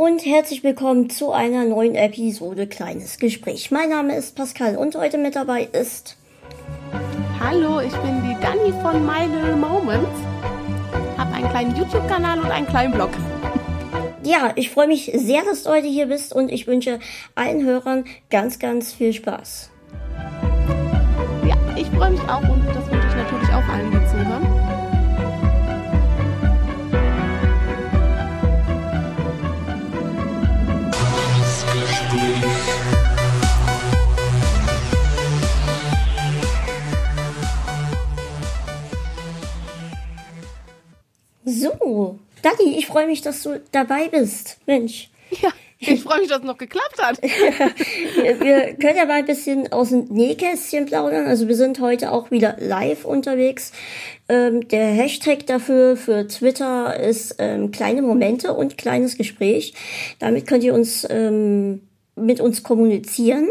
und herzlich willkommen zu einer neuen Episode Kleines Gespräch. Mein Name ist Pascal und heute mit dabei ist. Hallo, ich bin die Dani von My Little Moments. Hab einen kleinen YouTube-Kanal und einen kleinen Blog. Ja, ich freue mich sehr, dass du heute hier bist und ich wünsche allen Hörern ganz, ganz viel Spaß. Ja, ich freue mich auch und das wünsche ich natürlich auch allen, So, Dani, ich freue mich, dass du dabei bist. Mensch. Ja, ich freue mich, dass es noch geklappt hat. wir können ja mal ein bisschen aus dem Nähkästchen plaudern. Also wir sind heute auch wieder live unterwegs. Ähm, der Hashtag dafür für Twitter ist ähm, kleine Momente und kleines Gespräch. Damit könnt ihr uns ähm, mit uns kommunizieren.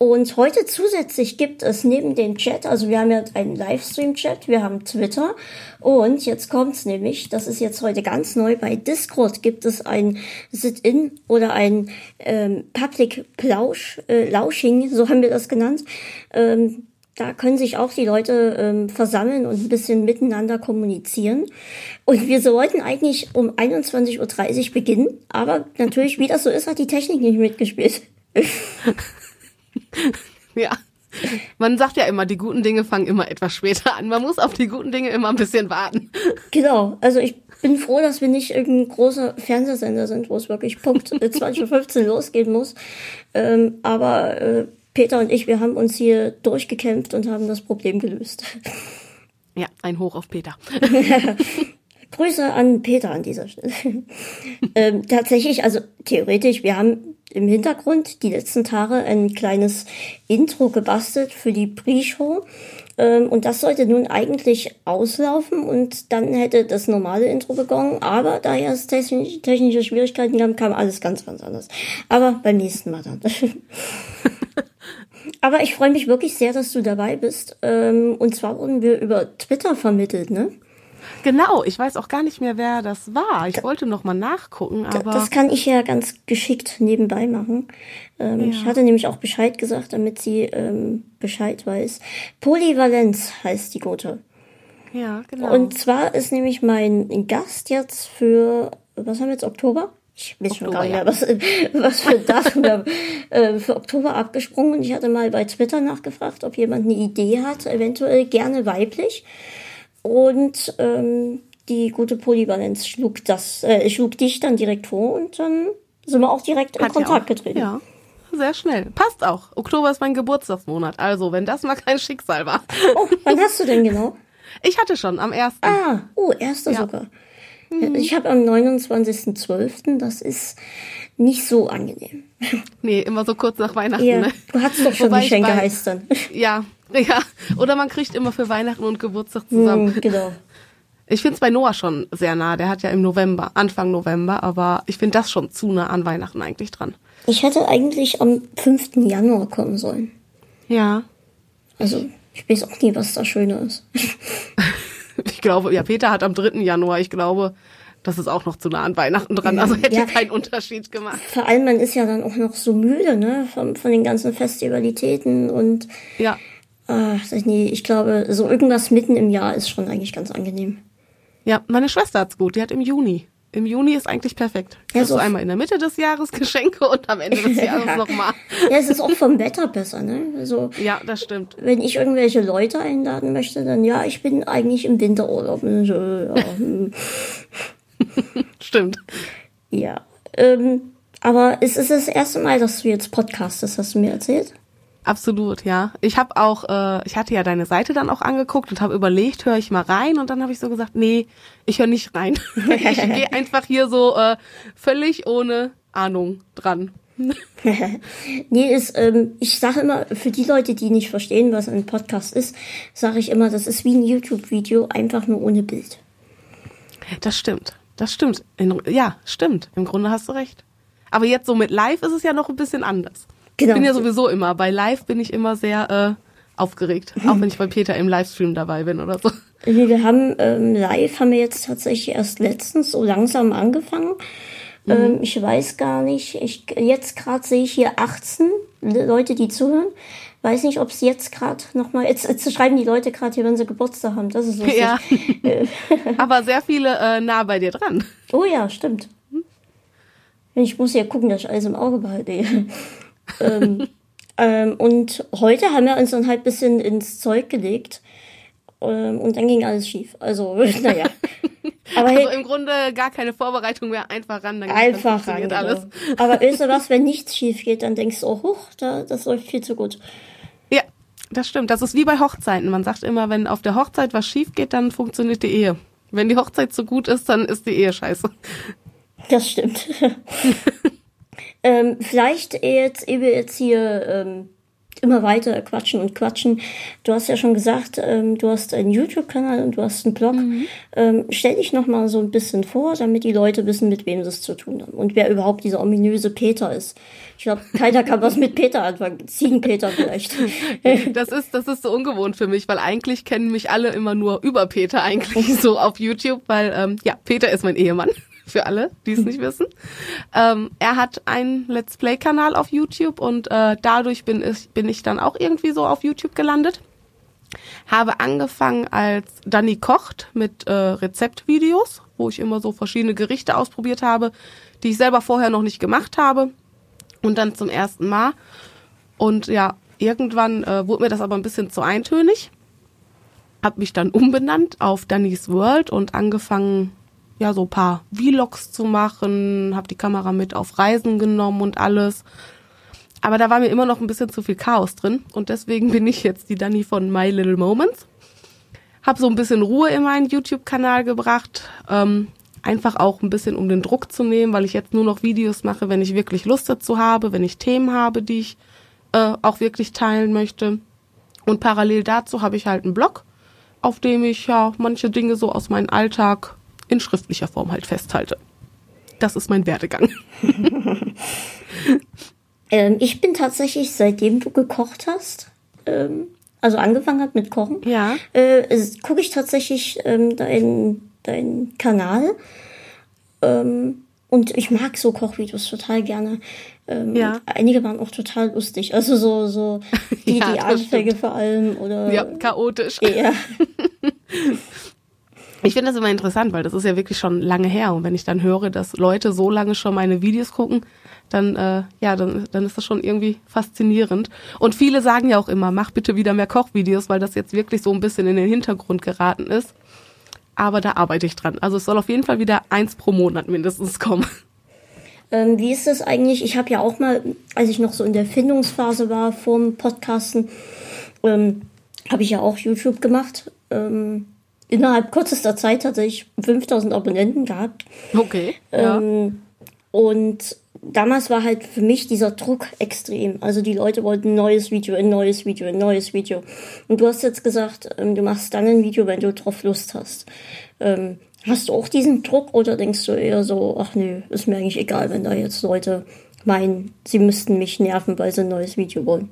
Und heute zusätzlich gibt es neben dem Chat, also wir haben ja einen Livestream-Chat, wir haben Twitter und jetzt kommt's nämlich, das ist jetzt heute ganz neu, bei Discord gibt es ein Sit-In oder ein ähm, Public Plausch, äh, Lausching, so haben wir das genannt. Ähm, da können sich auch die Leute ähm, versammeln und ein bisschen miteinander kommunizieren. Und wir sollten eigentlich um 21.30 Uhr beginnen, aber natürlich, wie das so ist, hat die Technik nicht mitgespielt. ja. Man sagt ja immer, die guten Dinge fangen immer etwas später an. Man muss auf die guten Dinge immer ein bisschen warten. Genau. Also ich bin froh, dass wir nicht irgendein großer Fernsehsender sind, wo es wirklich Punkt 20.15 Uhr losgehen muss. Ähm, aber äh, Peter und ich, wir haben uns hier durchgekämpft und haben das Problem gelöst. Ja, ein Hoch auf Peter. Grüße an Peter an dieser Stelle. ähm, tatsächlich, also theoretisch, wir haben im Hintergrund die letzten Tage ein kleines Intro gebastelt für die Pre-Show. Ähm, und das sollte nun eigentlich auslaufen und dann hätte das normale Intro begonnen. Aber da ja es technische Schwierigkeiten gab, kam alles ganz, ganz anders. Aber beim nächsten Mal dann. Aber ich freue mich wirklich sehr, dass du dabei bist. Ähm, und zwar wurden wir über Twitter vermittelt, ne? Genau, ich weiß auch gar nicht mehr, wer das war. Ich wollte noch mal nachgucken, aber. Das kann ich ja ganz geschickt nebenbei machen. Ähm, ja. Ich hatte nämlich auch Bescheid gesagt, damit sie ähm, Bescheid weiß. Polyvalenz heißt die Gute. Ja, genau. Und zwar ist nämlich mein Gast jetzt für, was haben wir jetzt, Oktober? Ich weiß schon gar nicht mehr, was, was für Datum wir äh, für Oktober abgesprungen. Und ich hatte mal bei Twitter nachgefragt, ob jemand eine Idee hat, eventuell gerne weiblich. Und ähm, die gute Polyvalenz schlug das, äh, schlug dich dann direkt vor und dann sind wir auch direkt in Hat Kontakt getreten. Ja. Sehr schnell. Passt auch. Oktober ist mein Geburtstagsmonat. Also, wenn das mal kein Schicksal war. Oh, wann hast du denn genau? Ich hatte schon am 1. Ah, oh, 1. Ja. sogar. Mhm. Ich habe am 29.12., das ist nicht so angenehm. Nee, immer so kurz nach Weihnachten. Ja, ne? Du hast doch schon Wobei Geschenke heißt dann. Ja, ja. Oder man kriegt immer für Weihnachten und Geburtstag zusammen. Mhm, genau. Ich finde es bei Noah schon sehr nah. Der hat ja im November, Anfang November, aber ich finde das schon zu nah an Weihnachten eigentlich dran. Ich hätte eigentlich am 5. Januar kommen sollen. Ja. Also, ich weiß auch nie, was da schöner ist. ich glaube, ja, Peter hat am 3. Januar, ich glaube, das ist auch noch zu nah an Weihnachten dran. Also hätte ja, keinen Unterschied gemacht. Vor allem, man ist ja dann auch noch so müde, ne, von, von den ganzen Festivalitäten und. Ja. Ach, nee, ich glaube, so irgendwas mitten im Jahr ist schon eigentlich ganz angenehm. Ja, meine Schwester hat's gut. Die hat im Juni. Im Juni ist eigentlich perfekt. Ja, so einmal in der Mitte des Jahres Geschenke und am Ende des Jahres nochmal. Ja, es ist auch vom Wetter besser, ne? Also, ja, das stimmt. Wenn ich irgendwelche Leute einladen möchte, dann ja, ich bin eigentlich im Winterurlaub. So, ja. Hm. stimmt. Ja. Ähm, aber es ist das erste Mal, dass du jetzt podcastest, hast du mir erzählt? Absolut, ja. Ich habe auch, äh, ich hatte ja deine Seite dann auch angeguckt und habe überlegt, höre ich mal rein und dann habe ich so gesagt, nee, ich höre nicht rein. ich gehe einfach hier so äh, völlig ohne Ahnung dran. nee, ist, ähm, ich sage immer, für die Leute, die nicht verstehen, was ein Podcast ist, sage ich immer, das ist wie ein YouTube-Video, einfach nur ohne Bild. Das stimmt. Das stimmt. In, ja, stimmt. Im Grunde hast du recht. Aber jetzt so mit Live ist es ja noch ein bisschen anders. Genau. Ich bin ja sowieso immer, bei Live bin ich immer sehr äh, aufgeregt, auch wenn ich bei Peter im Livestream dabei bin oder so. Wir haben ähm, live haben wir jetzt tatsächlich erst letztens so langsam angefangen Mhm. Ähm, ich weiß gar nicht. Ich, jetzt gerade sehe ich hier 18 Leute, die zuhören. Weiß nicht, ob es jetzt gerade nochmal, jetzt, jetzt schreiben die Leute gerade hier, wenn sie Geburtstag haben. Das ist lustig. Ja. Aber sehr viele äh, nah bei dir dran. Oh ja, stimmt. Ich muss ja gucken, dass ich alles im Auge behalte. Ähm, ähm, und heute haben wir uns dann halt ein bisschen ins Zeug gelegt. Ähm, und dann ging alles schief. Also, naja. Aber also im Grunde gar keine Vorbereitung mehr, einfach ran, dann einfach ran, genau. alles. Aber weißt du was, wenn nichts schief geht, dann denkst du, oh, huch, da, das läuft viel zu gut. Ja, das stimmt. Das ist wie bei Hochzeiten. Man sagt immer, wenn auf der Hochzeit was schief geht, dann funktioniert die Ehe. Wenn die Hochzeit so gut ist, dann ist die Ehe scheiße. Das stimmt. Ähm, vielleicht jetzt, ehe wir jetzt hier ähm, immer weiter quatschen und quatschen. Du hast ja schon gesagt, ähm, du hast einen YouTube-Kanal und du hast einen Blog. Mhm. Ähm, stell dich noch mal so ein bisschen vor, damit die Leute wissen, mit wem sie es zu tun haben und wer überhaupt dieser ominöse Peter ist. Ich glaube, keiner kann was mit Peter anfangen. Ziegenpeter vielleicht. Das ist, das ist so ungewohnt für mich, weil eigentlich kennen mich alle immer nur über Peter eigentlich so auf YouTube, weil ähm, ja, Peter ist mein Ehemann für alle, die es nicht wissen. Ähm, er hat einen Let's Play-Kanal auf YouTube und äh, dadurch bin ich, bin ich dann auch irgendwie so auf YouTube gelandet. Habe angefangen als Dani kocht mit äh, Rezeptvideos, wo ich immer so verschiedene Gerichte ausprobiert habe, die ich selber vorher noch nicht gemacht habe und dann zum ersten Mal. Und ja, irgendwann äh, wurde mir das aber ein bisschen zu eintönig. Hab mich dann umbenannt auf Dannys World und angefangen, ja, so paar Vlogs zu machen, habe die Kamera mit auf Reisen genommen und alles. Aber da war mir immer noch ein bisschen zu viel Chaos drin und deswegen bin ich jetzt die Dani von My Little Moments. Hab so ein bisschen Ruhe in meinen YouTube-Kanal gebracht, ähm, einfach auch ein bisschen um den Druck zu nehmen, weil ich jetzt nur noch Videos mache, wenn ich wirklich Lust dazu habe, wenn ich Themen habe, die ich äh, auch wirklich teilen möchte. Und parallel dazu habe ich halt einen Blog, auf dem ich ja manche Dinge so aus meinem Alltag in schriftlicher Form halt festhalte. Das ist mein Werdegang. ähm, ich bin tatsächlich, seitdem du gekocht hast, ähm, also angefangen hat mit Kochen, ja. äh, gucke ich tatsächlich ähm, deinen dein Kanal. Ähm, und ich mag so Kochvideos total gerne. Ähm, ja. Einige waren auch total lustig. Also so, so die, ja, die Anfänge vor allem oder. Ja, chaotisch. Ja. Ich finde das immer interessant, weil das ist ja wirklich schon lange her. Und wenn ich dann höre, dass Leute so lange schon meine Videos gucken, dann, äh, ja, dann, dann ist das schon irgendwie faszinierend. Und viele sagen ja auch immer, mach bitte wieder mehr Kochvideos, weil das jetzt wirklich so ein bisschen in den Hintergrund geraten ist. Aber da arbeite ich dran. Also es soll auf jeden Fall wieder eins pro Monat mindestens kommen. Ähm, wie ist das eigentlich? Ich habe ja auch mal, als ich noch so in der Findungsphase war vorm Podcasten, ähm, habe ich ja auch YouTube gemacht. Ähm, innerhalb kürzester Zeit hatte ich 5000 Abonnenten gehabt. Okay. Ja. Ähm, und damals war halt für mich dieser Druck extrem. Also die Leute wollten ein neues Video, ein neues Video, ein neues Video. Und du hast jetzt gesagt, ähm, du machst dann ein Video, wenn du drauf Lust hast. Ähm, hast du auch diesen Druck oder denkst du eher so, ach nö, ist mir eigentlich egal, wenn da jetzt Leute meinen, sie müssten mich nerven, weil sie ein neues Video wollen?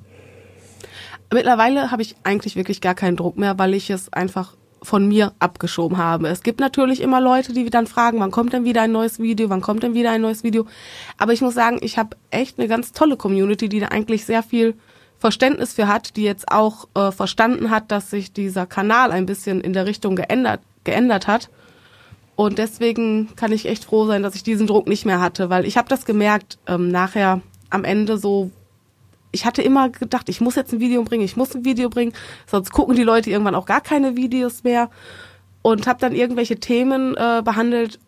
Mittlerweile habe ich eigentlich wirklich gar keinen Druck mehr, weil ich es einfach von mir abgeschoben habe. Es gibt natürlich immer Leute, die dann fragen, wann kommt denn wieder ein neues Video, wann kommt denn wieder ein neues Video. Aber ich muss sagen, ich habe echt eine ganz tolle Community, die da eigentlich sehr viel Verständnis für hat, die jetzt auch äh, verstanden hat, dass sich dieser Kanal ein bisschen in der Richtung geändert, geändert hat. Und deswegen kann ich echt froh sein, dass ich diesen Druck nicht mehr hatte, weil ich habe das gemerkt, ähm, nachher am Ende so, ich hatte immer gedacht, ich muss jetzt ein Video bringen, ich muss ein Video bringen, sonst gucken die Leute irgendwann auch gar keine Videos mehr und habe dann irgendwelche Themen äh, behandelt,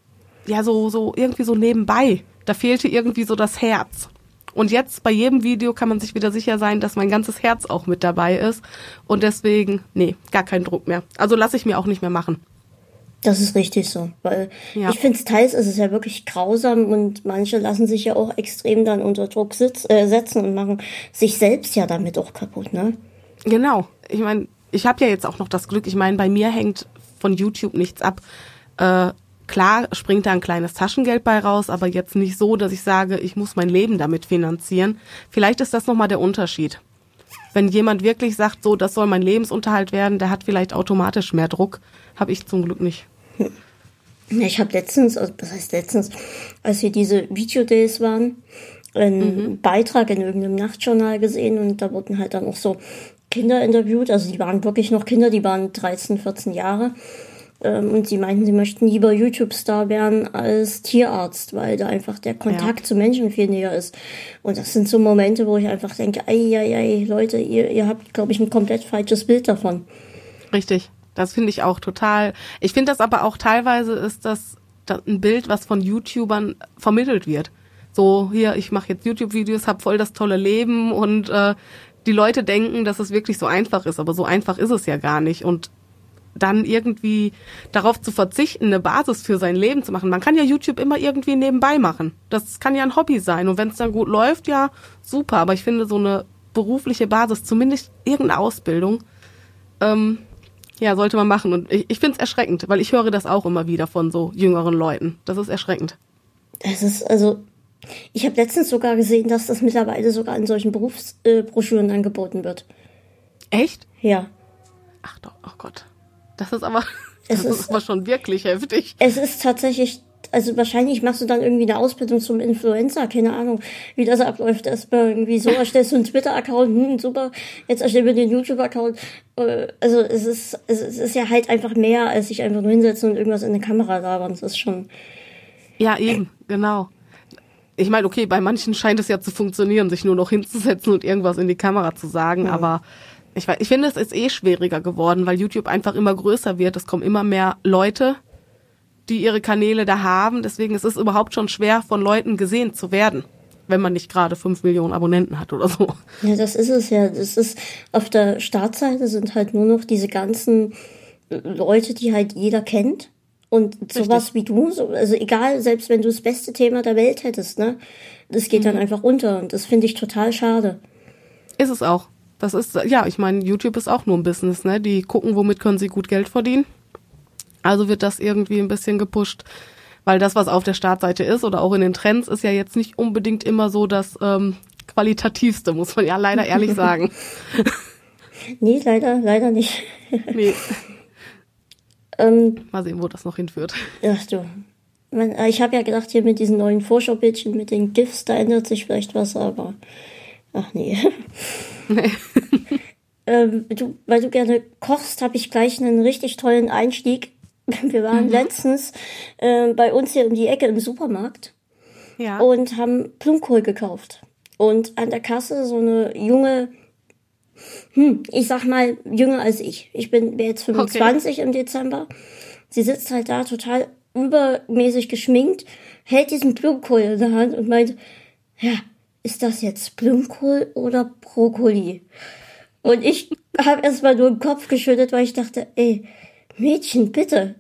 ja so so irgendwie so nebenbei. Da fehlte irgendwie so das Herz. Und jetzt bei jedem Video kann man sich wieder sicher sein, dass mein ganzes Herz auch mit dabei ist und deswegen nee, gar kein Druck mehr. Also lasse ich mir auch nicht mehr machen. Das ist richtig so, weil ja. ich finde, teils ist es ja wirklich grausam und manche lassen sich ja auch extrem dann unter Druck sitz, äh, setzen und machen sich selbst ja damit auch kaputt, ne? Genau. Ich meine, ich habe ja jetzt auch noch das Glück, ich meine, bei mir hängt von YouTube nichts ab. Äh, klar springt da ein kleines Taschengeld bei raus, aber jetzt nicht so, dass ich sage, ich muss mein Leben damit finanzieren. Vielleicht ist das nochmal der Unterschied. Wenn jemand wirklich sagt, so, das soll mein Lebensunterhalt werden, der hat vielleicht automatisch mehr Druck, habe ich zum Glück nicht. Ich habe letztens, also was heißt letztens, als wir diese Video-Days waren, einen mhm. Beitrag in irgendeinem Nachtjournal gesehen und da wurden halt dann auch so Kinder interviewt. Also die waren wirklich noch Kinder, die waren 13, 14 Jahre. Ähm, und sie meinten, sie möchten lieber YouTube-Star werden als Tierarzt, weil da einfach der Kontakt ja. zu Menschen viel näher ist. Und das sind so Momente, wo ich einfach denke, ei, ei, ei, Leute, ihr, ihr habt, glaube ich, ein komplett falsches Bild davon. Richtig. Das finde ich auch total. Ich finde das aber auch teilweise ist das, das ein Bild, was von YouTubern vermittelt wird. So, hier, ich mache jetzt YouTube-Videos, habe voll das tolle Leben und äh, die Leute denken, dass es wirklich so einfach ist, aber so einfach ist es ja gar nicht. Und dann irgendwie darauf zu verzichten, eine Basis für sein Leben zu machen. Man kann ja YouTube immer irgendwie nebenbei machen. Das kann ja ein Hobby sein. Und wenn es dann gut läuft, ja, super. Aber ich finde so eine berufliche Basis, zumindest irgendeine Ausbildung, ähm, ja, sollte man machen. Und ich, ich finde es erschreckend, weil ich höre das auch immer wieder von so jüngeren Leuten. Das ist erschreckend. Das ist also, ich habe letztens sogar gesehen, dass das mittlerweile sogar in solchen Berufsbroschüren äh, angeboten wird. Echt? Ja. Ach doch, oh Gott. Das ist aber, das ist, ist aber schon wirklich heftig. Es ist tatsächlich, also wahrscheinlich machst du dann irgendwie eine Ausbildung zum Influencer, keine Ahnung, wie das abläuft. Erstmal irgendwie so, erstellst du einen Twitter-Account, hm, super, jetzt erstellen wir den YouTube-Account. Äh, also es ist, es ist ja halt einfach mehr, als sich einfach nur hinsetzen und irgendwas in eine Kamera labern. Das ist schon. Ja, eben, genau. Ich meine, okay, bei manchen scheint es ja zu funktionieren, sich nur noch hinzusetzen und irgendwas in die Kamera zu sagen, ja. aber ich, weiß, ich finde, es ist eh schwieriger geworden, weil YouTube einfach immer größer wird. Es kommen immer mehr Leute, die ihre Kanäle da haben. Deswegen ist es überhaupt schon schwer, von Leuten gesehen zu werden, wenn man nicht gerade fünf Millionen Abonnenten hat oder so. Ja, das ist es ja. Das ist auf der Startseite sind halt nur noch diese ganzen Leute, die halt jeder kennt. Und sowas Richtig. wie du, so, also egal, selbst wenn du das beste Thema der Welt hättest, ne, das geht mhm. dann einfach unter und das finde ich total schade. Ist es auch. Das ist, ja, ich meine, YouTube ist auch nur ein Business, ne? Die gucken, womit können sie gut Geld verdienen. Also wird das irgendwie ein bisschen gepusht. Weil das, was auf der Startseite ist oder auch in den Trends, ist ja jetzt nicht unbedingt immer so das ähm, qualitativste, muss man ja leider ehrlich sagen. nee, leider, leider nicht. nee. ähm, Mal sehen, wo das noch hinführt. Ach du. Äh, ich habe ja gedacht, hier mit diesen neuen Vorschaubildchen, mit den GIFs, da ändert sich vielleicht was, aber ach nee. Nee. ähm, du, weil du gerne kochst, habe ich gleich einen richtig tollen Einstieg. Wir waren mhm. letztens äh, bei uns hier um die Ecke im Supermarkt ja. und haben Blumenkohl gekauft. Und an der Kasse so eine junge, hm, ich sag mal, jünger als ich. Ich bin jetzt 25 okay. im Dezember. Sie sitzt halt da total übermäßig geschminkt, hält diesen Blumenkohl in der Hand und meint, ja, ist das jetzt Blumenkohl oder Brokkoli? Und ich habe erstmal nur den Kopf geschüttelt, weil ich dachte, ey, Mädchen, bitte.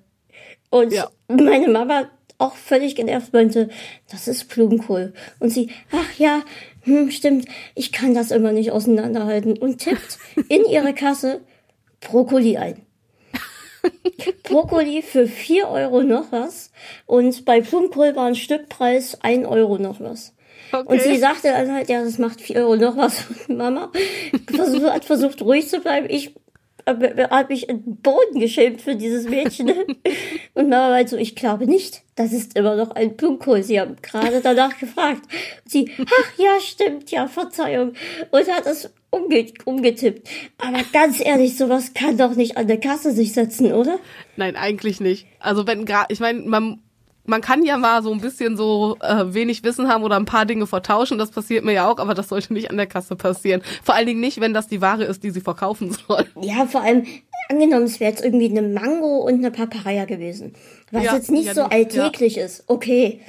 Und ja. meine Mama auch völlig genervt meinte, das ist Blumenkohl. Und sie, ach ja, hm, stimmt, ich kann das immer nicht auseinanderhalten. Und tippt in ihre Kasse Brokkoli ein. Brokkoli für vier Euro noch was. Und bei Blumenkohl war ein Stückpreis ein Euro noch was. Okay. Und sie sagte dann halt, ja, das macht vier Euro noch was. Mama hat versucht, ruhig zu bleiben. Ich habe mich in den Boden geschämt für dieses Mädchen. Und Mama meinte so, ich glaube nicht, das ist immer noch ein Blumenkohl. Sie haben gerade danach gefragt. Und sie, ach ja, stimmt, ja, Verzeihung. Und hat es umge umgetippt. Aber ganz ehrlich, sowas kann doch nicht an der Kasse sich setzen, oder? Nein, eigentlich nicht. Also wenn gerade, ich meine, man man kann ja mal so ein bisschen so äh, wenig Wissen haben oder ein paar Dinge vertauschen. Das passiert mir ja auch, aber das sollte nicht an der Kasse passieren. Vor allen Dingen nicht, wenn das die Ware ist, die sie verkaufen soll. Ja, vor allem angenommen, es wäre jetzt irgendwie eine Mango und eine Papaya gewesen, was ja, jetzt nicht ja, so alltäglich ja. ist. Okay.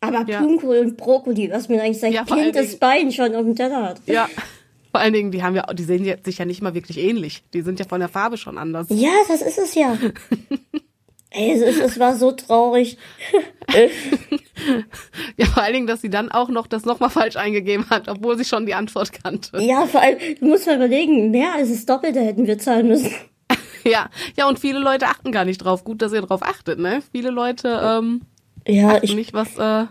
Aber Blumenkohl und Brokkoli, was mir eigentlich seit ja, Kindesbein schon auf dem Teller hat. Ja. Vor allen Dingen, die haben ja, die sehen sich ja nicht mal wirklich ähnlich. Die sind ja von der Farbe schon anders. Ja, das ist es ja. Ey, es, es war so traurig. ja, vor allen Dingen, dass sie dann auch noch das nochmal falsch eingegeben hat, obwohl sie schon die Antwort kannte. Ja, vor allem, du musst mal überlegen, mehr als das Doppelte hätten wir zahlen müssen. ja, ja, und viele Leute achten gar nicht drauf. Gut, dass ihr drauf achtet, ne? Viele Leute ähm, ja, achten ich, nicht, was äh,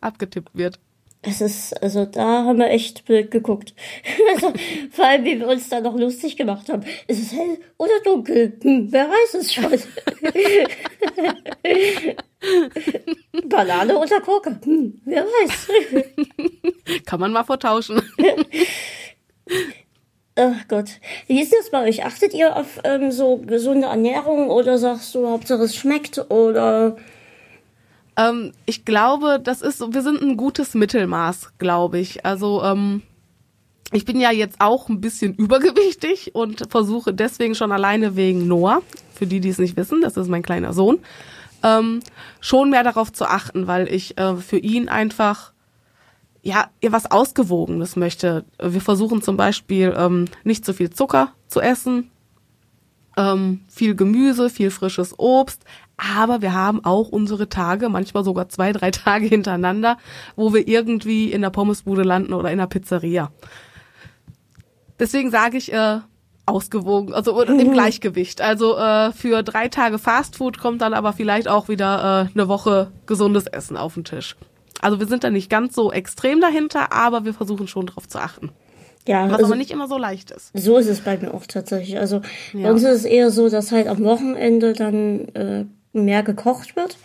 abgetippt wird es ist, also da haben wir echt blöd geguckt. also, vor allem, wie wir uns da noch lustig gemacht haben. Ist es hell oder dunkel? Hm, wer weiß es schon. Banane oder Gurke? Hm, wer weiß. Kann man mal vertauschen. Ach Gott. Wie ist das bei euch? Achtet ihr auf ähm, so gesunde Ernährung oder sagst du, Hauptsache es schmeckt oder? Ähm, ich glaube, das ist, wir sind ein gutes Mittelmaß, glaube ich. Also, ähm, ich bin ja jetzt auch ein bisschen übergewichtig und versuche deswegen schon alleine wegen Noah, für die, die es nicht wissen, das ist mein kleiner Sohn, ähm, schon mehr darauf zu achten, weil ich äh, für ihn einfach ja was Ausgewogenes möchte. Wir versuchen zum Beispiel ähm, nicht so viel Zucker zu essen, ähm, viel Gemüse, viel frisches Obst, aber wir haben auch unsere Tage, manchmal sogar zwei, drei Tage hintereinander, wo wir irgendwie in der Pommesbude landen oder in der Pizzeria. Deswegen sage ich äh, ausgewogen, also im mhm. Gleichgewicht. Also äh, für drei Tage Fastfood kommt dann aber vielleicht auch wieder äh, eine Woche gesundes Essen auf den Tisch. Also wir sind da nicht ganz so extrem dahinter, aber wir versuchen schon drauf zu achten. Ja, was also, aber nicht immer so leicht ist. So ist es bei mir auch tatsächlich. Also ja. bei uns ist es eher so, dass halt am Wochenende dann äh, mehr gekocht wird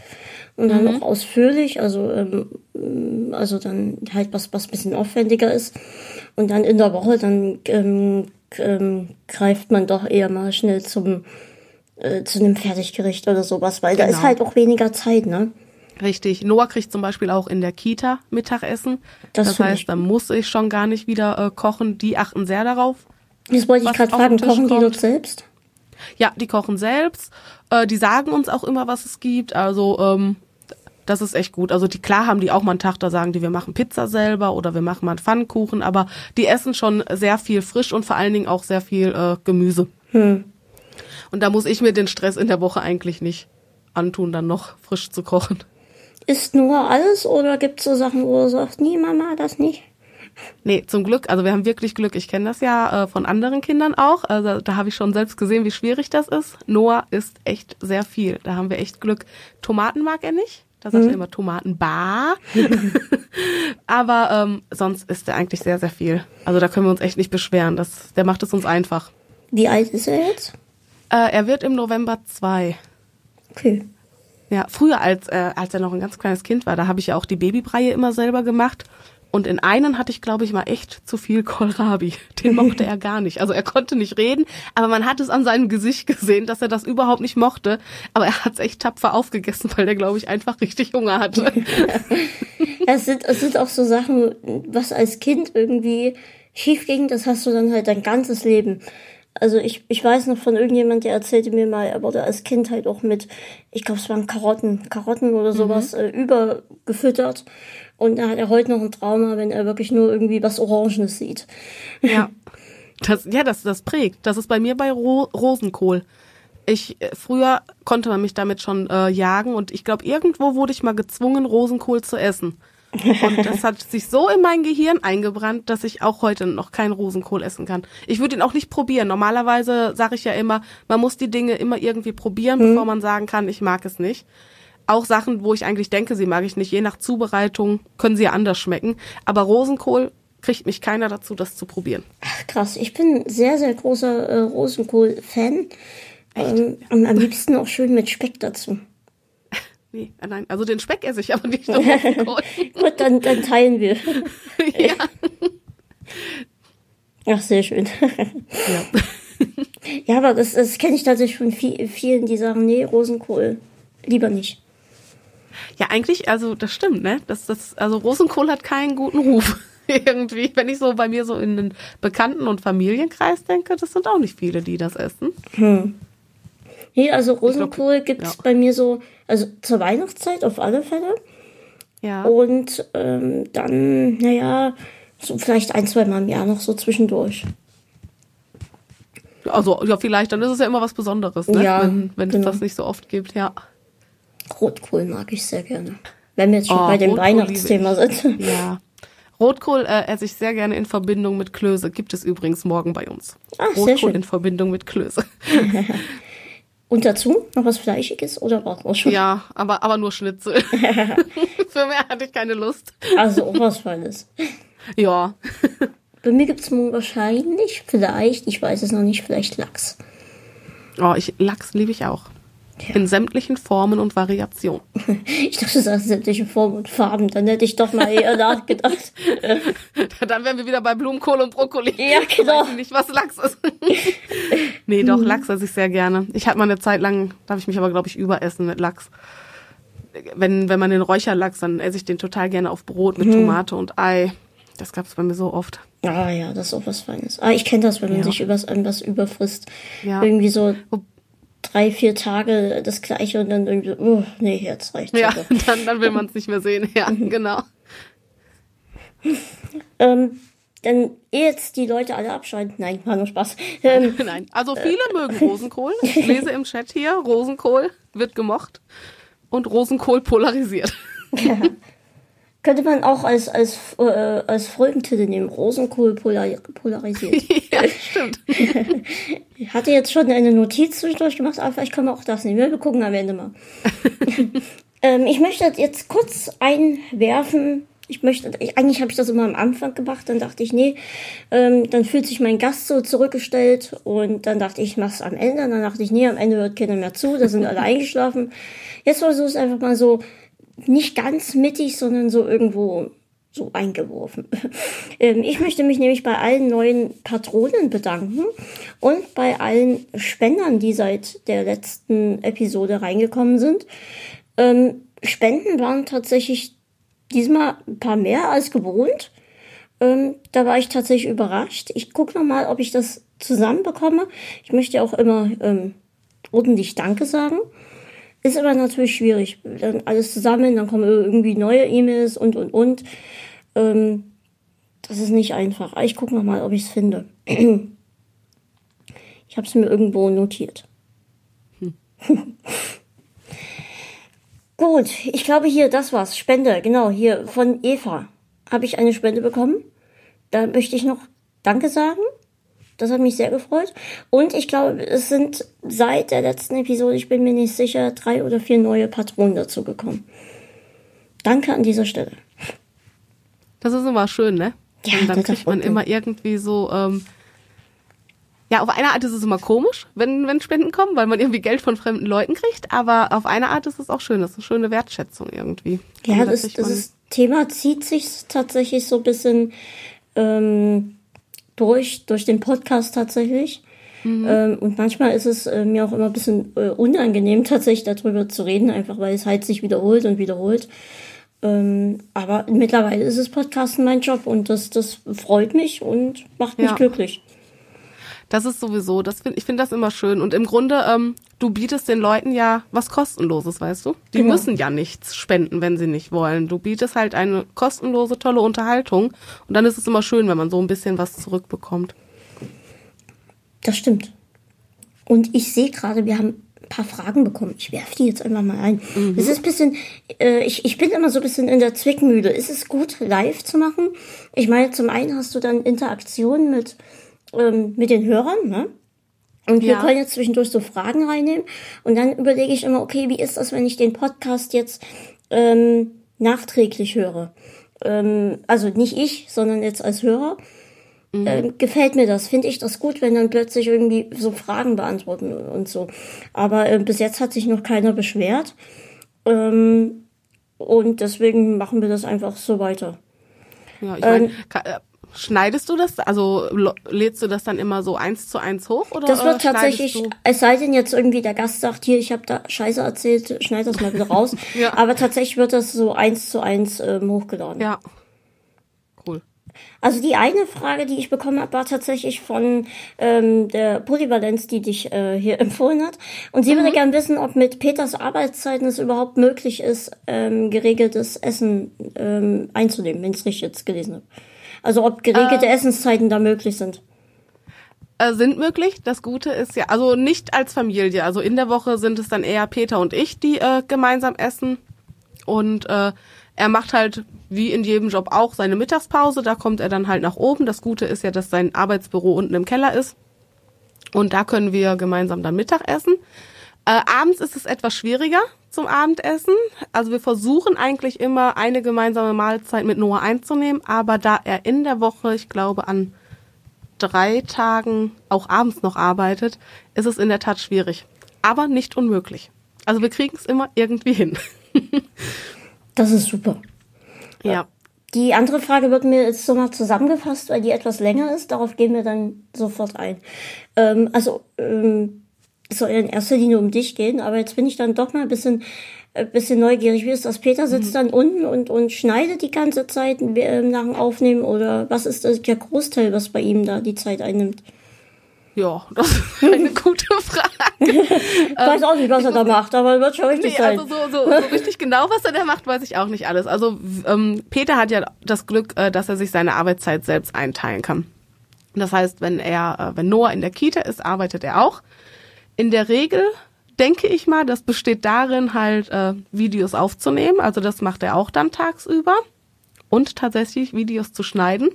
und dann mhm. auch ausführlich, also ähm, also dann halt was was bisschen aufwendiger ist. Und dann in der Woche, dann ähm, ähm, greift man doch eher mal schnell zum äh, zu einem Fertiggericht oder sowas, weil genau. da ist genau. halt auch weniger Zeit, ne? Richtig. Noah kriegt zum Beispiel auch in der Kita Mittagessen. Das, das heißt, da muss ich schon gar nicht wieder äh, kochen. Die achten sehr darauf. Das wollte ich gerade fragen. Kochen die dort selbst? Ja, die kochen selbst. Äh, die sagen uns auch immer, was es gibt. Also ähm, das ist echt gut. Also die klar haben die auch mal einen Tag, da sagen die, wir machen Pizza selber oder wir machen mal einen Pfannkuchen, aber die essen schon sehr viel frisch und vor allen Dingen auch sehr viel äh, Gemüse. Hm. Und da muss ich mir den Stress in der Woche eigentlich nicht antun, dann noch frisch zu kochen. Ist nur alles oder gibt es so Sachen, wo du sagst, nee, Mama, das nicht? Nee, zum Glück. Also wir haben wirklich Glück. Ich kenne das ja äh, von anderen Kindern auch. Also da habe ich schon selbst gesehen, wie schwierig das ist. Noah isst echt sehr viel. Da haben wir echt Glück. Tomaten mag er nicht. Da sagt mhm. er immer Tomatenbar. Aber ähm, sonst ist er eigentlich sehr, sehr viel. Also da können wir uns echt nicht beschweren. Das, der macht es uns einfach. Wie alt ist er jetzt? Äh, er wird im November zwei. Okay. Ja, früher, als, äh, als er noch ein ganz kleines Kind war, da habe ich ja auch die Babybreie immer selber gemacht. Und in einen hatte ich, glaube ich, mal echt zu viel Kohlrabi. Den mochte er gar nicht. Also er konnte nicht reden, aber man hat es an seinem Gesicht gesehen, dass er das überhaupt nicht mochte. Aber er hat es echt tapfer aufgegessen, weil der, glaube ich, einfach richtig Hunger hatte. es, sind, es sind auch so Sachen, was als Kind irgendwie schief ging, das hast du dann halt dein ganzes Leben. Also ich, ich weiß noch von irgendjemand, der erzählte mir mal, er wurde als Kind halt auch mit, ich glaube es waren Karotten, Karotten oder sowas mhm. äh, übergefüttert. Und da hat er heute noch ein Trauma, wenn er wirklich nur irgendwie was Orangenes sieht. Ja. Das, ja, das, das prägt. Das ist bei mir bei Ro Rosenkohl. Ich, äh, früher konnte man mich damit schon äh, jagen und ich glaube, irgendwo wurde ich mal gezwungen, Rosenkohl zu essen. Und das hat sich so in mein Gehirn eingebrannt, dass ich auch heute noch keinen Rosenkohl essen kann. Ich würde ihn auch nicht probieren. Normalerweise sage ich ja immer, man muss die Dinge immer irgendwie probieren, mhm. bevor man sagen kann, ich mag es nicht auch Sachen, wo ich eigentlich denke, sie mag ich nicht. Je nach Zubereitung können sie ja anders schmecken. Aber Rosenkohl kriegt mich keiner dazu, das zu probieren. Ach, krass. Ich bin sehr, sehr großer äh, Rosenkohl-Fan. Ähm, und am liebsten auch schön mit Speck dazu. Nee, äh, nein, also den Speck esse ich aber nicht. Gut, dann, dann teilen wir. ja. Ach, sehr schön. ja. ja, aber das, das kenne ich tatsächlich von vielen, die sagen, nee, Rosenkohl, lieber nicht. Ja, eigentlich, also das stimmt, ne? Das, das, also Rosenkohl hat keinen guten Ruf. Irgendwie, wenn ich so bei mir so in den Bekannten- und Familienkreis denke, das sind auch nicht viele, die das essen. Hm. Nee, also Rosenkohl gibt es ja. bei mir so, also zur Weihnachtszeit auf alle Fälle. Ja. Und ähm, dann, naja, so vielleicht ein, zwei Mal im Jahr noch so zwischendurch. Also, ja, vielleicht, dann ist es ja immer was Besonderes, ne? Ja, wenn, wenn genau. es das nicht so oft gibt, ja. Rotkohl mag ich sehr gerne. Wenn wir jetzt schon oh, bei dem Rotkohl Weihnachtsthema sind. Ja. Rotkohl äh, esse ich sehr gerne in Verbindung mit Klöße. Gibt es übrigens morgen bei uns. Ach, Rotkohl in Verbindung mit Klöße. Und dazu noch was Fleischiges oder braucht man schon? Ja, aber, aber nur Schnitzel. Für mehr hatte ich keine Lust. Also auch was Feines. Ja. Bei mir gibt es wahrscheinlich, vielleicht, ich weiß es noch nicht, vielleicht Lachs. Oh, ich, Lachs liebe ich auch. Ja. In sämtlichen Formen und Variationen. Ich dachte, du sagst sämtliche Formen und Farben. Dann hätte ich doch mal eher nachgedacht. Dann wären wir wieder bei Blumenkohl und Brokkoli. Ja, genau. Ich weiß nicht, was Lachs ist. nee, doch, Lachs esse ich sehr gerne. Ich hatte mal eine Zeit lang, darf ich mich aber, glaube ich, überessen mit Lachs. Wenn, wenn man den Räucherlachs, dann esse ich den total gerne auf Brot mit hm. Tomate und Ei. Das gab es bei mir so oft. Ah ja, das ist auch was Feines. Ah, ich kenne das, wenn man ja. sich übers was überfrisst. Ja. Irgendwie so drei, vier Tage das gleiche und dann irgendwie, oh, nee, jetzt reicht Ja, dann, dann will man es nicht mehr sehen. Ja, mhm. genau. ähm, dann jetzt die Leute alle abschalten. Nein, war nur Spaß. Ähm, Nein, also viele äh, mögen Rosenkohl. Ich lese im Chat hier, Rosenkohl wird gemocht und Rosenkohl polarisiert. Könnte man auch als, als, äh, als Folgentitel nehmen. Rosenkohl polar polarisiert. ja, stimmt. ich hatte jetzt schon eine Notiz zwischendurch gemacht, aber vielleicht können wir auch das nehmen. Wir gucken am Ende mal. ähm, ich möchte jetzt kurz einwerfen. Ich möchte, ich, eigentlich habe ich das immer am Anfang gemacht, dann dachte ich, nee, ähm, dann fühlt sich mein Gast so zurückgestellt und dann dachte ich, ich mach's am Ende. Und dann dachte ich, nee, am Ende hört keiner mehr zu, da sind alle eingeschlafen. Jetzt versuche ich es einfach mal so nicht ganz mittig, sondern so irgendwo so eingeworfen. Ähm, ich möchte mich nämlich bei allen neuen Patronen bedanken und bei allen Spendern, die seit der letzten Episode reingekommen sind. Ähm, Spenden waren tatsächlich diesmal ein paar mehr als gewohnt. Ähm, da war ich tatsächlich überrascht. Ich gucke nochmal, ob ich das zusammenbekomme. Ich möchte auch immer ordentlich Danke sagen. Ist aber natürlich schwierig. Dann alles zusammen, dann kommen irgendwie neue E-Mails und, und, und. Ähm, das ist nicht einfach. Ich gucke noch mal, ob ich es finde. Ich habe es mir irgendwo notiert. Hm. Gut, ich glaube hier, das war's. Spende, genau, hier von Eva habe ich eine Spende bekommen. Da möchte ich noch Danke sagen. Das hat mich sehr gefreut. Und ich glaube, es sind seit der letzten Episode, ich bin mir nicht sicher, drei oder vier neue Patronen dazu gekommen. Danke an dieser Stelle. Das ist immer schön, ne? Ja, Und dann kriegt man immer irgendwie so, ähm, ja, auf eine Art ist es immer komisch, wenn, wenn Spenden kommen, weil man irgendwie Geld von fremden Leuten kriegt, aber auf eine Art ist es auch schön. Das ist eine schöne Wertschätzung irgendwie. Ja, das, das ist, Thema zieht sich tatsächlich so ein bisschen ähm, durch, durch den Podcast tatsächlich. Mhm. Ähm, und manchmal ist es äh, mir auch immer ein bisschen äh, unangenehm, tatsächlich darüber zu reden, einfach weil es halt sich wiederholt und wiederholt. Ähm, aber mittlerweile ist es Podcasten mein Job und das, das freut mich und macht mich ja. glücklich. Das ist sowieso, das find, ich finde das immer schön. Und im Grunde, ähm, du bietest den Leuten ja was Kostenloses, weißt du? Die genau. müssen ja nichts spenden, wenn sie nicht wollen. Du bietest halt eine kostenlose, tolle Unterhaltung. Und dann ist es immer schön, wenn man so ein bisschen was zurückbekommt. Das stimmt. Und ich sehe gerade, wir haben ein paar Fragen bekommen. Ich werfe die jetzt einfach mal ein. Mhm. Es ist ein bisschen, äh, ich, ich bin immer so ein bisschen in der Zwickmühle. Ist es gut, live zu machen? Ich meine, zum einen hast du dann Interaktion mit ähm, mit den Hörern, ne? Und wir ja. können jetzt zwischendurch so Fragen reinnehmen. Und dann überlege ich immer, okay, wie ist das, wenn ich den Podcast jetzt ähm, nachträglich höre? Ähm, also nicht ich, sondern jetzt als Hörer. Mhm. Ähm, gefällt mir das? Finde ich das gut, wenn dann plötzlich irgendwie so Fragen beantworten und so. Aber äh, bis jetzt hat sich noch keiner beschwert. Ähm, und deswegen machen wir das einfach so weiter. Ja, ich meine, ähm, Schneidest du das? Also lädst du das dann immer so eins zu eins hoch? Oder das wird tatsächlich, es sei denn jetzt irgendwie der Gast sagt, hier, ich habe da Scheiße erzählt, schneid das mal wieder raus. ja. Aber tatsächlich wird das so eins zu eins ähm, hochgeladen. Ja. Cool. Also die eine Frage, die ich bekommen habe, war tatsächlich von ähm, der Polyvalenz, die dich äh, hier empfohlen hat. Und sie mhm. würde gern wissen, ob mit Peters Arbeitszeiten es überhaupt möglich ist, ähm, geregeltes Essen ähm, einzunehmen, wenn ich es richtig jetzt gelesen habe. Also ob geregelte äh, Essenszeiten da möglich sind. Äh, sind möglich. Das Gute ist ja, also nicht als Familie. Also in der Woche sind es dann eher Peter und ich, die äh, gemeinsam essen. Und äh, er macht halt wie in jedem Job auch seine Mittagspause. Da kommt er dann halt nach oben. Das Gute ist ja, dass sein Arbeitsbüro unten im Keller ist. Und da können wir gemeinsam dann Mittag essen. Äh, abends ist es etwas schwieriger zum Abendessen. Also wir versuchen eigentlich immer eine gemeinsame Mahlzeit mit Noah einzunehmen, aber da er in der Woche, ich glaube, an drei Tagen auch abends noch arbeitet, ist es in der Tat schwierig. Aber nicht unmöglich. Also wir kriegen es immer irgendwie hin. das ist super. Ja. Die andere Frage wird mir jetzt so mal zusammengefasst, weil die etwas länger ist. Darauf gehen wir dann sofort ein. Ähm, also ähm, soll in erster Linie um dich gehen, aber jetzt bin ich dann doch mal ein bisschen, ein äh, bisschen neugierig. Wie ist das? Peter sitzt mhm. dann unten und, und schneidet die ganze Zeit äh, nach dem Aufnehmen oder was ist das, der Großteil, was bei ihm da die Zeit einnimmt? Ja, das ist eine gute Frage. ich weiß auch nicht, was er da macht, aber wird schon richtig nee, sein. Also so, so, so richtig genau, was er da macht, weiß ich auch nicht alles. Also ähm, Peter hat ja das Glück, äh, dass er sich seine Arbeitszeit selbst einteilen kann. Das heißt, wenn er, äh, wenn Noah in der Kita ist, arbeitet er auch. In der Regel denke ich mal, das besteht darin, halt äh, Videos aufzunehmen. Also das macht er auch dann tagsüber und tatsächlich Videos zu schneiden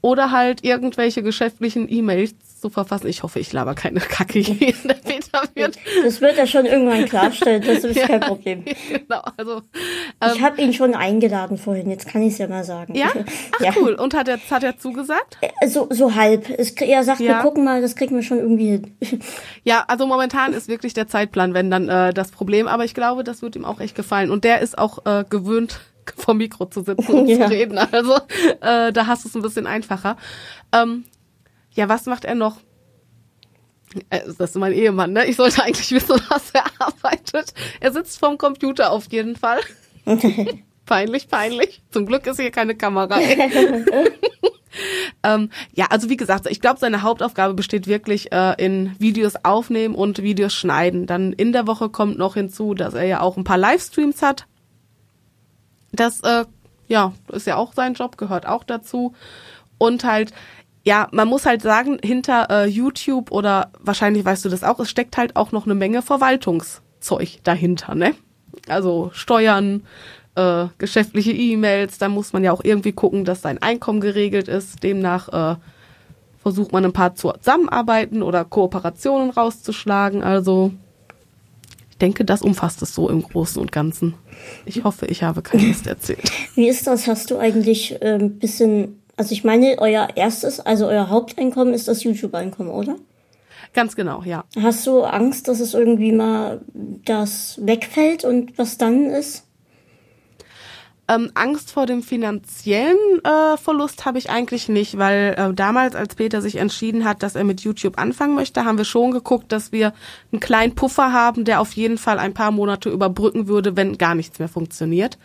oder halt irgendwelche geschäftlichen E-Mails zu verfassen. Ich hoffe, ich laber keine Kacke hier in der Beta wird. Das wird er schon irgendwann klarstellen, das ist ja, kein Problem. Genau, also ähm, ich habe ihn schon eingeladen vorhin, jetzt kann ich es ja mal sagen. Ja? Ach ja. cool. Und hat er, hat er zugesagt? Äh, so, so halb. Es, er sagt, ja. wir gucken mal, das kriegen wir schon irgendwie hin. Ja, also momentan ist wirklich der Zeitplan, wenn dann äh, das Problem, aber ich glaube, das wird ihm auch echt gefallen. Und der ist auch äh, gewöhnt, vor Mikro zu sitzen und ja. zu reden. Also äh, da hast du es ein bisschen einfacher. Ähm, ja, was macht er noch? Äh, das ist mein Ehemann, ne? Ich sollte eigentlich wissen, was er arbeitet. Er sitzt vorm Computer auf jeden Fall. peinlich, peinlich. Zum Glück ist hier keine Kamera. ähm, ja, also wie gesagt, ich glaube, seine Hauptaufgabe besteht wirklich äh, in Videos aufnehmen und Videos schneiden. Dann in der Woche kommt noch hinzu, dass er ja auch ein paar Livestreams hat das, äh, ja, ist ja auch sein Job, gehört auch dazu. Und halt, ja, man muss halt sagen, hinter äh, YouTube oder wahrscheinlich weißt du das auch, es steckt halt auch noch eine Menge Verwaltungszeug dahinter, ne? Also Steuern, äh, geschäftliche E-Mails, da muss man ja auch irgendwie gucken, dass sein Einkommen geregelt ist. Demnach äh, versucht man ein paar zusammenarbeiten oder Kooperationen rauszuschlagen. Also denke, das umfasst es so im Großen und Ganzen. Ich hoffe, ich habe keinen Mist erzählt. Wie ist das? Hast du eigentlich ein ähm, bisschen, also ich meine, euer erstes, also euer Haupteinkommen ist das YouTube-Einkommen, oder? Ganz genau, ja. Hast du Angst, dass es irgendwie mal das wegfällt und was dann ist? Ähm, Angst vor dem finanziellen äh, Verlust habe ich eigentlich nicht, weil äh, damals, als Peter sich entschieden hat, dass er mit YouTube anfangen möchte, haben wir schon geguckt, dass wir einen kleinen Puffer haben, der auf jeden Fall ein paar Monate überbrücken würde, wenn gar nichts mehr funktioniert.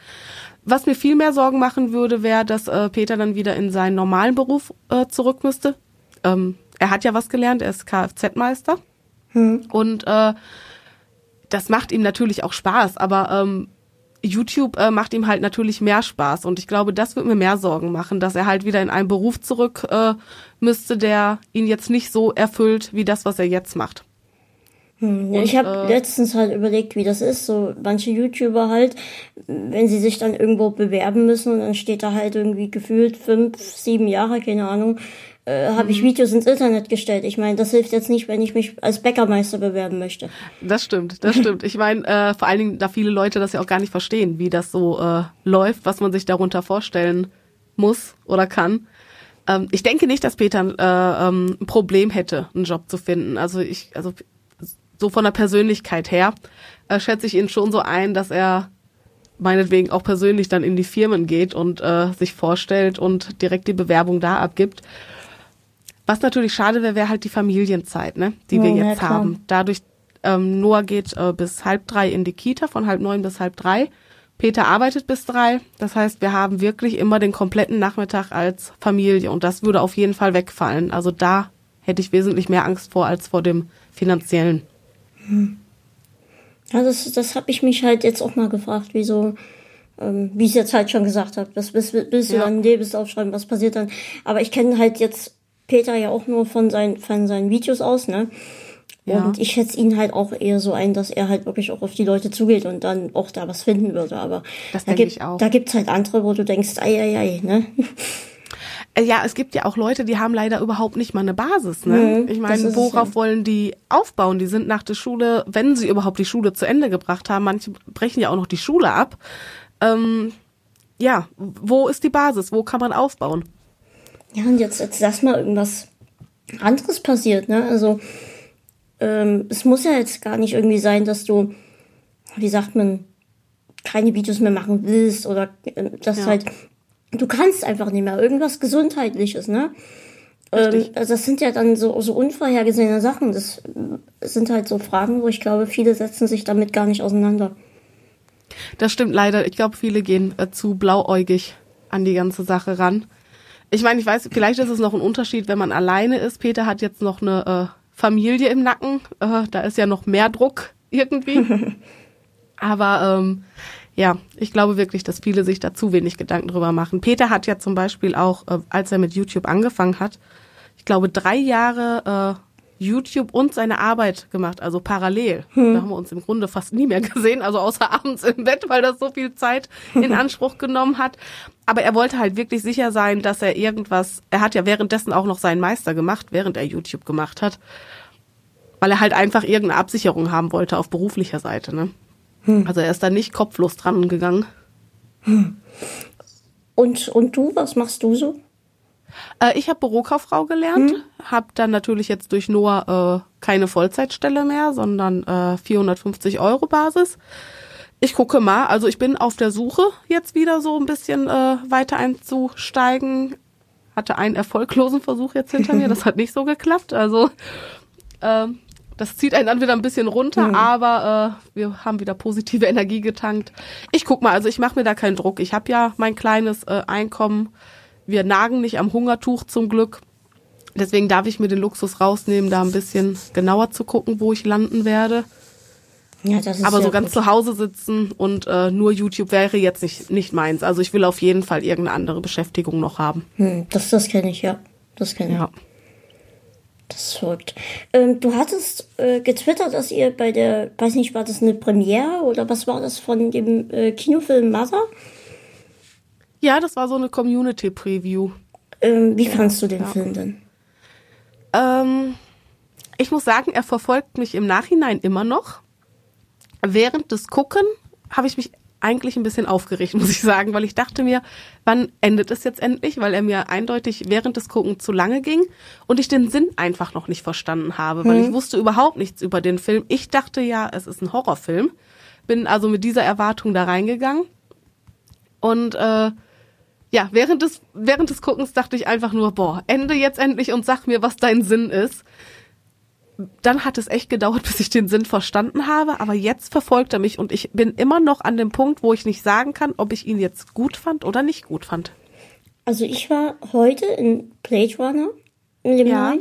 Was mir viel mehr Sorgen machen würde, wäre, dass äh, Peter dann wieder in seinen normalen Beruf äh, zurück müsste. Ähm, er hat ja was gelernt, er ist Kfz-Meister. Hm. Und äh, das macht ihm natürlich auch Spaß, aber ähm, YouTube äh, macht ihm halt natürlich mehr Spaß und ich glaube, das wird mir mehr Sorgen machen, dass er halt wieder in einen Beruf zurück äh, müsste, der ihn jetzt nicht so erfüllt wie das, was er jetzt macht. Hm, ich habe äh, letztens halt überlegt, wie das ist. So manche YouTuber halt, wenn sie sich dann irgendwo bewerben müssen und dann steht da halt irgendwie gefühlt fünf, sieben Jahre, keine Ahnung, äh, habe ich mhm. Videos ins Internet gestellt. Ich meine, das hilft jetzt nicht, wenn ich mich als Bäckermeister bewerben möchte. Das stimmt, das stimmt. Ich meine, äh, vor allen Dingen, da viele Leute das ja auch gar nicht verstehen, wie das so äh, läuft, was man sich darunter vorstellen muss oder kann. Ähm, ich denke nicht, dass Peter äh, ähm, ein Problem hätte, einen Job zu finden. Also ich, also so von der Persönlichkeit her äh, schätze ich ihn schon so ein, dass er meinetwegen auch persönlich dann in die Firmen geht und äh, sich vorstellt und direkt die Bewerbung da abgibt. Was natürlich schade wäre, wäre halt die Familienzeit, ne, die wir ja, jetzt ja, haben. Dadurch, ähm, Noah geht äh, bis halb drei in die Kita, von halb neun bis halb drei. Peter arbeitet bis drei. Das heißt, wir haben wirklich immer den kompletten Nachmittag als Familie und das würde auf jeden Fall wegfallen. Also da hätte ich wesentlich mehr Angst vor als vor dem finanziellen. Hm. Ja, das, das habe ich mich halt jetzt auch mal gefragt, wieso, ähm, wie ich es jetzt halt schon gesagt habe, das bis, bis ja. dann Lebenslauf schreiben, was passiert dann. Aber ich kenne halt jetzt Peter ja auch nur von seinen, von seinen Videos aus, ne? Ja. Und ich schätze ihn halt auch eher so ein, dass er halt wirklich auch auf die Leute zugeht und dann auch da was finden würde. Aber das da, gibt, da gibt's halt andere, wo du denkst, ei, ei, ei, ne? Äh, ja, es gibt ja auch Leute, die haben leider überhaupt nicht mal eine Basis. Ne? Mhm, ich meine, worauf ja. wollen die aufbauen? Die sind nach der Schule, wenn sie überhaupt die Schule zu Ende gebracht haben, manche brechen ja auch noch die Schule ab. Ähm, ja, wo ist die Basis? Wo kann man aufbauen? Ja, und jetzt, jetzt lass mal irgendwas anderes passiert, ne? Also, ähm, es muss ja jetzt gar nicht irgendwie sein, dass du, wie sagt man, keine Videos mehr machen willst oder äh, das ja. halt, du kannst einfach nicht mehr. Irgendwas Gesundheitliches, ne? Ähm, also das sind ja dann so, so unvorhergesehene Sachen. Das sind halt so Fragen, wo ich glaube, viele setzen sich damit gar nicht auseinander. Das stimmt leider. Ich glaube, viele gehen äh, zu blauäugig an die ganze Sache ran. Ich meine, ich weiß, vielleicht ist es noch ein Unterschied, wenn man alleine ist. Peter hat jetzt noch eine äh, Familie im Nacken. Äh, da ist ja noch mehr Druck irgendwie. Aber ähm, ja, ich glaube wirklich, dass viele sich da zu wenig Gedanken drüber machen. Peter hat ja zum Beispiel auch, äh, als er mit YouTube angefangen hat, ich glaube, drei Jahre äh, YouTube und seine Arbeit gemacht, also parallel. Hm. Da haben wir uns im Grunde fast nie mehr gesehen, also außer abends im Bett, weil das so viel Zeit in Anspruch genommen hat. Aber er wollte halt wirklich sicher sein, dass er irgendwas, er hat ja währenddessen auch noch seinen Meister gemacht, während er YouTube gemacht hat, weil er halt einfach irgendeine Absicherung haben wollte auf beruflicher Seite. Ne? Hm. Also er ist da nicht kopflos dran gegangen. Hm. Und, und du, was machst du so? Äh, ich habe Bürokauffrau gelernt, hm. habe dann natürlich jetzt durch Noah äh, keine Vollzeitstelle mehr, sondern äh, 450 Euro Basis. Ich gucke mal, also ich bin auf der Suche jetzt wieder so ein bisschen äh, weiter einzusteigen. Hatte einen erfolglosen Versuch jetzt hinter mir, das hat nicht so geklappt. Also äh, das zieht einen dann wieder ein bisschen runter, mhm. aber äh, wir haben wieder positive Energie getankt. Ich guck mal, also ich mache mir da keinen Druck. Ich habe ja mein kleines äh, Einkommen wir nagen nicht am Hungertuch zum Glück. Deswegen darf ich mir den Luxus rausnehmen, da ein bisschen genauer zu gucken, wo ich landen werde. Ja, das ist Aber so ganz gut. zu Hause sitzen und äh, nur YouTube wäre jetzt nicht, nicht meins. Also ich will auf jeden Fall irgendeine andere Beschäftigung noch haben. Hm, das das kenne ich, ja. Das kenne ich. Ja. Das ist verrückt. Ähm, du hattest äh, getwittert, dass ihr bei der, weiß nicht, war das eine Premiere oder was war das von dem äh, Kinofilm Mother? Ja, das war so eine Community-Preview. Ähm, wie fandst du den ja. Film denn? Ähm, ich muss sagen, er verfolgt mich im Nachhinein immer noch. Während des Gucken habe ich mich eigentlich ein bisschen aufgeregt, muss ich sagen, weil ich dachte mir, wann endet es jetzt endlich, weil er mir eindeutig während des Gucken zu lange ging und ich den Sinn einfach noch nicht verstanden habe, weil hm. ich wusste überhaupt nichts über den Film. Ich dachte ja, es ist ein Horrorfilm, bin also mit dieser Erwartung da reingegangen und äh, ja, während des, während des Guckens dachte ich einfach nur, boah, ende jetzt endlich und sag mir, was dein Sinn ist. Dann hat es echt gedauert, bis ich den Sinn verstanden habe, aber jetzt verfolgt er mich und ich bin immer noch an dem Punkt, wo ich nicht sagen kann, ob ich ihn jetzt gut fand oder nicht gut fand. Also ich war heute in Blade Runner in dem ja,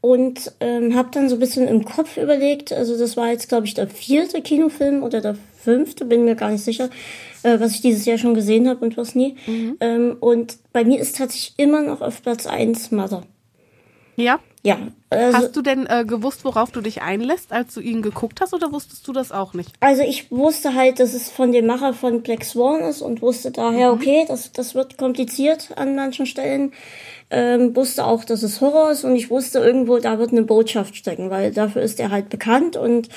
und ähm, habe dann so ein bisschen im Kopf überlegt, also das war jetzt glaube ich der vierte Kinofilm oder der fünfte, bin mir gar nicht sicher, äh, was ich dieses Jahr schon gesehen habe und was nie. Mhm. Ähm, und bei mir ist tatsächlich immer noch auf Platz eins Mother. Ja? Ja. Also, hast du denn äh, gewusst, worauf du dich einlässt, als du ihn geguckt hast, oder wusstest du das auch nicht? Also ich wusste halt, dass es von dem Macher von Black Swan ist und wusste daher, mhm. okay, das, das wird kompliziert an manchen Stellen. Ähm, wusste auch, dass es Horror ist und ich wusste irgendwo, da wird eine Botschaft stecken, weil dafür ist er halt bekannt und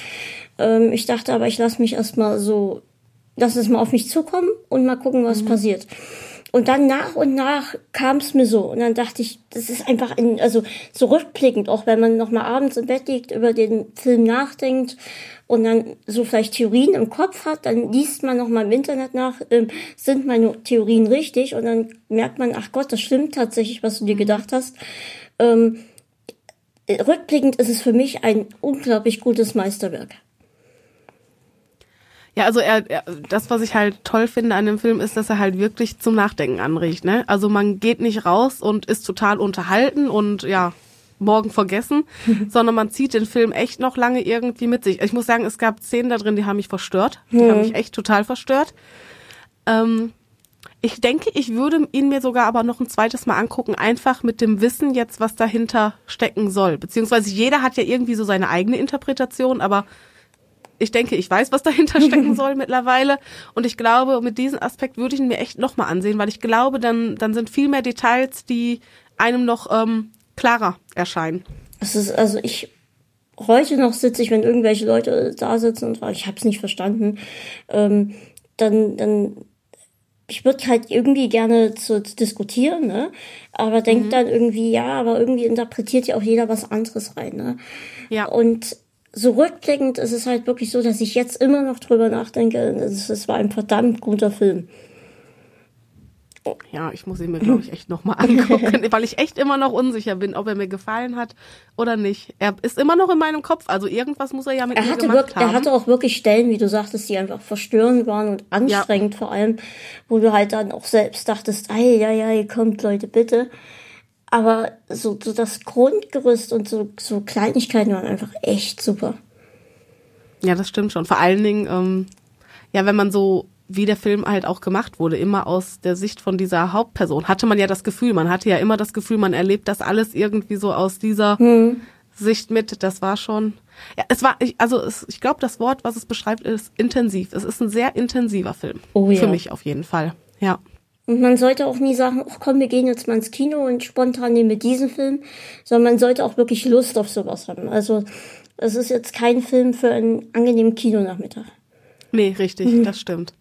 ähm, ich dachte aber, ich lasse mich erstmal so lass es mal auf mich zukommen und mal gucken, was mhm. passiert. Und dann nach und nach kam es mir so. Und dann dachte ich, das ist einfach in, also so rückblickend, auch wenn man noch mal abends im Bett liegt, über den Film nachdenkt und dann so vielleicht Theorien im Kopf hat, dann liest man noch mal im Internet nach, ähm, sind meine Theorien richtig? Und dann merkt man, ach Gott, das stimmt tatsächlich, was du dir gedacht hast. Ähm, rückblickend ist es für mich ein unglaublich gutes Meisterwerk. Ja, also er, er, das, was ich halt toll finde an dem Film, ist, dass er halt wirklich zum Nachdenken anregt. Ne? Also man geht nicht raus und ist total unterhalten und ja, morgen vergessen, sondern man zieht den Film echt noch lange irgendwie mit sich. Ich muss sagen, es gab Szenen da drin, die haben mich verstört. Die mhm. haben mich echt total verstört. Ähm, ich denke, ich würde ihn mir sogar aber noch ein zweites Mal angucken, einfach mit dem Wissen jetzt, was dahinter stecken soll. Beziehungsweise jeder hat ja irgendwie so seine eigene Interpretation, aber ich denke, ich weiß, was dahinter stecken soll mittlerweile. Und ich glaube, mit diesem Aspekt würde ich ihn mir echt nochmal ansehen, weil ich glaube, dann, dann sind viel mehr Details, die einem noch ähm, klarer erscheinen. Es ist, also ich, heute noch sitze ich, wenn irgendwelche Leute da sitzen und sagen, ich habe es nicht verstanden, ähm, dann, dann ich würde halt irgendwie gerne zu, zu diskutieren, ne? Aber denkt mhm. dann irgendwie, ja, aber irgendwie interpretiert ja auch jeder was anderes rein, ne? Ja. Und so rückblickend ist es halt wirklich so, dass ich jetzt immer noch drüber nachdenke. Es war ein verdammt guter Film. Ja, ich muss ihn mir, glaube ich, echt nochmal angucken, weil ich echt immer noch unsicher bin, ob er mir gefallen hat oder nicht. Er ist immer noch in meinem Kopf, also irgendwas muss er ja mit er mir hatte gemacht wirklich, haben. Er hatte auch wirklich Stellen, wie du sagtest, die einfach verstörend waren und anstrengend ja. vor allem, wo du halt dann auch selbst dachtest, ei, ja, ja, ihr kommt, Leute, bitte. Aber so, so das Grundgerüst und so, so Kleinigkeiten waren einfach echt super. Ja, das stimmt schon. Vor allen Dingen, ähm, ja, wenn man so wie der Film halt auch gemacht wurde, immer aus der Sicht von dieser Hauptperson, hatte man ja das Gefühl, man hatte ja immer das Gefühl, man erlebt das alles irgendwie so aus dieser hm. Sicht mit. Das war schon, ja, es war, ich, also es, ich glaube, das Wort, was es beschreibt, ist intensiv. Es ist ein sehr intensiver Film. Oh, ja. Für mich auf jeden Fall. Ja. Und man sollte auch nie sagen, ach komm, wir gehen jetzt mal ins Kino und spontan nehmen wir diesen Film, sondern man sollte auch wirklich Lust auf sowas haben. Also es ist jetzt kein Film für einen angenehmen Kinonachmittag. Nee, richtig, mhm. das stimmt.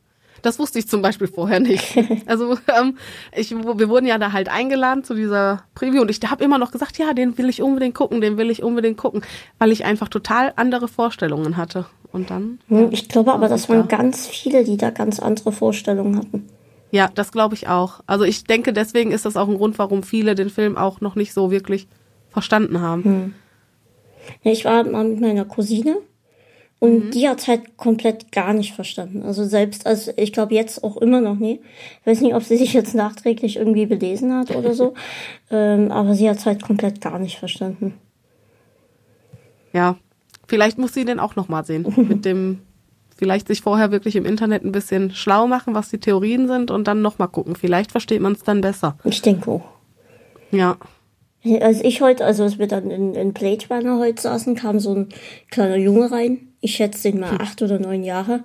Das wusste ich zum Beispiel vorher nicht. Also ähm, ich, wir wurden ja da halt eingeladen zu dieser Preview und ich habe immer noch gesagt, ja, den will ich unbedingt gucken, den will ich unbedingt gucken, weil ich einfach total andere Vorstellungen hatte. Und dann. Ich glaube aber, das waren ganz viele, die da ganz andere Vorstellungen hatten. Ja, das glaube ich auch. Also ich denke, deswegen ist das auch ein Grund, warum viele den Film auch noch nicht so wirklich verstanden haben. Hm. Ich war mal mit meiner Cousine und mhm. die hat halt komplett gar nicht verstanden. Also selbst, also ich glaube jetzt auch immer noch nie. Ich weiß nicht, ob sie sich jetzt nachträglich irgendwie belesen hat oder so. ähm, aber sie hat es halt komplett gar nicht verstanden. Ja, vielleicht muss sie den auch noch mal sehen. Mit dem, vielleicht sich vorher wirklich im Internet ein bisschen schlau machen, was die Theorien sind und dann noch mal gucken. Vielleicht versteht man es dann besser. Ich denke auch. Ja. Als ich heute, also als wir dann in, in Blade Runner heute saßen, kam so ein kleiner Junge rein. Ich schätze den mal hm. acht oder neun Jahre.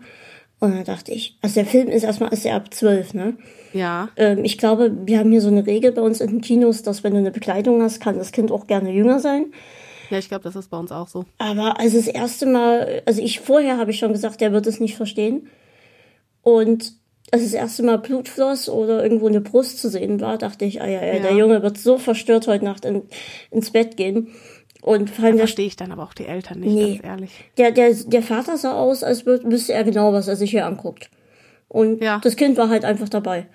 Und dann dachte ich, also der Film ist erstmal, ist ja ab zwölf, ne? Ja. Ähm, ich glaube, wir haben hier so eine Regel bei uns in den Kinos, dass wenn du eine Bekleidung hast, kann das Kind auch gerne jünger sein. Ja, ich glaube, das ist bei uns auch so. Aber also das erste Mal, also ich vorher habe ich schon gesagt, der wird es nicht verstehen. Und als das erste Mal Blut floss oder irgendwo eine Brust zu sehen war, dachte ich, ah ja, ja, der Junge wird so verstört heute Nacht in, ins Bett gehen. Und vor allem da verstehe ich dann aber auch die Eltern nicht, nee, ganz ehrlich. Der, der, der Vater sah aus, als wüsste er genau, was er sich hier anguckt. Und ja. das Kind war halt einfach dabei.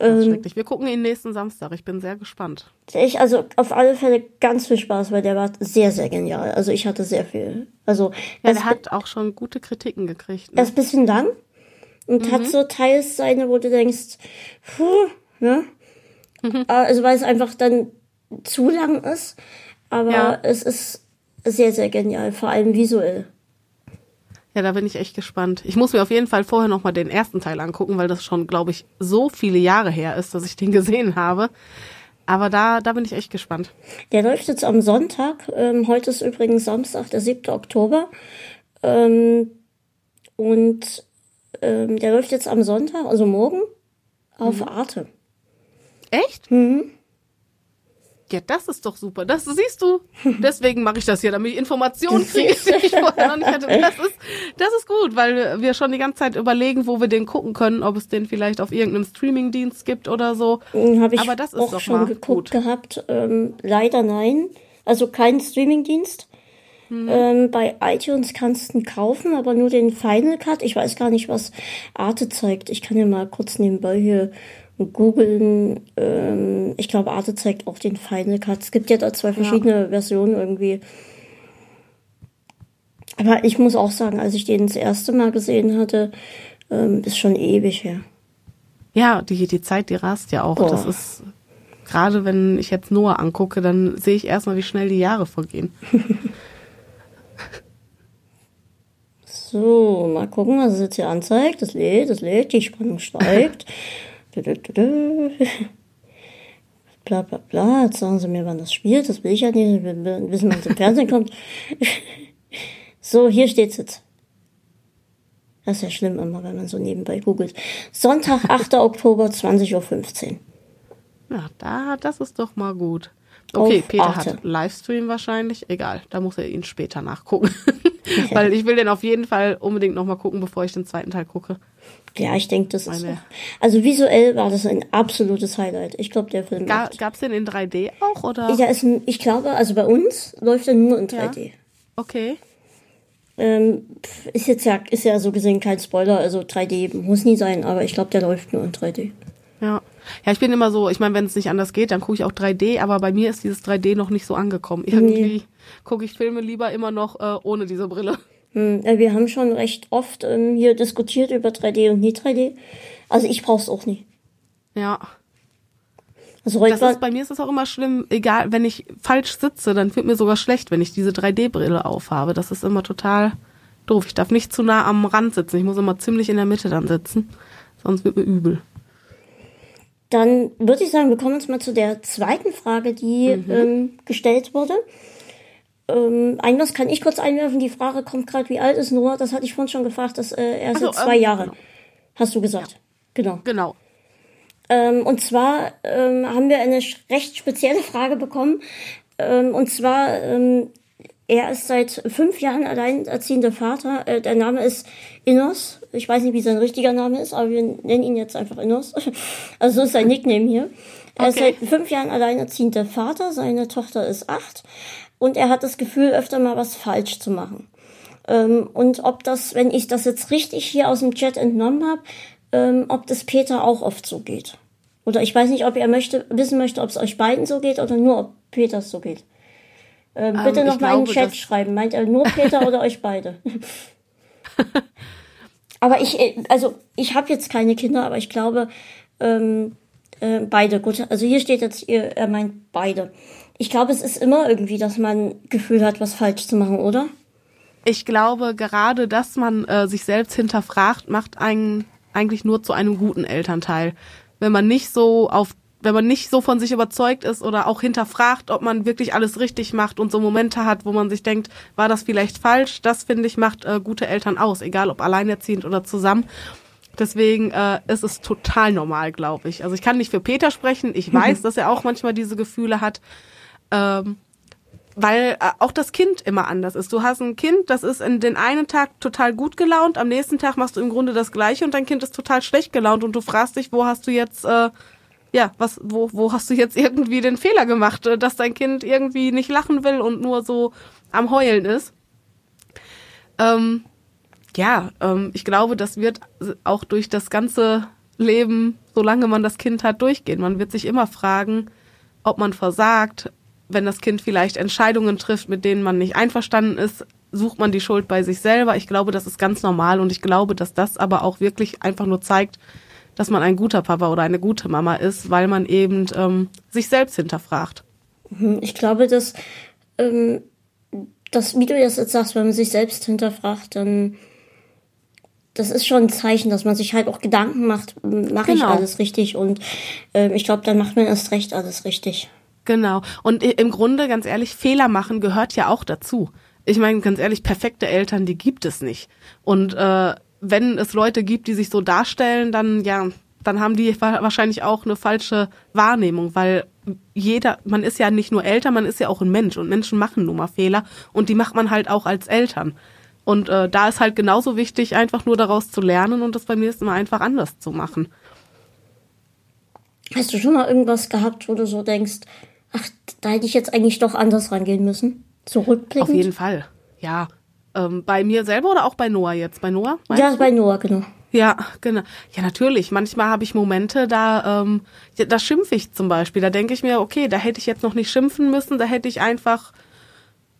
Ähm, schrecklich. Wir gucken ihn nächsten Samstag. Ich bin sehr gespannt. Ich, also auf alle Fälle ganz viel Spaß, weil der war sehr, sehr genial. Also ich hatte sehr viel. Also ja, der hat auch schon gute Kritiken gekriegt. Ne? Er ist ein bisschen lang, und mhm. hat so teils seine, wo du denkst, puh, ne? Mhm. Also weil es einfach dann zu lang ist. Aber ja. es ist sehr, sehr genial, vor allem visuell. Ja, da bin ich echt gespannt. Ich muss mir auf jeden Fall vorher nochmal den ersten Teil angucken, weil das schon, glaube ich, so viele Jahre her ist, dass ich den gesehen habe. Aber da, da bin ich echt gespannt. Der läuft jetzt am Sonntag. Ähm, heute ist übrigens Samstag, der 7. Oktober. Ähm, und ähm, der läuft jetzt am Sonntag, also morgen, auf mhm. Arte. Echt? Mhm. Ja, das ist doch super. Das siehst du. Deswegen mache ich das hier, damit ich Informationen kriege, die ich vorher noch nicht hatte. Das ist, das ist gut, weil wir schon die ganze Zeit überlegen, wo wir den gucken können, ob es den vielleicht auf irgendeinem Streamingdienst gibt oder so. Hm, Habe ich Aber das ist auch schon geguckt gut. gehabt. Ähm, leider nein. Also kein Streamingdienst. Mhm. Ähm, bei iTunes kannst du ihn kaufen, aber nur den Final Cut. Ich weiß gar nicht, was Arte zeigt. Ich kann ja mal kurz nebenbei hier googeln. Ähm, ich glaube, Arte zeigt auch den Final Cut. Es gibt ja da zwei verschiedene ja. Versionen irgendwie. Aber ich muss auch sagen, als ich den das erste Mal gesehen hatte, ähm, ist schon ewig her. Ja, die, die Zeit, die rast ja auch. Boah. Das ist, gerade wenn ich jetzt Noah angucke, dann sehe ich erstmal, wie schnell die Jahre vergehen. So, mal gucken, was es jetzt hier anzeigt. Das lädt, das lädt, die Spannung steigt. bla bla bla. Jetzt sagen sie mir, wann das spielt. Das will ich ja nicht. Wissen, wann es im Fernsehen kommt. so, hier steht's jetzt. Das ist ja schlimm immer, wenn man so nebenbei googelt. Sonntag, 8. Oktober, 20.15 Uhr. Ja, da, das ist doch mal gut. Okay, Peter Arte. hat Livestream wahrscheinlich. Egal, da muss er ihn später nachgucken. Weil ich will den auf jeden Fall unbedingt nochmal gucken, bevor ich den zweiten Teil gucke. Ja, ich denke, das ist. Also visuell war das ein absolutes Highlight. Ich glaube, der Film. Ga, gab's den in 3D auch oder? Ja, ist, ich glaube, also bei uns läuft er nur in 3D. Ja. Okay. Ähm, ist jetzt ja, ist ja so gesehen kein Spoiler, also 3D muss nie sein, aber ich glaube, der läuft nur in 3D. Ja. Ja, ich bin immer so, ich meine, wenn es nicht anders geht, dann gucke ich auch 3D, aber bei mir ist dieses 3D noch nicht so angekommen. Irgendwie nee. gucke ich Filme lieber immer noch äh, ohne diese Brille. Hm, wir haben schon recht oft ähm, hier diskutiert über 3D und nie 3D. Also ich brauch's auch nie. Ja. Also heute das ist, bei mir ist es auch immer schlimm, egal, wenn ich falsch sitze, dann wird mir sogar schlecht, wenn ich diese 3D-Brille aufhabe. Das ist immer total doof. Ich darf nicht zu nah am Rand sitzen. Ich muss immer ziemlich in der Mitte dann sitzen. Sonst wird mir übel. Dann würde ich sagen, wir kommen jetzt mal zu der zweiten Frage, die mhm. ähm, gestellt wurde. Ähm, Einlass kann ich kurz einwerfen. Die Frage kommt gerade, wie alt ist Noah? Das hatte ich vorhin schon gefragt, dass äh, er ist also, zwei ähm, Jahre. Genau. Hast du gesagt. Ja. Genau. Genau. Ähm, und zwar ähm, haben wir eine recht spezielle Frage bekommen. Ähm, und zwar, ähm, er ist seit fünf Jahren alleinerziehender Vater. Äh, der Name ist Innos. Ich weiß nicht, wie sein richtiger Name ist, aber wir nennen ihn jetzt einfach Innos. Also so ist sein Nickname hier. Er okay. ist seit fünf Jahren alleinerziehender Vater. Seine Tochter ist acht. Und er hat das Gefühl, öfter mal was falsch zu machen. Ähm, und ob das, wenn ich das jetzt richtig hier aus dem Chat entnommen habe, ähm, ob das Peter auch oft so geht. Oder ich weiß nicht, ob er möchte, wissen möchte, ob es euch beiden so geht oder nur ob Peter so geht. Ähm, bitte ähm, noch mal in den Chat schreiben. Meint er nur Peter oder euch beide? aber ich, äh, also ich habe jetzt keine Kinder, aber ich glaube ähm, äh, beide. Gut, also hier steht jetzt, ihr, er meint beide. Ich glaube, es ist immer irgendwie, dass man Gefühl hat, was falsch zu machen, oder? Ich glaube, gerade, dass man äh, sich selbst hinterfragt, macht einen eigentlich nur zu einem guten Elternteil. Wenn man nicht so auf wenn man nicht so von sich überzeugt ist oder auch hinterfragt, ob man wirklich alles richtig macht und so Momente hat, wo man sich denkt, war das vielleicht falsch, das finde ich macht äh, gute Eltern aus, egal ob alleinerziehend oder zusammen. Deswegen äh, ist es total normal, glaube ich. Also ich kann nicht für Peter sprechen. Ich weiß, dass er auch manchmal diese Gefühle hat. Ähm, weil äh, auch das Kind immer anders ist. Du hast ein Kind, das ist in den einen Tag total gut gelaunt, am nächsten Tag machst du im Grunde das Gleiche und dein Kind ist total schlecht gelaunt und du fragst dich, wo hast du jetzt, äh, ja, was, wo, wo hast du jetzt irgendwie den Fehler gemacht, äh, dass dein Kind irgendwie nicht lachen will und nur so am Heulen ist. Ähm, ja, ähm, ich glaube, das wird auch durch das ganze Leben, solange man das Kind hat, durchgehen. Man wird sich immer fragen, ob man versagt, wenn das Kind vielleicht Entscheidungen trifft, mit denen man nicht einverstanden ist, sucht man die Schuld bei sich selber. Ich glaube, das ist ganz normal und ich glaube, dass das aber auch wirklich einfach nur zeigt, dass man ein guter Papa oder eine gute Mama ist, weil man eben ähm, sich selbst hinterfragt. Mhm, ich glaube, dass, ähm, dass, wie du jetzt sagst, wenn man sich selbst hinterfragt, dann das ist schon ein Zeichen, dass man sich halt auch Gedanken macht, mache genau. ich alles richtig und äh, ich glaube, dann macht man erst recht alles richtig. Genau. Und im Grunde, ganz ehrlich, Fehler machen gehört ja auch dazu. Ich meine, ganz ehrlich, perfekte Eltern, die gibt es nicht. Und äh, wenn es Leute gibt, die sich so darstellen, dann ja, dann haben die wahrscheinlich auch eine falsche Wahrnehmung, weil jeder, man ist ja nicht nur Eltern, man ist ja auch ein Mensch und Menschen machen nun mal Fehler und die macht man halt auch als Eltern. Und äh, da ist halt genauso wichtig, einfach nur daraus zu lernen und das beim nächsten Mal einfach anders zu machen. Hast du schon mal irgendwas gehabt, wo du so denkst, ach, da hätte ich jetzt eigentlich doch anders rangehen müssen. Zurückblickend. Auf jeden Fall, ja. Ähm, bei mir selber oder auch bei Noah jetzt? Bei Noah? Ja, du? bei Noah, genau. Ja, genau. Ja, natürlich. Manchmal habe ich Momente, da, ähm, da schimpfe ich zum Beispiel. Da denke ich mir, okay, da hätte ich jetzt noch nicht schimpfen müssen, da hätte ich einfach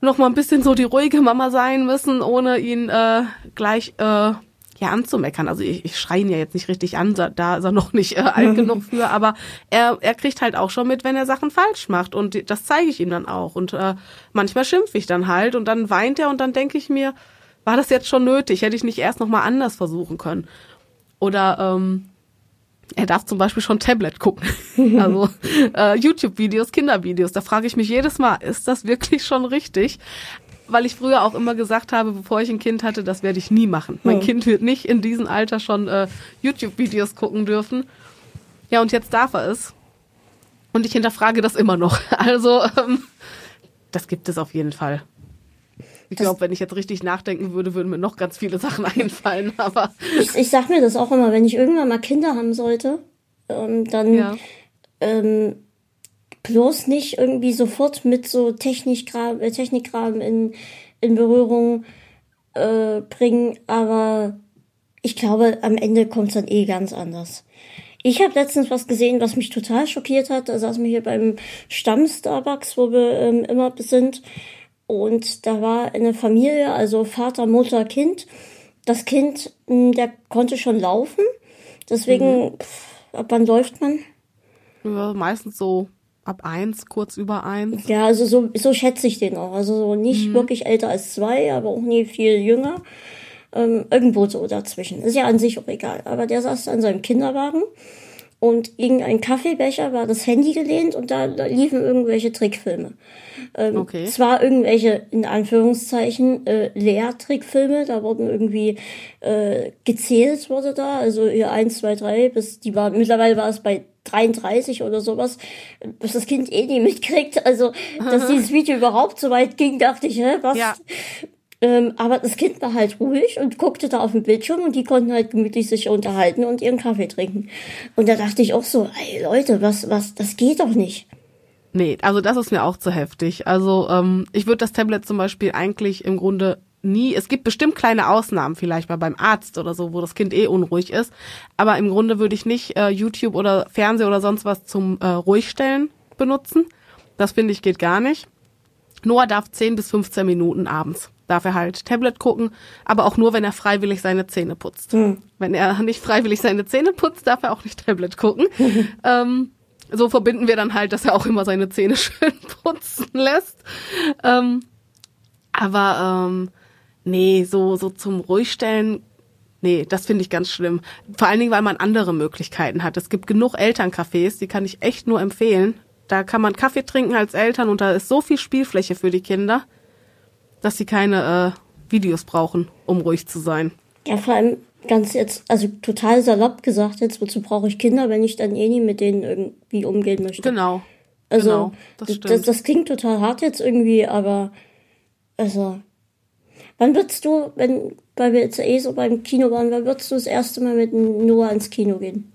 noch mal ein bisschen so die ruhige Mama sein müssen, ohne ihn äh, gleich äh, ja anzumeckern. Also ich, ich schreie ihn ja jetzt nicht richtig an, da ist er noch nicht äh, alt genug für, aber er, er kriegt halt auch schon mit, wenn er Sachen falsch macht und das zeige ich ihm dann auch. Und äh, manchmal schimpfe ich dann halt und dann weint er und dann denke ich mir, war das jetzt schon nötig? Hätte ich nicht erst noch mal anders versuchen können? Oder ähm, er darf zum Beispiel schon Tablet gucken. also äh, YouTube-Videos, Kindervideos. Da frage ich mich jedes Mal, ist das wirklich schon richtig? weil ich früher auch immer gesagt habe, bevor ich ein Kind hatte, das werde ich nie machen. Mein hm. Kind wird nicht in diesem Alter schon äh, YouTube-Videos gucken dürfen. Ja, und jetzt darf er es. Und ich hinterfrage das immer noch. Also, ähm, das gibt es auf jeden Fall. Ich glaube, wenn ich jetzt richtig nachdenken würde, würden mir noch ganz viele Sachen einfallen. Aber ich, ich sag mir das auch immer, wenn ich irgendwann mal Kinder haben sollte, ähm, dann ja. ähm, bloß nicht irgendwie sofort mit so Technikkram, äh, in, in Berührung äh, bringen, aber ich glaube, am Ende kommt es dann eh ganz anders. Ich habe letztens was gesehen, was mich total schockiert hat. Da saßen wir hier beim Stamm Starbucks, wo wir ähm, immer sind. Und da war eine Familie, also Vater, Mutter, Kind. Das Kind, hm, der konnte schon laufen. Deswegen, mhm. pff, ab wann läuft man? Ja, meistens so ab eins, kurz über eins. Ja, also so, so schätze ich den auch. Also so nicht mhm. wirklich älter als zwei, aber auch nie viel jünger. Ähm, irgendwo so dazwischen. Ist ja an sich auch egal. Aber der saß an seinem Kinderwagen und irgendein Kaffeebecher war das Handy gelehnt und da, da liefen irgendwelche Trickfilme. Ähm, okay. Zwar irgendwelche, in Anführungszeichen, äh, Lehrtrickfilme, da wurden irgendwie äh, gezählt, wurde da, also hier eins, zwei, drei, bis die war, mittlerweile war es bei 33 oder sowas, bis das Kind eh nie mitkriegt. Also, dass dieses Video überhaupt so weit ging, dachte ich, hä, was? Ja. Ähm, aber das Kind war halt ruhig und guckte da auf den Bildschirm und die konnten halt gemütlich sich unterhalten und ihren Kaffee trinken. Und da dachte ich auch so, ey Leute, was, was, das geht doch nicht. Nee, also das ist mir auch zu heftig. Also ähm, ich würde das Tablet zum Beispiel eigentlich im Grunde nie, es gibt bestimmt kleine Ausnahmen, vielleicht mal beim Arzt oder so, wo das Kind eh unruhig ist. Aber im Grunde würde ich nicht äh, YouTube oder Fernseher oder sonst was zum äh, Ruhigstellen benutzen. Das finde ich geht gar nicht. Noah darf 10 bis 15 Minuten abends darf er halt Tablet gucken, aber auch nur, wenn er freiwillig seine Zähne putzt. Mhm. Wenn er nicht freiwillig seine Zähne putzt, darf er auch nicht Tablet gucken. ähm, so verbinden wir dann halt, dass er auch immer seine Zähne schön putzen lässt. Ähm, aber ähm, nee, so, so zum Ruhigstellen, nee, das finde ich ganz schlimm. Vor allen Dingen, weil man andere Möglichkeiten hat. Es gibt genug Elterncafés, die kann ich echt nur empfehlen. Da kann man Kaffee trinken als Eltern und da ist so viel Spielfläche für die Kinder dass sie keine äh, Videos brauchen, um ruhig zu sein. Ja, vor allem ganz jetzt, also total salopp gesagt, jetzt wozu brauche ich Kinder, wenn ich dann eh nie mit denen irgendwie umgehen möchte. Genau. Also genau, das, das, das, klingt total hart jetzt irgendwie, aber also wann würdest du, wenn, weil wir jetzt eh so beim Kino waren, wann würdest du das erste Mal mit Noah ins Kino gehen?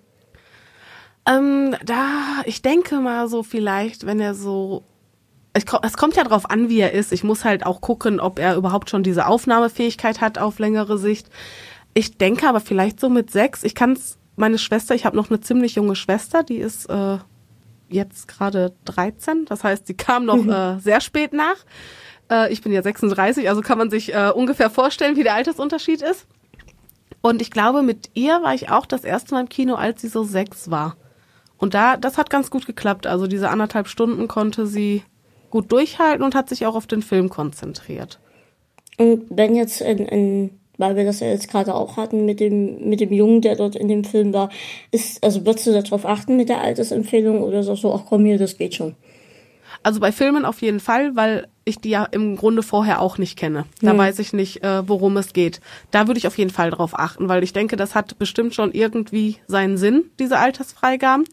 Ähm, da, ich denke mal so vielleicht, wenn er so es kommt ja drauf an, wie er ist. Ich muss halt auch gucken, ob er überhaupt schon diese Aufnahmefähigkeit hat auf längere Sicht. Ich denke aber vielleicht so mit sechs. Ich kann es, meine Schwester, ich habe noch eine ziemlich junge Schwester, die ist äh, jetzt gerade 13. Das heißt, sie kam noch mhm. äh, sehr spät nach. Äh, ich bin ja 36, also kann man sich äh, ungefähr vorstellen, wie der Altersunterschied ist. Und ich glaube, mit ihr war ich auch das erste Mal im Kino, als sie so sechs war. Und da, das hat ganz gut geklappt. Also diese anderthalb Stunden konnte sie gut durchhalten und hat sich auch auf den Film konzentriert. Und wenn jetzt in, in weil wir das ja jetzt gerade auch hatten mit dem, mit dem Jungen, der dort in dem Film war, ist, also würdest du darauf achten mit der Altersempfehlung oder sagst du, ach komm hier, das geht schon? Also bei Filmen auf jeden Fall, weil ich die ja im Grunde vorher auch nicht kenne. Da hm. weiß ich nicht, äh, worum es geht. Da würde ich auf jeden Fall drauf achten, weil ich denke, das hat bestimmt schon irgendwie seinen Sinn, diese Altersfreigaben.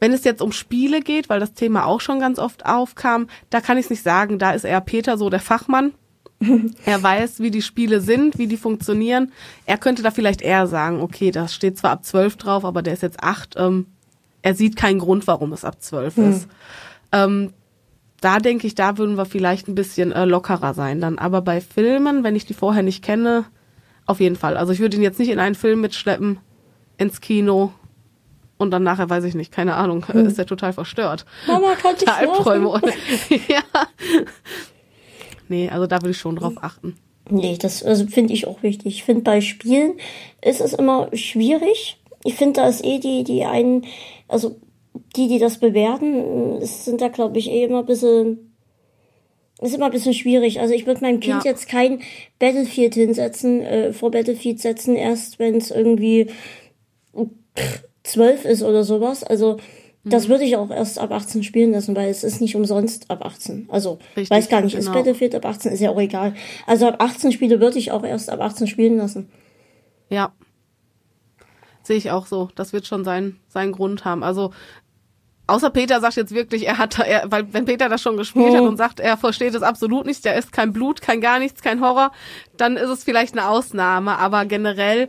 Wenn es jetzt um Spiele geht, weil das Thema auch schon ganz oft aufkam, da kann ich es nicht sagen. Da ist eher Peter so der Fachmann. er weiß, wie die Spiele sind, wie die funktionieren. Er könnte da vielleicht eher sagen, okay, das steht zwar ab zwölf drauf, aber der ist jetzt acht. Ähm, er sieht keinen Grund, warum es ab zwölf hm. ist. Ähm, da denke ich, da würden wir vielleicht ein bisschen äh, lockerer sein dann. Aber bei Filmen, wenn ich die vorher nicht kenne, auf jeden Fall. Also ich würde ihn jetzt nicht in einen Film mitschleppen ins Kino, und dann nachher weiß ich nicht, keine Ahnung, hm. ist der total verstört. Mama, kann ich Albträume. ja. Nee, also da würde ich schon drauf achten. Nee, das also finde ich auch wichtig. Ich finde bei Spielen ist es immer schwierig. Ich finde, da ist eh die, die einen, also die, die das bewerten, sind da, glaube ich, eh immer ein bisschen, ist immer ein bisschen schwierig. Also ich würde meinem Kind ja. jetzt kein Battlefield hinsetzen, äh, vor Battlefield setzen, erst wenn es irgendwie pff, zwölf ist oder sowas. Also das mhm. würde ich auch erst ab 18 spielen lassen, weil es ist nicht umsonst ab 18. Also Richtig, weiß gar nicht, genau. ist Battlefield ab 18, ist ja auch egal. Also ab 18 Spiele würde ich auch erst ab 18 spielen lassen. Ja. Sehe ich auch so. Das wird schon seinen, seinen Grund haben. Also Außer Peter sagt jetzt wirklich, er hat, er, weil wenn Peter das schon gespielt oh. hat und sagt, er versteht es absolut nicht, der ist kein Blut, kein gar nichts, kein Horror, dann ist es vielleicht eine Ausnahme. Aber generell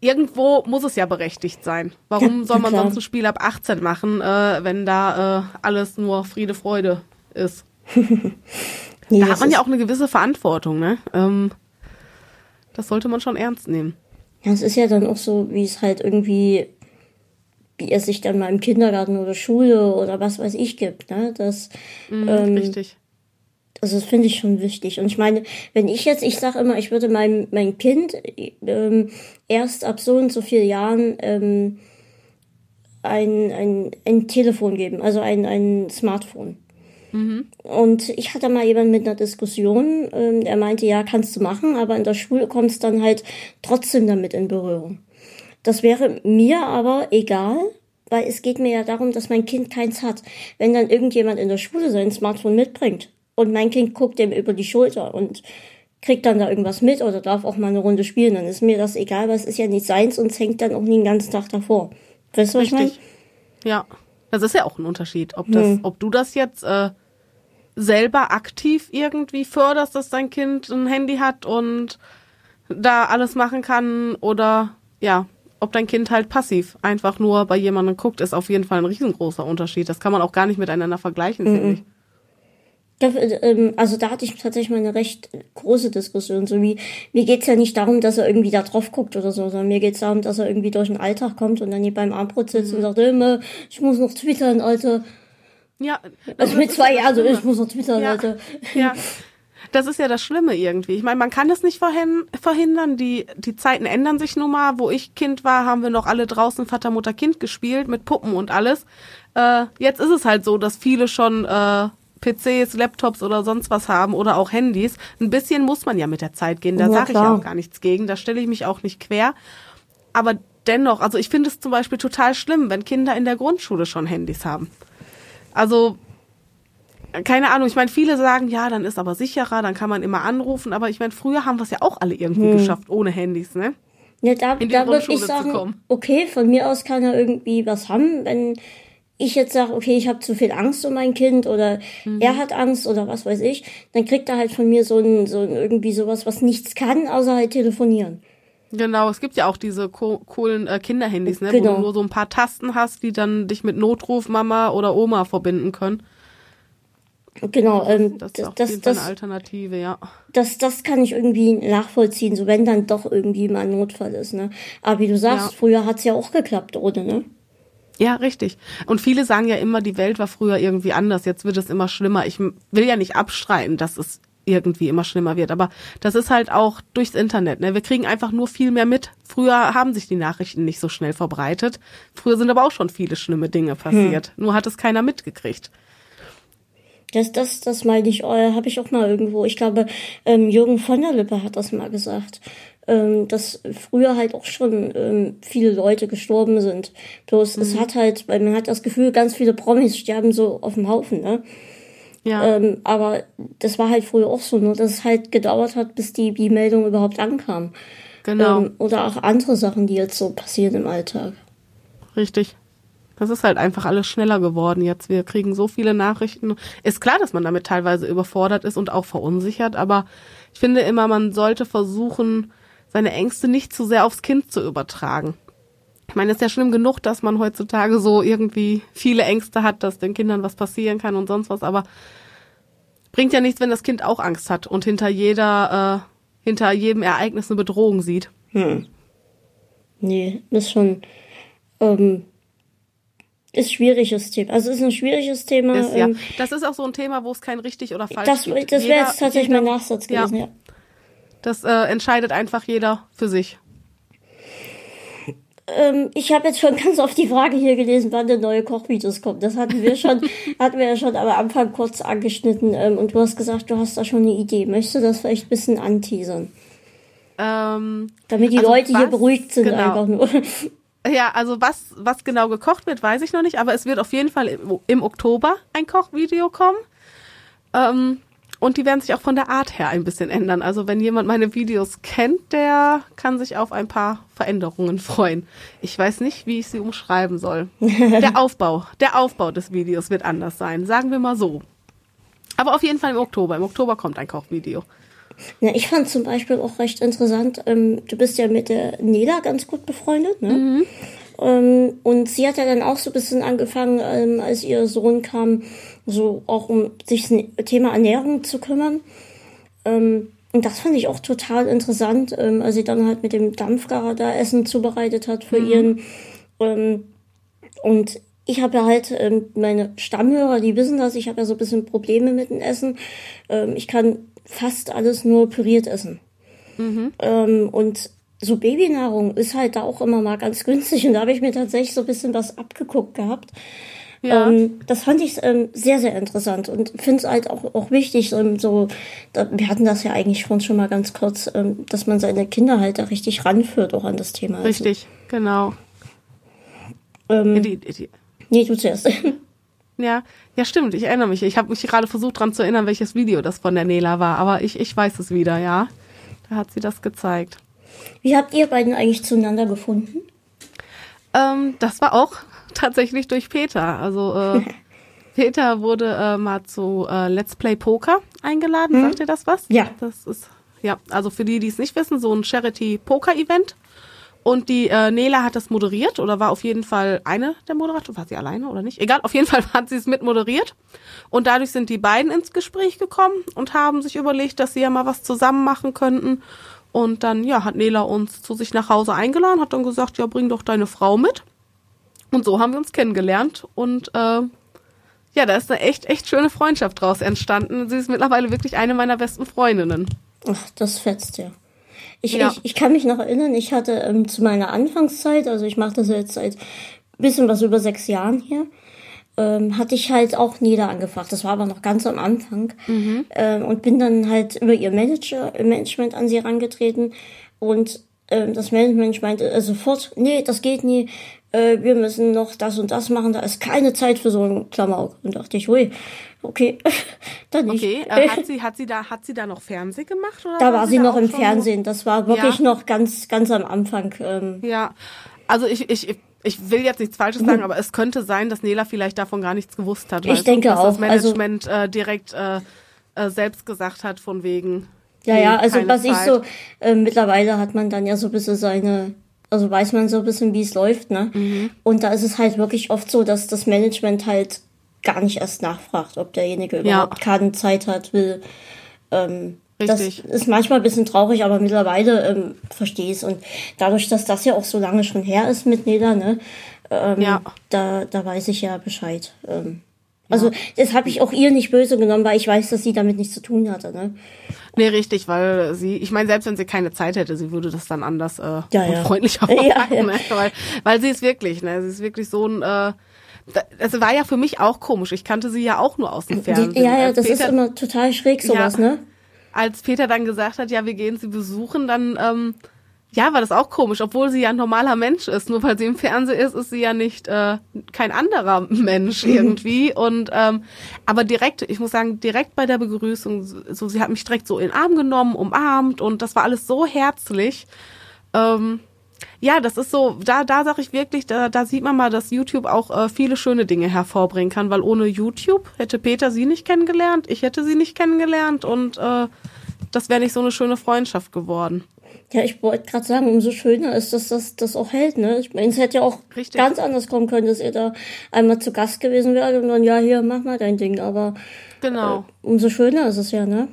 irgendwo muss es ja berechtigt sein. Warum soll man sonst ein Spiel ab 18 machen, äh, wenn da äh, alles nur Friede, Freude ist? nee, da hat man ja auch eine gewisse Verantwortung, ne? Ähm, das sollte man schon ernst nehmen. Ja, es ist ja dann auch so, wie es halt irgendwie, wie es sich dann mal im Kindergarten oder Schule oder was weiß ich gibt, ne? Das, mm, ähm, richtig. Also das finde ich schon wichtig. Und ich meine, wenn ich jetzt, ich sage immer, ich würde meinem mein Kind ähm, erst ab so und so vielen Jahren ähm, ein, ein, ein Telefon geben, also ein, ein Smartphone. Mhm. Und ich hatte mal jemanden mit einer Diskussion, ähm, der meinte, ja, kannst du machen, aber in der Schule kommt es dann halt trotzdem damit in Berührung. Das wäre mir aber egal, weil es geht mir ja darum, dass mein Kind keins hat. Wenn dann irgendjemand in der Schule sein Smartphone mitbringt und mein Kind guckt dem über die Schulter und kriegt dann da irgendwas mit oder darf auch mal eine Runde spielen, dann ist mir das egal, weil es ist ja nicht seins und es hängt dann auch nie den ganzen Tag davor. Weißt du, was Richtig. ich meine? Ja. Das ist ja auch ein Unterschied, ob das, hm. ob du das jetzt äh, selber aktiv irgendwie förderst, dass dein Kind ein Handy hat und da alles machen kann oder ja, ob dein Kind halt passiv einfach nur bei jemandem guckt, ist auf jeden Fall ein riesengroßer Unterschied. Das kann man auch gar nicht miteinander vergleichen, mhm. finde ich. Ähm, also da hatte ich tatsächlich mal eine recht große Diskussion. So wie, mir geht's ja nicht darum, dass er irgendwie da drauf guckt oder so, sondern mir geht's darum, dass er irgendwie durch den Alltag kommt und dann hier beim Armbrot sitzt mhm. und sagt, immer, ich muss noch twittern, Alter. Ja. Also mit zwei Jahren, also ich muss noch twittern, ja. Alter. Ja. Das ist ja das Schlimme irgendwie. Ich meine, man kann es nicht verhindern. Die, die Zeiten ändern sich nun mal. Wo ich Kind war, haben wir noch alle draußen Vater, Mutter, Kind gespielt mit Puppen und alles. Äh, jetzt ist es halt so, dass viele schon äh, PCs, Laptops oder sonst was haben oder auch Handys. Ein bisschen muss man ja mit der Zeit gehen. Da ja, sage ich ja auch gar nichts gegen. Da stelle ich mich auch nicht quer. Aber dennoch, also ich finde es zum Beispiel total schlimm, wenn Kinder in der Grundschule schon Handys haben. Also keine Ahnung, ich meine, viele sagen, ja, dann ist aber sicherer, dann kann man immer anrufen, aber ich meine, früher haben wir es ja auch alle irgendwie hm. geschafft, ohne Handys, ne? Ja, da, da würde ich sagen, okay, von mir aus kann er irgendwie was haben, wenn ich jetzt sage, okay, ich habe zu viel Angst um mein Kind oder mhm. er hat Angst oder was weiß ich, dann kriegt er halt von mir so ein, so ein irgendwie sowas, was nichts kann, außer halt telefonieren. Genau, es gibt ja auch diese co coolen äh, Kinderhandys, ne, genau. wo du nur so ein paar Tasten hast, die dann dich mit Notruf Mama oder Oma verbinden können. Genau, ähm, das, das, das, das, eine Alternative, ja. Das, das kann ich irgendwie nachvollziehen, so wenn dann doch irgendwie mal ein Notfall ist, ne. Aber wie du sagst, ja. früher hat's ja auch geklappt, oder, ne? Ja, richtig. Und viele sagen ja immer, die Welt war früher irgendwie anders, jetzt wird es immer schlimmer. Ich will ja nicht abstreiten, dass es irgendwie immer schlimmer wird, aber das ist halt auch durchs Internet. Ne? Wir kriegen einfach nur viel mehr mit. Früher haben sich die Nachrichten nicht so schnell verbreitet. Früher sind aber auch schon viele schlimme Dinge passiert. Hm. Nur hat es keiner mitgekriegt. Das, das, das meine ich, äh, habe ich auch mal irgendwo. Ich glaube, ähm, Jürgen von der Lippe hat das mal gesagt ähm, dass früher halt auch schon ähm, viele Leute gestorben sind. Bloß mhm. es hat halt, weil man hat das Gefühl, ganz viele Promis sterben so auf dem Haufen, ne? Ja. Ähm, aber das war halt früher auch so, nur dass es halt gedauert hat, bis die, die Meldung überhaupt ankam. Genau. Ähm, oder auch andere Sachen, die jetzt so passieren im Alltag. Richtig. Das ist halt einfach alles schneller geworden jetzt. Wir kriegen so viele Nachrichten. Ist klar, dass man damit teilweise überfordert ist und auch verunsichert, aber ich finde immer, man sollte versuchen, seine Ängste nicht zu sehr aufs Kind zu übertragen. Ich meine, es ist ja schlimm genug, dass man heutzutage so irgendwie viele Ängste hat, dass den Kindern was passieren kann und sonst was, aber bringt ja nichts, wenn das Kind auch Angst hat und hinter jeder, äh, hinter jedem Ereignis eine Bedrohung sieht. Hm. Nee, das ist schon, ähm, ist schwieriges Thema. Also ist ein schwieriges Thema. Ist, ja. Ähm, das ist auch so ein Thema, wo es kein richtig oder falsch das, gibt. Das wäre jetzt tatsächlich jeder, mein Nachsatz gewesen, ja. ja. Das äh, entscheidet einfach jeder für sich. Ähm, ich habe jetzt schon ganz oft die Frage hier gelesen, wann der neue Kochvideos kommt. Das hatten wir schon, hatten wir ja schon am Anfang kurz angeschnitten. Ähm, und du hast gesagt, du hast da schon eine Idee. Möchtest du das vielleicht ein bisschen anteasern? Ähm, Damit die also Leute was, hier beruhigt sind genau. einfach nur. Ja, also was, was genau gekocht wird, weiß ich noch nicht, aber es wird auf jeden Fall im, im Oktober ein Kochvideo kommen. Ähm, und die werden sich auch von der Art her ein bisschen ändern. Also wenn jemand meine Videos kennt, der kann sich auf ein paar Veränderungen freuen. Ich weiß nicht, wie ich sie umschreiben soll. Der Aufbau, der Aufbau des Videos wird anders sein, sagen wir mal so. Aber auf jeden Fall im Oktober. Im Oktober kommt ein Kochvideo. Ja, ich fand zum Beispiel auch recht interessant, ähm, du bist ja mit der Nela ganz gut befreundet, ne? Mhm. Ähm, und sie hat ja dann auch so ein bisschen angefangen, ähm, als ihr Sohn kam, so auch um sich das Thema Ernährung zu kümmern. Ähm, und das fand ich auch total interessant, ähm, als sie dann halt mit dem Dampfgarer da Essen zubereitet hat für mhm. ihren. Ähm, und ich habe ja halt ähm, meine Stammhörer, die wissen das, ich habe ja so ein bisschen Probleme mit dem Essen. Ähm, ich kann fast alles nur püriert essen. Mhm. Ähm, und so Babynahrung ist halt da auch immer mal ganz günstig und da habe ich mir tatsächlich so ein bisschen was abgeguckt gehabt. Ja. Ähm, das fand ich ähm, sehr, sehr interessant und finde es halt auch, auch wichtig, ähm, so, da, wir hatten das ja eigentlich schon schon mal ganz kurz, ähm, dass man seine Kinder halt da richtig ranführt, auch an das Thema. Richtig, also. genau. Ähm, die, die, nee, du zuerst. Ja, ja, stimmt. Ich erinnere mich. Ich habe mich gerade versucht, daran zu erinnern, welches Video das von der Nela war. Aber ich, ich weiß es wieder, ja. Da hat sie das gezeigt. Wie habt ihr beiden eigentlich zueinander gefunden? Ähm, das war auch tatsächlich durch Peter. Also äh, Peter wurde äh, mal zu äh, Let's Play Poker eingeladen. Hm? Sagt ihr das was? Ja. Das ist ja, also für die, die es nicht wissen, so ein Charity Poker Event. Und die äh, Nela hat das moderiert oder war auf jeden Fall eine der Moderatoren. War sie alleine oder nicht? Egal, auf jeden Fall hat sie es mit moderiert. Und dadurch sind die beiden ins Gespräch gekommen und haben sich überlegt, dass sie ja mal was zusammen machen könnten. Und dann, ja, hat Nela uns zu sich nach Hause eingeladen, hat dann gesagt, ja, bring doch deine Frau mit. Und so haben wir uns kennengelernt und äh, ja, da ist eine echt, echt schöne Freundschaft draus entstanden. Sie ist mittlerweile wirklich eine meiner besten Freundinnen. Ach, das fetzt ja. Ich, ja. ich, ich kann mich noch erinnern, ich hatte ähm, zu meiner Anfangszeit, also ich mache das jetzt seit bisschen was über sechs Jahren hier, ähm, hatte ich halt auch Nieder angefragt. Das war aber noch ganz am Anfang. Mhm. Ähm, und bin dann halt über ihr Manager, Management an sie herangetreten und ähm, das Management meinte äh, sofort, nee, das geht nie, äh, wir müssen noch das und das machen, da ist keine Zeit für so einen Klamauk. Und dachte ich, ui, okay, dann nicht. Okay, äh, hat sie, hat sie da, hat sie da noch Fernsehen gemacht? Oder da war, war sie, noch im Fernsehen, das war wirklich ja. noch ganz, ganz am Anfang. Ähm. Ja, also ich, ich, ich will jetzt nichts Falsches sagen, aber es könnte sein, dass Nela vielleicht davon gar nichts gewusst hat. Ich denke dass auch. das Management also, äh, direkt äh, äh, selbst gesagt hat, von wegen, ja, ja, also was Zeit. ich so, äh, mittlerweile hat man dann ja so ein bisschen seine, also weiß man so ein bisschen, wie es läuft, ne? Mhm. Und da ist es halt wirklich oft so, dass das Management halt gar nicht erst nachfragt, ob derjenige überhaupt ja. keine Zeit hat, will. Ähm, Richtig. Das ist manchmal ein bisschen traurig, aber mittlerweile ähm, verstehe ich es. Und dadurch, dass das ja auch so lange schon her ist mit Neda, ne, ähm, ja. da, da weiß ich ja Bescheid. Ähm, also das habe ich auch ihr nicht böse genommen, weil ich weiß, dass sie damit nichts zu tun hatte. Ne? Nee, richtig, weil sie, ich meine, selbst wenn sie keine Zeit hätte, sie würde das dann anders äh, ja, ja. freundlicher ja, ja. Ne? Weil, weil sie ist wirklich, ne, sie ist wirklich so ein äh, das war ja für mich auch komisch. Ich kannte sie ja auch nur aus dem Fernsehen. Ja, ja, das Peter, ist immer total schräg sowas, ja, ne? Als Peter dann gesagt hat, ja, wir gehen sie besuchen, dann ähm, ja, war das auch komisch, obwohl sie ja ein normaler Mensch ist. Nur weil sie im Fernsehen ist, ist sie ja nicht äh, kein anderer Mensch irgendwie. Und ähm, aber direkt, ich muss sagen, direkt bei der Begrüßung, so sie hat mich direkt so in den Arm genommen, umarmt und das war alles so herzlich. Ähm, ja, das ist so, da, da sag ich wirklich, da, da sieht man mal, dass YouTube auch äh, viele schöne Dinge hervorbringen kann, weil ohne YouTube hätte Peter sie nicht kennengelernt, ich hätte sie nicht kennengelernt und äh, das wäre nicht so eine schöne Freundschaft geworden. Ja, ich wollte gerade sagen, umso schöner ist, dass das, das auch hält, ne? Ich meine, es hätte ja auch Richtig. ganz anders kommen können, dass ihr da einmal zu Gast gewesen wärt und dann, ja, hier, mach mal dein Ding, aber genau. Äh, umso schöner ist es ja, ne?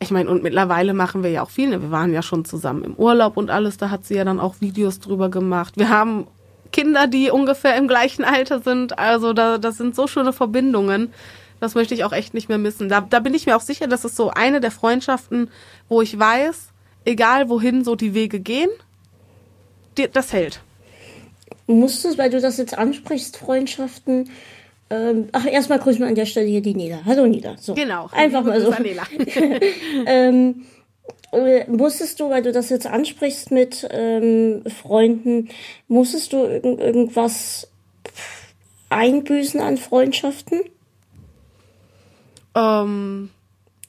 Ich meine, und mittlerweile machen wir ja auch viel, ne? Wir waren ja schon zusammen im Urlaub und alles, da hat sie ja dann auch Videos drüber gemacht. Wir haben Kinder, die ungefähr im gleichen Alter sind, also da, das sind so schöne Verbindungen. Das möchte ich auch echt nicht mehr missen. Da, da bin ich mir auch sicher, das ist so eine der Freundschaften, wo ich weiß, egal wohin so die Wege gehen, die, das hält. Musst du, weil du das jetzt ansprichst, Freundschaften, ähm, ach, erstmal grüßen wir an der Stelle hier die Nela. Hallo Nela. So. Genau. Einfach mal so. ähm, äh, musstest du, weil du das jetzt ansprichst mit ähm, Freunden, musstest du irg irgendwas einbüßen an Freundschaften? Ähm,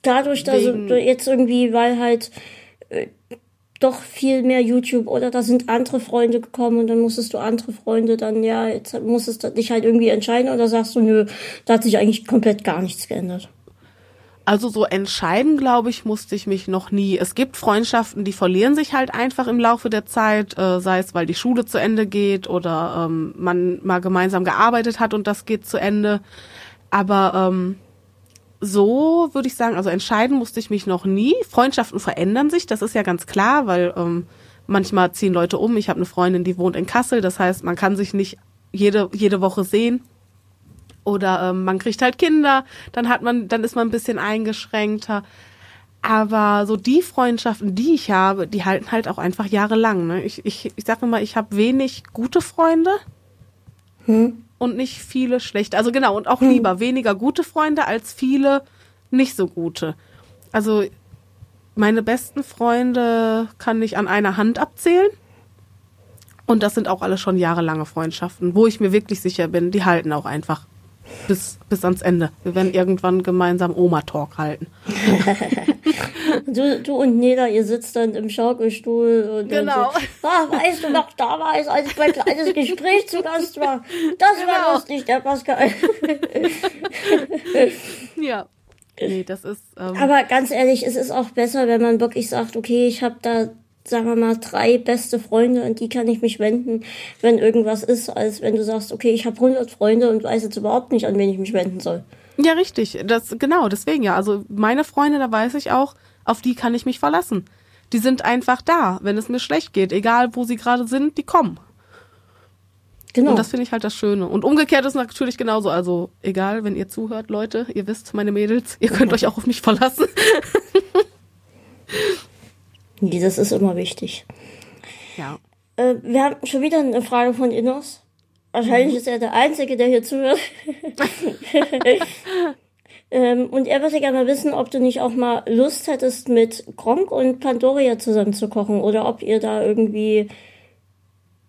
Dadurch, dass du jetzt irgendwie, weil halt doch viel mehr YouTube oder da sind andere Freunde gekommen und dann musstest du andere Freunde dann, ja, jetzt musstest du dich halt irgendwie entscheiden oder sagst du, nö, da hat sich eigentlich komplett gar nichts geändert. Also so entscheiden, glaube ich, musste ich mich noch nie. Es gibt Freundschaften, die verlieren sich halt einfach im Laufe der Zeit, äh, sei es, weil die Schule zu Ende geht oder ähm, man mal gemeinsam gearbeitet hat und das geht zu Ende. Aber ähm, so würde ich sagen, also entscheiden musste ich mich noch nie. Freundschaften verändern sich, das ist ja ganz klar, weil ähm, manchmal ziehen Leute um. Ich habe eine Freundin, die wohnt in Kassel, das heißt, man kann sich nicht jede, jede Woche sehen. Oder ähm, man kriegt halt Kinder, dann hat man, dann ist man ein bisschen eingeschränkter. Aber so die Freundschaften, die ich habe, die halten halt auch einfach jahrelang. Ne? Ich, ich, ich sage immer, ich habe wenig gute Freunde hm. Und nicht viele schlechte. Also genau, und auch hm. lieber weniger gute Freunde als viele nicht so gute. Also meine besten Freunde kann ich an einer Hand abzählen. Und das sind auch alle schon jahrelange Freundschaften, wo ich mir wirklich sicher bin, die halten auch einfach bis, bis ans Ende. Wir werden irgendwann gemeinsam Oma-Talk halten. du, du und Neda, ihr sitzt dann im Schaukelstuhl und genau. so, ah, weißt du noch damals, als ich mein kleines Gespräch zu Gast war? Das genau. war lustig, der Pascal. ja. Nee, das ist. Ähm Aber ganz ehrlich, es ist auch besser, wenn man wirklich sagt, okay, ich habe da sagen wir mal, drei beste Freunde, an die kann ich mich wenden, wenn irgendwas ist, als wenn du sagst, okay, ich habe 100 Freunde und weiß jetzt überhaupt nicht, an wen ich mich wenden soll. Ja, richtig. Das, genau, deswegen ja. Also meine Freunde, da weiß ich auch, auf die kann ich mich verlassen. Die sind einfach da, wenn es mir schlecht geht. Egal, wo sie gerade sind, die kommen. Genau. Und das finde ich halt das Schöne. Und umgekehrt ist natürlich genauso. Also egal, wenn ihr zuhört, Leute, ihr wisst, meine Mädels, ihr könnt euch auch auf mich verlassen. Nee, das ist immer wichtig. Ja. Äh, wir haben schon wieder eine Frage von Innos. Wahrscheinlich mhm. ist er der Einzige, der hier zuhört. ähm, und er würde gerne mal wissen, ob du nicht auch mal Lust hättest, mit Gronk und Pandoria zusammen zu kochen oder ob ihr da irgendwie,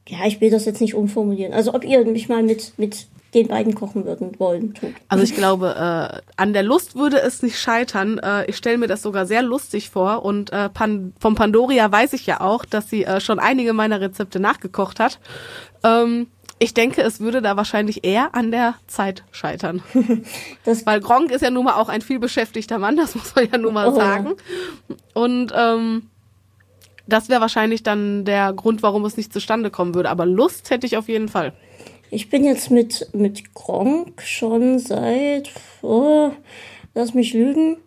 ja, ich will das jetzt nicht umformulieren, also ob ihr mich mal mit, mit den beiden kochen würden wollen. Tun. Also ich glaube, äh, an der Lust würde es nicht scheitern. Äh, ich stelle mir das sogar sehr lustig vor und äh, Pan von Pandoria weiß ich ja auch, dass sie äh, schon einige meiner Rezepte nachgekocht hat. Ähm, ich denke, es würde da wahrscheinlich eher an der Zeit scheitern. Das Weil Gronk ist ja nun mal auch ein vielbeschäftigter Mann, das muss man ja nun mal oh. sagen. Und ähm, das wäre wahrscheinlich dann der Grund, warum es nicht zustande kommen würde. Aber Lust hätte ich auf jeden Fall. Ich bin jetzt mit, mit Gronk schon seit, oh, lass mich lügen,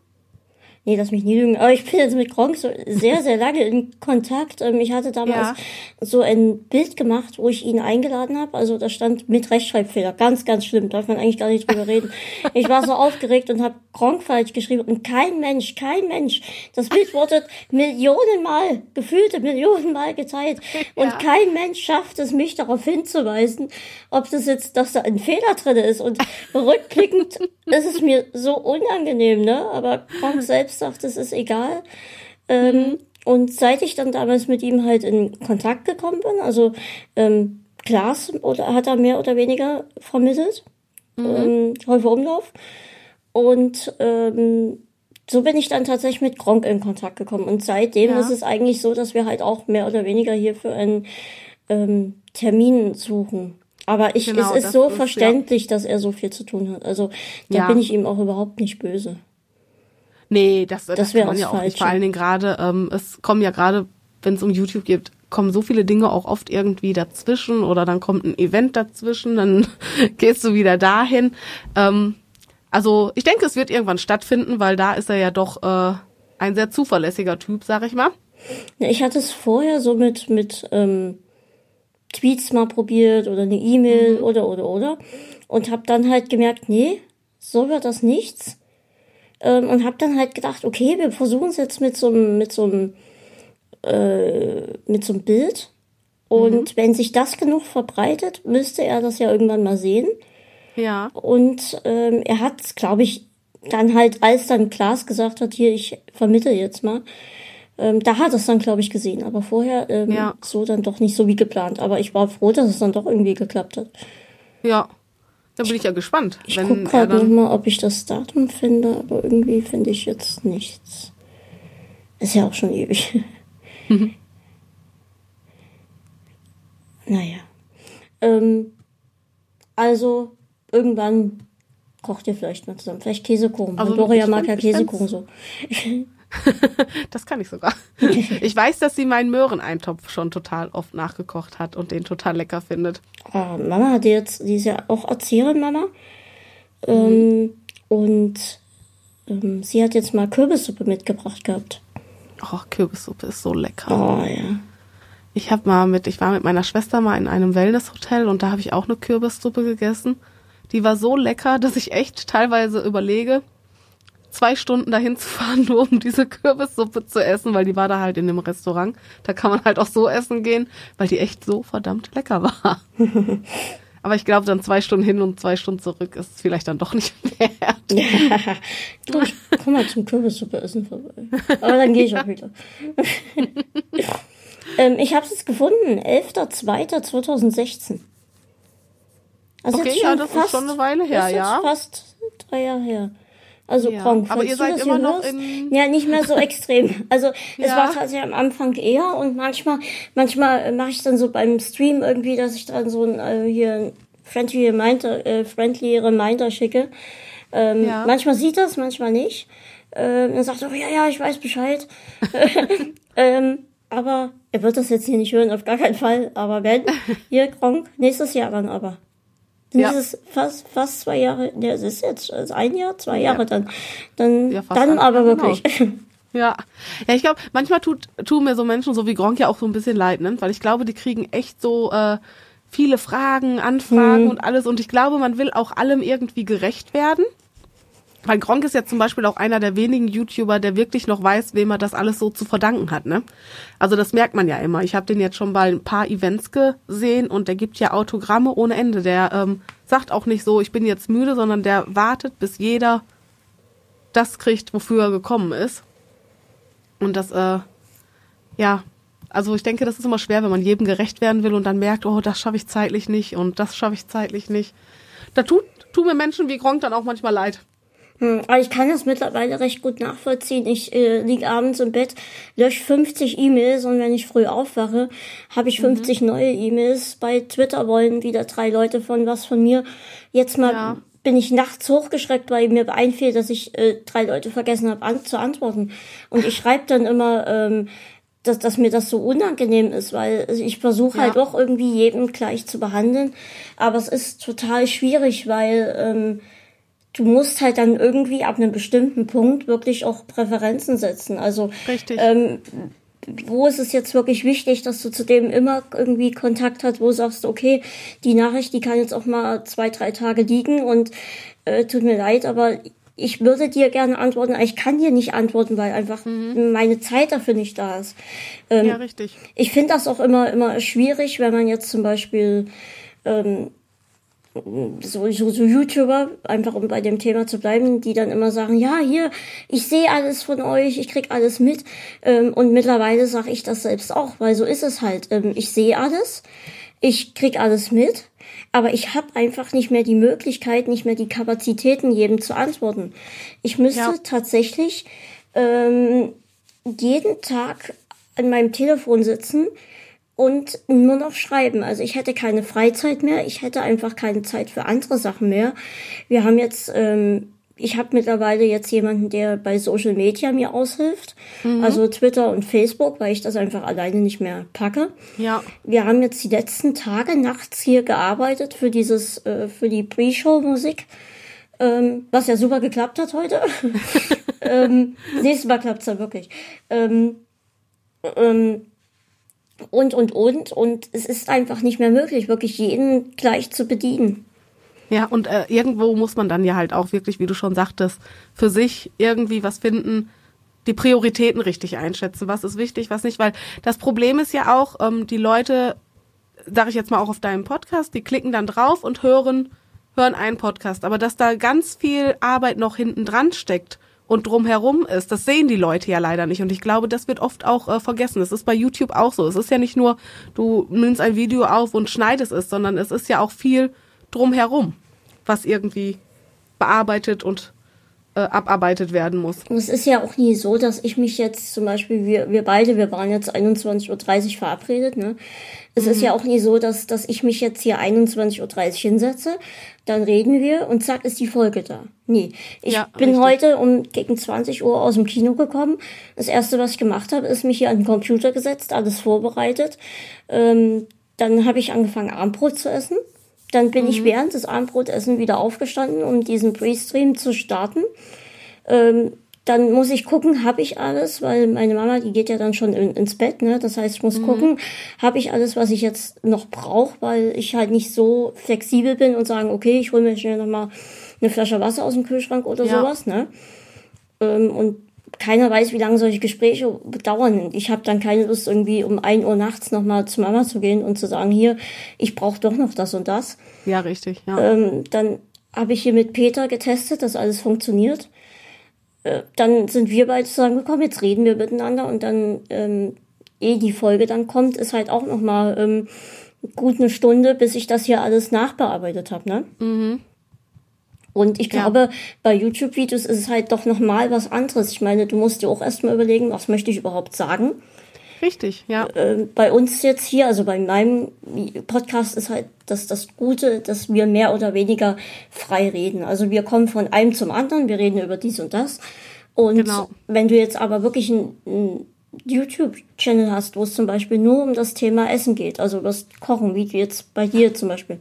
nee, lass mich nie lügen, aber ich bin jetzt mit Gronk so sehr, sehr lange in Kontakt. Ähm, ich hatte damals ja. so ein Bild gemacht, wo ich ihn eingeladen habe. Also da stand mit Rechtschreibfehler. Ganz, ganz schlimm. Darf man eigentlich gar nicht drüber reden. Ich war so aufgeregt und habe Gronk falsch geschrieben. Und kein Mensch, kein Mensch. Das Bild wurde Millionenmal, gefühlte Millionenmal geteilt. Und ja. kein Mensch schafft es, mich darauf hinzuweisen, ob das jetzt, dass da ein Fehler drin ist. Und rückblickend ist es mir so unangenehm, ne? Aber Gronk selbst sagt, es ist egal. Ähm, mhm. Und seit ich dann damals mit ihm halt in Kontakt gekommen bin, also ähm, Glas oder hat er mehr oder weniger vermittelt, mhm. ähm, Häufer Umlauf. Und ähm, so bin ich dann tatsächlich mit Gronk in Kontakt gekommen. Und seitdem ja. ist es eigentlich so, dass wir halt auch mehr oder weniger hier für einen ähm, Termin suchen. Aber ich, genau, es ist so ist, verständlich, ja. dass er so viel zu tun hat. Also da ja. bin ich ihm auch überhaupt nicht böse. Nee, das, das, das man ja auch falsch. nicht. Vor allen Dingen gerade, ähm, es kommen ja gerade, wenn es um YouTube geht, kommen so viele Dinge auch oft irgendwie dazwischen oder dann kommt ein Event dazwischen, dann gehst du wieder dahin. Ähm, also ich denke, es wird irgendwann stattfinden, weil da ist er ja doch äh, ein sehr zuverlässiger Typ, sag ich mal. Ich hatte es vorher so mit, mit ähm, Tweets mal probiert oder eine E-Mail mhm. oder oder oder und habe dann halt gemerkt, nee, so wird das nichts. Ähm, und habe dann halt gedacht, okay, wir versuchen es jetzt mit so einem mit so einem äh, mit so einem Bild. Und mhm. wenn sich das genug verbreitet, müsste er das ja irgendwann mal sehen. Ja. Und ähm, er hat, glaube ich, dann halt, als dann Klaas gesagt hat, hier, ich vermittle jetzt mal, ähm, da hat es dann, glaube ich, gesehen. Aber vorher ähm, ja. so dann doch nicht so wie geplant. Aber ich war froh, dass es dann doch irgendwie geklappt hat. Ja. Da bin ich ja gespannt. Ich gucke gerade nochmal, ob ich das Datum finde, aber irgendwie finde ich jetzt nichts. Ist ja auch schon ewig. Mhm. Naja. Ähm, also irgendwann Kocht ihr vielleicht mal zusammen. Vielleicht Käsekuchen. Also Doria mag ja Käsekuchen so. das kann ich sogar. Ich weiß, dass sie meinen Möhreneintopf schon total oft nachgekocht hat und den total lecker findet. Ah, Mama hat jetzt, die ist ja auch Erzieherin, Mama. Mhm. Ähm, und ähm, sie hat jetzt mal Kürbissuppe mitgebracht gehabt. Oh, Kürbissuppe ist so lecker. Oh ja. Ich habe mal mit, ich war mit meiner Schwester mal in einem Wellnesshotel und da habe ich auch eine Kürbissuppe gegessen. Die war so lecker, dass ich echt teilweise überlege, zwei Stunden dahin zu fahren, nur um diese Kürbissuppe zu essen, weil die war da halt in dem Restaurant. Da kann man halt auch so essen gehen, weil die echt so verdammt lecker war. Aber ich glaube, dann zwei Stunden hin und zwei Stunden zurück ist es vielleicht dann doch nicht wert. Ja, du, ich komm mal zum Kürbissuppe essen vorbei. Aber dann gehe ich auch wieder. ähm, ich habe es gefunden, 11.02.2016. Also okay, ja, das fast, ist schon eine Weile her, ja. fast drei Jahre her. Also ja, Gronk, aber ihr seid immer noch in ja nicht mehr so extrem. Also es ja. war tatsächlich am Anfang eher und manchmal manchmal mache ich dann so beim Stream irgendwie, dass ich dann so ein äh, hier friendly reminder, äh, friendly reminder schicke. Ähm, ja. Manchmal sieht das, manchmal nicht. Ähm, dann sagt er, ja ja, ich weiß Bescheid. ähm, aber er wird das jetzt hier nicht hören, auf gar keinen Fall. Aber wenn, hier Gronk, nächstes Jahr dann aber. Dann ja. ist es fast, fast zwei Jahre, ja, es ist jetzt also ein Jahr, zwei Jahre ja. dann. Dann, ja, dann aber genau. wirklich. Genau. Ja, ja, ich glaube, manchmal tut, tun mir so Menschen so wie Gronk ja auch so ein bisschen leid, ne? Weil ich glaube, die kriegen echt so äh, viele Fragen, Anfragen hm. und alles. Und ich glaube, man will auch allem irgendwie gerecht werden. Weil Gronk ist ja zum Beispiel auch einer der wenigen YouTuber, der wirklich noch weiß, wem er das alles so zu verdanken hat. Ne? Also das merkt man ja immer. Ich habe den jetzt schon bei ein paar Events gesehen und der gibt ja Autogramme ohne Ende. Der ähm, sagt auch nicht so, ich bin jetzt müde, sondern der wartet, bis jeder das kriegt, wofür er gekommen ist. Und das, äh, ja, also ich denke, das ist immer schwer, wenn man jedem gerecht werden will und dann merkt, oh, das schaffe ich zeitlich nicht und das schaffe ich zeitlich nicht. Da tut, tun mir Menschen wie Gronk dann auch manchmal leid. Hm, aber ich kann das mittlerweile recht gut nachvollziehen. Ich äh, liege abends im Bett, lösche 50 E-Mails und wenn ich früh aufwache, habe ich 50 mhm. neue E-Mails. Bei Twitter wollen wieder drei Leute von was von mir. Jetzt mal ja. bin ich nachts hochgeschreckt, weil mir einfiel, dass ich äh, drei Leute vergessen habe an, zu antworten. Und ich schreibe dann immer, ähm, dass, dass mir das so unangenehm ist, weil ich versuche halt ja. halt doch irgendwie jedem gleich zu behandeln. Aber es ist total schwierig, weil ähm, du musst halt dann irgendwie ab einem bestimmten Punkt wirklich auch Präferenzen setzen. Also Richtig. Ähm, wo ist es jetzt wirklich wichtig, dass du zu dem immer irgendwie Kontakt hast, wo sagst okay, die Nachricht, die kann jetzt auch mal zwei, drei Tage liegen und äh, tut mir leid, aber ich würde dir gerne antworten, aber ich kann dir nicht antworten, weil einfach mhm. meine Zeit dafür nicht da ist. Ähm, ja, richtig. Ich finde das auch immer, immer schwierig, wenn man jetzt zum Beispiel ähm, so, so, so YouTuber, einfach um bei dem Thema zu bleiben, die dann immer sagen, ja, hier, ich sehe alles von euch, ich krieg alles mit. Ähm, und mittlerweile sage ich das selbst auch, weil so ist es halt. Ähm, ich sehe alles, ich krieg alles mit, aber ich habe einfach nicht mehr die Möglichkeit, nicht mehr die Kapazitäten, jedem zu antworten. Ich müsste ja. tatsächlich ähm, jeden Tag an meinem Telefon sitzen, und nur noch schreiben. Also ich hätte keine Freizeit mehr, ich hätte einfach keine Zeit für andere Sachen mehr. Wir haben jetzt, ähm, ich habe mittlerweile jetzt jemanden, der bei Social Media mir aushilft, mhm. also Twitter und Facebook, weil ich das einfach alleine nicht mehr packe. Ja. Wir haben jetzt die letzten Tage nachts hier gearbeitet für dieses, äh, für die Pre-Show-Musik. Ähm, was ja super geklappt hat heute. ähm, nächstes Mal klappt's ja wirklich. Ähm, ähm, und, und, und. Und es ist einfach nicht mehr möglich, wirklich jeden gleich zu bedienen. Ja, und äh, irgendwo muss man dann ja halt auch wirklich, wie du schon sagtest, für sich irgendwie was finden, die Prioritäten richtig einschätzen, was ist wichtig, was nicht, weil das Problem ist ja auch, ähm, die Leute, sage ich jetzt mal auch auf deinem Podcast, die klicken dann drauf und hören, hören einen Podcast, aber dass da ganz viel Arbeit noch hinten dran steckt und drumherum ist. Das sehen die Leute ja leider nicht. Und ich glaube, das wird oft auch äh, vergessen. Es ist bei YouTube auch so. Es ist ja nicht nur, du nimmst ein Video auf und schneidest es, sondern es ist ja auch viel drumherum, was irgendwie bearbeitet und äh, abarbeitet werden muss. Es ist ja auch nie so, dass ich mich jetzt zum Beispiel, wir, wir beide, wir waren jetzt 21.30 Uhr verabredet, ne? Es mhm. ist ja auch nie so, dass, dass ich mich jetzt hier 21.30 Uhr hinsetze, dann reden wir und zack ist die Folge da. Nee. Ich ja, bin richtig. heute um gegen 20 Uhr aus dem Kino gekommen. Das erste, was ich gemacht habe, ist mich hier an den Computer gesetzt, alles vorbereitet. Ähm, dann habe ich angefangen, Abendbrot zu essen. Dann bin mhm. ich während des Abendbrotessen wieder aufgestanden, um diesen Pre-Stream zu starten. Ähm, dann muss ich gucken, habe ich alles, weil meine Mama, die geht ja dann schon in, ins Bett, ne? Das heißt, ich muss mhm. gucken, habe ich alles, was ich jetzt noch brauche, weil ich halt nicht so flexibel bin und sagen, okay, ich hole mir schnell nochmal eine Flasche Wasser aus dem Kühlschrank oder ja. sowas, ne? Ähm, und keiner weiß, wie lange solche Gespräche dauern. Ich habe dann keine Lust, irgendwie um ein Uhr nachts nochmal zu Mama zu gehen und zu sagen, hier, ich brauche doch noch das und das. Ja, richtig, ja. Ähm, dann habe ich hier mit Peter getestet, dass alles funktioniert. Äh, dann sind wir beide zusammengekommen, jetzt reden wir miteinander und dann, ähm, eh die Folge dann kommt, ist halt auch nochmal ähm, gut eine Stunde, bis ich das hier alles nachbearbeitet habe, ne? Mhm. Und ich glaube, ja. bei YouTube-Videos ist es halt doch nochmal was anderes. Ich meine, du musst dir auch erstmal überlegen, was möchte ich überhaupt sagen. Richtig, ja. Äh, bei uns jetzt hier, also bei meinem Podcast ist halt das, das Gute, dass wir mehr oder weniger frei reden. Also wir kommen von einem zum anderen, wir reden über dies und das. Und genau. wenn du jetzt aber wirklich einen YouTube-Channel hast, wo es zum Beispiel nur um das Thema Essen geht, also das Kochen, wie jetzt bei dir zum Beispiel,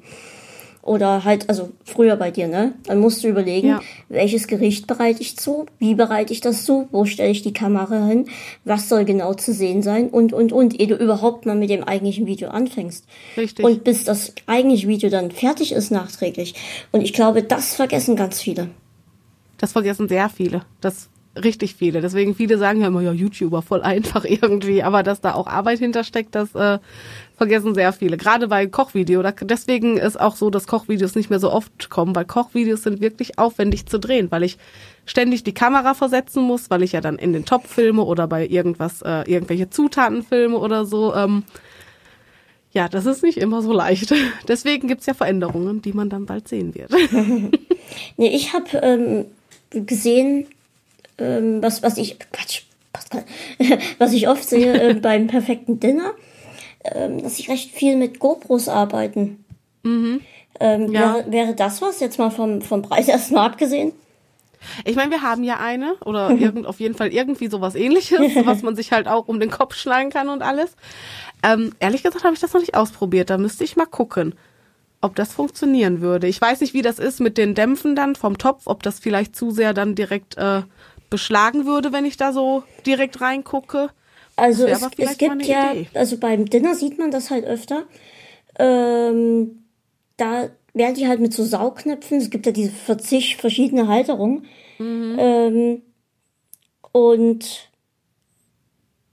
oder halt, also früher bei dir, ne? Dann musst du überlegen, ja. welches Gericht bereite ich zu, wie bereite ich das zu, wo stelle ich die Kamera hin, was soll genau zu sehen sein und, und, und, ehe du überhaupt mal mit dem eigentlichen Video anfängst. Richtig. Und bis das eigentliche Video dann fertig ist nachträglich. Und ich glaube, das vergessen ganz viele. Das vergessen sehr viele. Das richtig viele. Deswegen viele sagen ja immer, ja, YouTuber, voll einfach irgendwie. Aber dass da auch Arbeit hintersteckt, das äh, vergessen sehr viele. Gerade bei Kochvideo. Deswegen ist auch so, dass Kochvideos nicht mehr so oft kommen, weil Kochvideos sind wirklich aufwendig zu drehen, weil ich ständig die Kamera versetzen muss, weil ich ja dann in den Top filme oder bei irgendwas, äh, irgendwelche Zutaten filme oder so. Ähm, ja, das ist nicht immer so leicht. Deswegen gibt's ja Veränderungen, die man dann bald sehen wird. nee, ich habe ähm, gesehen, ähm, was, was ich, Quatsch, Pascal, was ich oft sehe äh, beim perfekten Dinner, ähm, dass sie recht viel mit GoPros arbeiten. Mhm. Ähm, ja. wäre, wäre das was, jetzt mal vom, vom Preis erstmal abgesehen? Ich meine, wir haben ja eine oder irgend, auf jeden Fall irgendwie sowas ähnliches, was man sich halt auch um den Kopf schlagen kann und alles. Ähm, ehrlich gesagt habe ich das noch nicht ausprobiert. Da müsste ich mal gucken, ob das funktionieren würde. Ich weiß nicht, wie das ist mit den Dämpfen dann vom Topf, ob das vielleicht zu sehr dann direkt äh, beschlagen würde, wenn ich da so direkt reingucke. Also es, es gibt ja, Idee. also beim Dinner sieht man das halt öfter. Ähm, da werden die halt mit so Saugnäpfen, es gibt ja diese 40 verschiedene Halterungen. Mhm. Ähm, und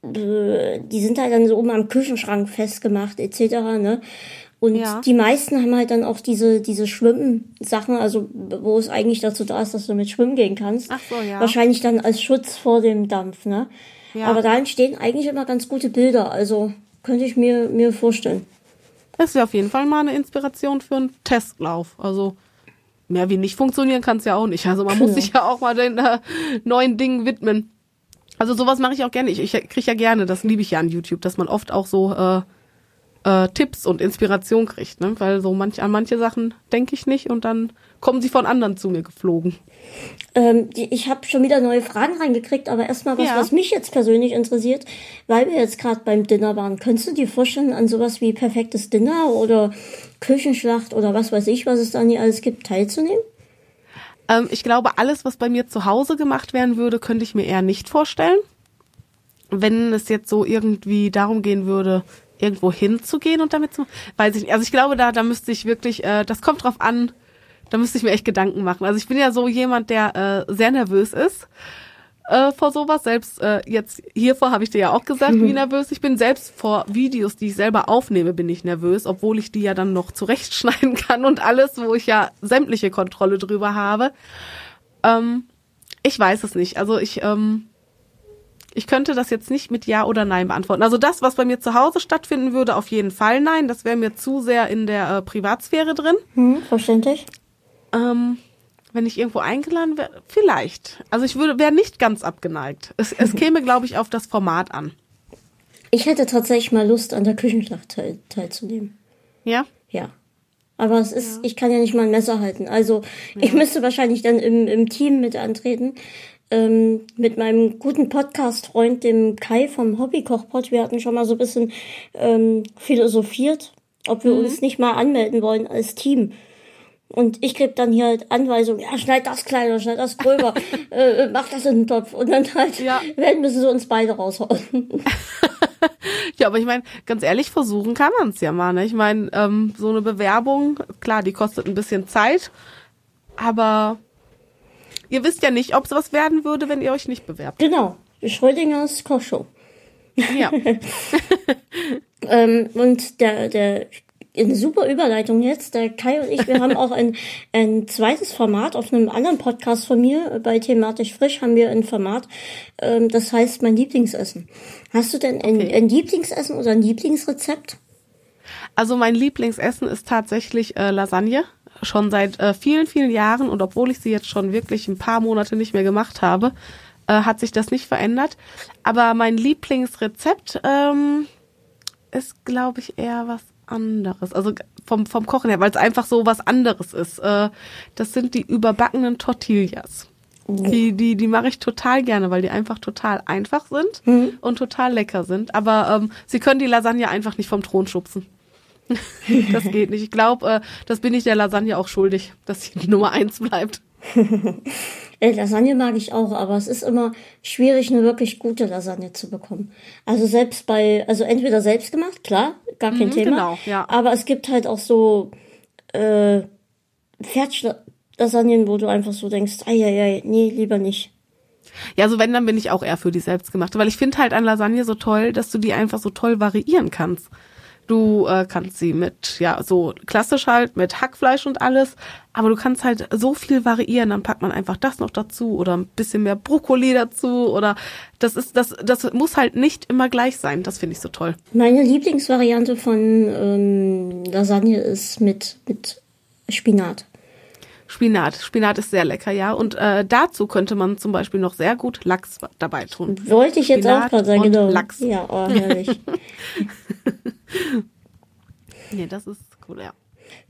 äh, die sind halt dann so oben am Küchenschrank festgemacht, etc. Ne? Und ja. die meisten haben halt dann auch diese, diese Schwimmsachen, also wo es eigentlich dazu da ist, dass du mit schwimmen gehen kannst. Ach so, ja. Wahrscheinlich dann als Schutz vor dem Dampf, ne? Ja. Aber da entstehen eigentlich immer ganz gute Bilder, also könnte ich mir, mir vorstellen. Das wäre auf jeden Fall mal eine Inspiration für einen Testlauf. Also mehr wie nicht funktionieren kann es ja auch nicht. Also man genau. muss sich ja auch mal den äh, neuen Dingen widmen. Also sowas mache ich auch gerne. Ich, ich kriege ja gerne, das liebe ich ja an YouTube, dass man oft auch so äh, äh, Tipps und Inspiration kriegt, ne? Weil so manch, an manche Sachen denke ich nicht und dann kommen sie von anderen zu mir geflogen. Ähm, ich habe schon wieder neue Fragen reingekriegt, aber erstmal was, ja. was mich jetzt persönlich interessiert, weil wir jetzt gerade beim Dinner waren. Könntest du dir vorstellen, an sowas wie perfektes Dinner oder Küchenschlacht oder was weiß ich, was es da nie alles gibt, teilzunehmen? Ähm, ich glaube, alles, was bei mir zu Hause gemacht werden würde, könnte ich mir eher nicht vorstellen. Wenn es jetzt so irgendwie darum gehen würde, irgendwo hinzugehen und damit zu, weiß ich nicht. Also ich glaube, da, da müsste ich wirklich, äh, das kommt drauf an, da müsste ich mir echt Gedanken machen. Also ich bin ja so jemand, der äh, sehr nervös ist äh, vor sowas. Selbst äh, jetzt hiervor habe ich dir ja auch gesagt, mhm. wie nervös ich bin. Selbst vor Videos, die ich selber aufnehme, bin ich nervös, obwohl ich die ja dann noch zurechtschneiden kann und alles, wo ich ja sämtliche Kontrolle drüber habe. Ähm, ich weiß es nicht. Also ich ähm, ich könnte das jetzt nicht mit Ja oder Nein beantworten. Also das, was bei mir zu Hause stattfinden würde, auf jeden Fall Nein. Das wäre mir zu sehr in der äh, Privatsphäre drin. Hm, verständlich. Ähm, wenn ich irgendwo eingeladen wäre, vielleicht. Also ich würde, wäre nicht ganz abgeneigt. Es, es käme, glaube ich, auf das Format an. Ich hätte tatsächlich mal Lust, an der Küchenschlacht teil, teilzunehmen. Ja? Ja. Aber es ist, ja. ich kann ja nicht mal ein Messer halten. Also ja. ich müsste wahrscheinlich dann im, im Team mit antreten. Ähm, mit meinem guten Podcast-Freund, dem Kai vom Hobbykochpot. Wir hatten schon mal so ein bisschen ähm, philosophiert, ob wir mhm. uns nicht mal anmelden wollen als Team. Und ich gebe dann hier halt Anweisungen, ja, schneid das kleiner, schneid das gröber, äh, mach das in den Topf. Und dann halt ja. werden müssen sie uns beide raushauen. ja, aber ich meine, ganz ehrlich, versuchen kann man es ja mal. Ne? Ich meine, ähm, so eine Bewerbung, klar, die kostet ein bisschen Zeit, aber ihr wisst ja nicht, ob es was werden würde, wenn ihr euch nicht bewerbt. Genau, Schrödingers Kochshow. Ja. ähm, und der, der eine super Überleitung jetzt. Der Kai und ich, wir haben auch ein, ein zweites Format auf einem anderen Podcast von mir. Bei Thematisch Frisch haben wir ein Format, ähm, das heißt mein Lieblingsessen. Hast du denn ein, okay. ein Lieblingsessen oder ein Lieblingsrezept? Also mein Lieblingsessen ist tatsächlich äh, Lasagne. Schon seit äh, vielen, vielen Jahren und obwohl ich sie jetzt schon wirklich ein paar Monate nicht mehr gemacht habe, äh, hat sich das nicht verändert. Aber mein Lieblingsrezept ähm, ist, glaube ich, eher was anderes. Also vom, vom Kochen her, weil es einfach so was anderes ist. Äh, das sind die überbackenen Tortillas. Die, die, die mache ich total gerne, weil die einfach total einfach sind mhm. und total lecker sind. Aber ähm, sie können die Lasagne einfach nicht vom Thron schubsen. das geht nicht. Ich glaube, äh, das bin ich der Lasagne auch schuldig, dass sie die Nummer eins bleibt. Lasagne mag ich auch, aber es ist immer schwierig, eine wirklich gute Lasagne zu bekommen. Also selbst bei, also entweder selbst gemacht, klar, gar kein mhm, Thema. Genau, ja. Aber es gibt halt auch so äh, Fertiglasagnen, wo du einfach so denkst, ei, ei, ei, nee, lieber nicht. Ja, so wenn, dann bin ich auch eher für die selbstgemachte, weil ich finde halt an Lasagne so toll, dass du die einfach so toll variieren kannst. Du äh, kannst sie mit, ja, so klassisch halt, mit Hackfleisch und alles, aber du kannst halt so viel variieren, dann packt man einfach das noch dazu oder ein bisschen mehr Brokkoli dazu oder das ist, das, das muss halt nicht immer gleich sein. Das finde ich so toll. Meine Lieblingsvariante von ähm, Lasagne ist mit, mit Spinat. Spinat. Spinat ist sehr lecker, ja. Und äh, dazu könnte man zum Beispiel noch sehr gut Lachs dabei tun. Wollte ich jetzt Spinat auch gerade sagen, genau. Lachs. Ja, oh, herrlich. nee, das ist cool, ja.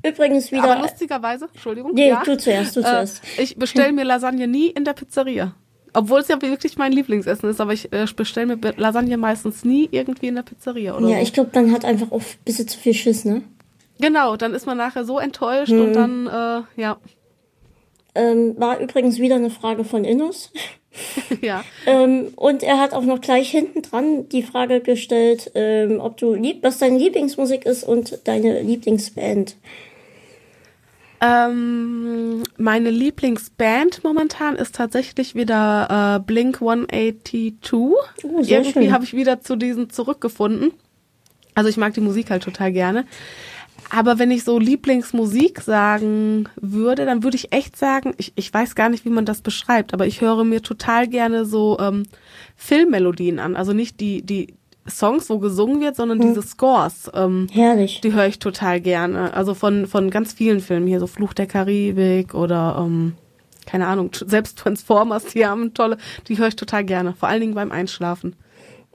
Übrigens wieder. Aber lustigerweise, Entschuldigung. Nee, ja, du zuerst, du äh, zuerst. Äh, ich bestelle mir Lasagne nie in der Pizzeria. Obwohl es ja wirklich mein Lieblingsessen ist, aber ich äh, bestelle mir Lasagne meistens nie irgendwie in der Pizzeria, oder? Ja, so. ich glaube, man hat einfach oft ein bisschen zu viel Schiss, ne? Genau, dann ist man nachher so enttäuscht hm. und dann, äh, ja. Ähm, war übrigens wieder eine Frage von Innos. ja. Ähm, und er hat auch noch gleich hinten dran die Frage gestellt, ähm, ob du lieb, was deine Lieblingsmusik ist und deine Lieblingsband. Ähm, meine Lieblingsband momentan ist tatsächlich wieder äh, Blink 182. Oh, Irgendwie habe ich wieder zu diesen zurückgefunden. Also ich mag die Musik halt total gerne. Aber wenn ich so Lieblingsmusik sagen würde, dann würde ich echt sagen, ich, ich weiß gar nicht, wie man das beschreibt, aber ich höre mir total gerne so ähm, Filmmelodien an. Also nicht die, die Songs, wo gesungen wird, sondern hm. diese Scores. Ähm, Herrlich. Die höre ich total gerne. Also von, von ganz vielen Filmen hier, so Fluch der Karibik oder ähm, keine Ahnung, selbst Transformers, die haben tolle, die höre ich total gerne. Vor allen Dingen beim Einschlafen.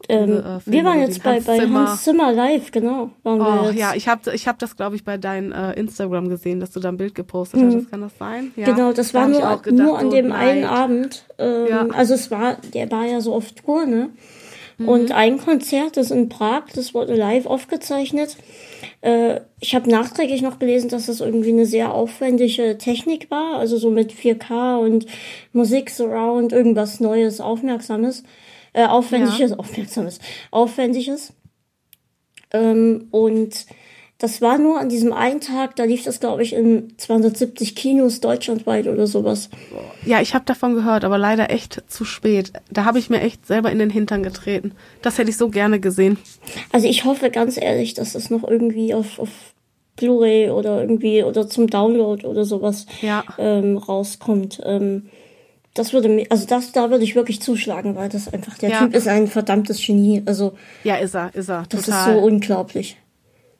Ähm, äh, wir waren jetzt bei, bei Zimmer. Hans Zimmer live, genau. Waren oh, wir ja, ich habe ich hab das, glaube ich, bei deinem äh, Instagram gesehen, dass du da ein Bild gepostet mhm. hast. Kann das sein? Ja. Genau, das war nur, gedacht, nur an dem oh, einen Abend. Ähm, ja. Also es war, der war ja so auf Tour, ne? Mhm. Und ein Konzert, das in Prag, das wurde live aufgezeichnet. Äh, ich habe nachträglich noch gelesen, dass das irgendwie eine sehr aufwendige Technik war, also so mit 4K und Musik Surround, irgendwas Neues, Aufmerksames äh, aufwendiges, ja. aufmerksames, aufwendiges. Ähm, und das war nur an diesem einen Tag, da lief das, glaube ich, in 270 Kinos deutschlandweit oder sowas. Ja, ich habe davon gehört, aber leider echt zu spät. Da habe ich mir echt selber in den Hintern getreten. Das hätte ich so gerne gesehen. Also ich hoffe ganz ehrlich, dass das noch irgendwie auf, auf Blu-ray oder irgendwie oder zum Download oder sowas ja. ähm, rauskommt. Ähm, das würde mir, also das, da würde ich wirklich zuschlagen, weil das einfach, der ja. Typ ist ein verdammtes Genie. Also. Ja, ist er, ist er. Das total. ist so unglaublich.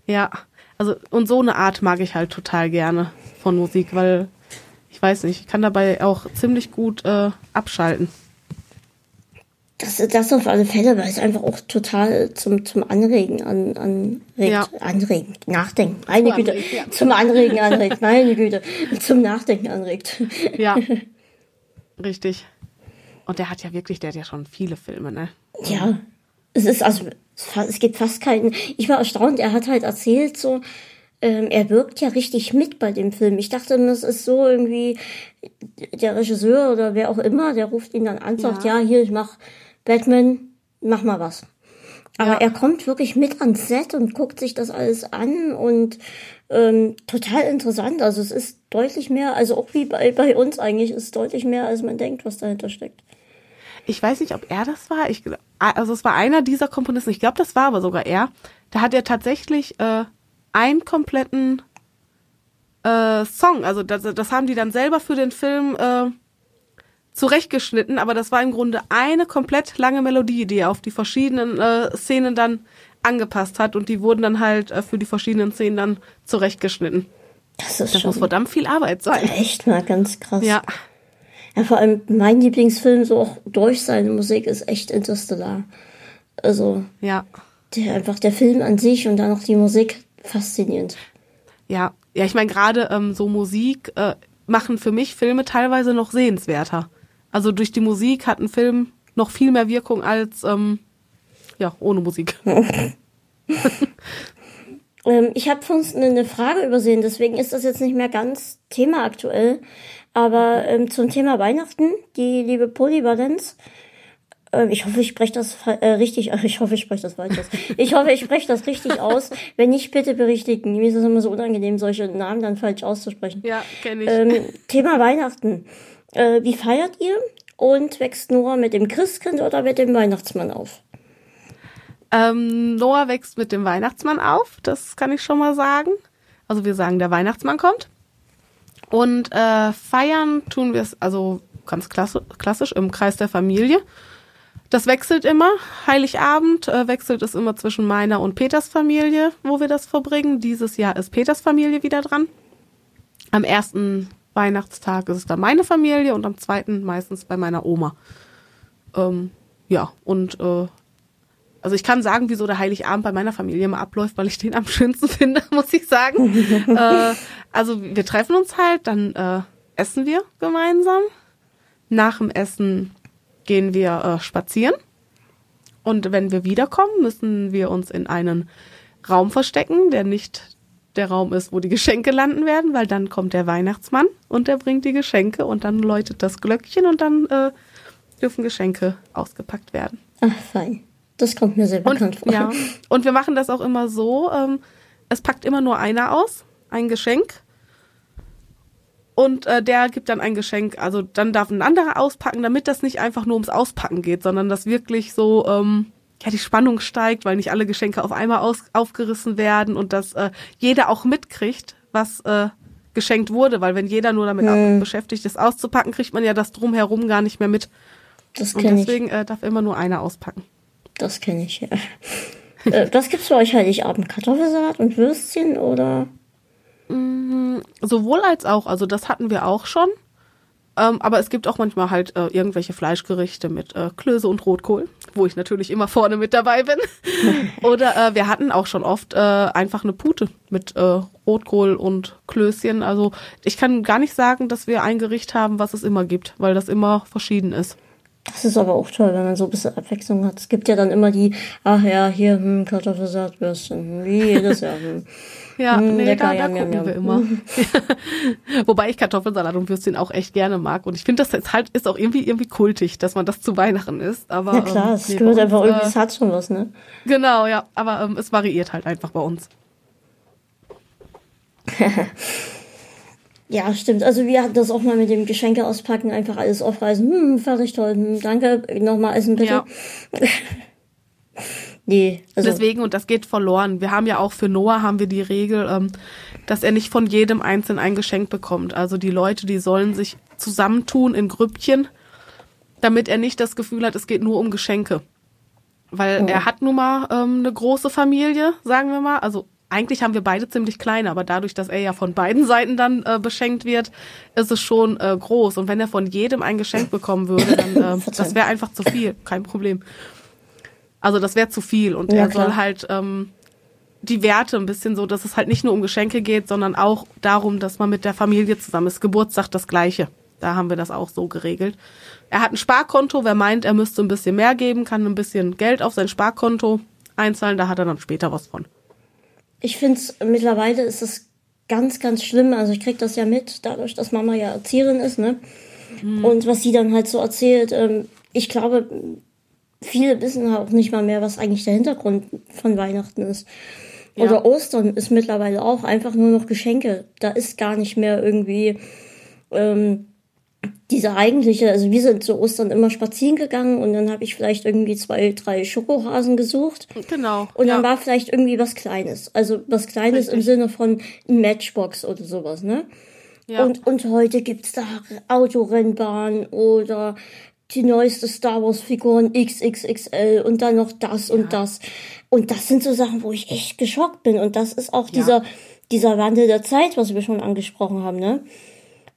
Ja. Also, und so eine Art mag ich halt total gerne von Musik, weil ich weiß nicht, ich kann dabei auch ziemlich gut äh, abschalten. Das, das auf alle Fälle, weil es einfach auch total zum, zum Anregen an, anregt. Ja. Anregen, nachdenken. Meine Güte. Anregen, ja. Zum Anregen anregt. Meine Güte. Zum Nachdenken anregt. Ja. Richtig. Und der hat ja wirklich, der hat ja schon viele Filme, ne? Ja. Es ist also, es gibt fast keinen. Ich war erstaunt, er hat halt erzählt, so, ähm, er wirkt ja richtig mit bei dem Film. Ich dachte, das ist so irgendwie der Regisseur oder wer auch immer, der ruft ihn dann an, sagt, ja, ja hier, ich mach Batman, mach mal was. Aber ja. er kommt wirklich mit ans Set und guckt sich das alles an und ähm, total interessant. Also es ist deutlich mehr, also auch wie bei, bei uns eigentlich, ist deutlich mehr, als man denkt, was dahinter steckt. Ich weiß nicht, ob er das war. Ich, also es war einer dieser Komponisten. Ich glaube, das war aber sogar er. Da hat er tatsächlich äh, einen kompletten äh, Song. Also das, das haben die dann selber für den Film äh, zurechtgeschnitten, aber das war im Grunde eine komplett lange Melodie, die er auf die verschiedenen äh, Szenen dann angepasst hat und die wurden dann halt äh, für die verschiedenen Szenen dann zurechtgeschnitten. Das ist das schon muss verdammt viel Arbeit sein. Echt mal ganz krass. Ja. Ja, vor allem mein Lieblingsfilm, so auch durch seine Musik, ist echt Interstellar. Also. Ja. Der, einfach der Film an sich und dann noch die Musik faszinierend. Ja, ja, ich meine, gerade ähm, so Musik äh, machen für mich Filme teilweise noch sehenswerter. Also durch die Musik hat ein Film noch viel mehr Wirkung als ähm, ja ohne Musik. ähm, ich habe von uns eine Frage übersehen, deswegen ist das jetzt nicht mehr ganz Thema aktuell. Aber ähm, zum Thema Weihnachten, die liebe Polyvalenz, äh, ich hoffe, ich spreche das äh, richtig, ich hoffe, ich spreche das falsch aus. Ich hoffe, ich spreche das richtig aus. Wenn nicht, bitte berichtigen. Mir ist es immer so unangenehm, solche Namen dann falsch auszusprechen. Ja, kenne ich. Ähm, Thema Weihnachten. Äh, wie feiert ihr? Und wächst Noah mit dem Christkind oder mit dem Weihnachtsmann auf? Ähm, Noah wächst mit dem Weihnachtsmann auf, das kann ich schon mal sagen. Also wir sagen, der Weihnachtsmann kommt. Und äh, feiern tun wir es also ganz klassisch im Kreis der Familie. Das wechselt immer. Heiligabend äh, wechselt es immer zwischen meiner und Peters Familie, wo wir das verbringen. Dieses Jahr ist Peters Familie wieder dran. Am ersten Weihnachtstag ist es dann meine Familie und am zweiten meistens bei meiner Oma. Ähm, ja, und äh, also ich kann sagen, wieso der Heiligabend bei meiner Familie immer abläuft, weil ich den am schönsten finde, muss ich sagen. äh, also wir treffen uns halt, dann äh, essen wir gemeinsam. Nach dem Essen gehen wir äh, spazieren. Und wenn wir wiederkommen, müssen wir uns in einen Raum verstecken, der nicht der Raum ist, wo die Geschenke landen werden, weil dann kommt der Weihnachtsmann und der bringt die Geschenke und dann läutet das Glöckchen und dann äh, dürfen Geschenke ausgepackt werden. Ach, fein. Das kommt mir sehr bekannt und, vor. Ja. Und wir machen das auch immer so, ähm, es packt immer nur einer aus, ein Geschenk. Und äh, der gibt dann ein Geschenk, also dann darf ein anderer auspacken, damit das nicht einfach nur ums Auspacken geht, sondern dass wirklich so ähm, ja die Spannung steigt, weil nicht alle Geschenke auf einmal aus, aufgerissen werden und dass äh, jeder auch mitkriegt, was äh, geschenkt wurde, weil wenn jeder nur damit hm. beschäftigt ist, auszupacken, kriegt man ja das drumherum gar nicht mehr mit. Das und deswegen äh, darf immer nur einer auspacken. Das kenne ich, ja. äh, was gibt's bei euch Heiligabend? Kartoffelsalat und Würstchen oder? Mm, sowohl als auch. Also das hatten wir auch schon. Ähm, aber es gibt auch manchmal halt äh, irgendwelche Fleischgerichte mit äh, Klöße und Rotkohl, wo ich natürlich immer vorne mit dabei bin. Oder äh, wir hatten auch schon oft äh, einfach eine Pute mit äh, Rotkohl und Klößchen. Also ich kann gar nicht sagen, dass wir ein Gericht haben, was es immer gibt, weil das immer verschieden ist. Das ist aber auch toll, wenn man so ein bisschen Abwechslung hat. Es gibt ja dann immer die, ach ja, hier, hm, Kartoffelsaatwürstchen, wie jedes Jahr. Hm. ja, hm, nee, lecker, da, da gucken jam, wir immer. Wobei ich Kartoffelsalat und Würstchen auch echt gerne mag. Und ich finde, das ist halt ist auch irgendwie irgendwie kultig, dass man das zu Weihnachten isst. Aber, ja klar, ähm, es nee, gehört einfach irgendwie, äh, es hat schon was, ne? Genau, ja. Aber ähm, es variiert halt einfach bei uns. Ja, stimmt. Also wir hatten das auch mal mit dem Geschenke auspacken, einfach alles aufreißen. Hm, fertig, toll. Hm, danke, nochmal essen bitte. Ja. nee, also. Deswegen, und das geht verloren. Wir haben ja auch für Noah haben wir die Regel, ähm, dass er nicht von jedem einzeln ein Geschenk bekommt. Also die Leute, die sollen sich zusammentun in Grüppchen, damit er nicht das Gefühl hat, es geht nur um Geschenke. Weil oh. er hat nun mal ähm, eine große Familie, sagen wir mal. Also eigentlich haben wir beide ziemlich kleine, aber dadurch, dass er ja von beiden Seiten dann äh, beschenkt wird, ist es schon äh, groß. Und wenn er von jedem ein Geschenk bekommen würde, dann äh, das wäre einfach zu viel, kein Problem. Also das wäre zu viel und ja, er soll halt ähm, die Werte ein bisschen so, dass es halt nicht nur um Geschenke geht, sondern auch darum, dass man mit der Familie zusammen ist. Geburtstag das gleiche. Da haben wir das auch so geregelt. Er hat ein Sparkonto, wer meint, er müsste ein bisschen mehr geben, kann ein bisschen Geld auf sein Sparkonto einzahlen, da hat er dann später was von. Ich finde es mittlerweile ist es ganz, ganz schlimm. Also ich krieg das ja mit, dadurch, dass Mama ja Erzieherin ist, ne? Mhm. Und was sie dann halt so erzählt, ähm, ich glaube, viele wissen auch nicht mal mehr, was eigentlich der Hintergrund von Weihnachten ist. Ja. Oder Ostern ist mittlerweile auch einfach nur noch Geschenke. Da ist gar nicht mehr irgendwie ähm, diese eigentliche, also wir sind zu Ostern immer spazieren gegangen und dann habe ich vielleicht irgendwie zwei, drei Schokohasen gesucht. Genau. Und dann ja. war vielleicht irgendwie was Kleines. Also was Kleines Richtig. im Sinne von Matchbox oder sowas, ne? Ja. Und, und heute gibt's da Autorennbahn oder die neueste Star Wars Figuren XXXL und dann noch das ja. und das. Und das sind so Sachen, wo ich echt geschockt bin. Und das ist auch dieser, dieser Wandel der Zeit, was wir schon angesprochen haben, ne?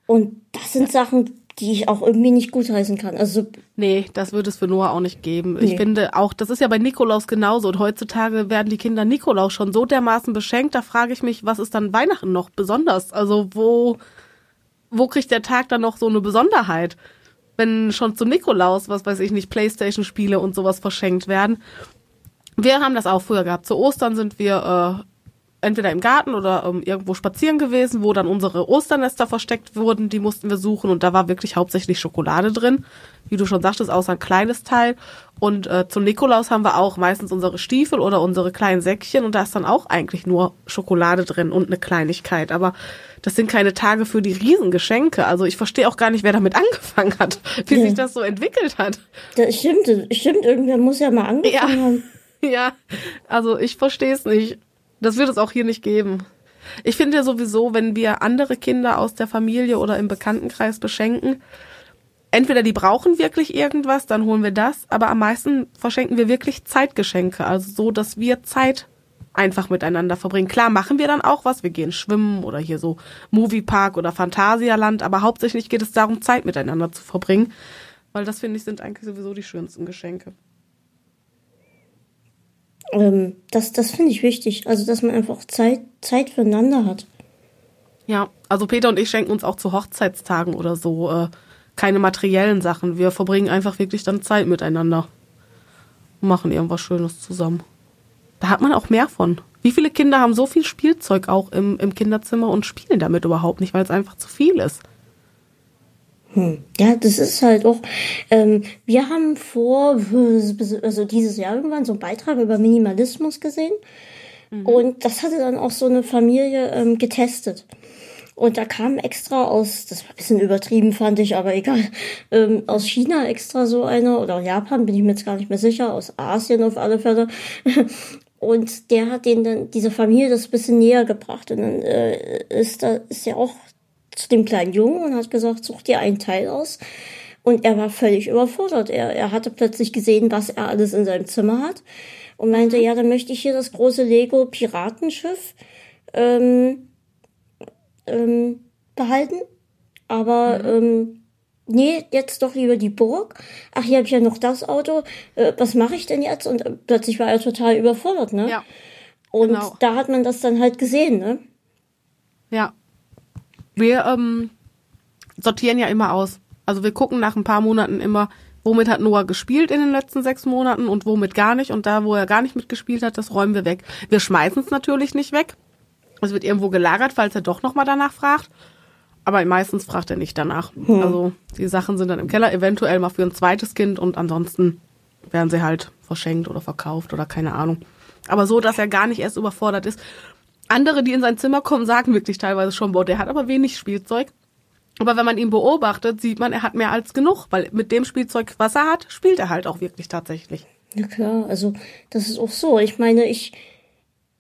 Und das sind Sachen, die ich auch irgendwie nicht gutheißen kann. Also nee, das würde es für Noah auch nicht geben. Nee. Ich finde auch, das ist ja bei Nikolaus genauso. Und heutzutage werden die Kinder Nikolaus schon so dermaßen beschenkt. Da frage ich mich, was ist dann Weihnachten noch besonders? Also wo wo kriegt der Tag dann noch so eine Besonderheit? Wenn schon zu Nikolaus, was weiß ich nicht, Playstation-Spiele und sowas verschenkt werden. Wir haben das auch früher gehabt. Zu Ostern sind wir äh, entweder im Garten oder ähm, irgendwo spazieren gewesen, wo dann unsere Osternester versteckt wurden. Die mussten wir suchen und da war wirklich hauptsächlich Schokolade drin. Wie du schon sagtest, außer ein kleines Teil. Und äh, zum Nikolaus haben wir auch meistens unsere Stiefel oder unsere kleinen Säckchen und da ist dann auch eigentlich nur Schokolade drin und eine Kleinigkeit. Aber das sind keine Tage für die Riesengeschenke. Also ich verstehe auch gar nicht, wer damit angefangen hat, wie ja. sich das so entwickelt hat. Das stimmt, stimmt, irgendwer muss ja mal angefangen ja. haben. Ja, also ich verstehe es nicht. Das wird es auch hier nicht geben. Ich finde ja sowieso, wenn wir andere Kinder aus der Familie oder im Bekanntenkreis beschenken, entweder die brauchen wirklich irgendwas, dann holen wir das, aber am meisten verschenken wir wirklich Zeitgeschenke, also so, dass wir Zeit einfach miteinander verbringen. Klar machen wir dann auch was, wir gehen schwimmen oder hier so Moviepark oder Phantasialand, aber hauptsächlich geht es darum, Zeit miteinander zu verbringen, weil das finde ich sind eigentlich sowieso die schönsten Geschenke. Ähm, das das finde ich wichtig. Also, dass man einfach Zeit, Zeit füreinander hat. Ja, also Peter und ich schenken uns auch zu Hochzeitstagen oder so äh, keine materiellen Sachen. Wir verbringen einfach wirklich dann Zeit miteinander. Und machen irgendwas Schönes zusammen. Da hat man auch mehr von. Wie viele Kinder haben so viel Spielzeug auch im, im Kinderzimmer und spielen damit überhaupt nicht, weil es einfach zu viel ist? Hm. Ja, das ist halt auch. Ähm, wir haben vor, also dieses Jahr irgendwann so einen Beitrag über Minimalismus gesehen. Mhm. Und das hatte dann auch so eine Familie ähm, getestet. Und da kam extra aus, das war ein bisschen übertrieben, fand ich, aber egal, ähm, aus China extra so einer, oder Japan, bin ich mir jetzt gar nicht mehr sicher, aus Asien auf alle Fälle. Und der hat den dann, diese Familie das ein bisschen näher gebracht. Und dann äh, ist da, ist ja auch zu dem kleinen Jungen und hat gesagt, such dir einen Teil aus. Und er war völlig überfordert. Er, er hatte plötzlich gesehen, was er alles in seinem Zimmer hat und meinte, mhm. ja, dann möchte ich hier das große Lego Piratenschiff ähm, ähm, behalten. Aber mhm. ähm, nee, jetzt doch lieber die Burg. Ach, hier habe ich ja noch das Auto. Äh, was mache ich denn jetzt? Und äh, plötzlich war er total überfordert, ne? Ja. Und genau. da hat man das dann halt gesehen, ne? Ja. Wir ähm, sortieren ja immer aus. Also wir gucken nach ein paar Monaten immer, womit hat Noah gespielt in den letzten sechs Monaten und womit gar nicht. Und da, wo er gar nicht mitgespielt hat, das räumen wir weg. Wir schmeißen es natürlich nicht weg. Es wird irgendwo gelagert, falls er doch nochmal danach fragt. Aber meistens fragt er nicht danach. Hm. Also die Sachen sind dann im Keller, eventuell mal für ein zweites Kind und ansonsten werden sie halt verschenkt oder verkauft oder keine Ahnung. Aber so, dass er gar nicht erst überfordert ist andere, die in sein Zimmer kommen, sagen wirklich teilweise schon, boah, der hat aber wenig Spielzeug. Aber wenn man ihn beobachtet, sieht man, er hat mehr als genug, weil mit dem Spielzeug, was er hat, spielt er halt auch wirklich tatsächlich. Ja klar, also das ist auch so. Ich meine, ich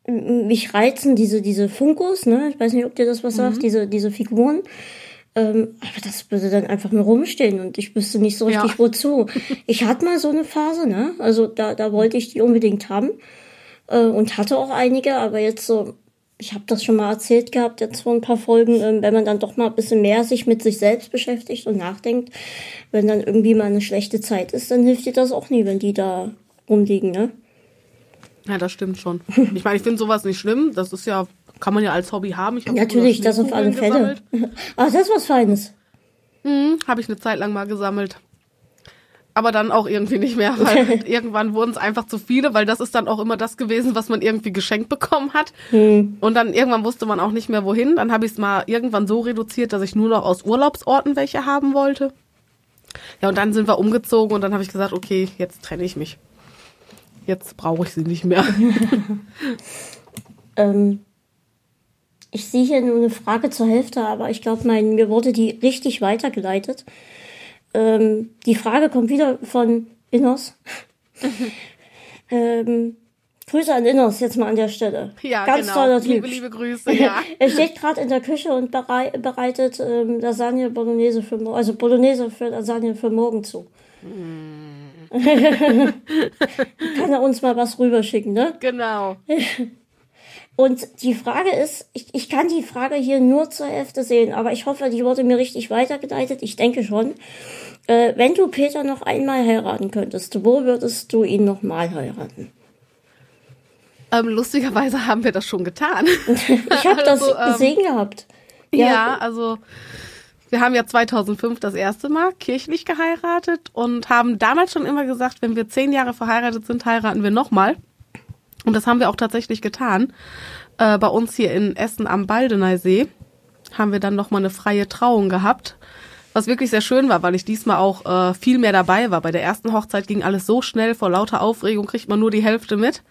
mich reizen diese diese Funkos, ne? Ich weiß nicht, ob dir das was mhm. sagt, diese diese Figuren. Ähm, aber das würde dann einfach nur rumstehen und ich wüsste nicht so richtig ja. wozu. Ich hatte mal so eine Phase, ne? Also da da wollte ich die unbedingt haben äh, und hatte auch einige, aber jetzt so ich habe das schon mal erzählt gehabt, jetzt vor ein paar Folgen, ähm, wenn man dann doch mal ein bisschen mehr sich mit sich selbst beschäftigt und nachdenkt, wenn dann irgendwie mal eine schlechte Zeit ist, dann hilft dir das auch nie, wenn die da rumliegen, ne? Ja, das stimmt schon. Ich meine, ich finde sowas nicht schlimm. Das ist ja, kann man ja als Hobby haben. Ich Natürlich, das auf alle Fälle. Ach, das ist was Feines. Mhm, habe ich eine Zeit lang mal gesammelt aber dann auch irgendwie nicht mehr, weil irgendwann wurden es einfach zu viele, weil das ist dann auch immer das gewesen, was man irgendwie geschenkt bekommen hat. Hm. Und dann irgendwann wusste man auch nicht mehr wohin. Dann habe ich es mal irgendwann so reduziert, dass ich nur noch aus Urlaubsorten welche haben wollte. Ja, und dann sind wir umgezogen und dann habe ich gesagt, okay, jetzt trenne ich mich. Jetzt brauche ich sie nicht mehr. ähm, ich sehe hier nur eine Frage zur Hälfte, aber ich glaube, mir wurde die richtig weitergeleitet. Ähm, die Frage kommt wieder von Innos. ähm, Grüße an Innos jetzt mal an der Stelle. Ja, Ganz genau. toller Typ. Liebe, liebe Grüße, ja. er steht gerade in der Küche und berei bereitet ähm, Lasagne Bolognese für also Bolognese für Lasagne für morgen zu. Mm. Kann er uns mal was rüberschicken, ne? Genau. Und die Frage ist, ich, ich kann die Frage hier nur zur Hälfte sehen, aber ich hoffe, die wurde mir richtig weitergeleitet. Ich denke schon. Äh, wenn du Peter noch einmal heiraten könntest, wo würdest du ihn nochmal heiraten? Ähm, lustigerweise haben wir das schon getan. ich habe das also, ähm, gesehen gehabt. Ja. ja, also wir haben ja 2005 das erste Mal kirchlich geheiratet und haben damals schon immer gesagt, wenn wir zehn Jahre verheiratet sind, heiraten wir nochmal. Und das haben wir auch tatsächlich getan. Äh, bei uns hier in Essen am Baldeneysee haben wir dann nochmal eine freie Trauung gehabt. Was wirklich sehr schön war, weil ich diesmal auch äh, viel mehr dabei war. Bei der ersten Hochzeit ging alles so schnell, vor lauter Aufregung kriegt man nur die Hälfte mit.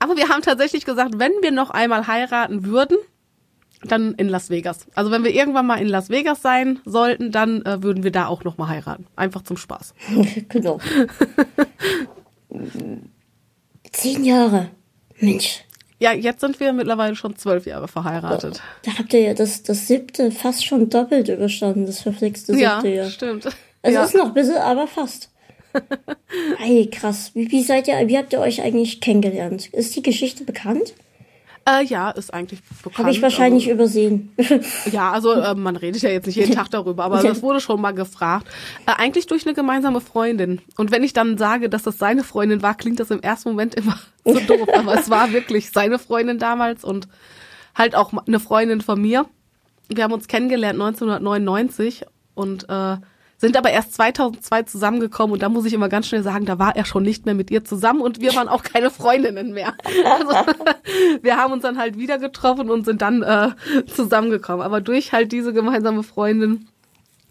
Aber wir haben tatsächlich gesagt, wenn wir noch einmal heiraten würden, dann in Las Vegas. Also wenn wir irgendwann mal in Las Vegas sein sollten, dann äh, würden wir da auch noch mal heiraten. Einfach zum Spaß. genau. Zehn Jahre. Mensch. Ja, jetzt sind wir mittlerweile schon zwölf Jahre verheiratet. Da habt ihr ja das, das siebte fast schon doppelt überstanden, das verflixte siebte ja, Jahr. stimmt. Es ja. ist noch ein bisschen, aber fast. Ey, krass. Wie, wie seid ihr, wie habt ihr euch eigentlich kennengelernt? Ist die Geschichte bekannt? Äh, ja, ist eigentlich bekannt. Habe ich wahrscheinlich also, übersehen. ja, also äh, man redet ja jetzt nicht jeden Tag darüber, aber das wurde schon mal gefragt. Äh, eigentlich durch eine gemeinsame Freundin. Und wenn ich dann sage, dass das seine Freundin war, klingt das im ersten Moment immer so doof. aber es war wirklich seine Freundin damals und halt auch eine Freundin von mir. Wir haben uns kennengelernt 1999 und äh, sind aber erst 2002 zusammengekommen und da muss ich immer ganz schnell sagen, da war er schon nicht mehr mit ihr zusammen und wir waren auch keine Freundinnen mehr. Also wir haben uns dann halt wieder getroffen und sind dann äh, zusammengekommen. Aber durch halt diese gemeinsame Freundin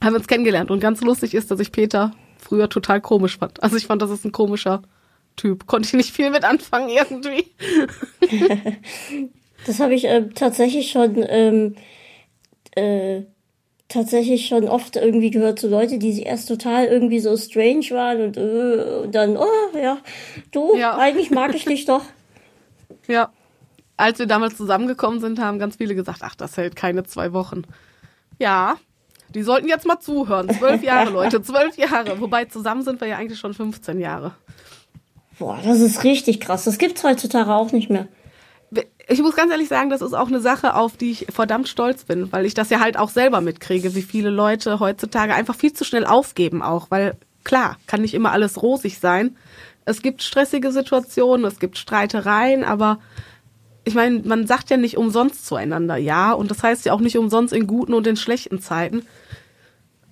haben wir uns kennengelernt. Und ganz lustig ist, dass ich Peter früher total komisch fand. Also ich fand, das ist ein komischer Typ. Konnte ich nicht viel mit anfangen irgendwie. das habe ich äh, tatsächlich schon ähm, äh, tatsächlich schon oft irgendwie gehört zu Leute, die sich erst total irgendwie so strange waren und, äh, und dann, oh ja, du, ja. eigentlich mag ich dich doch. Ja. Als wir damals zusammengekommen sind, haben ganz viele gesagt, ach, das hält keine zwei Wochen. Ja, die sollten jetzt mal zuhören. Zwölf Jahre, Leute, zwölf Jahre. Wobei zusammen sind wir ja eigentlich schon 15 Jahre. Boah, das ist richtig krass. Das gibt's heutzutage auch nicht mehr ich muss ganz ehrlich sagen, das ist auch eine Sache, auf die ich verdammt stolz bin, weil ich das ja halt auch selber mitkriege, wie viele Leute heutzutage einfach viel zu schnell aufgeben auch, weil klar, kann nicht immer alles rosig sein. Es gibt stressige Situationen, es gibt Streitereien, aber ich meine, man sagt ja nicht umsonst zueinander, ja, und das heißt ja auch nicht umsonst in guten und in schlechten Zeiten.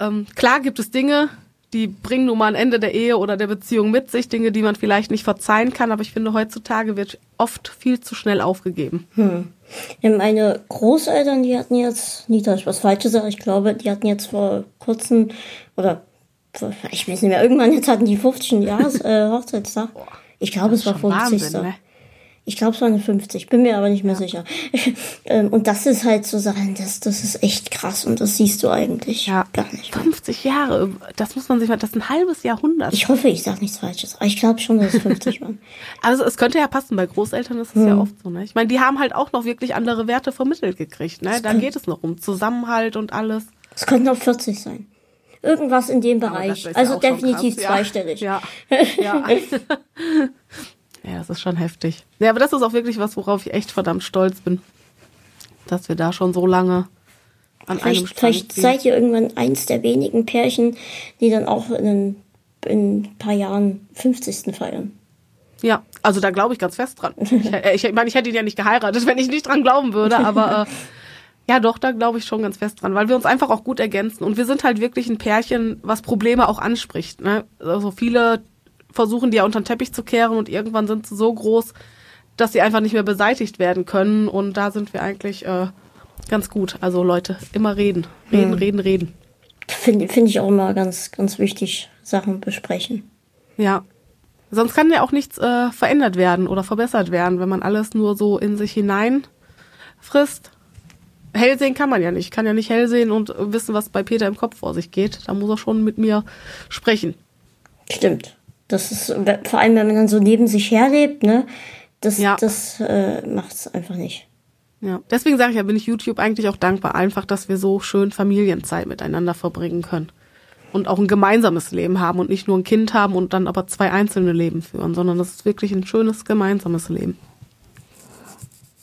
Ähm, klar gibt es Dinge, die bringen nun mal ein Ende der Ehe oder der Beziehung mit sich, Dinge, die man vielleicht nicht verzeihen kann, aber ich finde, heutzutage wird oft viel zu schnell aufgegeben. Hm. Meine Großeltern, die hatten jetzt, nicht, dass ich was Falsches sage, ich glaube, die hatten jetzt vor kurzem, oder ich weiß nicht mehr, irgendwann jetzt hatten die 50. Jahres äh, Hochzeitstag. Ich glaube, es war 50. Wahnsinn, ne? Ich glaube, es waren 50, bin mir aber nicht mehr ja. sicher. Ähm, und das ist halt so Sachen, das, das ist echt krass und das siehst du eigentlich ja. gar nicht. 50 Jahre, das muss man sich mal, das ist ein halbes Jahrhundert. Ich hoffe, ich sage nichts Falsches, aber ich glaube schon, dass es 50 waren. Also es könnte ja passen, bei Großeltern ist es hm. ja oft so, ne? Ich meine, die haben halt auch noch wirklich andere Werte vermittelt gekriegt, ne? Da geht es noch um Zusammenhalt und alles. Es könnten auch 40 sein. Irgendwas in dem Bereich. Also definitiv zweistellig. Ja. ja. Ja, das ist schon heftig. Ja, aber das ist auch wirklich was, worauf ich echt verdammt stolz bin. dass wir da schon so lange an vielleicht, einem Strang Vielleicht ziehen. seid ihr irgendwann eins der wenigen Pärchen, die dann auch in, in ein paar Jahren 50. feiern. Ja, also da glaube ich ganz fest dran. Ich, äh, ich meine, ich hätte ihn ja nicht geheiratet, wenn ich nicht dran glauben würde, aber äh, ja, doch, da glaube ich schon ganz fest dran, weil wir uns einfach auch gut ergänzen und wir sind halt wirklich ein Pärchen, was Probleme auch anspricht. Ne? Also viele versuchen die ja unter den Teppich zu kehren und irgendwann sind sie so groß, dass sie einfach nicht mehr beseitigt werden können und da sind wir eigentlich äh, ganz gut. Also Leute, immer reden, reden, hm. reden, reden. Finde find ich auch immer ganz, ganz wichtig, Sachen besprechen. Ja, Sonst kann ja auch nichts äh, verändert werden oder verbessert werden, wenn man alles nur so in sich hinein frisst. Hell sehen kann man ja nicht. Ich kann ja nicht hell sehen und wissen, was bei Peter im Kopf vor sich geht. Da muss er schon mit mir sprechen. Stimmt. Das ist, vor allem, wenn man dann so neben sich herlebt, ne? Das, ja. das äh, macht es einfach nicht. Ja, deswegen sage ich ja, bin ich YouTube eigentlich auch dankbar, einfach, dass wir so schön Familienzeit miteinander verbringen können und auch ein gemeinsames Leben haben und nicht nur ein Kind haben und dann aber zwei einzelne Leben führen, sondern das ist wirklich ein schönes gemeinsames Leben.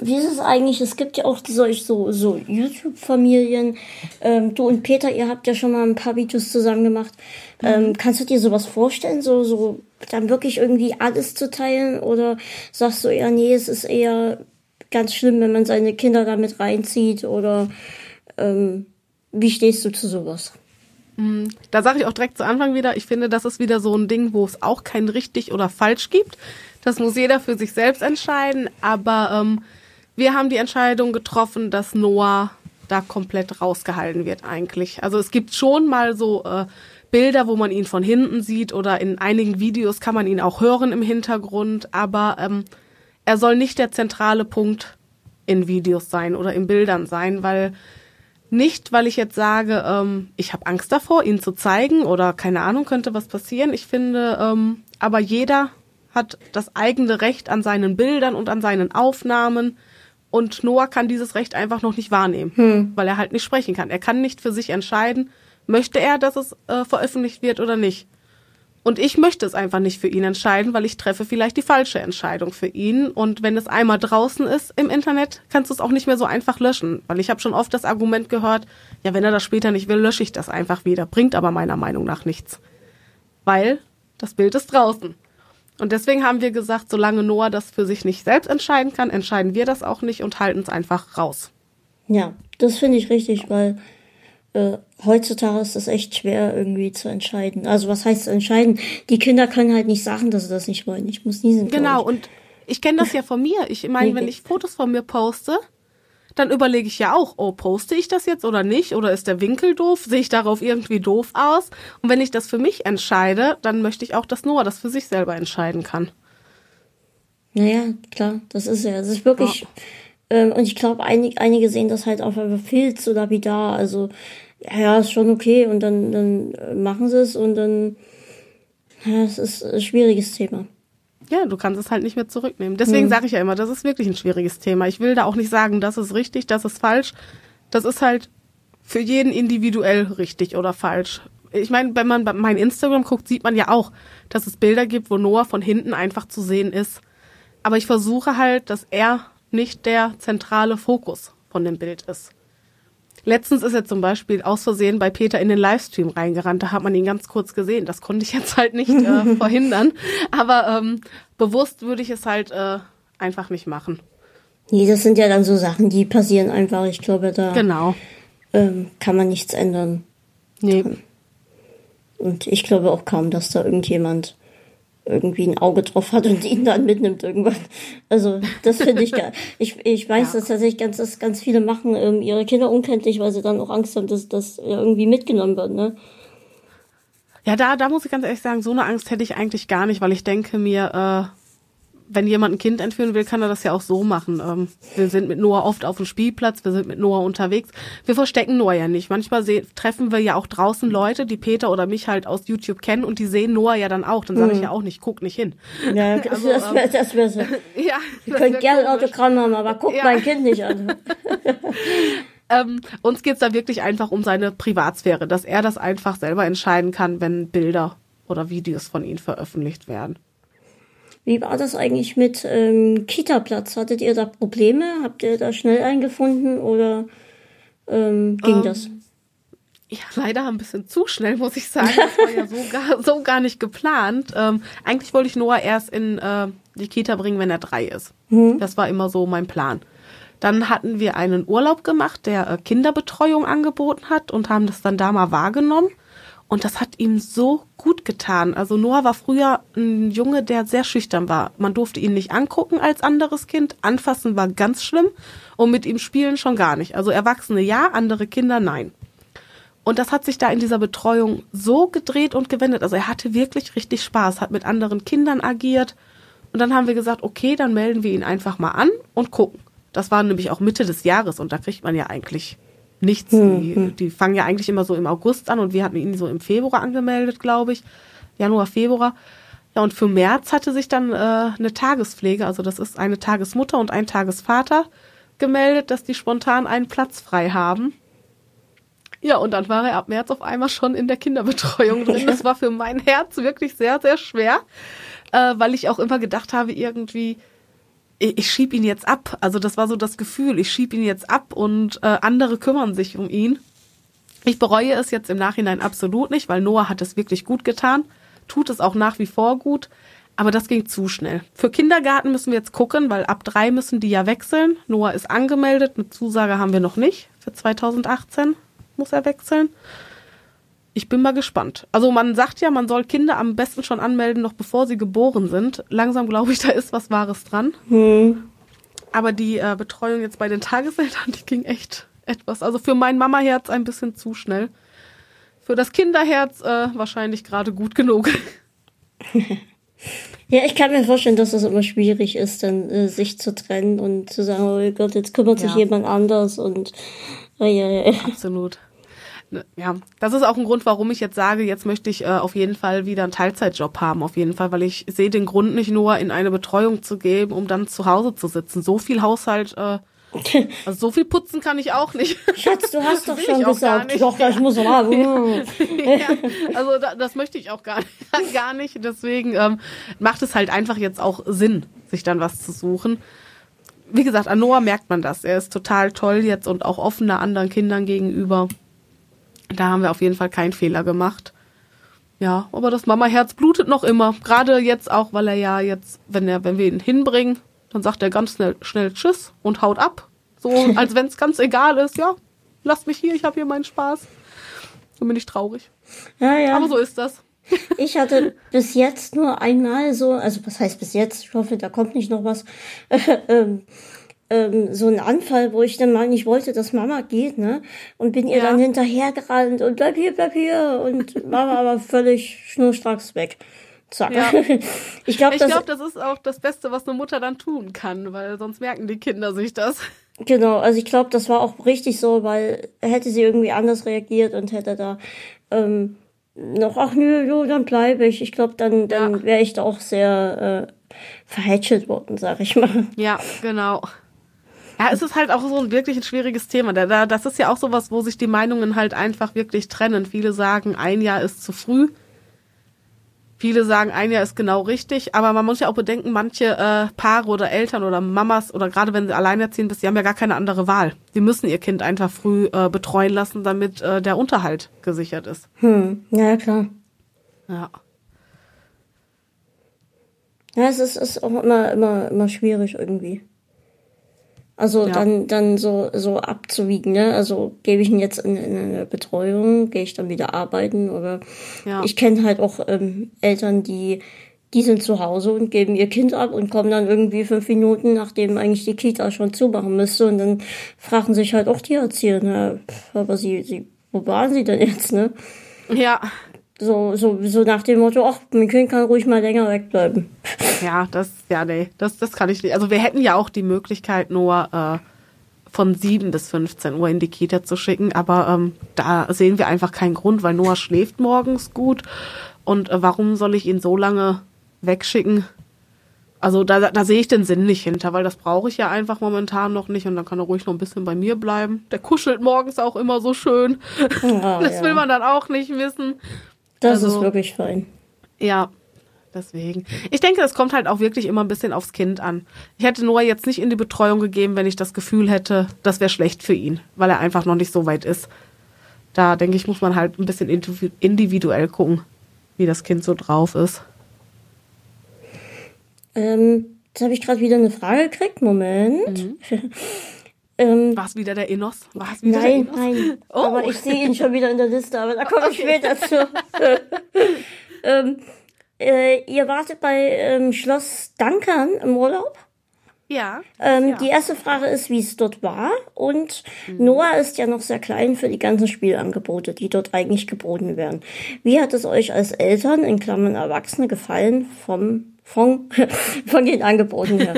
Wie ist es eigentlich? Es gibt ja auch solch so, so YouTube-Familien. Ähm, du und Peter, ihr habt ja schon mal ein paar Videos zusammen gemacht. Ähm, mhm. kannst du dir sowas vorstellen, so, so dann wirklich irgendwie alles zu teilen? Oder sagst du eher, nee, es ist eher ganz schlimm, wenn man seine Kinder damit reinzieht? Oder ähm, wie stehst du zu sowas? Mhm. Da sage ich auch direkt zu Anfang wieder, ich finde, das ist wieder so ein Ding, wo es auch kein richtig oder falsch gibt. Das muss jeder für sich selbst entscheiden. Aber ähm, wir haben die Entscheidung getroffen, dass Noah da komplett rausgehalten wird eigentlich. Also es gibt schon mal so äh, Bilder, wo man ihn von hinten sieht oder in einigen Videos kann man ihn auch hören im Hintergrund, aber ähm, er soll nicht der zentrale Punkt in Videos sein oder in Bildern sein, weil nicht, weil ich jetzt sage, ähm, ich habe Angst davor, ihn zu zeigen oder keine Ahnung, könnte was passieren. Ich finde, ähm, aber jeder hat das eigene Recht an seinen Bildern und an seinen Aufnahmen. Und Noah kann dieses Recht einfach noch nicht wahrnehmen, hm. weil er halt nicht sprechen kann. Er kann nicht für sich entscheiden, möchte er, dass es äh, veröffentlicht wird oder nicht. Und ich möchte es einfach nicht für ihn entscheiden, weil ich treffe vielleicht die falsche Entscheidung für ihn. Und wenn es einmal draußen ist im Internet, kannst du es auch nicht mehr so einfach löschen. Weil ich habe schon oft das Argument gehört, ja, wenn er das später nicht will, lösche ich das einfach wieder. Bringt aber meiner Meinung nach nichts. Weil das Bild ist draußen. Und deswegen haben wir gesagt, solange Noah das für sich nicht selbst entscheiden kann, entscheiden wir das auch nicht und halten es einfach raus. Ja, das finde ich richtig, weil äh, heutzutage ist das echt schwer irgendwie zu entscheiden. Also was heißt entscheiden? Die Kinder können halt nicht sagen, dass sie das nicht wollen. Ich muss niesen. Genau, und ich kenne das ja von mir. Ich meine, wenn ich Fotos von mir poste, dann überlege ich ja auch, oh, poste ich das jetzt oder nicht? Oder ist der Winkel doof? Sehe ich darauf irgendwie doof aus? Und wenn ich das für mich entscheide, dann möchte ich auch, dass Noah das für sich selber entscheiden kann. Naja, klar, das ist ja, es ist wirklich, ja. ähm, und ich glaube, einig, einige sehen das halt auch viel zu lapidar. Also, ja, ist schon okay und dann, dann äh, machen sie es und dann, ja, es ist ein schwieriges Thema. Ja, du kannst es halt nicht mehr zurücknehmen. Deswegen hm. sage ich ja immer, das ist wirklich ein schwieriges Thema. Ich will da auch nicht sagen, das ist richtig, das ist falsch. Das ist halt für jeden individuell richtig oder falsch. Ich meine, wenn man bei mein Instagram guckt, sieht man ja auch, dass es Bilder gibt, wo Noah von hinten einfach zu sehen ist. Aber ich versuche halt, dass er nicht der zentrale Fokus von dem Bild ist. Letztens ist er zum Beispiel aus Versehen bei Peter in den Livestream reingerannt. Da hat man ihn ganz kurz gesehen. Das konnte ich jetzt halt nicht äh, verhindern. Aber ähm, bewusst würde ich es halt äh, einfach nicht machen. Nee, das sind ja dann so Sachen, die passieren einfach. Ich glaube, da genau. ähm, kann man nichts ändern. Nee. Und ich glaube auch kaum, dass da irgendjemand irgendwie ein Auge drauf hat und ihn dann mitnimmt irgendwann. Also das finde ich geil. Ich, ich weiß, ja. dass tatsächlich ganz, dass ganz viele machen ähm, ihre Kinder unkenntlich, weil sie dann auch Angst haben, dass das irgendwie mitgenommen wird, ne? Ja, da, da muss ich ganz ehrlich sagen, so eine Angst hätte ich eigentlich gar nicht, weil ich denke mir, äh, wenn jemand ein Kind entführen will, kann er das ja auch so machen. Ähm, wir sind mit Noah oft auf dem Spielplatz, wir sind mit Noah unterwegs. Wir verstecken Noah ja nicht. Manchmal treffen wir ja auch draußen Leute, die Peter oder mich halt aus YouTube kennen und die sehen Noah ja dann auch. Dann sage ich hm. ja auch nicht, guck nicht hin. Ja, also, das wäre das wär so. ja, Ihr könnt gerne ein Autogramm haben, aber guckt ja. mein Kind nicht an. Ähm, uns geht's da wirklich einfach um seine Privatsphäre, dass er das einfach selber entscheiden kann, wenn Bilder oder Videos von ihm veröffentlicht werden. Wie war das eigentlich mit ähm, Kita-Platz? Hattet ihr da Probleme? Habt ihr da schnell eingefunden oder ähm, ging um, ähm, das? Ja, leider ein bisschen zu schnell, muss ich sagen. Das war ja so gar, so gar nicht geplant. Ähm, eigentlich wollte ich Noah erst in äh, die Kita bringen, wenn er drei ist. Mhm. Das war immer so mein Plan. Dann hatten wir einen Urlaub gemacht, der äh, Kinderbetreuung angeboten hat und haben das dann da mal wahrgenommen. Und das hat ihm so gut getan. Also Noah war früher ein Junge, der sehr schüchtern war. Man durfte ihn nicht angucken als anderes Kind. Anfassen war ganz schlimm. Und mit ihm spielen schon gar nicht. Also Erwachsene ja, andere Kinder nein. Und das hat sich da in dieser Betreuung so gedreht und gewendet. Also er hatte wirklich richtig Spaß, hat mit anderen Kindern agiert. Und dann haben wir gesagt, okay, dann melden wir ihn einfach mal an und gucken. Das war nämlich auch Mitte des Jahres und da kriegt man ja eigentlich nichts. Hm, die, hm. die fangen ja eigentlich immer so im August an und wir hatten ihn so im Februar angemeldet, glaube ich. Januar, Februar. Ja, und für März hatte sich dann äh, eine Tagespflege, also das ist eine Tagesmutter und ein Tagesvater, gemeldet, dass die spontan einen Platz frei haben. Ja, und dann war er ab März auf einmal schon in der Kinderbetreuung drin. Das war für mein Herz wirklich sehr, sehr schwer, äh, weil ich auch immer gedacht habe, irgendwie, ich, ich schieb ihn jetzt ab. Also das war so das Gefühl, ich schieb ihn jetzt ab und äh, andere kümmern sich um ihn. Ich bereue es jetzt im Nachhinein absolut nicht, weil Noah hat es wirklich gut getan, tut es auch nach wie vor gut, aber das ging zu schnell. Für Kindergarten müssen wir jetzt gucken, weil ab drei müssen die ja wechseln. Noah ist angemeldet, eine Zusage haben wir noch nicht für 2018 muss er wechseln ich bin mal gespannt. Also man sagt ja, man soll Kinder am besten schon anmelden, noch bevor sie geboren sind. Langsam glaube ich, da ist was Wahres dran. Hm. Aber die äh, Betreuung jetzt bei den Tageseltern, die ging echt etwas. Also für mein Mamaherz ein bisschen zu schnell. Für das Kinderherz äh, wahrscheinlich gerade gut genug. Ja, ich kann mir vorstellen, dass es immer schwierig ist, dann äh, sich zu trennen und zu sagen, oh Gott, jetzt kümmert sich ja. jemand anders und oh, ja, ja. Absolut. Ne, ja, das ist auch ein Grund, warum ich jetzt sage, jetzt möchte ich äh, auf jeden Fall wieder einen Teilzeitjob haben, auf jeden Fall, weil ich sehe den Grund nicht nur in eine Betreuung zu geben, um dann zu Hause zu sitzen. So viel Haushalt, äh, also so viel putzen kann ich auch nicht. Schatz, du hast doch schon gesagt, doch, ich muss mal. ja, also da, das möchte ich auch gar nicht, gar nicht. Deswegen ähm, macht es halt einfach jetzt auch Sinn, sich dann was zu suchen. Wie gesagt, an Noah merkt man das. Er ist total toll jetzt und auch offener anderen Kindern gegenüber. Da haben wir auf jeden Fall keinen Fehler gemacht. Ja, aber das Mama-Herz blutet noch immer. Gerade jetzt auch, weil er ja jetzt, wenn er, wenn wir ihn hinbringen, dann sagt er ganz schnell, schnell Tschüss und haut ab. So, als wenn es ganz egal ist, ja, lasst mich hier, ich habe hier meinen Spaß. So bin ich traurig. Ja, ja. Aber so ist das. Ich hatte bis jetzt nur einmal so, also was heißt bis jetzt? Ich hoffe, da kommt nicht noch was. ähm, ähm, so ein Anfall, wo ich dann mal nicht wollte, dass Mama geht, ne? Und bin ihr ja. dann hinterhergerannt und bleib hier, bleib hier und Mama aber völlig schnurstracks weg. Zack. Ja. Ich glaube, das, glaub, das ist auch das Beste, was eine Mutter dann tun kann, weil sonst merken die Kinder sich das. Genau, also ich glaube, das war auch richtig so, weil hätte sie irgendwie anders reagiert und hätte da ähm, noch, ach nö, jo, dann bleibe ich. Ich glaube, dann, dann ja. wäre ich da auch sehr äh, verhätschelt worden, sag ich mal. Ja, genau. Ja, es ist halt auch so ein wirklich ein schwieriges Thema. Da, da, das ist ja auch sowas, wo sich die Meinungen halt einfach wirklich trennen. Viele sagen, ein Jahr ist zu früh. Viele sagen, ein Jahr ist genau richtig, aber man muss ja auch bedenken, manche äh, Paare oder Eltern oder Mamas oder gerade wenn sie alleinerziehend sind, die haben ja gar keine andere Wahl. Sie müssen ihr Kind einfach früh äh, betreuen lassen, damit äh, der Unterhalt gesichert ist. Hm, ja klar. Ja. Ja, es ist, ist auch immer, immer, immer schwierig irgendwie. Also ja. dann, dann so, so abzuwiegen, ne? Also gebe ich ihn jetzt in, in eine Betreuung, gehe ich dann wieder arbeiten oder ja. ich kenne halt auch ähm, Eltern, die die sind zu Hause und geben ihr Kind ab und kommen dann irgendwie fünf Minuten, nachdem eigentlich die Kita schon zumachen müsste. Und dann fragen sich halt auch die Erzieher, ne? Aber sie, sie, wo waren sie denn jetzt, ne? Ja. So, so, so nach dem Motto, ach, mein Kind kann ruhig mal länger wegbleiben. Ja, das, ja, nee, das, das kann ich nicht. Also wir hätten ja auch die Möglichkeit, nur äh, von 7 bis 15 Uhr in die Kita zu schicken, aber ähm, da sehen wir einfach keinen Grund, weil Noah schläft morgens gut. Und äh, warum soll ich ihn so lange wegschicken? Also da, da sehe ich den Sinn nicht hinter, weil das brauche ich ja einfach momentan noch nicht und dann kann er ruhig noch ein bisschen bei mir bleiben. Der kuschelt morgens auch immer so schön. Oh, das ja. will man dann auch nicht wissen. Das also, ist wirklich fein. Ja, Deswegen. Ich denke, es kommt halt auch wirklich immer ein bisschen aufs Kind an. Ich hätte Noah jetzt nicht in die Betreuung gegeben, wenn ich das Gefühl hätte, das wäre schlecht für ihn, weil er einfach noch nicht so weit ist. Da denke ich, muss man halt ein bisschen individuell gucken, wie das Kind so drauf ist. Ähm, jetzt habe ich gerade wieder eine Frage gekriegt. Moment. Mhm. ähm, War es wieder der Enos? War's wieder nein, der Enos? nein. Oh. Aber ich sehe ihn schon wieder in der Liste, aber da komme okay. ich später zu. ähm, äh, ihr wartet bei ähm, Schloss Dankern im Urlaub? Ja, ähm, ja. Die erste Frage ist, wie es dort war. Und mhm. Noah ist ja noch sehr klein für die ganzen Spielangebote, die dort eigentlich geboten werden. Wie hat es euch als Eltern, in Klammern Erwachsene, gefallen vom, von, von den Angeboten her?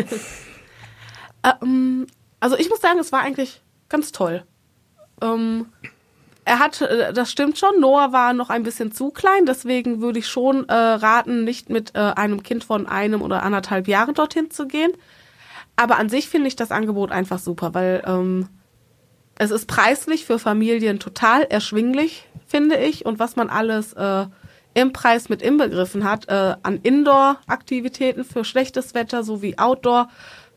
ähm, also ich muss sagen, es war eigentlich ganz toll. Ähm, er hat, äh, das stimmt schon, Noah war noch ein bisschen zu klein, deswegen würde ich schon äh, raten, nicht mit äh, einem Kind von einem oder anderthalb Jahren dorthin zu gehen. Aber an sich finde ich das Angebot einfach super, weil ähm, es ist preislich für Familien total erschwinglich, finde ich. Und was man alles äh, im Preis mit inbegriffen hat, äh, an Indoor-Aktivitäten für schlechtes Wetter sowie Outdoor,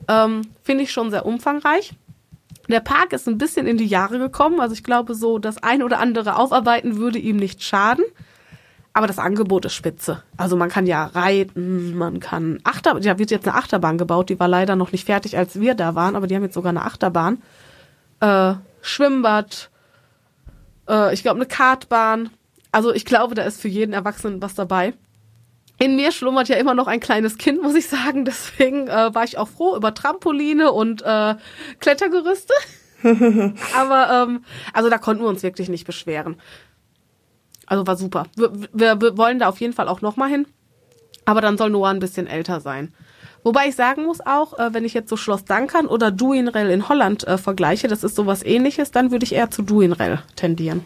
ähm, finde ich schon sehr umfangreich. Der Park ist ein bisschen in die Jahre gekommen, also ich glaube so, das ein oder andere aufarbeiten würde ihm nicht schaden. Aber das Angebot ist spitze. Also man kann ja reiten, man kann Achterbahn, ja, wird jetzt eine Achterbahn gebaut, die war leider noch nicht fertig, als wir da waren, aber die haben jetzt sogar eine Achterbahn. Äh, Schwimmbad, äh, ich glaube eine Kartbahn. Also ich glaube, da ist für jeden Erwachsenen was dabei in mir schlummert ja immer noch ein kleines Kind, muss ich sagen. Deswegen äh, war ich auch froh über Trampoline und äh, Klettergerüste. Aber ähm, also da konnten wir uns wirklich nicht beschweren. Also war super. Wir, wir, wir wollen da auf jeden Fall auch nochmal hin. Aber dann soll Noah ein bisschen älter sein. Wobei ich sagen muss auch, äh, wenn ich jetzt so Schloss Dankern oder Duinrell in Holland äh, vergleiche, das ist sowas ähnliches, dann würde ich eher zu Duinrell tendieren.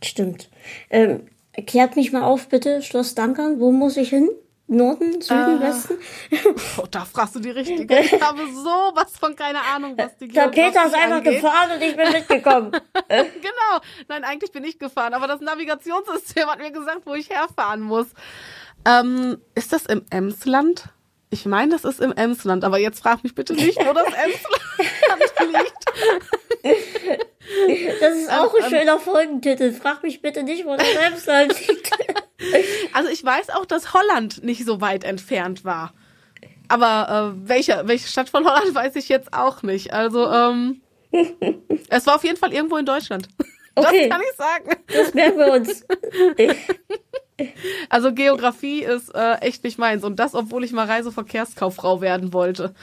Stimmt. Ähm, Erklärt mich mal auf, bitte, Schloss Dankern. Wo muss ich hin? Norden, Süden, äh, Westen? Oh, da fragst du die Richtige. Ich habe sowas von keine Ahnung, was die Der Peter ist einfach angeht. gefahren und ich bin mitgekommen. genau. Nein, eigentlich bin ich gefahren, aber das Navigationssystem hat mir gesagt, wo ich herfahren muss. Ähm, ist das im Emsland? Ich meine, das ist im Emsland, aber jetzt frag mich bitte nicht, wo das Emsland liegt. Das ist auch ein ähm, schöner Folgentitel. Frag mich bitte nicht, wo das Emsland liegt. Also ich weiß auch, dass Holland nicht so weit entfernt war. Aber äh, welche, welche Stadt von Holland weiß ich jetzt auch nicht. Also ähm, es war auf jeden Fall irgendwo in Deutschland. Okay. Das kann ich sagen. Das merken wir uns. Also Geografie ist äh, echt nicht meins. Und das, obwohl ich mal Reiseverkehrskauffrau werden wollte.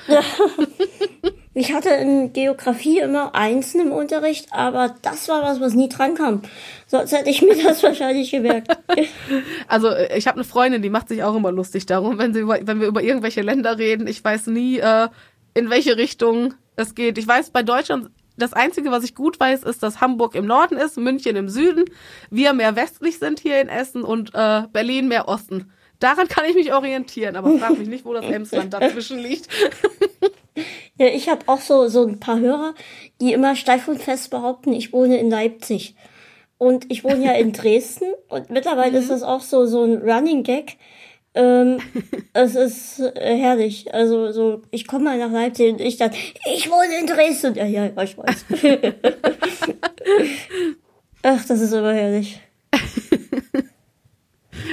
Ich hatte in Geografie immer Einsen im Unterricht, aber das war was, was nie dran kam. Sonst hätte ich mir das wahrscheinlich gemerkt. Also äh, ich habe eine Freundin, die macht sich auch immer lustig darum, wenn, sie über, wenn wir über irgendwelche Länder reden. Ich weiß nie, äh, in welche Richtung es geht. Ich weiß, bei Deutschland das Einzige, was ich gut weiß, ist, dass Hamburg im Norden ist, München im Süden, wir mehr westlich sind hier in Essen und äh, Berlin mehr Osten. Daran kann ich mich orientieren, aber frag mich nicht, wo das Emsland dazwischen liegt. ja, ich habe auch so, so ein paar Hörer, die immer steif und fest behaupten, ich wohne in Leipzig. Und ich wohne ja in Dresden und mittlerweile mhm. ist das auch so, so ein Running Gag ähm, es ist äh, herrlich. Also so, ich komme mal nach Leipzig und ich dann, ich wohne in Dresden. Ja, ja, ich weiß. Ach, das ist aber herrlich.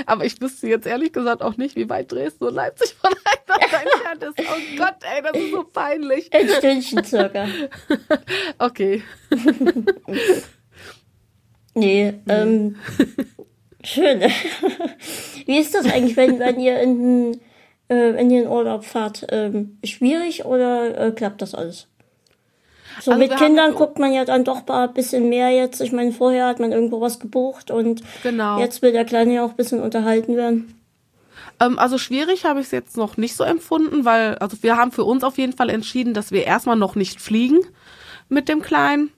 Aber ich wüsste jetzt ehrlich gesagt auch nicht, wie weit Dresden und Leipzig voneinander entfernt ist. Oh Gott, ey, das ist so peinlich. Ein Stündchen circa. Okay. nee, ähm, Schön. Wie ist das eigentlich, wenn, wenn ihr in, äh, ihr in Urlaub fahrt? Ähm, schwierig oder äh, klappt das alles? So also mit Kindern guckt man ja dann doch ein bisschen mehr jetzt. Ich meine, vorher hat man irgendwo was gebucht und genau. jetzt will der Kleine ja auch ein bisschen unterhalten werden. Ähm, also schwierig habe ich es jetzt noch nicht so empfunden, weil, also wir haben für uns auf jeden Fall entschieden, dass wir erstmal noch nicht fliegen mit dem Kleinen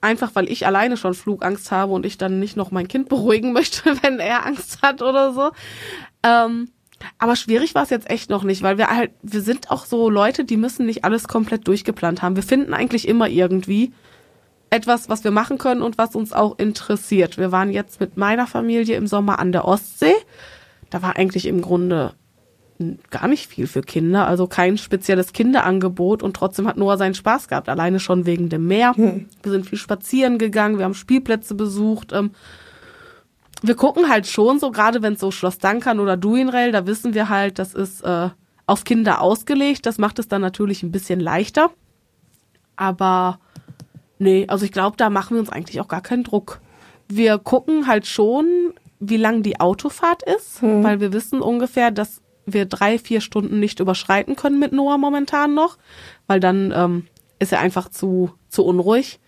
einfach weil ich alleine schon Flugangst habe und ich dann nicht noch mein Kind beruhigen möchte, wenn er Angst hat oder so. Ähm, aber schwierig war es jetzt echt noch nicht, weil wir halt, wir sind auch so Leute, die müssen nicht alles komplett durchgeplant haben. Wir finden eigentlich immer irgendwie etwas, was wir machen können und was uns auch interessiert. Wir waren jetzt mit meiner Familie im Sommer an der Ostsee. da war eigentlich im Grunde gar nicht viel für Kinder, also kein spezielles Kinderangebot und trotzdem hat Noah seinen Spaß gehabt, alleine schon wegen dem Meer. Hm. Wir sind viel spazieren gegangen, wir haben Spielplätze besucht. Ähm, wir gucken halt schon so, gerade wenn es so Schloss Dankern oder Duinrail, da wissen wir halt, das ist äh, auf Kinder ausgelegt. Das macht es dann natürlich ein bisschen leichter. Aber nee, also ich glaube, da machen wir uns eigentlich auch gar keinen Druck. Wir gucken halt schon, wie lang die Autofahrt ist, hm. weil wir wissen ungefähr, dass wir drei, vier Stunden nicht überschreiten können mit Noah momentan noch, weil dann ähm, ist er einfach zu, zu unruhig.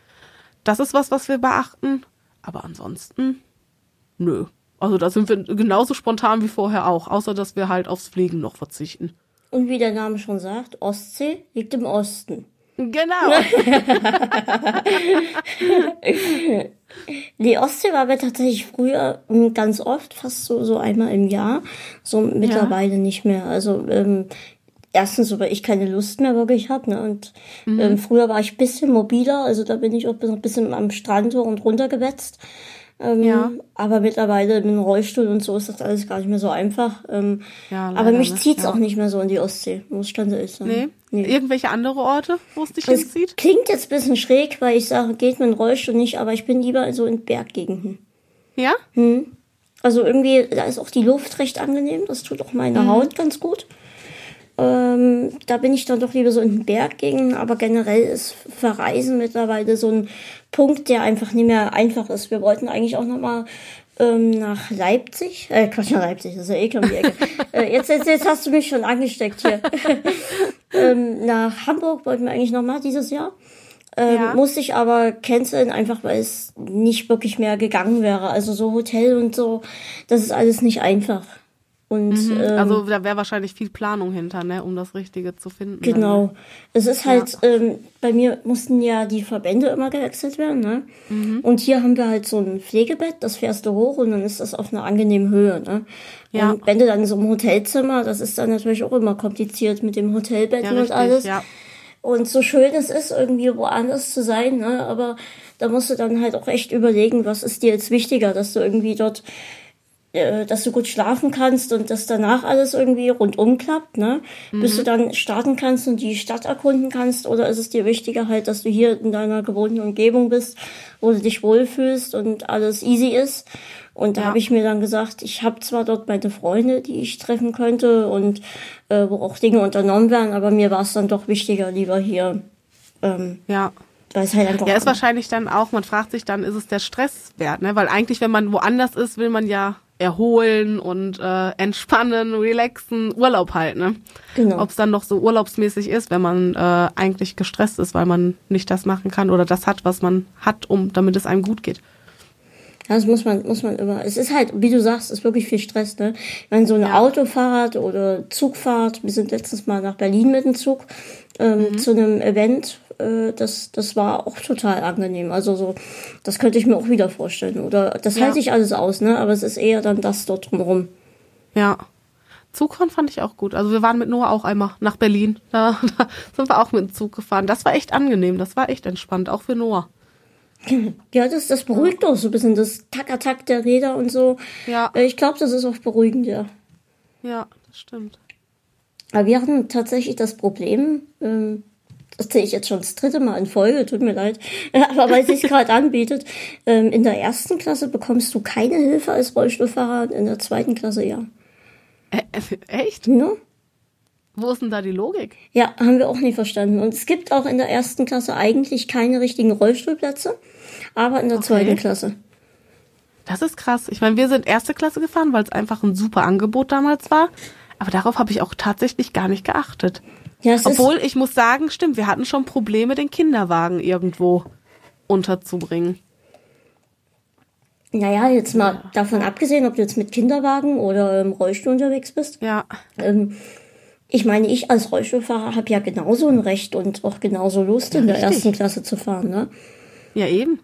Das ist was, was wir beachten. Aber ansonsten, nö. Also da sind wir genauso spontan wie vorher auch, außer dass wir halt aufs Fliegen noch verzichten. Und wie der Name schon sagt, Ostsee liegt im Osten. Genau. Die Ostsee war wir tatsächlich früher ganz oft, fast so, so einmal im Jahr. So mittlerweile ja. nicht mehr. Also ähm, erstens, weil ich keine Lust mehr wirklich habe. Ne? Und mhm. ähm, früher war ich bisschen mobiler, also da bin ich auch ein bisschen am Strand hoch und runter gewetzt. Ähm, ja. Aber mittlerweile mit dem Rollstuhl und so ist das alles gar nicht mehr so einfach. Ähm, ja, aber mich zieht's ja. auch nicht mehr so in die Ostsee, muss ich ganz ehrlich sagen. Nee. nee. Irgendwelche andere Orte, wo es dich das hinzieht? Klingt jetzt ein bisschen schräg, weil ich sage, geht mit dem Rollstuhl nicht, aber ich bin lieber so in Berggegenden. Ja? Hm. Also irgendwie, da ist auch die Luft recht angenehm, das tut auch meine mhm. Haut ganz gut. Ähm, da bin ich dann doch lieber so in den Berggegenden, aber generell ist Verreisen mittlerweile so ein Punkt, der einfach nicht mehr einfach ist. Wir wollten eigentlich auch nochmal ähm, nach Leipzig, äh, Quatsch, nach Leipzig, das ist ja eh um die Ecke. äh, jetzt, jetzt, jetzt hast du mich schon angesteckt hier. ähm, nach Hamburg wollten wir eigentlich nochmal dieses Jahr. Ähm, ja. Musste ich aber canceln, einfach weil es nicht wirklich mehr gegangen wäre. Also so Hotel und so, das ist alles nicht einfach. Und, mhm. ähm, also da wäre wahrscheinlich viel Planung hinter, ne, um das Richtige zu finden. Genau. Dann. Es ist halt, ja. ähm, bei mir mussten ja die Verbände immer gewechselt werden, ne? Mhm. Und hier haben wir halt so ein Pflegebett, das fährst du hoch und dann ist das auf einer angenehmen Höhe, ne? Ja. Und wenn du dann so im Hotelzimmer, das ist dann natürlich auch immer kompliziert mit dem Hotelbetten ja, und alles. Ja. Und so schön es ist, irgendwie woanders zu sein, ne? Aber da musst du dann halt auch echt überlegen, was ist dir jetzt wichtiger, dass du irgendwie dort dass du gut schlafen kannst und dass danach alles irgendwie rundum klappt, ne? Mhm. Bis du dann starten kannst und die Stadt erkunden kannst, oder ist es dir wichtiger halt, dass du hier in deiner gewohnten Umgebung bist, wo du dich wohlfühlst und alles easy ist. Und da ja. habe ich mir dann gesagt, ich habe zwar dort meine Freunde, die ich treffen könnte und äh, wo auch Dinge unternommen werden, aber mir war es dann doch wichtiger, lieber hier. Ähm, ja. Halt ja, ist wahrscheinlich dann auch, man fragt sich dann, ist es der Stress wert, ne? Weil eigentlich, wenn man woanders ist, will man ja erholen und äh, entspannen, relaxen, Urlaub halt, ne? Genau. Ob es dann noch so urlaubsmäßig ist, wenn man äh, eigentlich gestresst ist, weil man nicht das machen kann oder das hat, was man hat, um damit es einem gut geht. Das muss man, muss man immer. Es ist halt, wie du sagst, ist wirklich viel Stress, ne? Meine, so eine ja. Autofahrt oder Zugfahrt, wir sind letztens mal nach Berlin mit dem Zug ähm, mhm. zu einem Event äh, das, das war auch total angenehm. Also so, das könnte ich mir auch wieder vorstellen. Oder das ja. halte ich alles aus, ne? Aber es ist eher dann das dort drumherum. Ja. Zugfahren fand ich auch gut. Also wir waren mit Noah auch einmal nach Berlin. Da, da sind wir auch mit dem Zug gefahren. Das war echt angenehm. Das war echt entspannt, auch für Noah. Ja, das, das beruhigt doch so ein bisschen, das Tack-Attack der Räder und so. Ja. Äh, ich glaube, das ist auch beruhigend, ja. Ja, das stimmt. Aber wir hatten tatsächlich das Problem, ähm, das sehe ich jetzt schon das dritte Mal in Folge, tut mir leid, aber weil es sich gerade anbietet, ähm, in der ersten Klasse bekommst du keine Hilfe als Rollstuhlfahrer, in der zweiten Klasse ja. Ä echt? Ja. Wo ist denn da die Logik? Ja, haben wir auch nicht verstanden. Und es gibt auch in der ersten Klasse eigentlich keine richtigen Rollstuhlplätze, aber in der okay. zweiten Klasse. Das ist krass. Ich meine, wir sind erste Klasse gefahren, weil es einfach ein super Angebot damals war. Aber darauf habe ich auch tatsächlich gar nicht geachtet. Ja, Obwohl, ich muss sagen, stimmt, wir hatten schon Probleme, den Kinderwagen irgendwo unterzubringen. Naja, jetzt mal ja. davon abgesehen, ob du jetzt mit Kinderwagen oder im Rollstuhl unterwegs bist. Ja. Ähm, ich meine, ich als Rollstuhlfahrer habe ja genauso ein Recht und auch genauso Lust, ja, in der richtig. ersten Klasse zu fahren, ne? Ja, eben.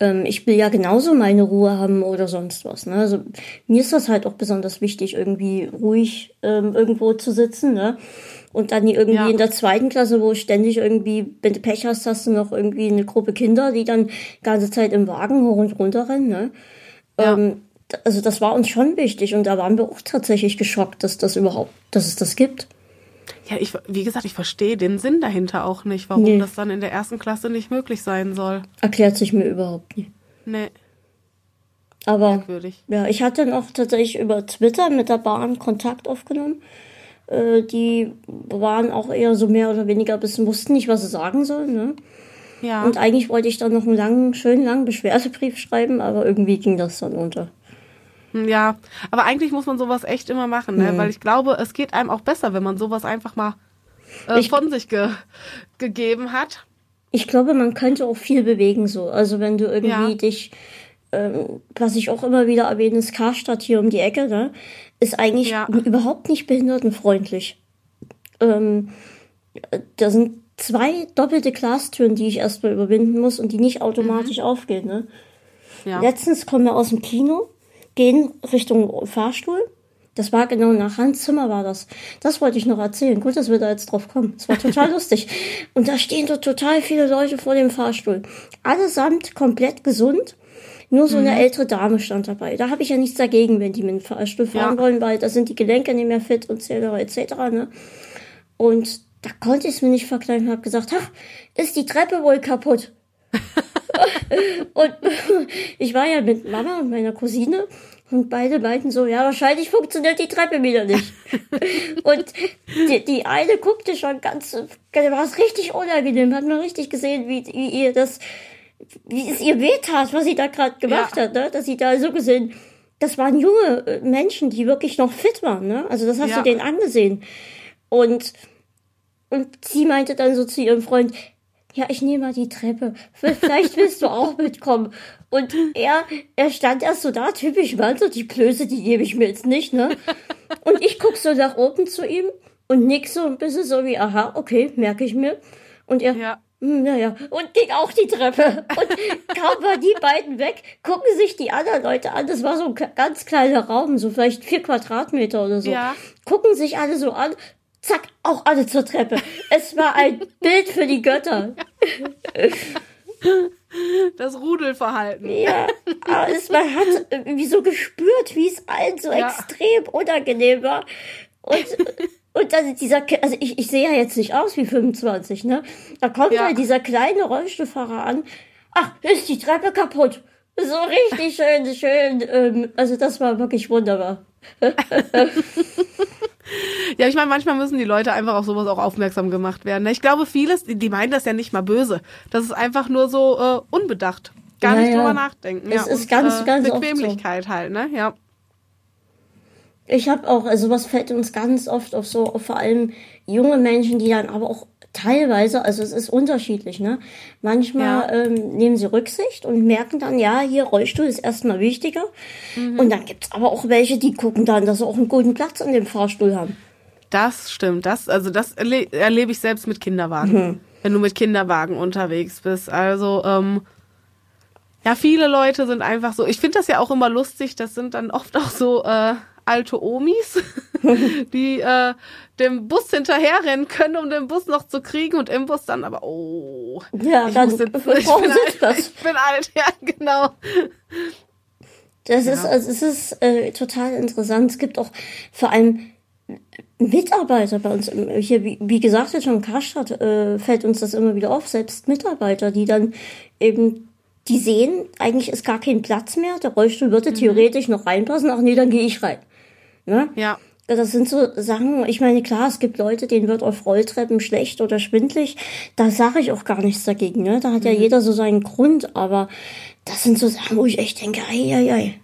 Ähm, ich will ja genauso meine Ruhe haben oder sonst was, ne? Also mir ist das halt auch besonders wichtig, irgendwie ruhig ähm, irgendwo zu sitzen, ne? Und dann irgendwie ja. in der zweiten Klasse, wo ständig irgendwie, wenn du Pech hast, hast du noch irgendwie eine Gruppe Kinder, die dann die ganze Zeit im Wagen hoch und runter rennen. Ne? Ja. Ähm, also das war uns schon wichtig und da waren wir auch tatsächlich geschockt, dass das überhaupt, dass es das gibt. Ja, ich, wie gesagt, ich verstehe den Sinn dahinter auch nicht, warum nee. das dann in der ersten Klasse nicht möglich sein soll. Erklärt sich mir überhaupt nicht. Nee. Aber Merkwürdig. ja, ich hatte noch tatsächlich über Twitter mit der Bahn Kontakt aufgenommen. Äh, die waren auch eher so mehr oder weniger ein bisschen, wussten nicht, was sie sagen sollen. Ne? Ja. Und eigentlich wollte ich dann noch einen langen, schönen langen Beschwerdebrief schreiben, aber irgendwie ging das dann unter. Hm, ja, aber eigentlich muss man sowas echt immer machen, ne? Mhm. weil ich glaube, es geht einem auch besser, wenn man sowas einfach mal äh, ich, von sich ge gegeben hat. Ich glaube, man könnte auch viel bewegen so. Also wenn du irgendwie ja. dich, ähm, was ich auch immer wieder erwähne, ist Karstadt hier um die Ecke, ne? ist eigentlich ja. überhaupt nicht behindertenfreundlich. Ähm, da sind zwei doppelte Glastüren, die ich erstmal überwinden muss und die nicht automatisch mhm. aufgehen. Ne? Ja. Letztens kommen wir aus dem Kino gehen Richtung Fahrstuhl. Das war genau nach Hans Zimmer war das. Das wollte ich noch erzählen. Gut, dass wir da jetzt drauf kommen. Es war total lustig. Und da stehen so total viele Leute vor dem Fahrstuhl. Allesamt komplett gesund. Nur so eine mhm. ältere Dame stand dabei. Da habe ich ja nichts dagegen, wenn die mit dem Fahrstuhl fahren ja. wollen, weil da sind die Gelenke nicht mehr fit und etc. etc. Ne? Und da konnte ich es mir nicht verkleiden und habe gesagt, ach, ist die Treppe wohl kaputt? und ich war ja mit Mama und meiner Cousine und beide meinten so, ja, wahrscheinlich funktioniert die Treppe wieder nicht. und die, die eine guckte schon ganz, war es richtig unangenehm, hat man richtig gesehen, wie, wie ihr das, wie es ihr wehtat, was sie da gerade gemacht ja. hat, ne? dass sie da so gesehen, das waren junge äh, Menschen, die wirklich noch fit waren, ne? Also das hast ja. du denen angesehen. Und, und sie meinte dann so zu ihrem Freund, ja, ich nehme mal die Treppe. Vielleicht willst du auch mitkommen. Und er, er stand erst so da, typisch Mann, so die Klöße, die gebe ich mir jetzt nicht, ne? Und ich guck so nach oben zu ihm und nick so ein bisschen so wie, aha, okay, merke ich mir. Und er, ja. Hm, naja, und ging auch die Treppe. Und kaum war die beiden weg, gucken sich die anderen Leute an. Das war so ein ganz kleiner Raum, so vielleicht vier Quadratmeter oder so. Ja. Gucken sich alle so an, zack, auch alle zur Treppe. Es war ein Bild für die Götter. Das Rudelverhalten. Ja, aber es, man hat irgendwie so gespürt, wie es allen so ja. extrem unangenehm war. Und, und dann dieser, also ich, ich sehe ja jetzt nicht aus wie 25, ne? Da kommt ja. halt dieser kleine Rollstuhlfahrer an. Ach, ist die Treppe kaputt. So richtig schön, schön. Ähm, also das war wirklich wunderbar. Ja, ich meine, manchmal müssen die Leute einfach auf sowas auch aufmerksam gemacht werden. Ich glaube, vieles, die meinen das ja nicht mal böse. Das ist einfach nur so äh, unbedacht. Gar ja, nicht ja. drüber nachdenken. Es ja, ist und, ganz, äh, ganz Bequemlichkeit so. halt, ne? Ja. Ich habe auch, also was fällt uns ganz oft auf so, auf vor allem junge Menschen, die dann aber auch teilweise, also es ist unterschiedlich, ne? Manchmal ja. ähm, nehmen sie Rücksicht und merken dann, ja, hier Rollstuhl ist erstmal wichtiger. Mhm. Und dann gibt's aber auch welche, die gucken dann, dass sie auch einen guten Platz in dem Fahrstuhl haben. Das stimmt. Das, also das erle erlebe ich selbst mit Kinderwagen. Mhm. Wenn du mit Kinderwagen unterwegs bist. Also, ähm, ja, viele Leute sind einfach so. Ich finde das ja auch immer lustig. Das sind dann oft auch so äh, alte Omis, die äh, dem Bus hinterherrennen können, um den Bus noch zu kriegen und im Bus dann aber, oh, ja, ich, dann, muss jetzt, ich, bin alt, ich bin alt, ja, genau. Das ja. ist, also es ist äh, total interessant. Es gibt auch vor allem Mitarbeiter bei uns, hier, wie, wie gesagt, jetzt schon Karstadt äh, fällt uns das immer wieder auf, selbst Mitarbeiter, die dann eben, die sehen, eigentlich ist gar kein Platz mehr, der Rollstuhl würde mhm. theoretisch noch reinpassen, ach nee, dann gehe ich rein. Ne? Ja. Das sind so Sachen, ich meine, klar, es gibt Leute, denen wird auf Rolltreppen schlecht oder schwindlig. Da sage ich auch gar nichts dagegen. Ne? Da hat mhm. ja jeder so seinen Grund, aber das sind so Sachen, wo ich echt denke, ei, ei, ei.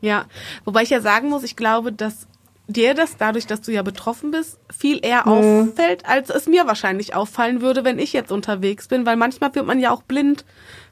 Ja, wobei ich ja sagen muss, ich glaube, dass dir das dadurch, dass du ja betroffen bist, viel eher mhm. auffällt, als es mir wahrscheinlich auffallen würde, wenn ich jetzt unterwegs bin, weil manchmal wird man ja auch blind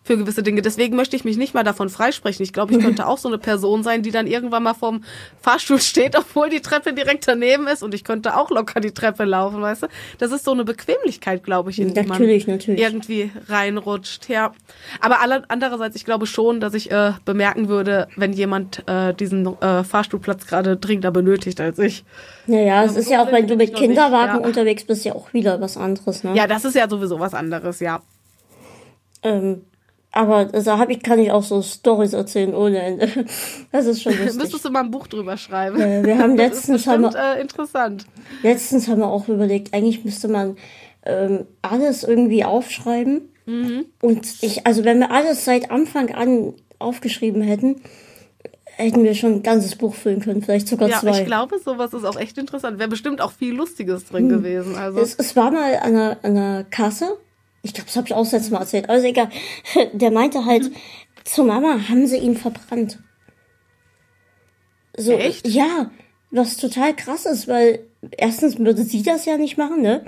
für gewisse Dinge. Deswegen möchte ich mich nicht mal davon freisprechen. Ich glaube, ich könnte auch so eine Person sein, die dann irgendwann mal vorm Fahrstuhl steht, obwohl die Treppe direkt daneben ist und ich könnte auch locker die Treppe laufen, weißt du? Das ist so eine Bequemlichkeit, glaube ich, in die natürlich, man natürlich. irgendwie reinrutscht. Ja. Aber andererseits, ich glaube schon, dass ich äh, bemerken würde, wenn jemand äh, diesen äh, Fahrstuhlplatz gerade dringender benötigt als ich. Naja, es ist ja auch, wenn du mit Kinderwagen ja. unterwegs bist, ja auch wieder was anderes, ne? Ja, das ist ja sowieso was anderes, ja. Ähm, Aber da hab ich, kann ich auch so Stories erzählen ohne Ende. Das ist schon lustig. Müsstest du mal ein Buch drüber schreiben. Äh, wir haben letztens das ist bestimmt, haben wir, äh, interessant. Letztens haben wir auch überlegt, eigentlich müsste man ähm, alles irgendwie aufschreiben. Mhm. Und ich, also wenn wir alles seit Anfang an aufgeschrieben hätten, hätten wir schon ein ganzes Buch füllen können, vielleicht sogar ja, zwei. Ja, ich glaube, sowas ist auch echt interessant. Wäre bestimmt auch viel Lustiges drin hm. gewesen. Also. Es, es war mal an einer, an einer Kasse. Ich glaube, das habe ich auch letztes Mal erzählt. Also egal. Der meinte halt, hm. zu Mama haben sie ihn verbrannt. So, echt? Ja, was total krass ist, weil erstens würde sie das ja nicht machen, ne?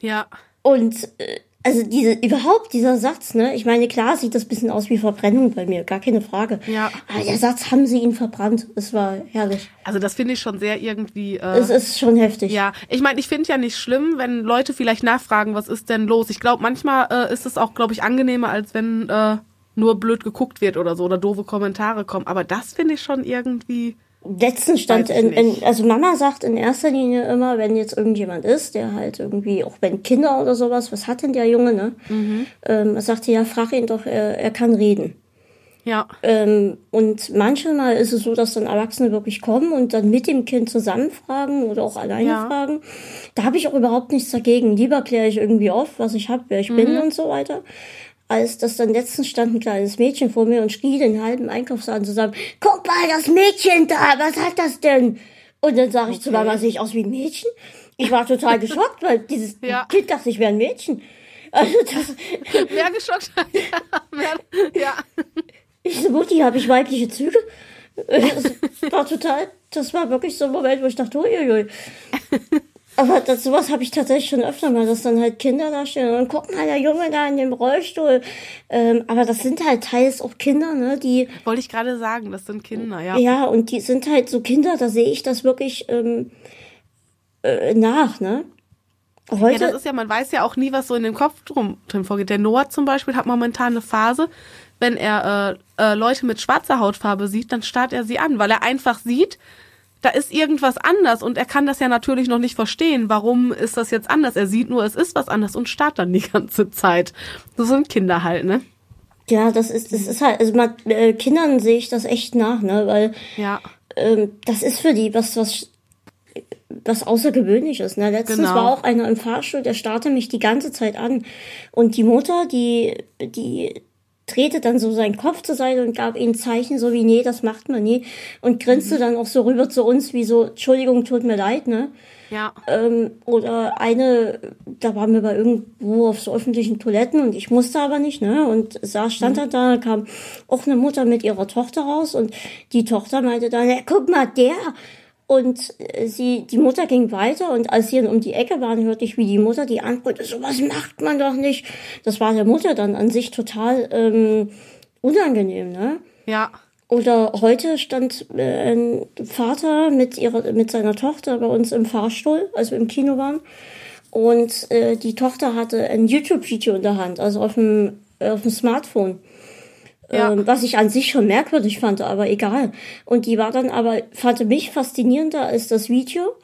Ja. Und äh, also diese, überhaupt dieser Satz, ne? Ich meine, klar sieht das bisschen aus wie Verbrennung bei mir, gar keine Frage. Ja. Aber der Satz, haben sie ihn verbrannt, es war herrlich. Also das finde ich schon sehr irgendwie. Äh, es ist schon heftig. Ja, ich meine, ich finde ja nicht schlimm, wenn Leute vielleicht nachfragen, was ist denn los. Ich glaube, manchmal äh, ist es auch, glaube ich, angenehmer, als wenn äh, nur blöd geguckt wird oder so oder doofe Kommentare kommen. Aber das finde ich schon irgendwie letztens stand in, in, also Mama sagt in erster Linie immer, wenn jetzt irgendjemand ist, der halt irgendwie, auch wenn Kinder oder sowas, was hat denn der Junge, ne? Mhm. Ähm, sagte ja, frag ihn doch, er, er kann reden. Ja. Ähm, und manchmal ist es so, dass dann Erwachsene wirklich kommen und dann mit dem Kind zusammen fragen oder auch alleine ja. fragen. Da habe ich auch überhaupt nichts dagegen. Lieber kläre ich irgendwie auf, was ich habe, wer ich mhm. bin und so weiter als dass dann letztens stand ein kleines Mädchen vor mir und schrie den halben Einkaufsladen zusammen, guck mal, das Mädchen da, was hat das denn? Und dann sage ich okay. zu Mama, sehe ich aus wie ein Mädchen? Ich war total geschockt, weil dieses ja. Kind dachte, ich wäre ein Mädchen. Also das, Mehr geschockt. ja. ja. Ich so, Mutti, habe ich weibliche Züge? Das war total, das war wirklich so ein Moment, wo ich dachte, uiuiui. Aber das, sowas habe ich tatsächlich schon öfter mal, dass dann halt Kinder da stehen und guck mal, der Junge da in dem Rollstuhl. Ähm, aber das sind halt teils auch Kinder, ne, die. Wollte ich gerade sagen, das sind Kinder, ja. Ja, und die sind halt so Kinder, da sehe ich das wirklich ähm, äh, nach, ne? Heute, ja, das ist ja, man weiß ja auch nie, was so in dem Kopf drum, drin vorgeht. Der Noah zum Beispiel hat momentan eine Phase, wenn er äh, äh, Leute mit schwarzer Hautfarbe sieht, dann starrt er sie an, weil er einfach sieht, da ist irgendwas anders und er kann das ja natürlich noch nicht verstehen. Warum ist das jetzt anders? Er sieht nur, es ist was anders und starrt dann die ganze Zeit. So sind Kinder halt, ne? Ja, das ist, das ist halt, also mal, äh, Kindern sehe ich das echt nach, ne, weil ja. ähm, das ist für die was, was, was Außergewöhnliches. Ne? Letztens genau. war auch einer im Fahrstuhl, der starrte mich die ganze Zeit an. Und die Mutter, die, die drehte dann so seinen Kopf zur Seite und gab ihnen Zeichen, so wie, nee, das macht man nie. Und grinste mhm. dann auch so rüber zu uns, wie so, Entschuldigung, tut mir leid, ne? Ja. Ähm, oder eine, da waren wir bei irgendwo auf so öffentlichen Toiletten und ich musste aber nicht, ne? Und sah, stand mhm. da, kam auch eine Mutter mit ihrer Tochter raus und die Tochter meinte dann, ja, guck mal, der, und äh, sie, die Mutter ging weiter und als sie dann um die Ecke waren, hörte ich, wie die Mutter die antwortete, sowas macht man doch nicht. Das war der Mutter dann an sich total ähm, unangenehm, ne? Ja. Oder heute stand äh, ein Vater mit ihrer, mit seiner Tochter bei uns im Fahrstuhl, als wir im Kino waren. Und äh, die Tochter hatte ein YouTube-Video in der Hand, also auf dem, auf dem Smartphone. Ja. Ähm, was ich an sich schon merkwürdig fand, aber egal. Und die war dann aber, fand mich faszinierender als das Video.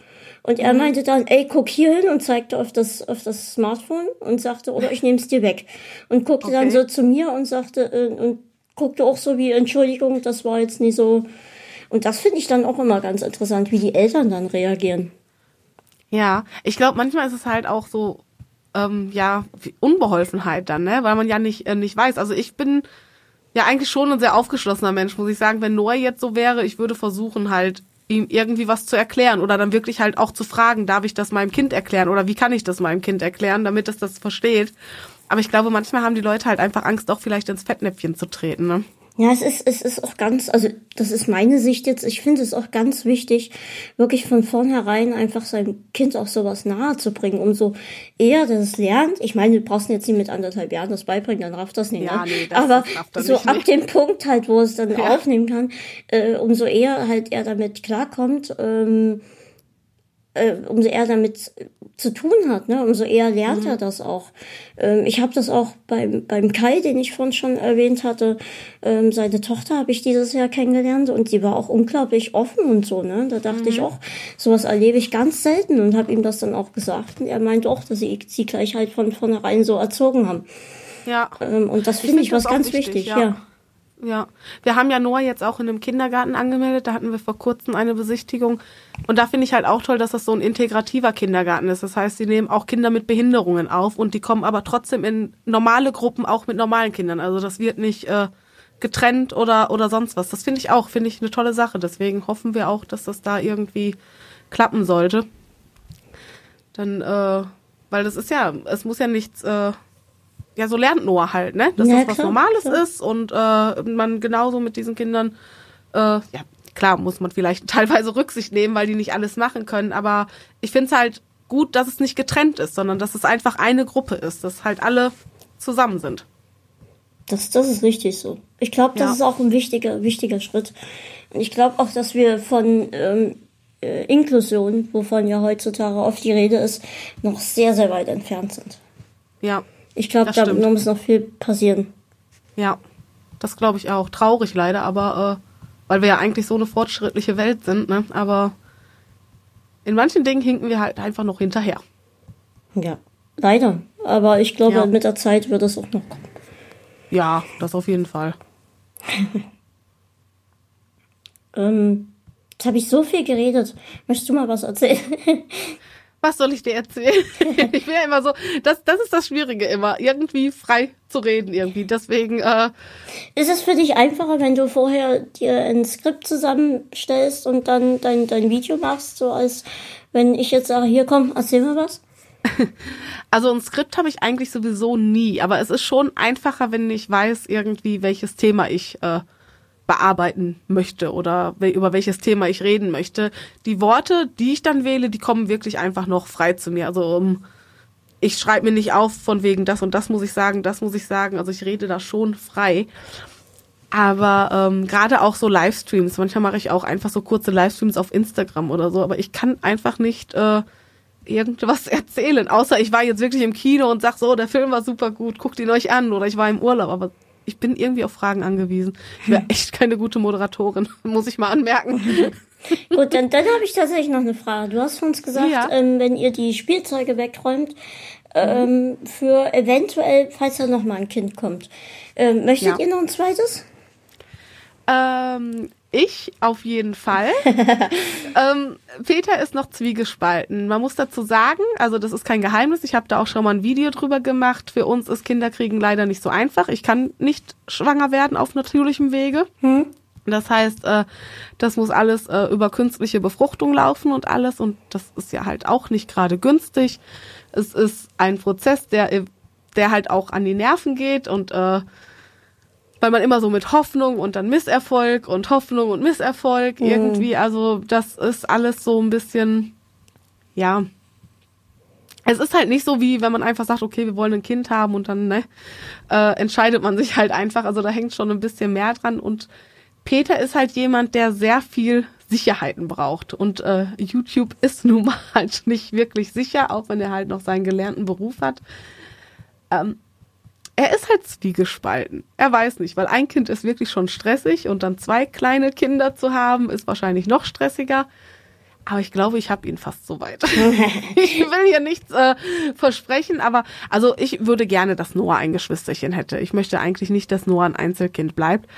Und er mhm. meinte dann, ey, guck hier hin und zeigte auf das, auf das Smartphone und sagte, oder ich nehme es dir weg. Und guckte okay. dann so zu mir und sagte, äh, und guckte auch so wie, Entschuldigung, das war jetzt nicht so. Und das finde ich dann auch immer ganz interessant, wie die Eltern dann reagieren. Ja, ich glaube, manchmal ist es halt auch so, ähm, ja, Unbeholfenheit dann, ne? Weil man ja nicht, äh, nicht weiß. Also ich bin ja eigentlich schon ein sehr aufgeschlossener Mensch, muss ich sagen. Wenn Noah jetzt so wäre, ich würde versuchen halt ihm irgendwie was zu erklären oder dann wirklich halt auch zu fragen, darf ich das meinem Kind erklären oder wie kann ich das meinem Kind erklären, damit es das versteht. Aber ich glaube, manchmal haben die Leute halt einfach Angst, auch vielleicht ins Fettnäpfchen zu treten. Ne? Ja, es ist, es ist auch ganz, also das ist meine Sicht jetzt, ich finde es auch ganz wichtig, wirklich von vornherein einfach seinem Kind auch sowas nahe zu bringen. Umso eher das lernt, ich meine, du brauchst jetzt nicht mit anderthalb Jahren das beibringen, dann rafft das nicht. Ja, ne? nee, das, Aber so nicht, ab dem Punkt halt, wo es dann ja. aufnehmen kann, äh, umso eher halt er damit klarkommt, ähm, äh, umso eher damit zu tun hat, ne? umso eher lernt mhm. er das auch. Ähm, ich habe das auch beim, beim Kai, den ich vorhin schon erwähnt hatte, ähm, seine Tochter habe ich dieses Jahr kennengelernt und die war auch unglaublich offen und so. Ne? Da dachte mhm. ich auch, sowas erlebe ich ganz selten und habe ihm das dann auch gesagt. Und er meinte auch, dass sie sie gleich halt von vornherein so erzogen haben. Ja. Ähm, und das finde ich, find was ganz wichtig, wichtig ja. ja. Ja, wir haben ja Noah jetzt auch in einem Kindergarten angemeldet. Da hatten wir vor kurzem eine Besichtigung. Und da finde ich halt auch toll, dass das so ein integrativer Kindergarten ist. Das heißt, sie nehmen auch Kinder mit Behinderungen auf und die kommen aber trotzdem in normale Gruppen auch mit normalen Kindern. Also das wird nicht äh, getrennt oder oder sonst was. Das finde ich auch, finde ich eine tolle Sache. Deswegen hoffen wir auch, dass das da irgendwie klappen sollte. Dann, äh, weil das ist ja, es muss ja nichts. Äh, ja, so lernt Noah halt, ne? Dass ja, das was klar, Normales klar. ist und äh, man genauso mit diesen Kindern, äh, ja, klar muss man vielleicht teilweise Rücksicht nehmen, weil die nicht alles machen können, aber ich finde es halt gut, dass es nicht getrennt ist, sondern dass es einfach eine Gruppe ist, dass halt alle zusammen sind. Das, das ist richtig so. Ich glaube, das ja. ist auch ein wichtiger, wichtiger Schritt. Und ich glaube auch, dass wir von ähm, äh, Inklusion, wovon ja heutzutage oft die Rede ist, noch sehr, sehr weit entfernt sind. Ja, ich glaube, da muss noch viel passieren. Ja, das glaube ich auch. Traurig leider, aber äh, weil wir ja eigentlich so eine fortschrittliche Welt sind, ne? Aber in manchen Dingen hinken wir halt einfach noch hinterher. Ja, leider. Aber ich glaube, ja. mit der Zeit wird es auch noch kommen. Ja, das auf jeden Fall. ähm, jetzt habe ich so viel geredet. Möchtest du mal was erzählen? was soll ich dir erzählen? ich bin ja immer so, das, das ist das Schwierige immer, irgendwie frei zu reden irgendwie. Deswegen. Äh, ist es für dich einfacher, wenn du vorher dir ein Skript zusammenstellst und dann dein, dein Video machst, so als wenn ich jetzt sage, hier komm, erzähl mal was? Also ein Skript habe ich eigentlich sowieso nie, aber es ist schon einfacher, wenn ich weiß irgendwie, welches Thema ich äh, bearbeiten möchte oder über welches Thema ich reden möchte. Die Worte, die ich dann wähle, die kommen wirklich einfach noch frei zu mir. Also um, ich schreibe mir nicht auf von wegen das und das muss ich sagen, das muss ich sagen. Also ich rede da schon frei. Aber ähm, gerade auch so Livestreams, manchmal mache ich auch einfach so kurze Livestreams auf Instagram oder so, aber ich kann einfach nicht äh, irgendwas erzählen, außer ich war jetzt wirklich im Kino und sag so, der Film war super gut, guckt ihn euch an oder ich war im Urlaub, aber ich bin irgendwie auf Fragen angewiesen. Ich wäre echt keine gute Moderatorin, muss ich mal anmerken. Gut, dann, dann habe ich tatsächlich noch eine Frage. Du hast uns gesagt, ja. ähm, wenn ihr die Spielzeuge wegräumt, ähm, für eventuell, falls da noch mal ein Kind kommt. Ähm, möchtet ja. ihr noch ein zweites? Ähm, ich auf jeden Fall. ähm, Peter ist noch zwiegespalten. Man muss dazu sagen, also das ist kein Geheimnis, ich habe da auch schon mal ein Video drüber gemacht. Für uns ist Kinderkriegen leider nicht so einfach. Ich kann nicht schwanger werden auf natürlichem Wege. Hm. Das heißt, äh, das muss alles äh, über künstliche Befruchtung laufen und alles. Und das ist ja halt auch nicht gerade günstig. Es ist ein Prozess, der, der halt auch an die Nerven geht und äh, weil man immer so mit Hoffnung und dann Misserfolg und Hoffnung und Misserfolg mhm. irgendwie, also das ist alles so ein bisschen, ja. Es ist halt nicht so wie, wenn man einfach sagt, okay, wir wollen ein Kind haben und dann ne, äh, entscheidet man sich halt einfach. Also da hängt schon ein bisschen mehr dran. Und Peter ist halt jemand, der sehr viel Sicherheiten braucht. Und äh, YouTube ist nun mal halt nicht wirklich sicher, auch wenn er halt noch seinen gelernten Beruf hat. Ähm, er ist halt zwiegespalten. Er weiß nicht, weil ein Kind ist wirklich schon stressig und dann zwei kleine Kinder zu haben, ist wahrscheinlich noch stressiger. Aber ich glaube, ich habe ihn fast so weit. ich will hier nichts äh, versprechen, aber also ich würde gerne, dass Noah ein Geschwisterchen hätte. Ich möchte eigentlich nicht, dass Noah ein Einzelkind bleibt.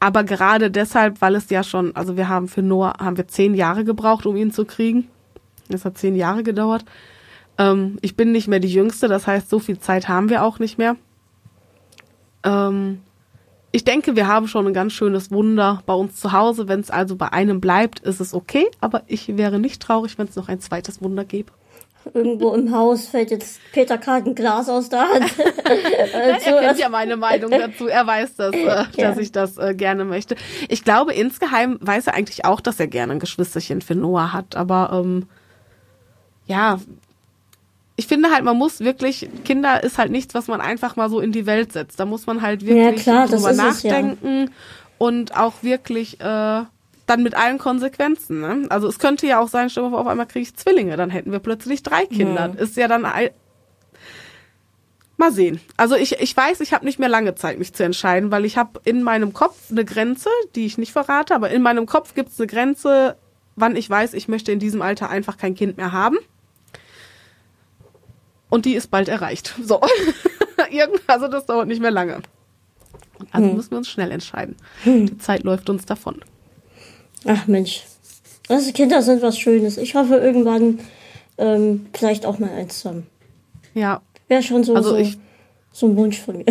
Aber gerade deshalb, weil es ja schon, also wir haben für Noah, haben wir zehn Jahre gebraucht, um ihn zu kriegen. Es hat zehn Jahre gedauert. Ähm, ich bin nicht mehr die Jüngste, das heißt, so viel Zeit haben wir auch nicht mehr. Ähm, ich denke, wir haben schon ein ganz schönes Wunder bei uns zu Hause. Wenn es also bei einem bleibt, ist es okay. Aber ich wäre nicht traurig, wenn es noch ein zweites Wunder gäbe. Irgendwo im Haus fällt jetzt Peter Karten ein Glas aus der Hand. er kennt ja meine Meinung dazu. Er weiß das, äh, ja. dass ich das äh, gerne möchte. Ich glaube, insgeheim weiß er eigentlich auch, dass er gerne ein Geschwisterchen für Noah hat. Aber ähm, ja, ich finde halt, man muss wirklich, Kinder ist halt nichts, was man einfach mal so in die Welt setzt. Da muss man halt wirklich ja, klar, drüber nachdenken es, ja. und auch wirklich äh, dann mit allen Konsequenzen. Ne? Also es könnte ja auch sein, stell auf einmal kriege ich Zwillinge, dann hätten wir plötzlich drei Kinder. Mhm. Ist ja dann ein, Mal sehen. Also ich, ich weiß, ich habe nicht mehr lange Zeit, mich zu entscheiden, weil ich habe in meinem Kopf eine Grenze, die ich nicht verrate, aber in meinem Kopf gibt es eine Grenze, wann ich weiß, ich möchte in diesem Alter einfach kein Kind mehr haben. Und die ist bald erreicht. So. also das dauert nicht mehr lange. Also hm. müssen wir uns schnell entscheiden. Hm. Die Zeit läuft uns davon. Ach Mensch. Also Kinder sind was Schönes. Ich hoffe irgendwann ähm, vielleicht auch mal eins zusammen. Ja. Wäre schon so, also so, ich, so ein Wunsch von mir.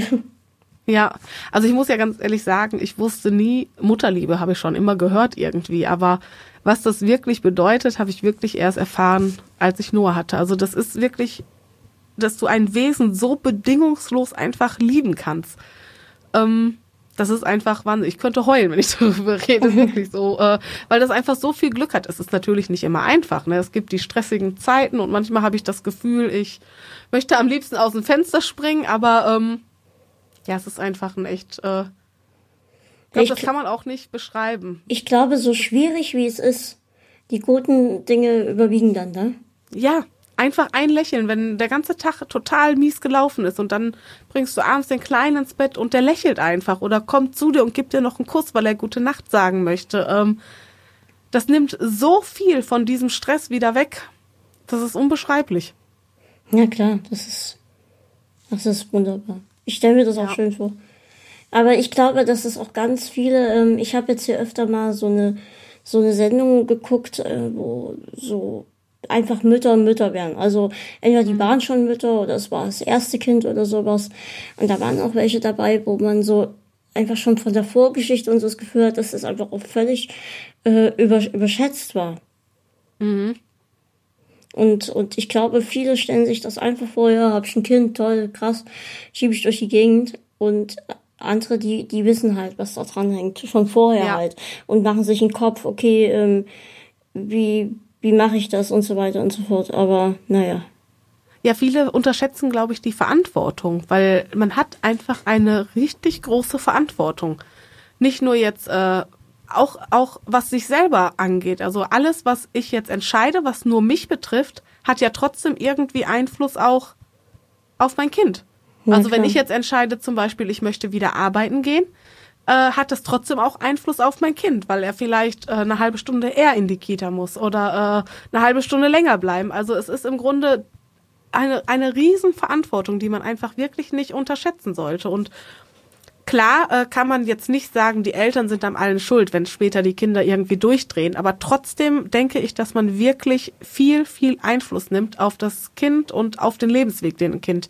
Ja, also ich muss ja ganz ehrlich sagen, ich wusste nie, Mutterliebe habe ich schon immer gehört irgendwie, aber was das wirklich bedeutet, habe ich wirklich erst erfahren, als ich Noah hatte. Also das ist wirklich, dass du ein Wesen so bedingungslos einfach lieben kannst. Ähm, das ist einfach Wahnsinn. Ich könnte heulen, wenn ich darüber rede, wirklich so, äh, weil das einfach so viel Glück hat. Es ist natürlich nicht immer einfach. Ne? Es gibt die stressigen Zeiten und manchmal habe ich das Gefühl, ich möchte am liebsten aus dem Fenster springen, aber ähm, ja, es ist einfach ein echt. Äh, ich glaube, das kann man auch nicht beschreiben. Ich glaube, so schwierig wie es ist, die guten Dinge überwiegen dann, ne? Ja, einfach ein Lächeln, wenn der ganze Tag total mies gelaufen ist und dann bringst du abends den Kleinen ins Bett und der lächelt einfach oder kommt zu dir und gibt dir noch einen Kuss, weil er gute Nacht sagen möchte. Ähm, das nimmt so viel von diesem Stress wieder weg. Das ist unbeschreiblich. Ja klar, das ist, das ist wunderbar. Ich stelle mir das auch ja. schön vor. Aber ich glaube, dass es auch ganz viele, ähm, ich habe jetzt hier öfter mal so eine, so eine Sendung geguckt, äh, wo so einfach Mütter und Mütter werden. Also entweder die mhm. waren schon Mütter oder es war das erste Kind oder sowas. Und da waren auch welche dabei, wo man so einfach schon von der Vorgeschichte und so das Gefühl hat, dass es einfach auch völlig äh, über, überschätzt war. Mhm. Und, und ich glaube, viele stellen sich das einfach vor, ja, hab ich ein Kind, toll, krass, schiebe ich durch die Gegend. Und andere, die, die wissen halt, was da dran hängt, schon vorher ja. halt. Und machen sich einen Kopf, okay, ähm, wie, wie mache ich das und so weiter und so fort. Aber naja. Ja, viele unterschätzen, glaube ich, die Verantwortung, weil man hat einfach eine richtig große Verantwortung. Nicht nur jetzt äh, auch, auch was sich selber angeht. Also alles, was ich jetzt entscheide, was nur mich betrifft, hat ja trotzdem irgendwie Einfluss auch auf mein Kind. Ja, also wenn ich jetzt entscheide, zum Beispiel, ich möchte wieder arbeiten gehen, äh, hat das trotzdem auch Einfluss auf mein Kind, weil er vielleicht äh, eine halbe Stunde eher in die Kita muss oder äh, eine halbe Stunde länger bleiben. Also es ist im Grunde eine, eine Riesenverantwortung, die man einfach wirklich nicht unterschätzen sollte. Und Klar äh, kann man jetzt nicht sagen, die Eltern sind am allen schuld, wenn später die Kinder irgendwie durchdrehen, aber trotzdem denke ich, dass man wirklich viel, viel Einfluss nimmt auf das Kind und auf den Lebensweg, den ein Kind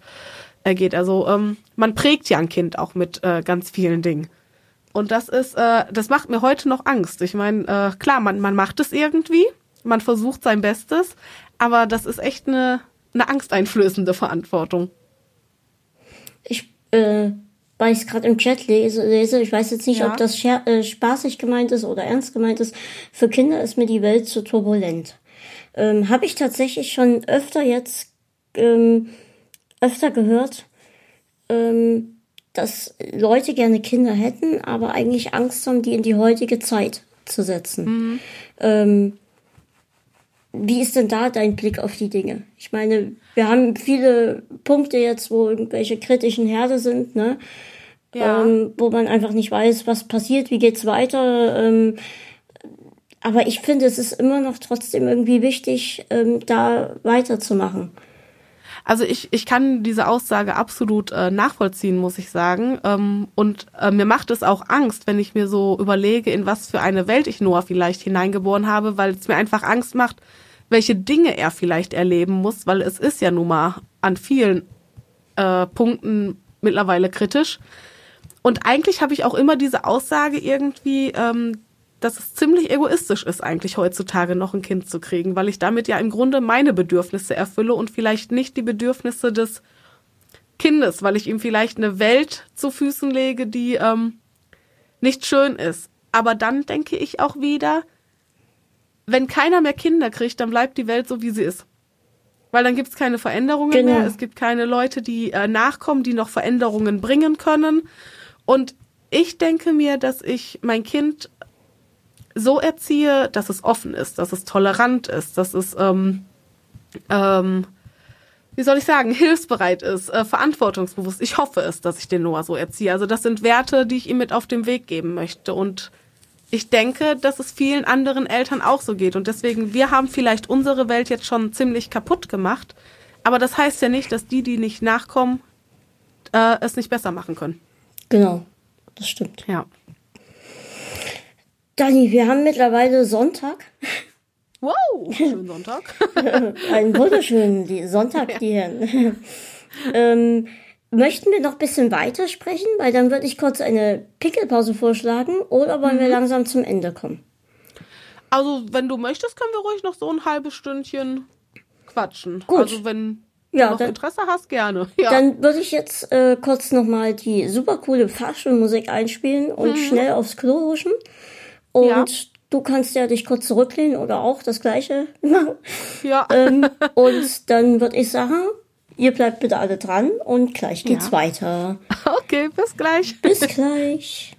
äh, geht. Also ähm, man prägt ja ein Kind auch mit äh, ganz vielen Dingen. Und das ist, äh, das macht mir heute noch Angst. Ich meine, äh, klar, man, man macht es irgendwie, man versucht sein Bestes, aber das ist echt eine, eine angsteinflößende Verantwortung. Ich äh, weil ich es gerade im Chat lese, lese, ich weiß jetzt nicht, ja. ob das äh, spaßig gemeint ist oder ernst gemeint ist, für Kinder ist mir die Welt zu turbulent. Ähm, Habe ich tatsächlich schon öfter jetzt, ähm, öfter gehört, ähm, dass Leute gerne Kinder hätten, aber eigentlich Angst haben, die in die heutige Zeit zu setzen. Mhm. Ähm, wie ist denn da dein Blick auf die Dinge? Ich meine, wir haben viele Punkte jetzt, wo irgendwelche kritischen Herde sind, ne? Ja. Ähm, wo man einfach nicht weiß, was passiert, wie geht's weiter. Ähm, aber ich finde, es ist immer noch trotzdem irgendwie wichtig, ähm, da weiterzumachen. Also ich, ich kann diese Aussage absolut äh, nachvollziehen, muss ich sagen. Ähm, und äh, mir macht es auch Angst, wenn ich mir so überlege, in was für eine Welt ich Noah vielleicht hineingeboren habe, weil es mir einfach Angst macht, welche Dinge er vielleicht erleben muss, weil es ist ja nun mal an vielen äh, Punkten mittlerweile kritisch. Und eigentlich habe ich auch immer diese Aussage irgendwie, ähm, dass es ziemlich egoistisch ist, eigentlich heutzutage noch ein Kind zu kriegen, weil ich damit ja im Grunde meine Bedürfnisse erfülle und vielleicht nicht die Bedürfnisse des Kindes, weil ich ihm vielleicht eine Welt zu Füßen lege, die ähm, nicht schön ist. Aber dann denke ich auch wieder, wenn keiner mehr Kinder kriegt, dann bleibt die Welt so, wie sie ist. Weil dann gibt es keine Veränderungen genau. mehr. Es gibt keine Leute, die äh, nachkommen, die noch Veränderungen bringen können. Und ich denke mir, dass ich mein Kind so erziehe, dass es offen ist, dass es tolerant ist, dass es, ähm, ähm, wie soll ich sagen, hilfsbereit ist, äh, verantwortungsbewusst. Ich hoffe es, dass ich den Noah so erziehe. Also das sind Werte, die ich ihm mit auf den Weg geben möchte. Und ich denke, dass es vielen anderen Eltern auch so geht. Und deswegen, wir haben vielleicht unsere Welt jetzt schon ziemlich kaputt gemacht. Aber das heißt ja nicht, dass die, die nicht nachkommen, äh, es nicht besser machen können. Genau, das stimmt. Ja. Dani, wir haben mittlerweile Sonntag. Wow, schönen Sonntag. Einen wunderschönen Sonntag dir. ähm, möchten wir noch ein bisschen weitersprechen? Weil dann würde ich kurz eine Pickelpause vorschlagen. Oder wollen mhm. wir langsam zum Ende kommen? Also, wenn du möchtest, können wir ruhig noch so ein halbes Stündchen quatschen. Gut. Also, wenn ja, du noch dann, Interesse hast, gerne. Ja. Dann würde ich jetzt äh, kurz nochmal die super coole Fahrstuhlmusik einspielen und mhm. schnell aufs Klo huschen. Und ja. du kannst ja dich kurz zurücklehnen oder auch das gleiche machen. Ja. Ähm, und dann würde ich sagen, ihr bleibt bitte alle dran und gleich geht's ja. weiter. Okay, bis gleich. Bis gleich.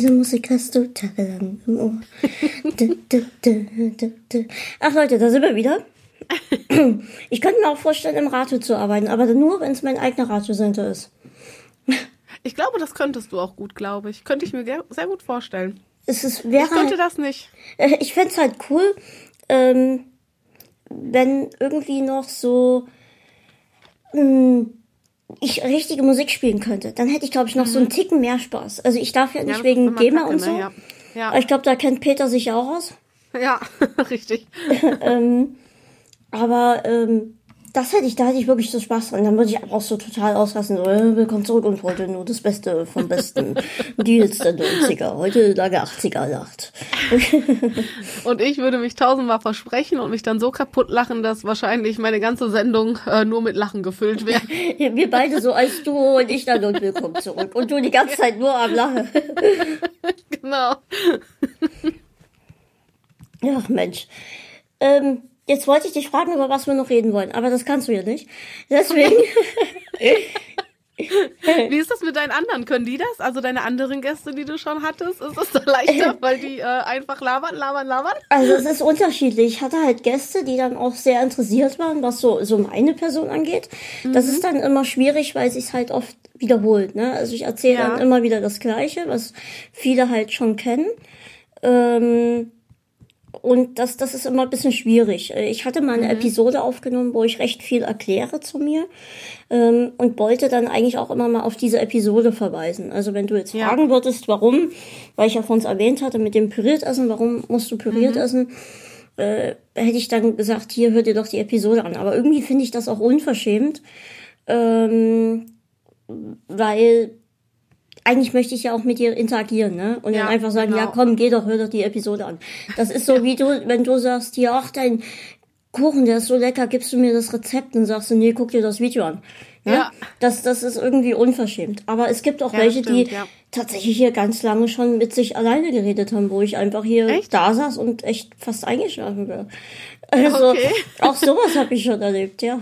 Diese Musik hast du tagelang im Ohr. Ach Leute, da sind wir wieder. Ich könnte mir auch vorstellen, im Radio zu arbeiten, aber nur, wenn es mein eigener Radiosender ist. Ich glaube, das könntest du auch gut, glaube ich. Könnte ich mir sehr gut vorstellen. Es ist, wäre ich könnte halt, das nicht. Ich fände es halt cool, ähm, wenn irgendwie noch so mh, hm, ich richtige Musik spielen könnte, dann hätte ich, glaube ich, noch mhm. so einen mhm. Ticken mehr Spaß. Also ich darf ja nicht ja, wegen GEMA und so. Ja. Ja. Aber ich glaube, da kennt Peter sich ja auch aus. Ja, richtig. ähm, aber ähm, das hätte ich, da hätte ich wirklich so Spaß dran. Dann würde ich auch so total ausrasten, so, äh, willkommen zurück und heute nur das Beste vom Besten. Deals der 90er, heute Lage 80er Nacht. und ich würde mich tausendmal versprechen und mich dann so kaputt lachen, dass wahrscheinlich meine ganze Sendung äh, nur mit Lachen gefüllt wäre. Wir beide so als Duo und ich dann und willkommen zurück. Und du die ganze Zeit nur am Lachen. genau. Ach Mensch. Ähm, Jetzt wollte ich dich fragen, über was wir noch reden wollen, aber das kannst du ja nicht. Deswegen. Wie ist das mit deinen anderen? Können die das? Also deine anderen Gäste, die du schon hattest? Ist es da leichter, weil die äh, einfach labern, labern, labern? Also es ist unterschiedlich. Ich hatte halt Gäste, die dann auch sehr interessiert waren, was so, so meine Person angeht. Mhm. Das ist dann immer schwierig, weil sich halt oft wiederholt. Ne? Also ich erzähle ja. dann immer wieder das Gleiche, was viele halt schon kennen. Ähm, und das, das ist immer ein bisschen schwierig. Äh, ich hatte mal eine mhm. Episode aufgenommen, wo ich recht viel erkläre zu mir ähm, und wollte dann eigentlich auch immer mal auf diese Episode verweisen. Also wenn du jetzt ja. fragen würdest, warum, weil ich ja vorhin erwähnt hatte mit dem püriert essen, warum musst du püriert mhm. essen, äh, hätte ich dann gesagt, hier hör dir doch die Episode an. Aber irgendwie finde ich das auch unverschämt, ähm, weil eigentlich möchte ich ja auch mit dir interagieren, ne? Und ja, dann einfach sagen, genau. ja komm, geh doch, hör doch die Episode an. Das ist so wie du, wenn du sagst, ja, ach, dein Kuchen, der ist so lecker, gibst du mir das Rezept und sagst du, nee, guck dir das Video an. Ne? Ja. Das, das ist irgendwie unverschämt. Aber es gibt auch ja, welche, stimmt, die ja. tatsächlich hier ganz lange schon mit sich alleine geredet haben, wo ich einfach hier echt? da saß und echt fast eingeschlafen wäre. Also okay. auch sowas habe ich schon erlebt, ja.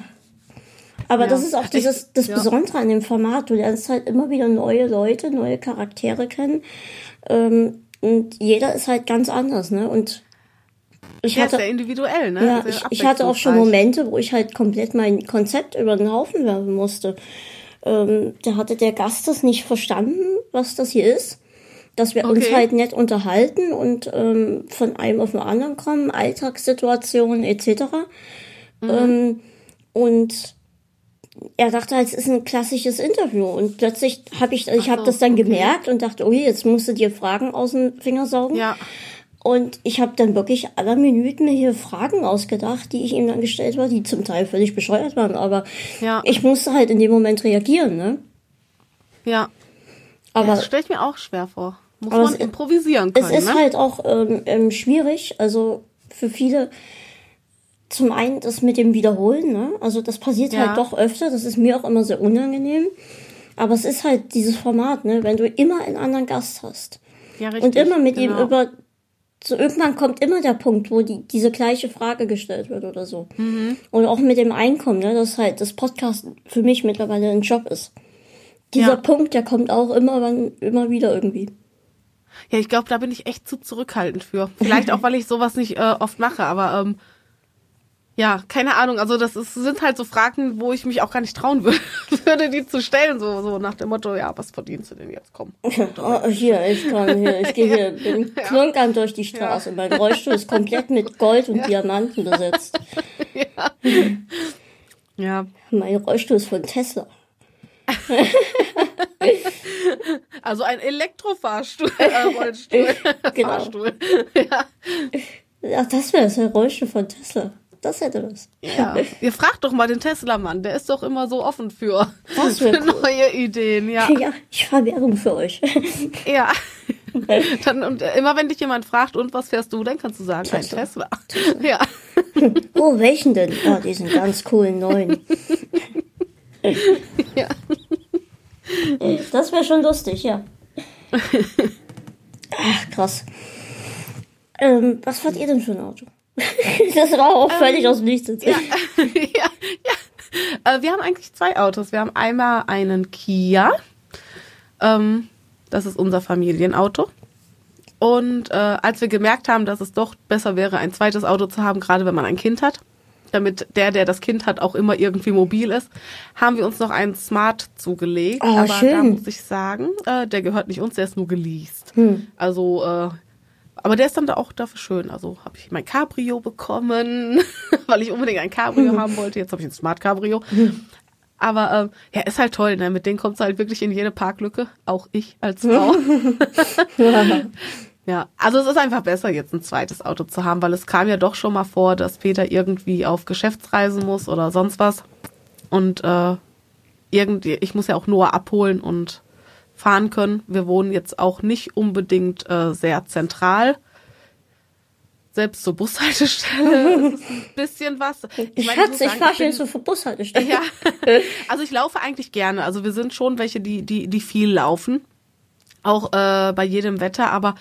Aber ja. das ist auch dieses, das Besondere an dem Format. Du lernst halt immer wieder neue Leute, neue Charaktere kennen. Ähm, und jeder ist halt ganz anders, ne? Und ich ja, hatte, sehr individuell, ne? Ja, ich, ich hatte auch schon Momente, wo ich halt komplett mein Konzept über den Haufen werfen musste. Ähm, da hatte der Gast das nicht verstanden, was das hier ist. Dass wir okay. uns halt nett unterhalten und ähm, von einem auf den anderen kommen, Alltagssituationen etc. Mhm. Ähm, und er dachte es ist ein klassisches Interview. Und plötzlich habe ich, ich habe das dann okay. gemerkt und dachte, oh, jetzt musst du dir Fragen aus dem Finger saugen. Ja. Und ich habe dann wirklich aller Minuten mir hier Fragen ausgedacht, die ich ihm dann gestellt habe, die zum Teil völlig bescheuert waren. Aber ja. ich musste halt in dem Moment reagieren, ne? Ja. Aber das stelle ich mir auch schwer vor. Muss man improvisieren können. Es ist ne? halt auch ähm, ähm, schwierig, also für viele. Zum einen das mit dem Wiederholen, ne? Also das passiert ja. halt doch öfter. Das ist mir auch immer sehr unangenehm. Aber es ist halt dieses Format, ne? Wenn du immer einen anderen Gast hast. Ja, richtig, und immer mit genau. ihm über so irgendwann kommt immer der Punkt, wo die, diese gleiche Frage gestellt wird oder so. Mhm. Und auch mit dem Einkommen, ne, dass halt das Podcast für mich mittlerweile ein Job ist. Dieser ja. Punkt, der kommt auch immer, wann, immer wieder irgendwie. Ja, ich glaube, da bin ich echt zu zurückhaltend für. Vielleicht auch, weil ich sowas nicht äh, oft mache, aber ähm, ja, keine Ahnung. Also das ist, sind halt so Fragen, wo ich mich auch gar nicht trauen würde, würde die zu stellen. So, so nach dem Motto, ja, was verdienst du denn jetzt? Komm. Oh, hier, ich kann hier, ich gehe hier den Klunkern durch die Straße. Ja. Mein Rollstuhl ist komplett mit Gold und ja. Diamanten besetzt. Ja. ja. Mein Rollstuhl ist von Tesla. also ein Elektrofahrstuhl, äh, Rollstuhl. genau. Fahrstuhl. Ja. Ach, das wäre ein Rollstuhl von Tesla. Das hätte was. Ja. Ihr fragt doch mal den Tesla-Mann, der ist doch immer so offen für, das für cool. neue Ideen. Ja. ja, ich fahre Werbung für euch. ja. Dann, und immer wenn dich jemand fragt, und was fährst du, dann kannst du sagen, Tesla. ein Tesla. Tesla. Ja. Oh, welchen denn? Oh, diesen ganz coolen neuen. ja. Das wäre schon lustig, ja. Ach, krass. Ähm, was fahrt ihr denn für ein Auto? das war auch völlig ähm, aus dem Nichts. Ja, ja, ja. Äh, wir haben eigentlich zwei Autos. Wir haben einmal einen Kia. Ähm, das ist unser Familienauto. Und äh, als wir gemerkt haben, dass es doch besser wäre, ein zweites Auto zu haben, gerade wenn man ein Kind hat, damit der, der das Kind hat, auch immer irgendwie mobil ist, haben wir uns noch einen Smart zugelegt. Oh, Aber schön. da muss ich sagen, äh, der gehört nicht uns, der ist nur geleast. Hm. Also äh, aber der ist dann da auch dafür schön. Also habe ich mein Cabrio bekommen, weil ich unbedingt ein Cabrio haben wollte. Jetzt habe ich ein Smart Cabrio. Aber ähm, ja, ist halt toll, ne? Mit denen kommst du halt wirklich in jede Parklücke. Auch ich als Frau. ja, also es ist einfach besser, jetzt ein zweites Auto zu haben, weil es kam ja doch schon mal vor, dass Peter irgendwie auf Geschäftsreisen muss oder sonst was. Und äh, irgendwie, ich muss ja auch Noah abholen und fahren können. Wir wohnen jetzt auch nicht unbedingt äh, sehr zentral. Selbst zur Bushaltestelle ist ein bisschen was. Ich, meine, Schatz, ich, ich fahre schon zur Bushaltestelle. Ja, also ich laufe eigentlich gerne. Also wir sind schon welche, die, die, die viel laufen. Auch äh, bei jedem Wetter. Aber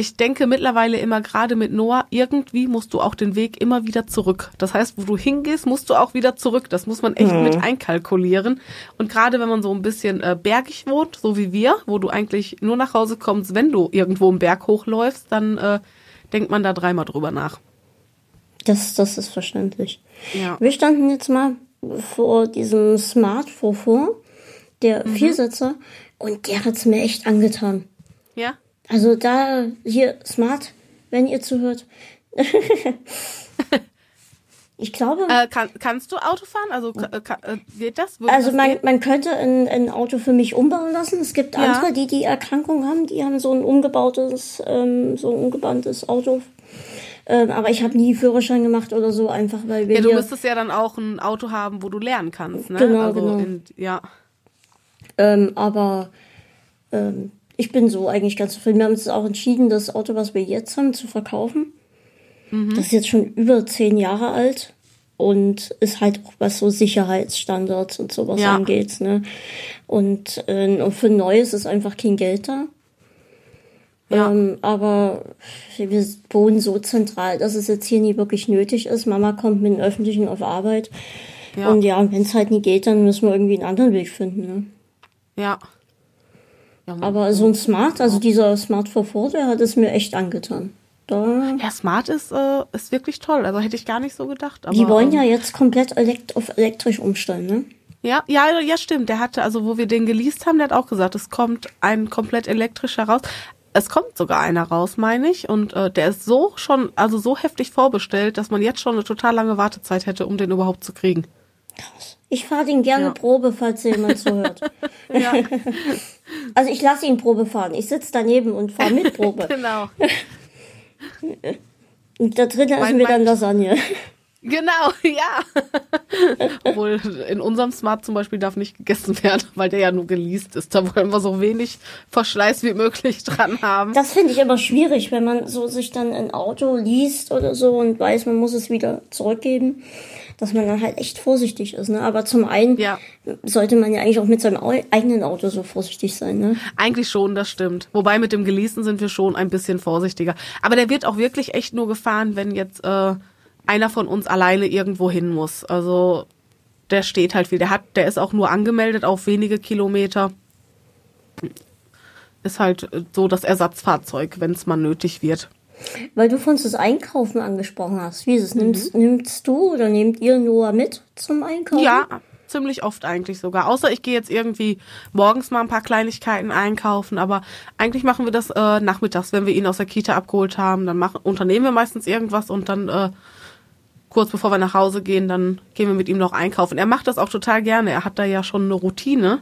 ich denke mittlerweile immer gerade mit Noah, irgendwie musst du auch den Weg immer wieder zurück. Das heißt, wo du hingehst, musst du auch wieder zurück. Das muss man echt mhm. mit einkalkulieren. Und gerade wenn man so ein bisschen äh, bergig wohnt, so wie wir, wo du eigentlich nur nach Hause kommst, wenn du irgendwo einen Berg hochläufst, dann äh, denkt man da dreimal drüber nach. Das, das ist verständlich. Ja. Wir standen jetzt mal vor diesem Smart vor, der mhm. Viersitzer, und der hat's mir echt angetan. Ja? Also da, hier, Smart, wenn ihr zuhört. ich glaube. Äh, kann, kannst du Auto fahren? Also äh, kann, äh, geht das? Würde also das man, man könnte ein, ein Auto für mich umbauen lassen. Es gibt andere, ja. die die Erkrankung haben, die haben so ein umgebautes, ähm, so ein umgebautes Auto. Ähm, aber ich habe nie Führerschein gemacht oder so, einfach weil wir. Ja, du müsstest ja dann auch ein Auto haben, wo du lernen kannst, ne? Genau, also genau. In, ja. Ähm, aber ähm, ich bin so eigentlich ganz zufrieden. Wir haben uns auch entschieden, das Auto, was wir jetzt haben, zu verkaufen. Mhm. Das ist jetzt schon über zehn Jahre alt und ist halt auch was so Sicherheitsstandards und sowas ja. angeht. Ne? Und äh, für Neues ist einfach kein Geld da. Ja. Ähm, aber wir wohnen so zentral, dass es jetzt hier nie wirklich nötig ist. Mama kommt mit dem Öffentlichen auf Arbeit. Ja. Und ja, wenn es halt nie geht, dann müssen wir irgendwie einen anderen Weg finden. Ne? Ja. Aber so ein Smart, also dieser Smart 44, der hat es mir echt angetan. Da ja, Smart ist, äh, ist wirklich toll. Also hätte ich gar nicht so gedacht. Aber, die wollen ja ähm, jetzt komplett elekt auf elektrisch umstellen, ne? Ja, ja, ja, stimmt. Der hatte, also wo wir den geleast haben, der hat auch gesagt, es kommt ein komplett elektrischer raus. Es kommt sogar einer raus, meine ich. Und äh, der ist so schon, also so heftig vorbestellt, dass man jetzt schon eine total lange Wartezeit hätte, um den überhaupt zu kriegen. Ich fahre den gerne ja. Probe, falls jemand zuhört. ja. Also ich lasse ihn Probe fahren. Ich sitze daneben und fahre mit Probe. genau. Und da drin essen wir dann Lasagne. Genau, ja. Obwohl in unserem Smart zum Beispiel darf nicht gegessen werden, weil der ja nur geleast ist. Da wollen wir so wenig Verschleiß wie möglich dran haben. Das finde ich immer schwierig, wenn man so sich dann ein Auto liest oder so und weiß, man muss es wieder zurückgeben, dass man dann halt echt vorsichtig ist. Ne? Aber zum einen ja. sollte man ja eigentlich auch mit seinem eigenen Auto so vorsichtig sein. Ne? Eigentlich schon, das stimmt. Wobei mit dem Geleasten sind wir schon ein bisschen vorsichtiger. Aber der wird auch wirklich echt nur gefahren, wenn jetzt äh, einer von uns alleine irgendwo hin muss. Also der steht halt viel. Der hat, der ist auch nur angemeldet auf wenige Kilometer. Ist halt so das Ersatzfahrzeug, wenn es mal nötig wird. Weil du von das Einkaufen angesprochen hast. Wie ist es? Nimmst, mhm. nimmst du oder nehmt ihr Noah mit zum Einkaufen? Ja, ziemlich oft eigentlich sogar. Außer ich gehe jetzt irgendwie morgens mal ein paar Kleinigkeiten einkaufen, aber eigentlich machen wir das äh, nachmittags, wenn wir ihn aus der Kita abgeholt haben. Dann machen, unternehmen wir meistens irgendwas und dann äh, kurz bevor wir nach Hause gehen, dann gehen wir mit ihm noch einkaufen. Er macht das auch total gerne. Er hat da ja schon eine Routine.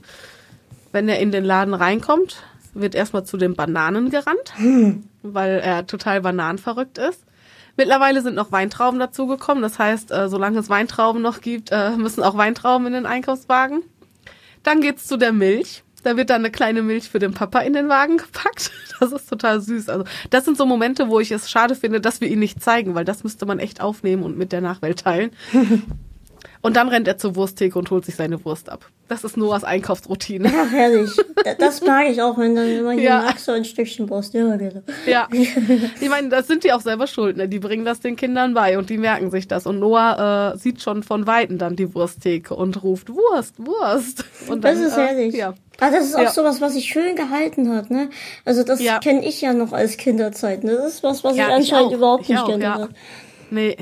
Wenn er in den Laden reinkommt, wird erstmal zu den Bananen gerannt, hm. weil er total bananenverrückt ist. Mittlerweile sind noch Weintrauben dazugekommen. Das heißt, äh, solange es Weintrauben noch gibt, äh, müssen auch Weintrauben in den Einkaufswagen. Dann geht's zu der Milch. Da wird dann eine kleine Milch für den Papa in den Wagen gepackt. Das ist total süß. Also das sind so Momente, wo ich es schade finde, dass wir ihn nicht zeigen, weil das müsste man echt aufnehmen und mit der Nachwelt teilen. Und dann rennt er zur Wursttheke und holt sich seine Wurst ab. Das ist Noahs Einkaufsroutine. Ach, herrlich. Das mag ich auch, wenn dann immer hier ja. Max so ein Stückchen Wurst. Ja, genau. ja. Ich meine, das sind die auch selber schuld. Ne? Die bringen das den Kindern bei und die merken sich das. Und Noah äh, sieht schon von Weitem dann die Wursttheke und ruft Wurst, Wurst. Und dann, das ist herrlich. Äh, ja. Ah, das ist auch ja. sowas, was sich schön gehalten hat, ne? Also das ja. kenne ich ja noch als Kinderzeit. Ne? Das ist was, was ja, ich anscheinend ich überhaupt nicht kenne. Ja. Nee.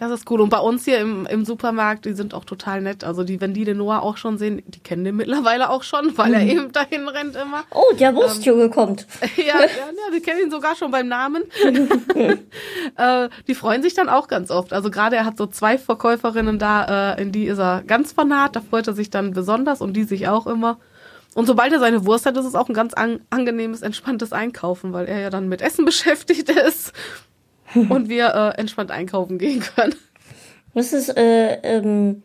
Das ist cool. Und bei uns hier im, im Supermarkt, die sind auch total nett. Also die, wenn die den Noah auch schon sehen, die kennen den mittlerweile auch schon, weil er mhm. eben dahin rennt immer. Oh, der Wurstjunge ähm, kommt. Ja, ja, ja, die kennen ihn sogar schon beim Namen. äh, die freuen sich dann auch ganz oft. Also gerade er hat so zwei Verkäuferinnen da, äh, in die ist er ganz fanat. Da freut er sich dann besonders und die sich auch immer. Und sobald er seine Wurst hat, ist es auch ein ganz an, angenehmes, entspanntes Einkaufen, weil er ja dann mit Essen beschäftigt ist und wir äh, entspannt einkaufen gehen können. Das ist, äh, ähm,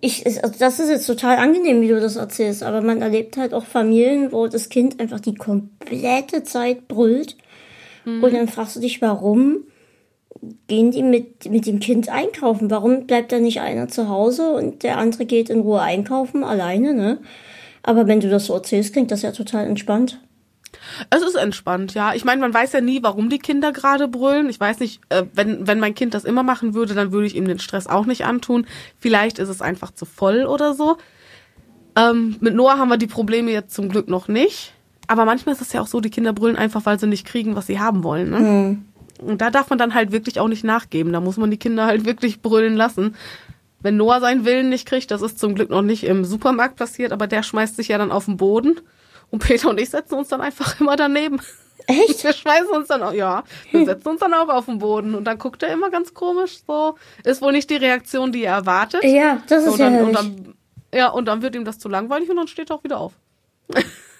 ich, also das ist jetzt total angenehm, wie du das erzählst, aber man erlebt halt auch Familien, wo das Kind einfach die komplette Zeit brüllt. Mhm. Und dann fragst du dich, warum gehen die mit, mit dem Kind einkaufen? Warum bleibt da nicht einer zu Hause und der andere geht in Ruhe einkaufen, alleine, ne? Aber wenn du das so erzählst, klingt das ja total entspannt. Es ist entspannt, ja. Ich meine, man weiß ja nie, warum die Kinder gerade brüllen. Ich weiß nicht, äh, wenn, wenn mein Kind das immer machen würde, dann würde ich ihm den Stress auch nicht antun. Vielleicht ist es einfach zu voll oder so. Ähm, mit Noah haben wir die Probleme jetzt zum Glück noch nicht. Aber manchmal ist es ja auch so, die Kinder brüllen einfach, weil sie nicht kriegen, was sie haben wollen. Ne? Mhm. Und da darf man dann halt wirklich auch nicht nachgeben. Da muss man die Kinder halt wirklich brüllen lassen. Wenn Noah seinen Willen nicht kriegt, das ist zum Glück noch nicht im Supermarkt passiert, aber der schmeißt sich ja dann auf den Boden und Peter und ich setzen uns dann einfach immer daneben. Echt? Wir schmeißen uns dann auch, ja, wir setzen uns dann auch auf den Boden und dann guckt er immer ganz komisch so. Ist wohl nicht die Reaktion, die er erwartet. Ja, das ist und dann, ja und dann, Ja, und dann wird ihm das zu langweilig und dann steht er auch wieder auf.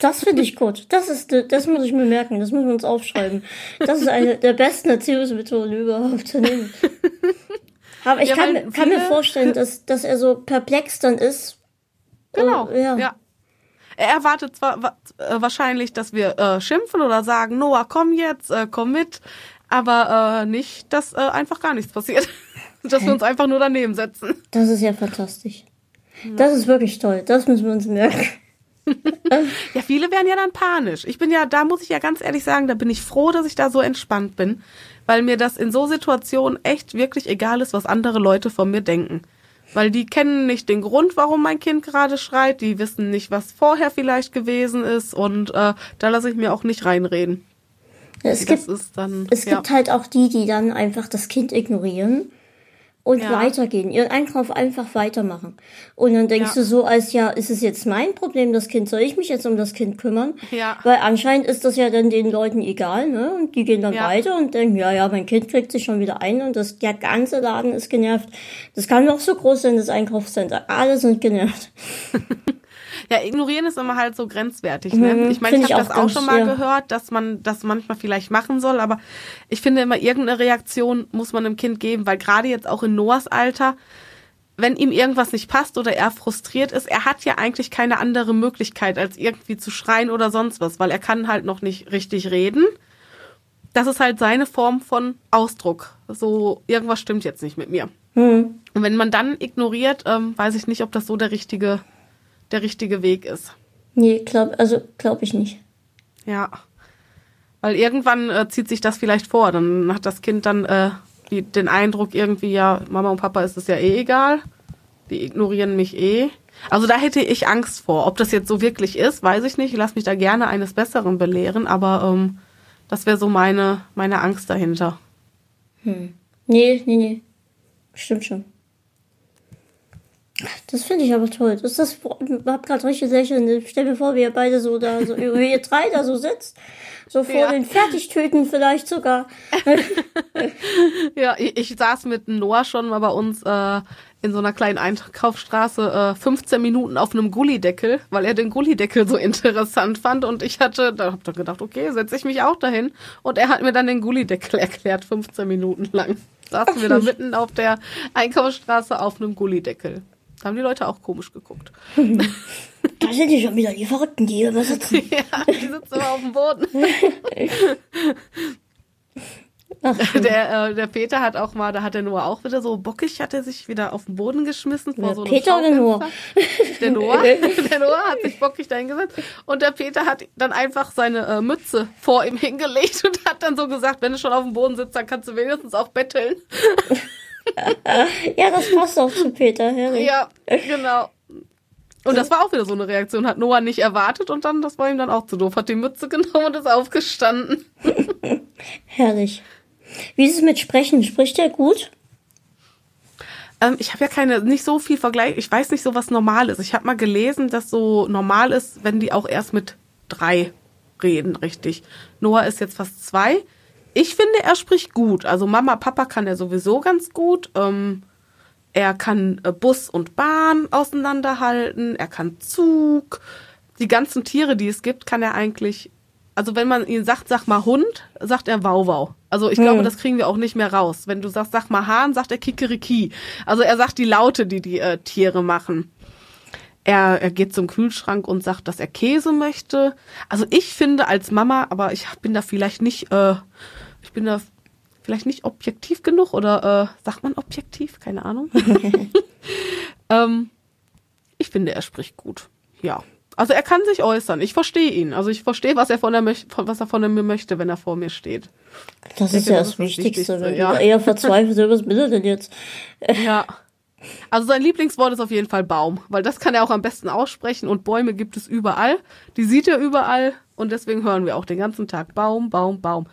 Das finde ich gut. Das ist, das muss ich mir merken. Das müssen wir uns aufschreiben. Das ist eine der besten Erziehungsmethoden überhaupt zu nehmen. Aber ich ja, kann, kann mir vorstellen, dass, dass er so perplex dann ist. Genau. Oh, ja. ja. Er erwartet zwar äh, wahrscheinlich, dass wir äh, schimpfen oder sagen, Noah, komm jetzt, äh, komm mit, aber äh, nicht, dass äh, einfach gar nichts passiert. dass wir uns einfach nur daneben setzen. Das ist ja fantastisch. Das ist wirklich toll. Das müssen wir uns merken. Ja, viele werden ja dann panisch. Ich bin ja, da muss ich ja ganz ehrlich sagen, da bin ich froh, dass ich da so entspannt bin, weil mir das in so Situationen echt wirklich egal ist, was andere Leute von mir denken. Weil die kennen nicht den Grund, warum mein Kind gerade schreit, die wissen nicht, was vorher vielleicht gewesen ist und äh, da lasse ich mir auch nicht reinreden. Es, gibt, dann, es ja. gibt halt auch die, die dann einfach das Kind ignorieren und ja. weitergehen, ihren Einkauf einfach weitermachen. Und dann denkst ja. du so, als ja, ist es jetzt mein Problem, das Kind, soll ich mich jetzt um das Kind kümmern? Ja. Weil anscheinend ist das ja dann den Leuten egal, ne? Und die gehen dann ja. weiter und denken, ja, ja, mein Kind kriegt sich schon wieder ein und das, der ganze Laden ist genervt. Das kann noch so groß sein, das Einkaufscenter. Alle sind genervt. Ja, ignorieren ist immer halt so grenzwertig. Ne? Mhm, ich meine, ich habe das auch schon mal ja. gehört, dass man das manchmal vielleicht machen soll, aber ich finde immer, irgendeine Reaktion muss man dem Kind geben, weil gerade jetzt auch in Noahs Alter, wenn ihm irgendwas nicht passt oder er frustriert ist, er hat ja eigentlich keine andere Möglichkeit, als irgendwie zu schreien oder sonst was, weil er kann halt noch nicht richtig reden. Das ist halt seine Form von Ausdruck. So, irgendwas stimmt jetzt nicht mit mir. Mhm. Und wenn man dann ignoriert, ähm, weiß ich nicht, ob das so der richtige der richtige Weg ist. Nee, glaub, also glaube ich nicht. Ja. Weil irgendwann äh, zieht sich das vielleicht vor. Dann hat das Kind dann äh, die, den Eindruck irgendwie, ja, Mama und Papa ist es ja eh egal. Die ignorieren mich eh. Also da hätte ich Angst vor. Ob das jetzt so wirklich ist, weiß ich nicht. Ich lasse mich da gerne eines Besseren belehren, aber ähm, das wäre so meine, meine Angst dahinter. Hm. Nee, nee, nee. Stimmt schon. Das finde ich aber toll. Das ist das, ich hab gerade richtig lächeln. Stell mir vor, wie ihr beide so da, so, ihr drei da so sitzt. So vor ja. den Fertigtöten vielleicht sogar. ja, ich, ich, saß mit Noah schon mal bei uns äh, in so einer kleinen Einkaufsstraße äh, 15 Minuten auf einem Gullideckel, weil er den Gullideckel so interessant fand und ich hatte, da hab dann gedacht, okay, setze ich mich auch dahin und er hat mir dann den Gullideckel erklärt, 15 Minuten lang. Saßen Ach, wir da mitten auf der Einkaufsstraße auf einem Gullideckel. Da haben die Leute auch komisch geguckt. da sind die schon wieder die Verrückten, die hier sitzen. ja, die sitzen immer auf dem Boden. Ach, der, äh, der Peter hat auch mal, da hat der Noah auch wieder so bockig, hat er sich wieder auf den Boden geschmissen vor ja, so einem Peter oder Noah? Der Noah, der Noah hat sich bockig da hingesetzt und der Peter hat dann einfach seine äh, Mütze vor ihm hingelegt und hat dann so gesagt, wenn du schon auf dem Boden sitzt, dann kannst du wenigstens auch betteln. ja, das passt auch zu Peter, herrlich. Ja, genau. Und das war auch wieder so eine Reaktion, hat Noah nicht erwartet und dann, das war ihm dann auch zu doof, hat die Mütze genommen und ist aufgestanden. herrlich. Wie ist es mit Sprechen? Spricht er gut? Ähm, ich habe ja keine, nicht so viel Vergleich, ich weiß nicht so, was normal ist. Ich habe mal gelesen, dass so normal ist, wenn die auch erst mit drei reden, richtig. Noah ist jetzt fast zwei ich finde, er spricht gut. Also Mama, Papa kann er sowieso ganz gut. Ähm, er kann äh, Bus und Bahn auseinanderhalten. Er kann Zug. Die ganzen Tiere, die es gibt, kann er eigentlich. Also wenn man ihn sagt, sag mal Hund, sagt er Wauwau. Also ich hm. glaube, das kriegen wir auch nicht mehr raus. Wenn du sagst, sag mal Hahn, sagt er Kikeriki. Also er sagt die Laute, die die äh, Tiere machen. Er, er geht zum Kühlschrank und sagt, dass er Käse möchte. Also ich finde als Mama, aber ich bin da vielleicht nicht äh, ich bin da vielleicht nicht objektiv genug oder äh, sagt man objektiv? Keine Ahnung. ähm, ich finde, er spricht gut. Ja. Also er kann sich äußern. Ich verstehe ihn. Also ich verstehe, was er von der was er von mir möchte, wenn er vor mir steht. Das ist ja das, das Wichtigste. Wichtigste ja. eher verzweifelt, was will er denn jetzt? ja. Also sein Lieblingswort ist auf jeden Fall Baum, weil das kann er auch am besten aussprechen und Bäume gibt es überall. Die sieht er überall und deswegen hören wir auch den ganzen Tag Baum, Baum, Baum.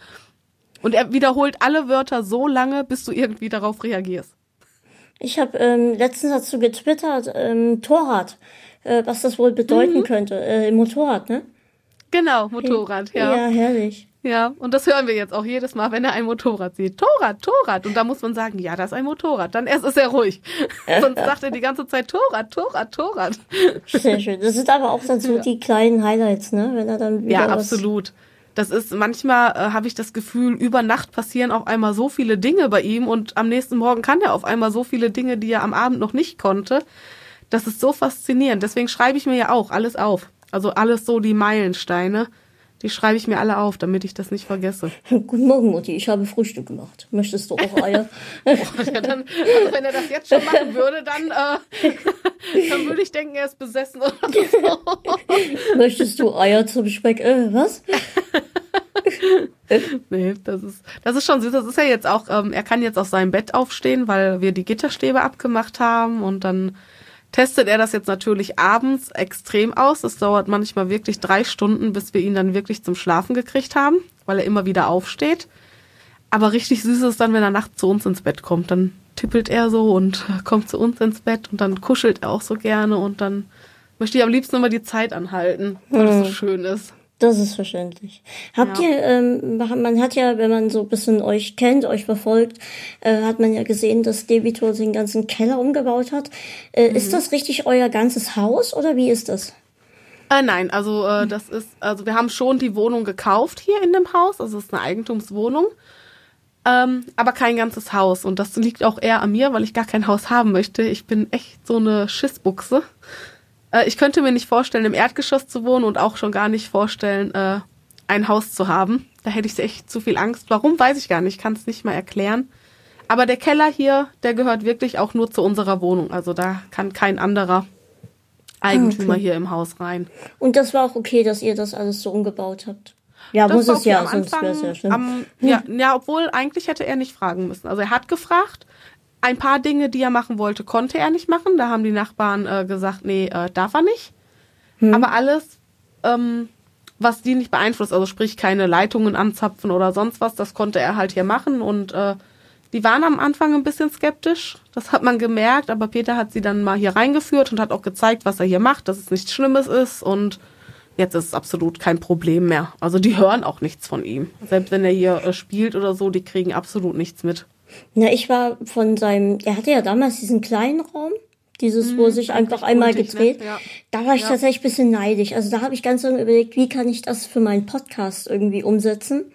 Und er wiederholt alle Wörter so lange, bis du irgendwie darauf reagierst. Ich habe ähm, letztens dazu getwittert, ähm, Torrad, äh, was das wohl bedeuten mhm. könnte. Äh, Motorrad, ne? Genau, Motorrad, ja. Ja, herrlich. Ja, und das hören wir jetzt auch jedes Mal, wenn er ein Motorrad sieht. Torrad, Torrad. Und da muss man sagen, ja, das ist ein Motorrad. Dann erst ist er ruhig. Sonst sagt er die ganze Zeit Torrad, Torrad, Torrad. Sehr schön. Das sind aber auch dann so ja. die kleinen Highlights, ne? Wenn er dann wieder Ja, absolut. Das ist manchmal äh, habe ich das Gefühl, über Nacht passieren auf einmal so viele Dinge bei ihm und am nächsten Morgen kann er auf einmal so viele Dinge, die er am Abend noch nicht konnte. Das ist so faszinierend. Deswegen schreibe ich mir ja auch alles auf. Also alles so die Meilensteine. Die schreibe ich mir alle auf, damit ich das nicht vergesse. Guten Morgen, Mutti. Ich habe Frühstück gemacht. Möchtest du auch Eier? oh, ja, dann, also wenn er das jetzt schon machen würde, dann, äh, dann würde ich denken, er ist besessen oder so. Möchtest du Eier zum Speck? Äh, was? nee, das ist, das ist schon süß. Das ist ja jetzt auch, ähm, er kann jetzt aus seinem Bett aufstehen, weil wir die Gitterstäbe abgemacht haben und dann testet er das jetzt natürlich abends extrem aus. Es dauert manchmal wirklich drei Stunden, bis wir ihn dann wirklich zum Schlafen gekriegt haben, weil er immer wieder aufsteht. Aber richtig süß ist es dann, wenn er nachts zu uns ins Bett kommt. Dann tippelt er so und kommt zu uns ins Bett und dann kuschelt er auch so gerne und dann möchte ich am liebsten immer die Zeit anhalten, weil es so hm. schön ist. Das ist verständlich. Habt ja. ihr, ähm, man hat ja, wenn man so ein bisschen euch kennt, euch verfolgt, äh, hat man ja gesehen, dass Debitor den ganzen Keller umgebaut hat. Äh, mhm. Ist das richtig euer ganzes Haus oder wie ist das? Äh, nein, also äh, das ist, also wir haben schon die Wohnung gekauft hier in dem Haus, also es ist eine Eigentumswohnung, ähm, aber kein ganzes Haus und das liegt auch eher an mir, weil ich gar kein Haus haben möchte. Ich bin echt so eine Schissbuchse. Äh, ich könnte mir nicht vorstellen, im Erdgeschoss zu wohnen und auch schon gar nicht vorstellen, äh, ein Haus zu haben. Da hätte ich echt zu viel Angst. Warum, weiß ich gar nicht. Ich kann es nicht mal erklären. Aber der Keller hier, der gehört wirklich auch nur zu unserer Wohnung. Also da kann kein anderer Eigentümer okay. hier im Haus rein. Und das war auch okay, dass ihr das alles so umgebaut habt. Ja, das muss es ja, sonst wäre es ja schlimm. Am, ja, ja, obwohl eigentlich hätte er nicht fragen müssen. Also er hat gefragt, ein paar Dinge, die er machen wollte, konnte er nicht machen. Da haben die Nachbarn äh, gesagt, nee, äh, darf er nicht. Hm. Aber alles, ähm, was die nicht beeinflusst, also sprich keine Leitungen anzapfen oder sonst was, das konnte er halt hier machen. Und äh, die waren am Anfang ein bisschen skeptisch. Das hat man gemerkt, aber Peter hat sie dann mal hier reingeführt und hat auch gezeigt, was er hier macht, dass es nichts Schlimmes ist und jetzt ist es absolut kein Problem mehr. Also die hören auch nichts von ihm. Selbst wenn er hier äh, spielt oder so, die kriegen absolut nichts mit. Na, ich war von seinem, er hatte ja damals diesen kleinen Raum, dieses, wo er mhm, sich einfach einmal ne? gedreht. Ne? Ja. Da war ich ja. tatsächlich ein bisschen neidisch. Also da habe ich ganz lange überlegt, wie kann ich das für meinen Podcast irgendwie umsetzen.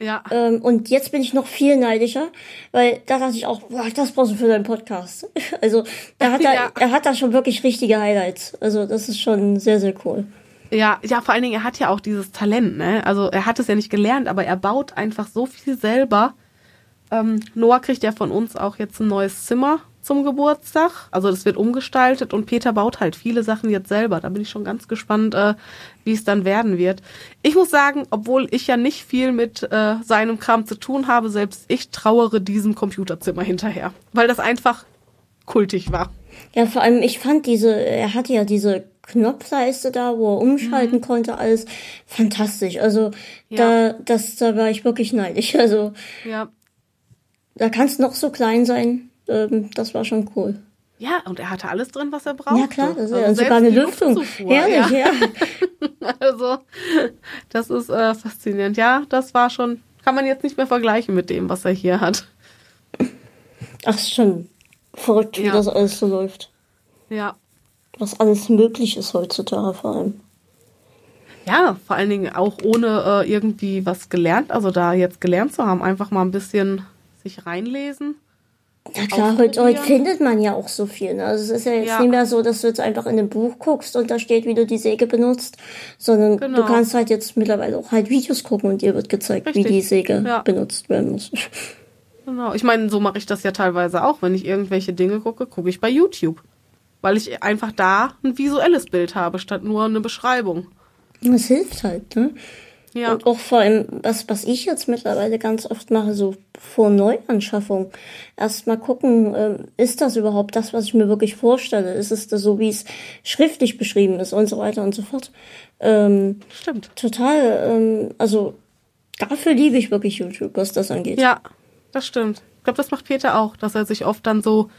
Ja. Ähm, und jetzt bin ich noch viel neidischer, weil da dachte ich auch, boah, das brauchst du für deinen Podcast. Also da hat er, ja. er hat da schon wirklich richtige Highlights. Also das ist schon sehr, sehr cool. Ja, ja, vor allen Dingen, er hat ja auch dieses Talent, ne? Also er hat es ja nicht gelernt, aber er baut einfach so viel selber. Ähm, Noah kriegt ja von uns auch jetzt ein neues Zimmer zum Geburtstag. Also das wird umgestaltet und Peter baut halt viele Sachen jetzt selber. Da bin ich schon ganz gespannt, äh, wie es dann werden wird. Ich muss sagen, obwohl ich ja nicht viel mit äh, seinem Kram zu tun habe, selbst ich trauere diesem Computerzimmer hinterher, weil das einfach kultig war. Ja, vor allem, ich fand diese, er hatte ja diese Knopfleiste da, wo er umschalten mhm. konnte, alles fantastisch. Also ja. da, das, da war ich wirklich neidisch. Also ja. Da kann es noch so klein sein. Ähm, das war schon cool. Ja, und er hatte alles drin, was er brauchte. Ja, klar, das ist also sogar eine Lüftung. Herrlich, ja. ja. also, das ist äh, faszinierend. Ja, das war schon, kann man jetzt nicht mehr vergleichen mit dem, was er hier hat. Ach, ist schon verrückt, wie ja. das alles so läuft. Ja, was alles möglich ist heutzutage vor allem. Ja, vor allen Dingen auch ohne äh, irgendwie was gelernt, also da jetzt gelernt zu haben, einfach mal ein bisschen sich reinlesen. Ja klar, heute, heute findet man ja auch so viel. Ne? Also es ist ja jetzt ja. nicht mehr so, dass du jetzt einfach in einem Buch guckst und da steht, wie du die Säge benutzt, sondern genau. du kannst halt jetzt mittlerweile auch halt Videos gucken und dir wird gezeigt, Richtig. wie die Säge ja. benutzt werden muss. Genau, ich meine, so mache ich das ja teilweise auch. Wenn ich irgendwelche Dinge gucke, gucke ich bei YouTube weil ich einfach da ein visuelles Bild habe, statt nur eine Beschreibung. Das hilft halt, ne? Ja. Und auch vor allem, was, was ich jetzt mittlerweile ganz oft mache, so vor Neuanschaffung. Erstmal gucken, äh, ist das überhaupt das, was ich mir wirklich vorstelle? Ist es das so, wie es schriftlich beschrieben ist und so weiter und so fort? Ähm, Stimmt. Total, ähm, also dafür liebe ich wirklich YouTube, was das angeht. Ja, das stimmt. Ich glaube, das macht Peter auch, dass er sich oft dann so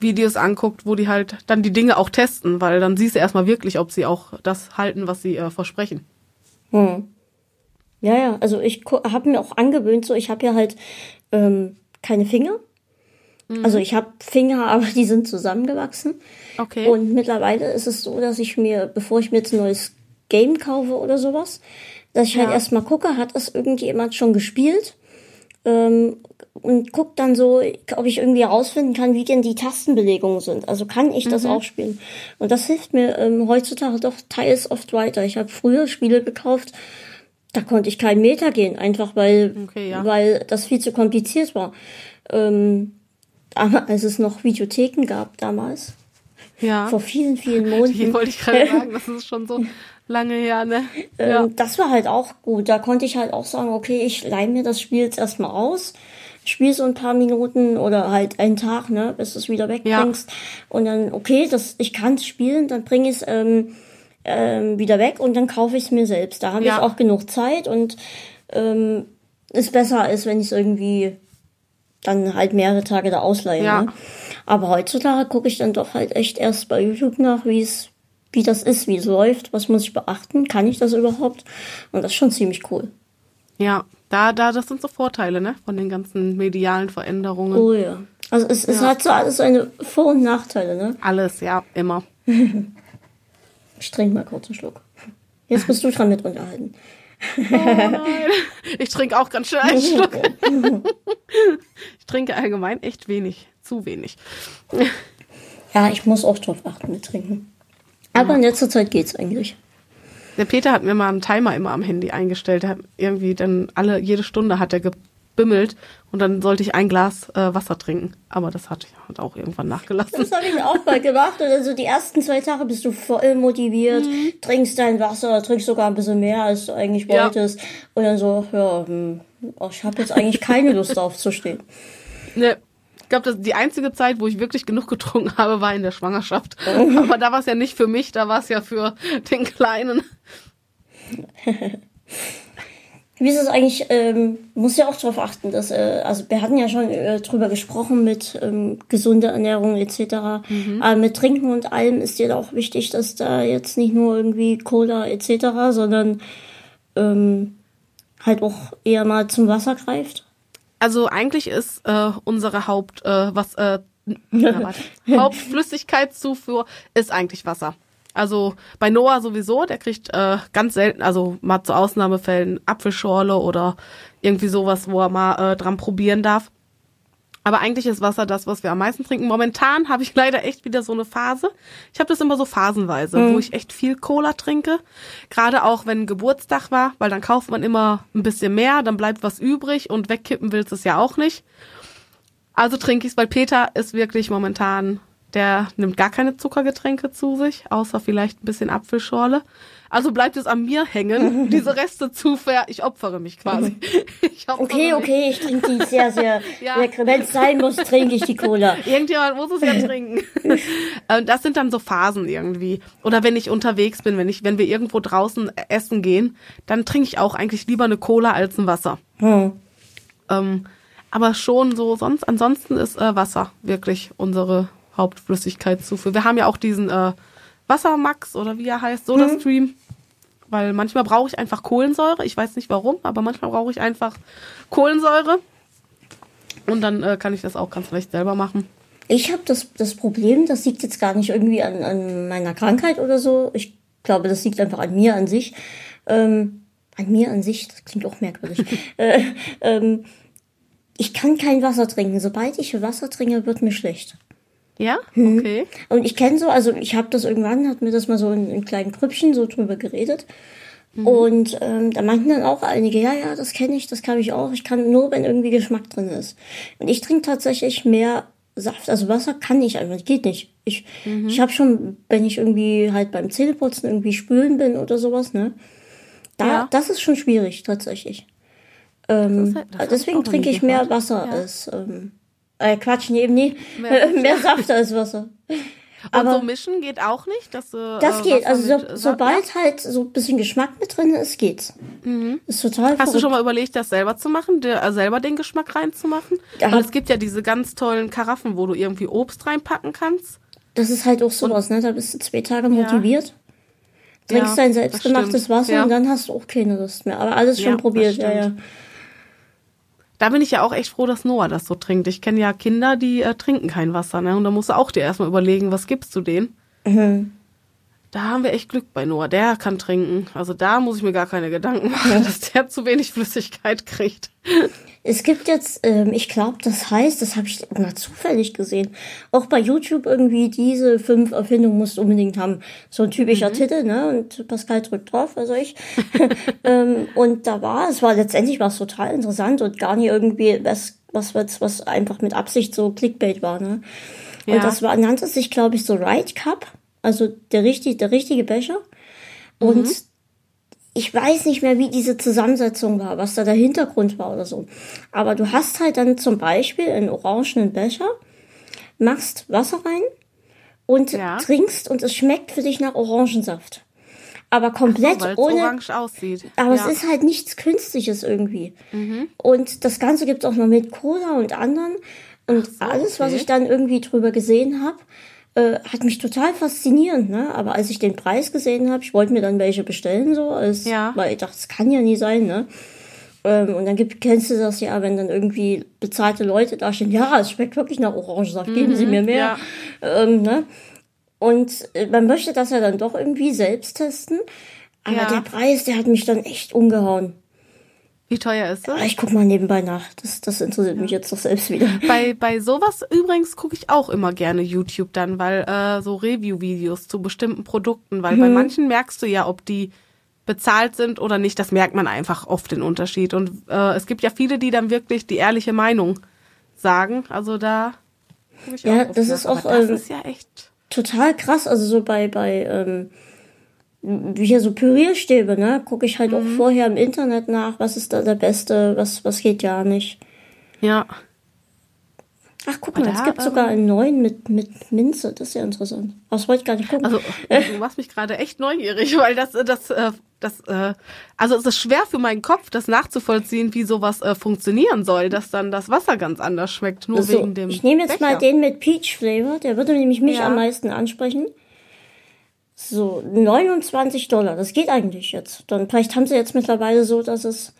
Videos anguckt, wo die halt dann die Dinge auch testen, weil dann siehst du erstmal wirklich, ob sie auch das halten, was sie äh, versprechen. Hm. Ja, ja, also ich habe mir auch angewöhnt, so ich habe ja halt ähm, keine Finger. Mhm. Also ich habe Finger, aber die sind zusammengewachsen. Okay. Und mittlerweile ist es so, dass ich mir, bevor ich mir jetzt ein neues Game kaufe oder sowas, dass ich halt ja. halt erstmal gucke, hat das irgendjemand schon gespielt? Ähm, und guck dann so, ob ich irgendwie herausfinden kann, wie denn die Tastenbelegungen sind. Also kann ich das mhm. auch spielen. Und das hilft mir ähm, heutzutage doch teils oft weiter. Ich habe früher Spiele gekauft, da konnte ich keinen Meter gehen, einfach weil, okay, ja. weil das viel zu kompliziert war. Ähm, als es noch Videotheken gab damals. Ja. Vor vielen, vielen Monaten. Die wollte ich gerade sagen, das ist schon so lange her, ne? Ja. Ähm, das war halt auch gut. Da konnte ich halt auch sagen, okay, ich leih mir das Spiel jetzt erstmal aus spiel so ein paar Minuten oder halt einen Tag, ne, bis du es wieder wegbringst. Ja. Und dann, okay, das, ich kann es spielen, dann bringe ich es ähm, ähm, wieder weg und dann kaufe ich es mir selbst. Da habe ja. ich auch genug Zeit und ähm, ist besser, als wenn ich es irgendwie dann halt mehrere Tage da ausleihe. Ja. Ne? Aber heutzutage gucke ich dann doch halt echt erst bei YouTube nach, wie es wie das ist, wie es läuft, was muss ich beachten, kann ich das überhaupt? Und das ist schon ziemlich cool. Ja, da, da, das sind so Vorteile, ne, von den ganzen medialen Veränderungen. Oh ja. Also es, es hat so alles seine Vor- und Nachteile, ne? Alles, ja, immer. ich trinke mal kurz einen Schluck. Jetzt bist du dran mit unterhalten. Oh. Ich trinke auch ganz schön einen Schluck. ich trinke allgemein echt wenig. Zu wenig. Ja, ich muss auch drauf achten mit trinken. Aber ja. in letzter Zeit geht's eigentlich. Der Peter hat mir mal einen Timer immer am Handy eingestellt. Der hat irgendwie dann alle, jede Stunde hat er gebimmelt und dann sollte ich ein Glas äh, Wasser trinken. Aber das hat, hat auch irgendwann nachgelassen. Das habe ich auch mal gemacht. Also die ersten zwei Tage bist du voll motiviert, mhm. trinkst dein Wasser, trinkst sogar ein bisschen mehr, als du eigentlich wolltest. Ja. Und dann so, ja, hm, oh, ich habe jetzt eigentlich keine Lust aufzustehen. Ne, glaube, die einzige Zeit, wo ich wirklich genug getrunken habe, war in der Schwangerschaft. Aber da war es ja nicht für mich, da war es ja für den Kleinen. Wie ist es eigentlich? Ähm, muss ja auch darauf achten, dass äh, also wir hatten ja schon äh, drüber gesprochen mit ähm, gesunde Ernährung etc. Mhm. Aber mit Trinken und allem ist dir auch wichtig, dass da jetzt nicht nur irgendwie Cola etc. sondern ähm, halt auch eher mal zum Wasser greift. Also eigentlich ist äh, unsere Haupt äh, was äh, na, Hauptflüssigkeitszufuhr ist eigentlich Wasser. Also bei Noah sowieso, der kriegt äh, ganz selten, also mal zu Ausnahmefällen Apfelschorle oder irgendwie sowas, wo er mal äh, dran probieren darf. Aber eigentlich ist Wasser das, was wir am meisten trinken. Momentan habe ich leider echt wieder so eine Phase. Ich habe das immer so phasenweise, mhm. wo ich echt viel Cola trinke. Gerade auch, wenn Geburtstag war, weil dann kauft man immer ein bisschen mehr, dann bleibt was übrig und wegkippen willst es ja auch nicht. Also trinke ich es, weil Peter ist wirklich momentan, der nimmt gar keine Zuckergetränke zu sich, außer vielleicht ein bisschen Apfelschorle. Also bleibt es an mir hängen, diese Reste zu ver... Ich opfere mich quasi. Opfere okay, mich. okay, ich trinke die sehr, sehr ja. lecker. Wenn es sein muss, trinke ich die Cola. Irgendjemand muss es ja trinken. Und das sind dann so Phasen irgendwie. Oder wenn ich unterwegs bin, wenn ich, wenn wir irgendwo draußen essen gehen, dann trinke ich auch eigentlich lieber eine Cola als ein Wasser. Hm. Ähm, aber schon so, sonst, ansonsten ist äh, Wasser wirklich unsere Hauptflüssigkeitszufuhr. Wir haben ja auch diesen äh, Wassermax oder wie er heißt, SodaStream. Mhm. Weil manchmal brauche ich einfach Kohlensäure. Ich weiß nicht warum, aber manchmal brauche ich einfach Kohlensäure. Und dann äh, kann ich das auch ganz leicht selber machen. Ich habe das, das Problem, das liegt jetzt gar nicht irgendwie an, an meiner Krankheit oder so. Ich glaube, das liegt einfach an mir an sich. Ähm, an mir an sich, das klingt auch merkwürdig. äh, ähm, ich kann kein Wasser trinken. Sobald ich Wasser trinke, wird mir schlecht. Ja, hm. okay. Und ich kenne so, also ich habe das irgendwann, hat mir das mal so in, in kleinen Krüppchen so drüber geredet. Mhm. Und ähm, da meinten dann auch einige, ja, ja, das kenne ich, das kann ich auch. Ich kann nur, wenn irgendwie Geschmack drin ist. Und ich trinke tatsächlich mehr Saft, also Wasser kann ich einfach, geht nicht. Ich, mhm. ich habe schon, wenn ich irgendwie halt beim Zähneputzen irgendwie spülen bin oder sowas, ne? Da, ja. das ist schon schwierig, tatsächlich. Ähm, halt, deswegen trinke ich mehr Wasser ja. als ähm, äh, Quatsch, nee, eben nie. Mehr, mehr Saft als Wasser. Aber so mischen geht auch nicht? Dass du, das äh, geht. Also so, sobald halt so ein bisschen Geschmack mit drin ist, geht's. Mhm. Ist total Hast verrückt. du schon mal überlegt, das selber zu machen, der, äh, selber den Geschmack reinzumachen? Ja. Und es gibt ja diese ganz tollen Karaffen, wo du irgendwie Obst reinpacken kannst. Das ist halt auch sowas, und, ne? Da bist du zwei Tage motiviert. Ja. Trinkst ja, dein selbstgemachtes Wasser ja. und dann hast du auch keine Lust mehr. Aber alles schon probiert, ja, ja. Da bin ich ja auch echt froh, dass Noah das so trinkt. Ich kenne ja Kinder, die äh, trinken kein Wasser, ne? Und da musst du auch dir erstmal überlegen, was gibst du denen? Mhm. Da haben wir echt Glück bei Noah. Der kann trinken. Also da muss ich mir gar keine Gedanken machen, dass der zu wenig Flüssigkeit kriegt. Es gibt jetzt, ähm, ich glaube, das heißt, das habe ich mal zufällig gesehen, auch bei YouTube irgendwie diese fünf Erfindungen musst du unbedingt haben. So ein typischer mhm. Titel, ne? Und Pascal drückt drauf, also ich. ähm, und da war, es war letztendlich was total interessant und gar nicht irgendwie was, was, was, was einfach mit Absicht so Clickbait war, ne? Ja. Und das war, nannte sich, glaube ich, so Right Cup, also der richtige, der richtige Becher. Und mhm ich weiß nicht mehr, wie diese Zusammensetzung war, was da der Hintergrund war oder so. Aber du hast halt dann zum Beispiel einen orangenen Becher, machst Wasser rein und ja. trinkst und es schmeckt für dich nach Orangensaft. aber komplett so, ohne. orange aussieht. Aber ja. es ist halt nichts Künstliches irgendwie. Mhm. Und das Ganze gibt's auch noch mit Cola und anderen. Und so, alles, okay. was ich dann irgendwie drüber gesehen habe, äh, hat mich total fasziniert. Ne? Aber als ich den Preis gesehen habe, ich wollte mir dann welche bestellen, so, als, ja. weil ich dachte, das kann ja nie sein, ne? Ähm, und dann gibt, kennst du das ja, wenn dann irgendwie bezahlte Leute da stehen, ja, es schmeckt wirklich nach Orangensaft, mhm, geben Sie mir mehr. Ja. Ähm, ne? Und äh, man möchte das ja dann doch irgendwie selbst testen. Aber ja. der Preis, der hat mich dann echt umgehauen. Wie teuer ist das? Ich guck mal nebenbei nach. Das, das interessiert ja. mich jetzt doch selbst wieder. Bei, bei sowas übrigens gucke ich auch immer gerne YouTube dann, weil äh, so Review-Videos zu bestimmten Produkten, weil mhm. bei manchen merkst du ja, ob die bezahlt sind oder nicht, das merkt man einfach oft den Unterschied. Und äh, es gibt ja viele, die dann wirklich die ehrliche Meinung sagen. Also da. Ja, das ist auch. das ähm, ist ja echt total krass. Also so bei bei ähm, hier so Pürierstäbe, ne, gucke ich halt mhm. auch vorher im Internet nach, was ist da der beste, was was geht ja nicht. Ja. Ach, guck mal, es gibt ähm, sogar einen neuen mit, mit Minze. Das ist ja interessant. Was wollte ich gar nicht gucken. Also, du machst mich gerade echt neugierig, weil das, das, äh, das, äh, also es ist schwer für meinen Kopf, das nachzuvollziehen, wie sowas äh, funktionieren soll, dass dann das Wasser ganz anders schmeckt, nur also, wegen dem. Ich nehme jetzt Becher. mal den mit Peach Flavor, der würde nämlich mich ja. am meisten ansprechen. So, 29 Dollar, das geht eigentlich jetzt. Dann vielleicht haben sie jetzt mittlerweile so, dass es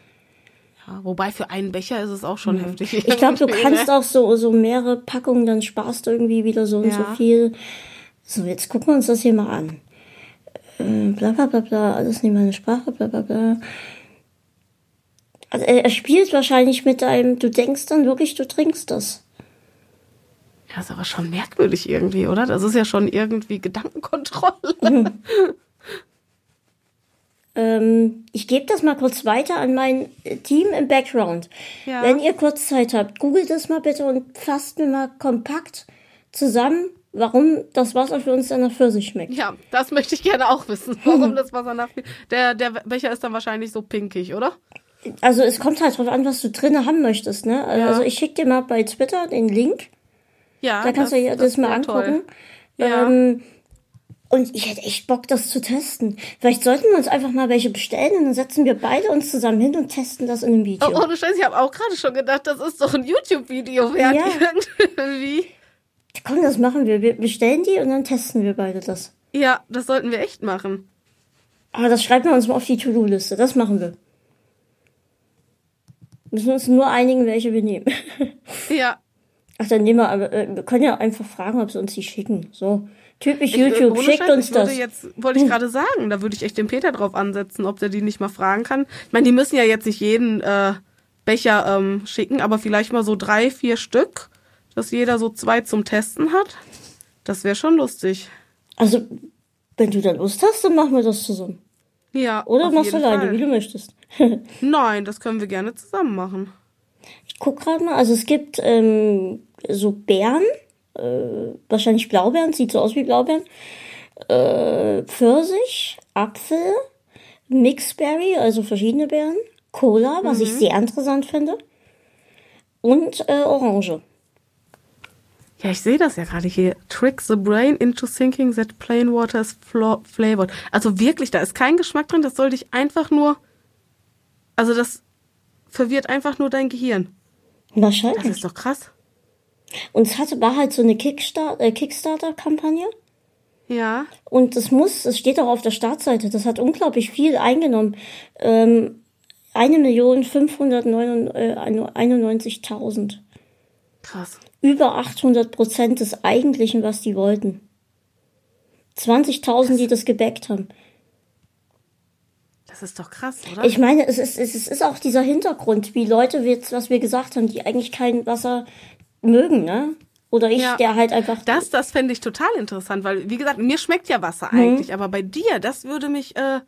wobei für einen Becher ist es auch schon mhm. heftig. Ich glaube, du kannst auch so, so mehrere Packungen, dann sparst du irgendwie wieder so und ja. so viel. So, jetzt gucken wir uns das hier mal an. Äh, bla bla bla bla, alles nicht meine Sprache, bla bla bla. Also er, er spielt wahrscheinlich mit deinem, du denkst dann wirklich, du trinkst das. Ja, ist aber schon merkwürdig irgendwie, oder? Das ist ja schon irgendwie Gedankenkontrolle. Mhm. Ähm, ich gebe das mal kurz weiter an mein Team im Background. Ja. Wenn ihr kurz Zeit habt, googelt das mal bitte und fasst mir mal kompakt zusammen, warum das Wasser für uns dann nach Pfirsich schmeckt. Ja, das möchte ich gerne auch wissen. Warum das Wasser nach der der Becher ist dann wahrscheinlich so pinkig, oder? Also es kommt halt drauf an, was du drinnen haben möchtest, ne? Ja. Also ich schicke dir mal bei Twitter den Link. Ja. Da kannst das, du dir das, das mal angucken. Ja. Ähm, und ich hätte echt Bock, das zu testen. Vielleicht sollten wir uns einfach mal welche bestellen und dann setzen wir beide uns zusammen hin und testen das in einem Video. Oh, ohne Scheiß, ich habe auch gerade schon gedacht, das ist doch ein YouTube-Video wert ja. irgendwie. Komm, das machen wir. Wir bestellen die und dann testen wir beide das. Ja, das sollten wir echt machen. Aber das schreiben wir uns mal auf die To-Do-Liste. Das machen wir. Müssen uns nur einigen, welche wir nehmen. Ja. Ach, dann nehmen wir, aber äh, wir können ja einfach fragen, ob sie uns die schicken. So. Typisch ich, äh, YouTube, schickt Scheiß, uns das. Jetzt wollte ich gerade sagen, da würde ich echt den Peter drauf ansetzen, ob der die nicht mal fragen kann. Ich meine, die müssen ja jetzt nicht jeden äh, Becher ähm, schicken, aber vielleicht mal so drei, vier Stück, dass jeder so zwei zum Testen hat. Das wäre schon lustig. Also, wenn du da Lust hast, dann machen wir das zusammen. Ja. Oder machst du alleine, Fall. wie du möchtest. Nein, das können wir gerne zusammen machen. Ich guck gerade mal, also es gibt ähm, so Bären äh, wahrscheinlich Blaubeeren, sieht so aus wie Blaubeeren, äh, Pfirsich, Apfel, Mixberry, also verschiedene Beeren, Cola, was mhm. ich sehr interessant finde, und äh, Orange. Ja, ich sehe das ja gerade hier. Trick the brain into thinking that plain water is flavored. Also wirklich, da ist kein Geschmack drin, das soll dich einfach nur. Also das verwirrt einfach nur dein Gehirn. Wahrscheinlich. Das ist doch krass. Und es hatte, war halt so eine Kickstart, äh, Kickstarter-Kampagne. Ja. Und das muss, es steht auch auf der Startseite, das hat unglaublich viel eingenommen. Ähm, eine Million fünfhundertneunundneunzigtausend. Krass. Über 800 Prozent des Eigentlichen, was die wollten. 20.000, die das gebackt haben. Das ist doch krass, oder? Ich meine, es ist, es ist auch dieser Hintergrund, wie Leute, was wir gesagt haben, die eigentlich kein Wasser mögen, ne? Oder ich, ja, der halt einfach. Das, das fände ich total interessant, weil, wie gesagt, mir schmeckt ja Wasser mhm. eigentlich, aber bei dir, das würde mich äh,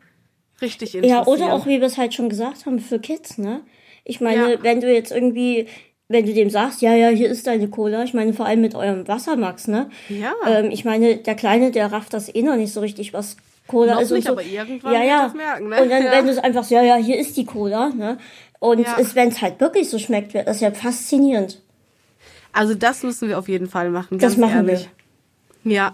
richtig interessieren. Ja, oder auch, wie wir es halt schon gesagt haben, für Kids, ne? Ich meine, ja. wenn du jetzt irgendwie, wenn du dem sagst, ja, ja, hier ist deine Cola, ich meine, vor allem mit eurem Wassermax, ne? Ja. Ähm, ich meine, der Kleine, der rafft das eh noch nicht so richtig, was Cola noch ist. Nicht, und so. aber irgendwann ja, ja. Merken, ne? Und dann, ja. wenn du es einfach so, ja, ja, hier ist die Cola, ne? Und ja. wenn es halt wirklich so schmeckt, wird das ja faszinierend. Also das müssen wir auf jeden Fall machen. das machen ehrlich. wir. Ja.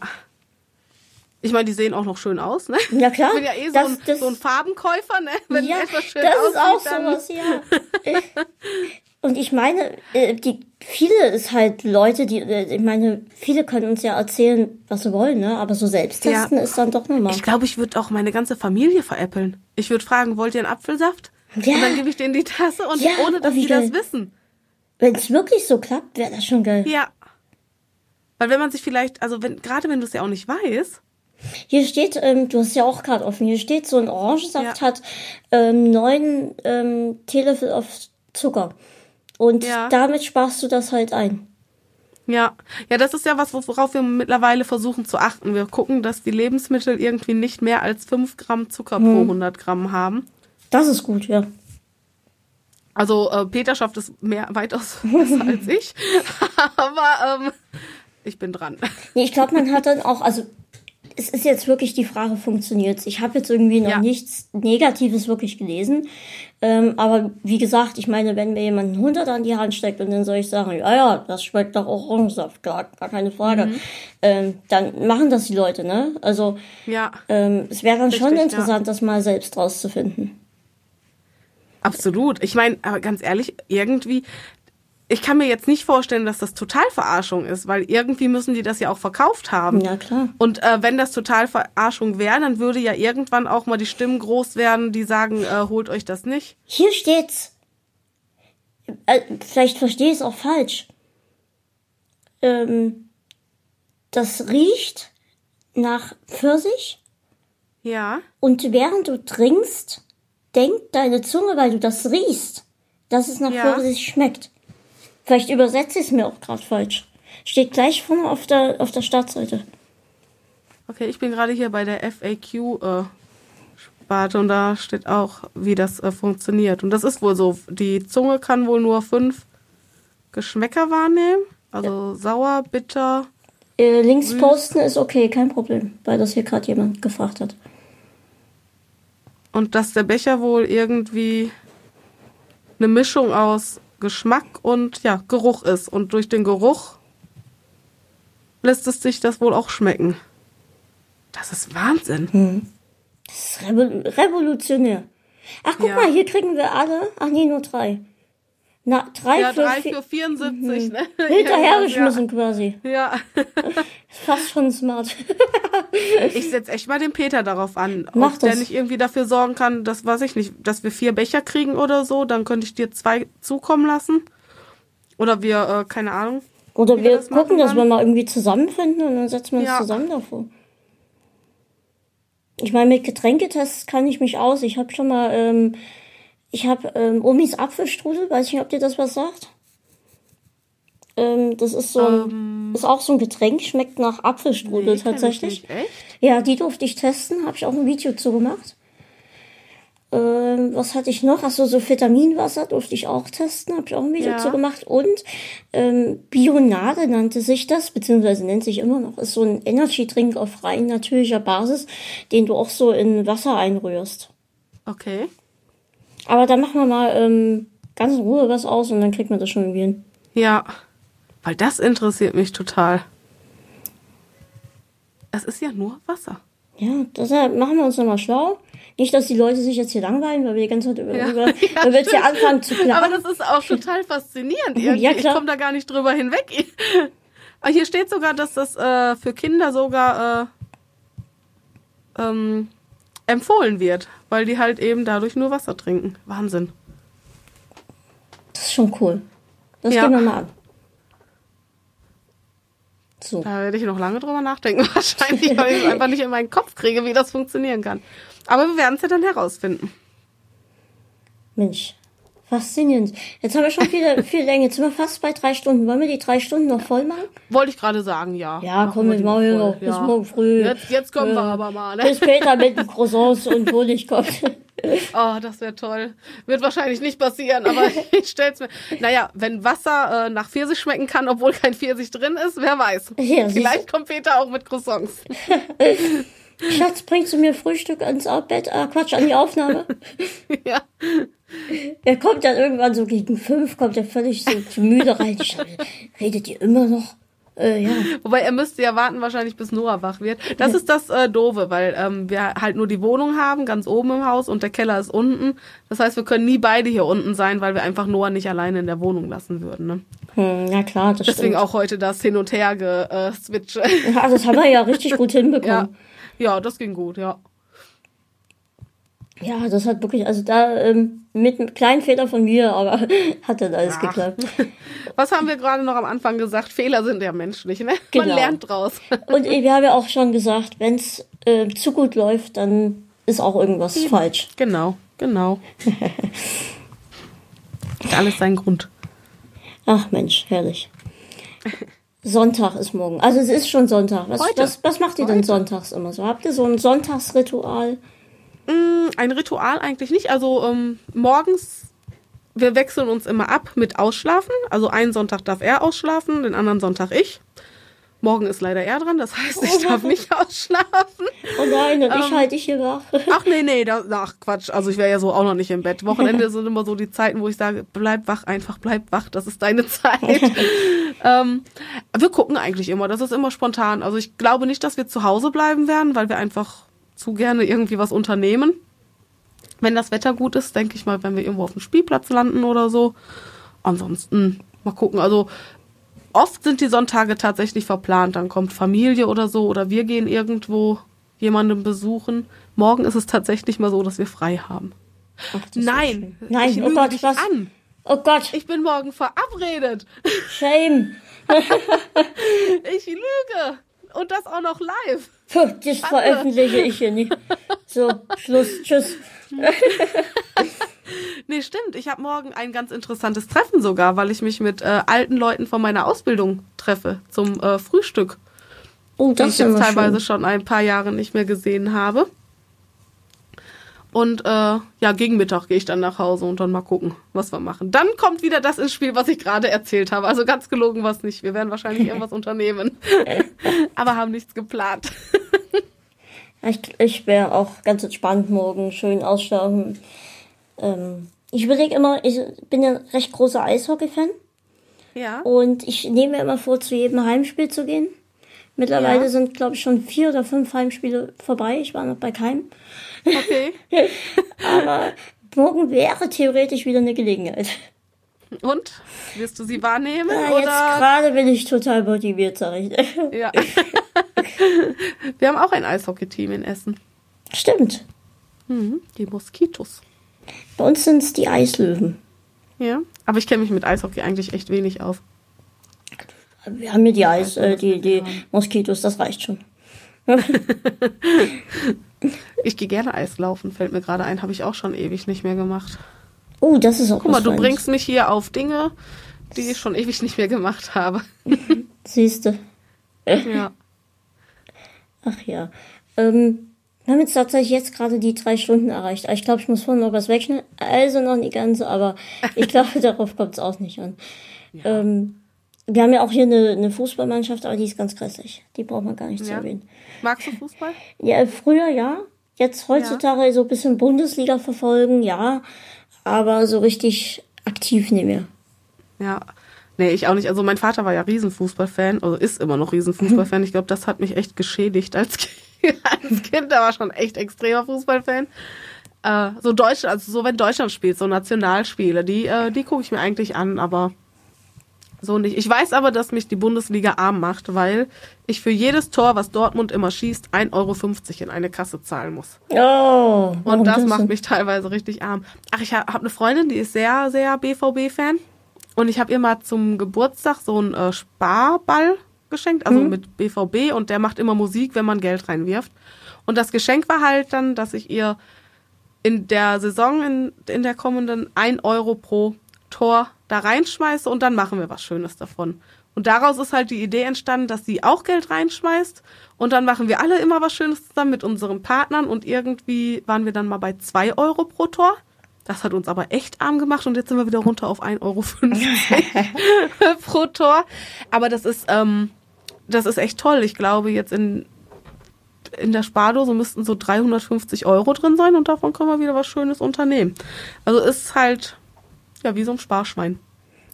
Ich meine, die sehen auch noch schön aus, ne? Ja klar. Ich bin ja eh so, das, ein, das, so ein Farbenkäufer, ne? Wenn ja, etwas schön das aussieht, ist auch sowas, ja. Und ich meine, äh, die viele ist halt Leute, die, äh, ich meine, viele können uns ja erzählen, was sie wollen, ne? Aber so selbst testen ja. ist dann doch nochmal. Ich glaube, ich würde auch meine ganze Familie veräppeln. Ich würde fragen, wollt ihr einen Apfelsaft? Ja. Und dann gebe ich denen die Tasse und ja, ohne dass sie das wissen. Wenn es wirklich so klappt, wäre das schon geil. Ja. Weil wenn man sich vielleicht, also wenn, gerade wenn du es ja auch nicht weißt. Hier steht, ähm, du hast ja auch gerade offen, hier steht, so ein Orangensaft ja. hat ähm, neun ähm, Teelöffel auf Zucker. Und ja. damit sparst du das halt ein. Ja, ja, das ist ja was, worauf wir mittlerweile versuchen zu achten. Wir gucken, dass die Lebensmittel irgendwie nicht mehr als 5 Gramm Zucker hm. pro 100 Gramm haben. Das ist gut, ja. Also äh, Peter schafft es mehr weitaus besser als ich, aber ähm, ich bin dran. Nee, ich glaube, man hat dann auch, also es ist jetzt wirklich die Frage, funktioniert es? Ich habe jetzt irgendwie noch ja. nichts Negatives wirklich gelesen. Ähm, aber wie gesagt, ich meine, wenn mir jemand einen 100 an die Hand steckt und dann soll ich sagen, ja, ja, das schmeckt doch auch Orangensaft, gar, gar keine Frage, mhm. ähm, dann machen das die Leute, ne? Also ja. ähm, es wäre dann Richtig, schon interessant, ja. das mal selbst rauszufinden. Absolut. Ich meine, aber ganz ehrlich, irgendwie, ich kann mir jetzt nicht vorstellen, dass das Totalverarschung ist, weil irgendwie müssen die das ja auch verkauft haben. Ja, klar. Und äh, wenn das Totalverarschung wäre, dann würde ja irgendwann auch mal die Stimmen groß werden, die sagen, äh, holt euch das nicht. Hier steht's. Äh, vielleicht verstehe ich es auch falsch. Ähm, das riecht nach Pfirsich. Ja. Und während du trinkst, denkt deine Zunge, weil du das riechst, dass es nach ja. Pfirsich schmeckt. Vielleicht übersetze ich es mir auch gerade falsch. Steht gleich vorne auf der, auf der Startseite. Okay, ich bin gerade hier bei der FAQ-Sparte äh, und da steht auch, wie das äh, funktioniert. Und das ist wohl so. Die Zunge kann wohl nur fünf Geschmäcker wahrnehmen. Also ja. sauer, bitter. Äh, links süß. posten ist okay, kein Problem, weil das hier gerade jemand gefragt hat. Und dass der Becher wohl irgendwie eine Mischung aus Geschmack und ja, Geruch ist. Und durch den Geruch lässt es sich das wohl auch schmecken. Das ist Wahnsinn. Hm. Das ist revolutionär. Ach, guck ja. mal, hier kriegen wir alle. Ach nee, nur drei. Na, drei, ja, für, drei für 74, mhm. ne? Hinterhergeschmissen ja, quasi. Ja. Fast schon smart. ich setze echt mal den Peter darauf an. Mach ob das. der nicht irgendwie dafür sorgen kann, dass, weiß ich nicht, dass wir vier Becher kriegen oder so, dann könnte ich dir zwei zukommen lassen. Oder wir, äh, keine Ahnung. Oder wir, wir das gucken, dass wir mal irgendwie zusammenfinden und dann setzen wir uns ja. zusammen davor. Ich meine, mit Getränketests kann ich mich aus. Ich habe schon mal ähm, ich habe ähm, Omis Apfelstrudel, weiß ich nicht, ob dir das was sagt. Ähm, das ist so ein, um, ähm. ist auch so ein Getränk, schmeckt nach Apfelstrudel nee, tatsächlich. Ja, die durfte ich testen, habe ich auch ein Video zu gemacht. Ähm, was hatte ich noch? Achso, so Vitaminwasser durfte ich auch testen, habe ich auch ein Video ja. zu gemacht. Und ähm, Bionade nannte sich das, beziehungsweise nennt sich immer noch, ist so ein Energy-Drink auf rein natürlicher Basis, den du auch so in Wasser einrührst. Okay. Aber dann machen wir mal ähm, ganz in Ruhe was aus und dann kriegt man das schon irgendwie hin. Ja, weil das interessiert mich total. Es ist ja nur Wasser. Ja, deshalb machen wir uns nochmal schlau. Nicht, dass die Leute sich jetzt hier langweilen, weil wir die ganze Zeit über, ja, über, ja, über jetzt hier anfangen zu klagen. Aber das ist auch total faszinierend. Irgendwie. Ja, klar. Ich komme da gar nicht drüber hinweg. Aber hier steht sogar, dass das äh, für Kinder sogar äh, ähm, empfohlen wird, weil die halt eben dadurch nur Wasser trinken. Wahnsinn. Das ist schon cool. Das ja. gehen wir mal an. So. Da werde ich noch lange drüber nachdenken, wahrscheinlich, weil ich es einfach nicht in meinen Kopf kriege, wie das funktionieren kann. Aber wir werden es ja dann herausfinden. Mensch, Faszinierend. Jetzt haben wir schon viel, viel Länge. Jetzt sind wir fast bei drei Stunden. Wollen wir die drei Stunden noch voll machen? Wollte ich gerade sagen, ja. Ja, komm, wir machen noch. Bis ja. morgen früh. Jetzt, jetzt kommen äh, wir aber mal. Ne? Bis später mit den Croissants und Honig kommt. Oh, das wäre toll. Wird wahrscheinlich nicht passieren, aber ich stell's mir. Naja, wenn Wasser äh, nach Pfirsich schmecken kann, obwohl kein Pfirsich drin ist, wer weiß. Ja, Vielleicht kommt Peter auch mit Croissants. Schatz, bringst du mir Frühstück ans Bett? Ah, Quatsch, an die Aufnahme. ja. Er kommt dann irgendwann so gegen fünf, kommt er völlig so müde rein. Redet ihr immer noch? Äh, ja. Wobei er müsste ja warten wahrscheinlich, bis Noah wach wird. Das ja. ist das äh, Doofe, weil ähm, wir halt nur die Wohnung haben, ganz oben im Haus und der Keller ist unten. Das heißt, wir können nie beide hier unten sein, weil wir einfach Noah nicht alleine in der Wohnung lassen würden. Ne? Hm, ja klar, das Deswegen stimmt. auch heute das Hin- und Her geswitche. Äh, ja, das haben wir ja richtig gut hinbekommen. Ja. Ja, das ging gut, ja. Ja, das hat wirklich, also da ähm, mit einem kleinen Fehler von mir, aber hat dann alles ja. geklappt. Was haben wir gerade noch am Anfang gesagt? Fehler sind ja menschlich, ne? Genau. Man lernt draus. Und wir haben ja auch schon gesagt, wenn es äh, zu gut läuft, dann ist auch irgendwas Eben. falsch. Genau, genau. hat alles seinen Grund. Ach Mensch, herrlich. Sonntag ist morgen. Also es ist schon Sonntag. Was, was, was macht ihr Heute. denn sonntags immer so? Habt ihr so ein Sonntagsritual? Mm, ein Ritual eigentlich nicht. Also ähm, morgens, wir wechseln uns immer ab mit Ausschlafen. Also einen Sonntag darf er ausschlafen, den anderen Sonntag ich. Morgen ist leider er dran, das heißt, ich darf nicht ausschlafen. Oh nein, und ähm, ich halte dich hier wach. Ach nee, nee, da, ach Quatsch. Also ich wäre ja so auch noch nicht im Bett. Wochenende sind immer so die Zeiten, wo ich sage, bleib wach, einfach bleib wach, das ist deine Zeit. ähm, wir gucken eigentlich immer, das ist immer spontan. Also ich glaube nicht, dass wir zu Hause bleiben werden, weil wir einfach zu gerne irgendwie was unternehmen. Wenn das Wetter gut ist, denke ich mal, wenn wir irgendwo auf dem Spielplatz landen oder so. Ansonsten mal gucken. Also oft sind die Sonntage tatsächlich verplant. Dann kommt Familie oder so oder wir gehen irgendwo jemanden besuchen. Morgen ist es tatsächlich mal so, dass wir frei haben. Ach, Nein, Nein, ich oh Gott, dich was? an. Oh Gott. Ich bin morgen verabredet. Shame. ich lüge. Und das auch noch live. Puh, das veröffentliche ich hier nicht. So, Schluss, tschüss. nee, stimmt. Ich habe morgen ein ganz interessantes Treffen sogar, weil ich mich mit äh, alten Leuten von meiner Ausbildung treffe zum äh, Frühstück. Oh, das die ich jetzt teilweise schön. schon ein paar Jahre nicht mehr gesehen habe. Und äh, ja, gegen Mittag gehe ich dann nach Hause und dann mal gucken, was wir machen. Dann kommt wieder das ins Spiel, was ich gerade erzählt habe. Also ganz gelogen was nicht. Wir werden wahrscheinlich irgendwas unternehmen, aber haben nichts geplant. ich ich wäre auch ganz entspannt morgen, schön ausschlafen. Ähm, ich überlege immer, ich bin ja ein recht großer Eishockey-Fan. Ja. Und ich nehme mir immer vor, zu jedem Heimspiel zu gehen. Mittlerweile ja. sind, glaube ich, schon vier oder fünf Heimspiele vorbei. Ich war noch bei keinem. Okay. Aber morgen wäre theoretisch wieder eine Gelegenheit. Und? Wirst du sie wahrnehmen? Ja, oder? Jetzt gerade bin ich total motiviert, sag ich. Ja. Wir haben auch ein Eishockey-Team in Essen. Stimmt. Mhm, die Moskitos. Bei uns sind es die Eislöwen. Ja, aber ich kenne mich mit Eishockey eigentlich echt wenig aus. Wir haben hier die Eis, äh, die, die Moskitos, das reicht schon. ich gehe gerne Eislaufen, fällt mir gerade ein, habe ich auch schon ewig nicht mehr gemacht. Oh, das ist auch Guck mal, du bringst mich hier auf Dinge, die ich schon ewig nicht mehr gemacht habe. Siehste. Ja. Ach ja. Ähm, wir haben jetzt tatsächlich jetzt gerade die drei Stunden erreicht. Ich glaube, ich muss vorhin noch was wegschneiden. Also noch nicht ganz, aber ich glaube, darauf kommt es auch nicht an. Ja. Ähm, wir haben ja auch hier eine, eine Fußballmannschaft, aber die ist ganz grässlich. Die braucht man gar nicht ja. zu erwähnen. Magst du Fußball? Ja, früher ja. Jetzt heutzutage ja. so ein bisschen Bundesliga verfolgen, ja. Aber so richtig aktiv nicht mehr. Ja. Nee, ich auch nicht. Also mein Vater war ja Riesenfußballfan, also ist immer noch Riesenfußballfan. Ich glaube, das hat mich echt geschädigt als Kind. als Kind, der war schon echt extremer Fußballfan. Äh, so Deutschland, also so wenn Deutschland spielt, so Nationalspiele, die, äh, die gucke ich mir eigentlich an, aber so nicht. Ich weiß aber, dass mich die Bundesliga arm macht, weil ich für jedes Tor, was Dortmund immer schießt, 1,50 Euro in eine Kasse zahlen muss. Oh. Und das macht mich teilweise richtig arm. Ach, ich habe hab eine Freundin, die ist sehr, sehr BVB-Fan. Und ich habe ihr mal zum Geburtstag so einen äh, Sparball geschenkt, also mhm. mit BVB. Und der macht immer Musik, wenn man Geld reinwirft. Und das Geschenk war halt dann, dass ich ihr in der Saison, in, in der kommenden, 1 Euro pro Tor da reinschmeiße und dann machen wir was Schönes davon. Und daraus ist halt die Idee entstanden, dass sie auch Geld reinschmeißt und dann machen wir alle immer was Schönes zusammen mit unseren Partnern und irgendwie waren wir dann mal bei zwei Euro pro Tor. Das hat uns aber echt arm gemacht und jetzt sind wir wieder runter auf 1,50 Euro pro Tor. Aber das ist, ähm, das ist echt toll. Ich glaube, jetzt in, in der Spardose müssten so 350 Euro drin sein und davon können wir wieder was Schönes unternehmen. Also ist halt ja, wie so ein Sparschwein.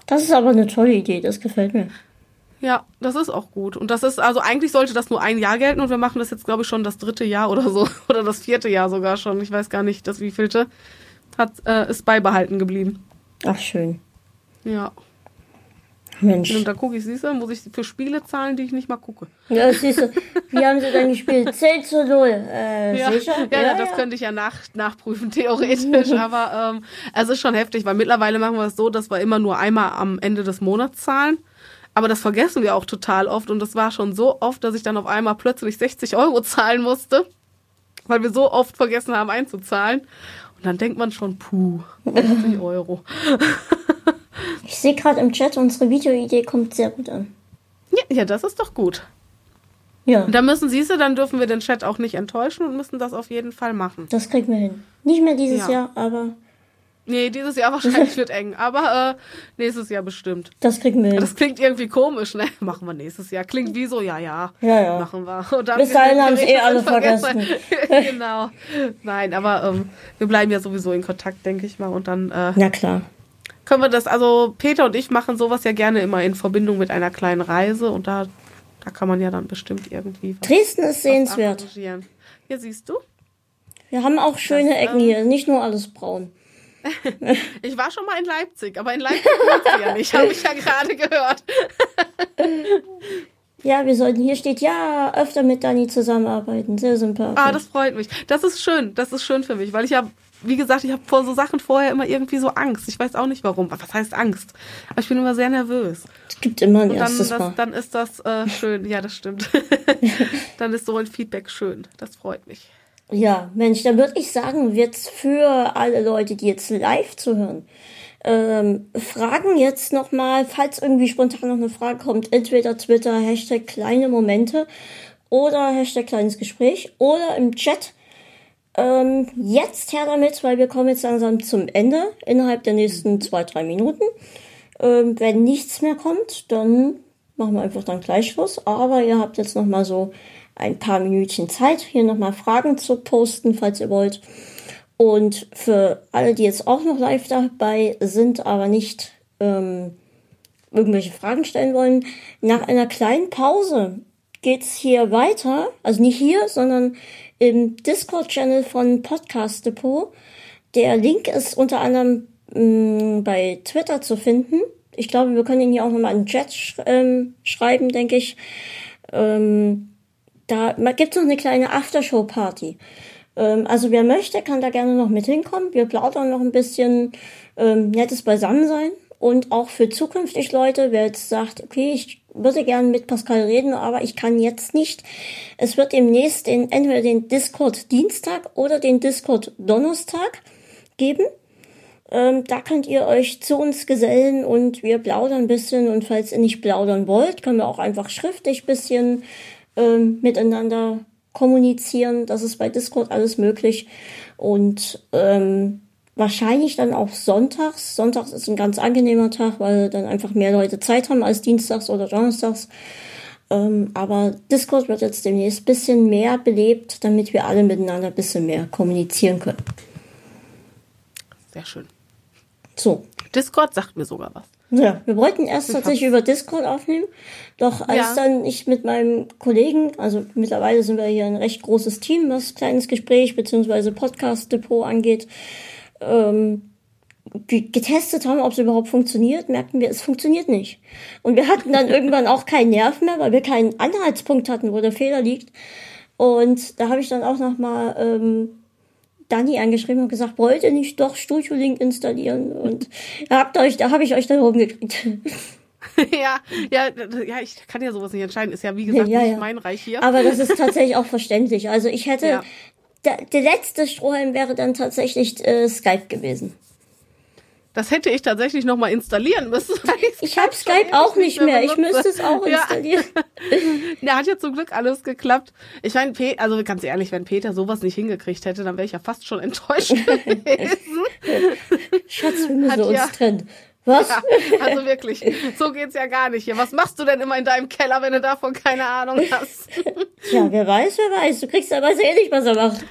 Das ist aber eine tolle Idee, das gefällt mir. Ja, das ist auch gut. Und das ist, also eigentlich sollte das nur ein Jahr gelten und wir machen das jetzt, glaube ich, schon das dritte Jahr oder so. Oder das vierte Jahr sogar schon. Ich weiß gar nicht, das wievielte. Hat, äh, ist beibehalten geblieben. Ach, schön. Ja. Mensch. Und da gucke ich, siehst du, muss ich für Spiele zahlen, die ich nicht mal gucke. Ja, siehst du, wie haben sie dann gespielt? 10 zu 0. Äh, ja. sicher? Ja, ja, das ja. könnte ich ja nach, nachprüfen, theoretisch. aber ähm, es ist schon heftig, weil mittlerweile machen wir es so, dass wir immer nur einmal am Ende des Monats zahlen. Aber das vergessen wir auch total oft. Und das war schon so oft, dass ich dann auf einmal plötzlich 60 Euro zahlen musste, weil wir so oft vergessen haben einzuzahlen. Und dann denkt man schon, puh, 60 Euro. Ich sehe gerade im Chat, unsere Videoidee kommt sehr gut an. Ja, ja, das ist doch gut. Ja. Und da müssen, siehst du, dann dürfen wir den Chat auch nicht enttäuschen und müssen das auf jeden Fall machen. Das kriegen wir hin. Nicht mehr dieses ja. Jahr, aber Nee, dieses Jahr wahrscheinlich wird eng, aber äh, nächstes Jahr bestimmt. Das kriegen wir hin. Das klingt irgendwie komisch, ne? Machen wir nächstes Jahr. Klingt wie so, ja, ja. Ja, ja. Machen wir. Bis dahin haben es eh alle vergessen. genau. Nein, aber ähm, wir bleiben ja sowieso in Kontakt, denke ich mal. Und dann. Äh, Na klar. Können wir das, also Peter und ich machen sowas ja gerne immer in Verbindung mit einer kleinen Reise und da, da kann man ja dann bestimmt irgendwie. Was, Dresden ist sehenswert. Ja, siehst du? Wir haben auch schöne das, Ecken ähm, hier, nicht nur alles braun. ich war schon mal in Leipzig, aber in Leipzig wohnt ja nicht, habe ich ja gerade gehört. ja, wir sollten, hier steht, ja, öfter mit Dani zusammenarbeiten. Sehr sympathisch. Ah, das freut mich. Das ist schön, das ist schön für mich, weil ich habe, wie gesagt, ich habe vor so Sachen vorher immer irgendwie so Angst. Ich weiß auch nicht warum. Was heißt Angst? Aber ich bin immer sehr nervös. Es gibt immer ein Und dann, erstes das, Mal. dann ist das äh, schön. Ja, das stimmt. dann ist so ein Feedback schön. Das freut mich. Ja, Mensch, dann würde ich sagen, jetzt für alle Leute, die jetzt live zuhören, ähm, Fragen jetzt nochmal, falls irgendwie spontan noch eine Frage kommt, entweder Twitter, Hashtag kleine Momente oder Hashtag kleines Gespräch oder im Chat. Ähm, jetzt her damit, weil wir kommen jetzt langsam zum Ende, innerhalb der nächsten zwei, drei Minuten. Ähm, wenn nichts mehr kommt, dann machen wir einfach dann gleich Schluss. Aber ihr habt jetzt nochmal so ein paar Minütchen Zeit, hier nochmal Fragen zu posten, falls ihr wollt. Und für alle, die jetzt auch noch live dabei sind, aber nicht ähm, irgendwelche Fragen stellen wollen, nach einer kleinen Pause geht's hier weiter. Also nicht hier, sondern im Discord-Channel von Podcast Depot. Der Link ist unter anderem mh, mm, bei Twitter zu finden. Ich glaube, wir können ihn hier auch nochmal in den Chat sch ähm, schreiben, denke ich. Ähm, da gibt's noch eine kleine Aftershow-Party. Ähm, also wer möchte, kann da gerne noch mit hinkommen. Wir plaudern noch ein bisschen ähm, nettes Beisammensein. Und auch für zukünftig Leute, wer jetzt sagt, okay, ich würde gerne mit Pascal reden, aber ich kann jetzt nicht. Es wird demnächst den, entweder den Discord Dienstag oder den Discord Donnerstag geben. Ähm, da könnt ihr euch zu uns gesellen und wir plaudern ein bisschen. Und falls ihr nicht plaudern wollt, können wir auch einfach schriftlich bisschen ähm, miteinander kommunizieren. Das ist bei Discord alles möglich. Und ähm, wahrscheinlich dann auch sonntags. Sonntags ist ein ganz angenehmer Tag, weil dann einfach mehr Leute Zeit haben als dienstags oder donnerstags. Ähm, aber Discord wird jetzt demnächst bisschen mehr belebt, damit wir alle miteinander ein bisschen mehr kommunizieren können. Sehr schön. So. Discord sagt mir sogar was. Ja, wir wollten erst tatsächlich über Discord aufnehmen, doch als ja. dann ich mit meinem Kollegen, also mittlerweile sind wir hier ein recht großes Team, was kleines Gespräch bzw. Podcast-Depot angeht, ähm, getestet haben, ob es überhaupt funktioniert, merkten wir, es funktioniert nicht. Und wir hatten dann irgendwann auch keinen Nerv mehr, weil wir keinen Anhaltspunkt hatten, wo der Fehler liegt. Und da habe ich dann auch noch mal ähm, Dani angeschrieben und gesagt, wollt ihr nicht doch Studio Link installieren? Und habt euch, da habe ich euch dann rumgekriegt. ja, ja, ja, ich kann ja sowas nicht entscheiden. Ist ja wie gesagt ja, nicht ja. mein Reich hier. Aber das ist tatsächlich auch verständlich. Also ich hätte, ja. Der, der letzte Strohhalm wäre dann tatsächlich äh, Skype gewesen. Das hätte ich tatsächlich noch mal installieren müssen. Ich, habe Skype auch nicht mehr. Ich müsste es auch installieren. Ja. hat ja zum Glück alles geklappt. Ich meine, also ganz ehrlich, wenn Peter sowas nicht hingekriegt hätte, dann wäre ich ja fast schon enttäuscht gewesen. Schatz, wir müssen hat uns ja, trennen. Was? Ja, also wirklich, so geht's ja gar nicht hier. Was machst du denn immer in deinem Keller, wenn du davon keine Ahnung hast? Ja, wer weiß, wer weiß. Du kriegst aber eh nicht, was er macht.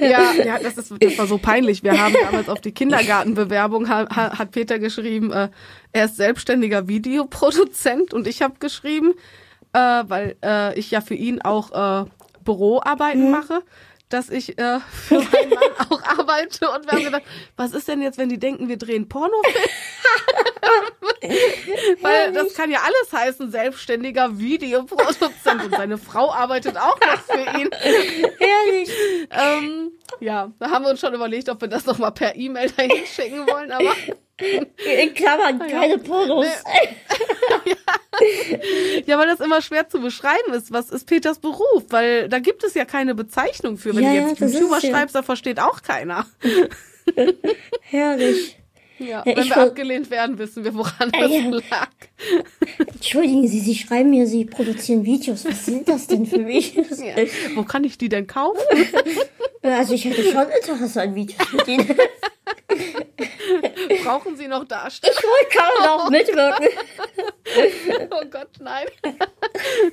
Ja, ja das, ist, das war so peinlich. Wir haben damals auf die Kindergartenbewerbung, hat, hat Peter geschrieben, äh, er ist selbstständiger Videoproduzent und ich habe geschrieben, äh, weil äh, ich ja für ihn auch äh, Büroarbeiten mhm. mache dass ich äh, für meinen Mann auch arbeite und wir haben gedacht, was ist denn jetzt, wenn die denken, wir drehen Pornofilm? Weil das kann ja alles heißen, selbstständiger Videoproduzent und seine Frau arbeitet auch noch für ihn. Herrlich. ähm, ja, da haben wir uns schon überlegt, ob wir das nochmal per E-Mail dahin schicken wollen, aber in Klammern, keine ja. Pornos. ja. ja, weil das immer schwer zu beschreiben ist. Was ist Peters Beruf? Weil da gibt es ja keine Bezeichnung für. Wenn ja, du jetzt YouTuber schreibst, da versteht auch keiner. Herrlich. Ja, ja wenn wir abgelehnt werden, wissen wir, woran äh, das ja. lag. Entschuldigen Sie, Sie schreiben mir, Sie produzieren Videos. Was sind das denn für mich? Ja. Wo kann ich die denn kaufen? Also ich hätte schon Interesse an Videos mit Ihnen. Brauchen Sie noch Darsteller? Ich kann auch mitwirken. Oh Gott, nein.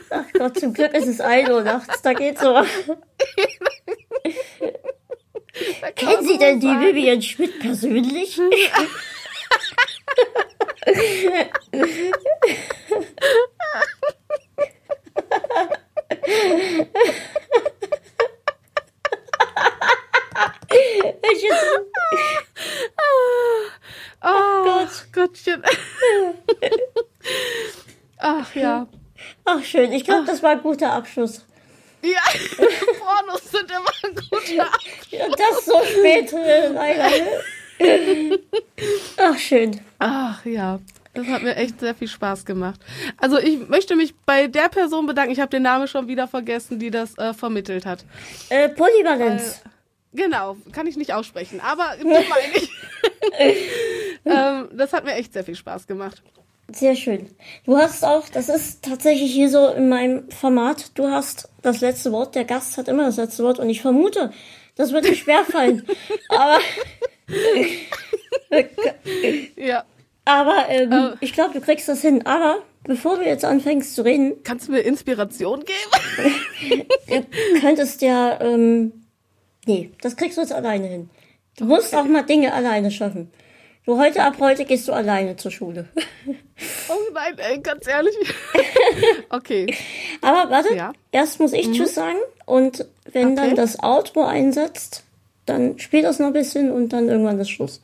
Ach Gott, zum Glück ist es 1 Uhr nachts, da geht's so. Kennen Sie denn die Vivian Schmidt persönlich? ich oh, Gott. Gottchen. Ach ja. Ach schön, ich glaube, das war ein guter Abschluss. Ja, Pornos sind immer ein guter Abschluss. Ja, das so spät, leider. Ach schön. Ach ja. Das hat mir echt sehr viel Spaß gemacht. Also ich möchte mich bei der Person bedanken. Ich habe den Namen schon wieder vergessen, die das äh, vermittelt hat. Äh, Polyvalenz. Äh, Genau, kann ich nicht aussprechen, aber meine ich. ähm, das hat mir echt sehr viel Spaß gemacht. Sehr schön. Du hast auch, das ist tatsächlich hier so in meinem Format, du hast das letzte Wort, der Gast hat immer das letzte Wort und ich vermute, das wird dir schwerfallen. aber. ja. Aber ähm, uh, ich glaube, du kriegst das hin. Aber bevor du jetzt anfängst zu reden. Kannst du mir Inspiration geben? du könntest ja ähm, Nee, das kriegst du jetzt alleine hin. Du musst auch mal Dinge alleine schaffen. Du heute ab heute gehst du alleine zur Schule. Oh nein, ey, ganz ehrlich. okay. Aber warte, ja. erst muss ich mhm. Tschüss sagen und wenn okay. dann das Outro einsetzt, dann spielt das noch ein bisschen und dann irgendwann ist Schluss.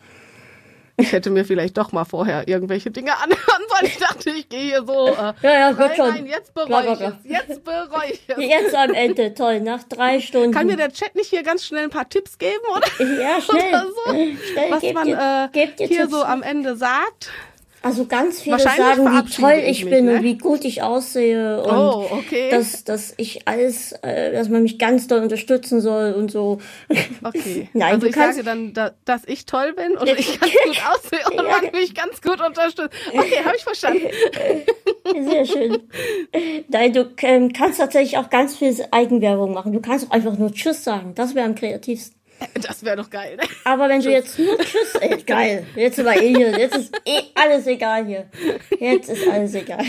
Ich hätte mir vielleicht doch mal vorher irgendwelche Dinge anhören sollen. Ich dachte, ich gehe hier so. Äh, ja, ja, schon. Nein, jetzt bereue ich es. Jetzt bereue ich es. Jetzt am Ende, toll, nach drei Stunden. Kann mir der Chat nicht hier ganz schnell ein paar Tipps geben, oder? Ja, schnell. Oder so? Schnell, Was man äh, hier so am Ende sagt. Also ganz viele sagen, wie toll ich, ich mich, bin ne? und wie gut ich aussehe und oh, okay. dass, dass ich alles, äh, dass man mich ganz doll unterstützen soll und so. Okay. Nein, also ich kannst, sage dann, da, dass ich toll bin und ich ganz gut aussehe und ja. man mich ganz gut unterstützt. Okay, habe ich verstanden. Sehr schön. Nein, du ähm, kannst tatsächlich auch ganz viel Eigenwerbung machen. Du kannst auch einfach nur Tschüss sagen. Das wäre am kreativsten. Das wäre doch geil. Ne? Aber wenn du jetzt nur Tschüss, ey, geil. Jetzt aber eh hier. Jetzt ist eh alles egal hier. Jetzt ist alles egal.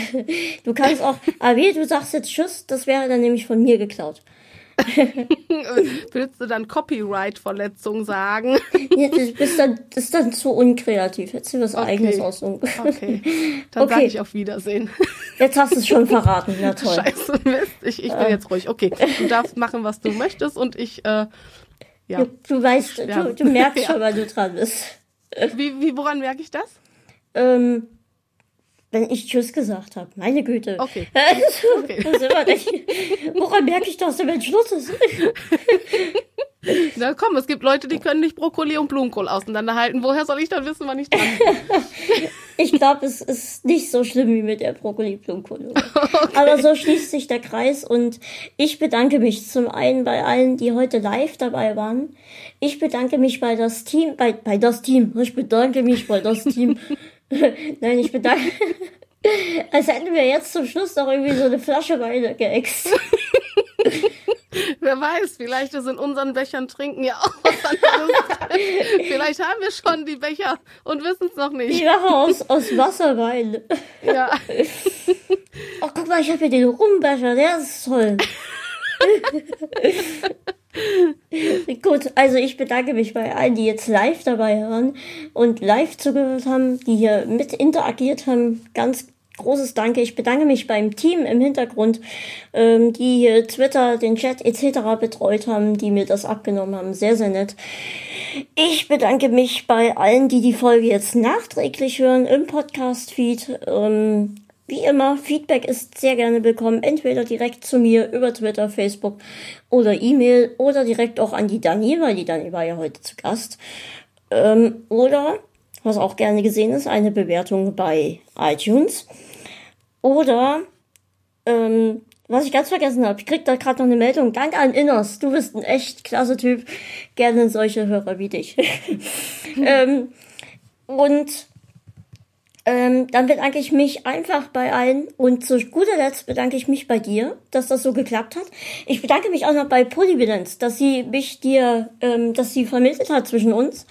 Du kannst auch, aber wie du sagst jetzt Tschüss, das wäre dann nämlich von mir geklaut. Willst du dann Copyright-Verletzung sagen? Jetzt ist, bist dann, das ist dann zu unkreativ. Hättest du was okay. eigenes aussuchen. Okay. Dann okay. sage ich auf Wiedersehen. Jetzt hast du es schon verraten. Na toll. Scheiße, Mist. Ich, ich bin äh. jetzt ruhig. Okay. Du darfst machen, was du möchtest und ich äh, ja. Du, du weißt, du, du, merkst ja. schon, weil du dran bist. Wie, wie, woran merke ich das? Ähm, wenn ich Tschüss gesagt habe. Meine Güte. Okay. okay. woran merke ich, dass der Mensch Schluss ist? Na komm, es gibt Leute, die können nicht Brokkoli und Blumenkohl auseinanderhalten. Woher soll ich dann wissen, wann ich dran bin? ich glaube, es ist nicht so schlimm wie mit der Brokkoli-Blumenkohl. Okay. Aber so schließt sich der Kreis und ich bedanke mich zum einen bei allen, die heute live dabei waren. Ich bedanke mich bei das Team, bei, bei das Team. Ich bedanke mich bei das Team. Nein, ich bedanke. Als hätten wir jetzt zum Schluss noch irgendwie so eine Flasche Weine geäxt. Wer weiß, vielleicht ist in unseren Bechern trinken ja auch was anderes. vielleicht haben wir schon die Becher und wissen es noch nicht. Die machen aus, aus Wasserwein. Ja. Oh, guck mal, ich habe hier den Rumbecher, der ist toll. Gut, also ich bedanke mich bei allen, die jetzt live dabei waren und live zugehört haben, die hier mit interagiert haben. Ganz großes Danke. Ich bedanke mich beim Team im Hintergrund, ähm, die hier Twitter, den Chat etc. betreut haben, die mir das abgenommen haben. Sehr, sehr nett. Ich bedanke mich bei allen, die die Folge jetzt nachträglich hören im Podcast-Feed. Ähm, wie immer, Feedback ist sehr gerne willkommen, entweder direkt zu mir über Twitter, Facebook oder E-Mail oder direkt auch an die Dani, weil die Dani war ja heute zu Gast. Ähm, oder, was auch gerne gesehen ist, eine Bewertung bei iTunes. Oder, ähm, was ich ganz vergessen habe, ich krieg da gerade noch eine Meldung. Danke an Inners, du bist ein echt klasse Typ. Gerne solche Hörer wie dich. ähm, und ähm, dann bedanke ich mich einfach bei allen und zu guter Letzt bedanke ich mich bei dir, dass das so geklappt hat. Ich bedanke mich auch noch bei Polyvalence, dass sie mich dir, ähm, dass sie vermittelt hat zwischen uns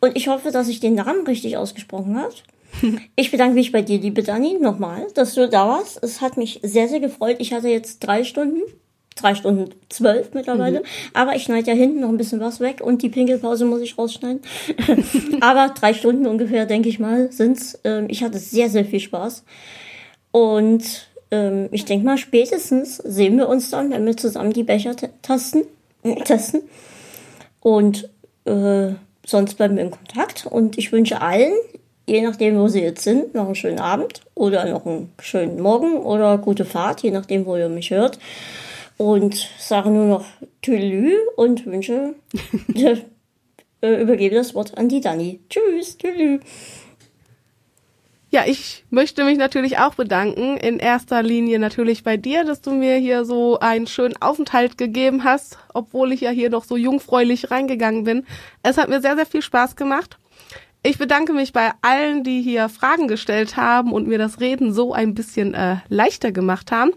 und ich hoffe, dass ich den Namen richtig ausgesprochen habe. Ich bedanke mich bei dir, liebe Dani, nochmal, dass du da warst. Es hat mich sehr, sehr gefreut. Ich hatte jetzt drei Stunden drei Stunden zwölf mittlerweile. Mhm. Aber ich schneide ja hinten noch ein bisschen was weg und die Pinkelpause muss ich rausschneiden. Aber drei Stunden ungefähr, denke ich mal, sind's. Ähm, ich hatte sehr, sehr viel Spaß. Und ähm, ich denke mal, spätestens sehen wir uns dann, wenn wir zusammen die Becher tasten, testen. Und äh, sonst bleiben wir in Kontakt. Und ich wünsche allen, je nachdem, wo sie jetzt sind, noch einen schönen Abend oder noch einen schönen Morgen oder gute Fahrt, je nachdem, wo ihr mich hört. Und sage nur noch Tülü und wünsche, äh, übergebe das Wort an die Dani. Tschüss, Tülü. Ja, ich möchte mich natürlich auch bedanken. In erster Linie natürlich bei dir, dass du mir hier so einen schönen Aufenthalt gegeben hast, obwohl ich ja hier noch so jungfräulich reingegangen bin. Es hat mir sehr, sehr viel Spaß gemacht. Ich bedanke mich bei allen, die hier Fragen gestellt haben und mir das Reden so ein bisschen äh, leichter gemacht haben.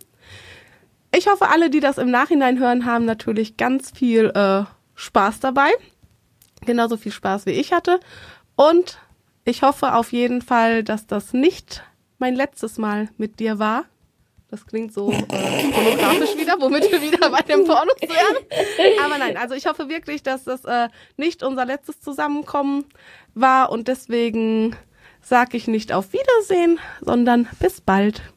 Ich hoffe, alle, die das im Nachhinein hören, haben natürlich ganz viel äh, Spaß dabei. Genauso viel Spaß wie ich hatte. Und ich hoffe auf jeden Fall, dass das nicht mein letztes Mal mit dir war. Das klingt so äh, pornografisch wieder, womit wir wieder bei dem Porno wären. Aber nein, also ich hoffe wirklich, dass das äh, nicht unser letztes Zusammenkommen war und deswegen sage ich nicht auf Wiedersehen, sondern bis bald.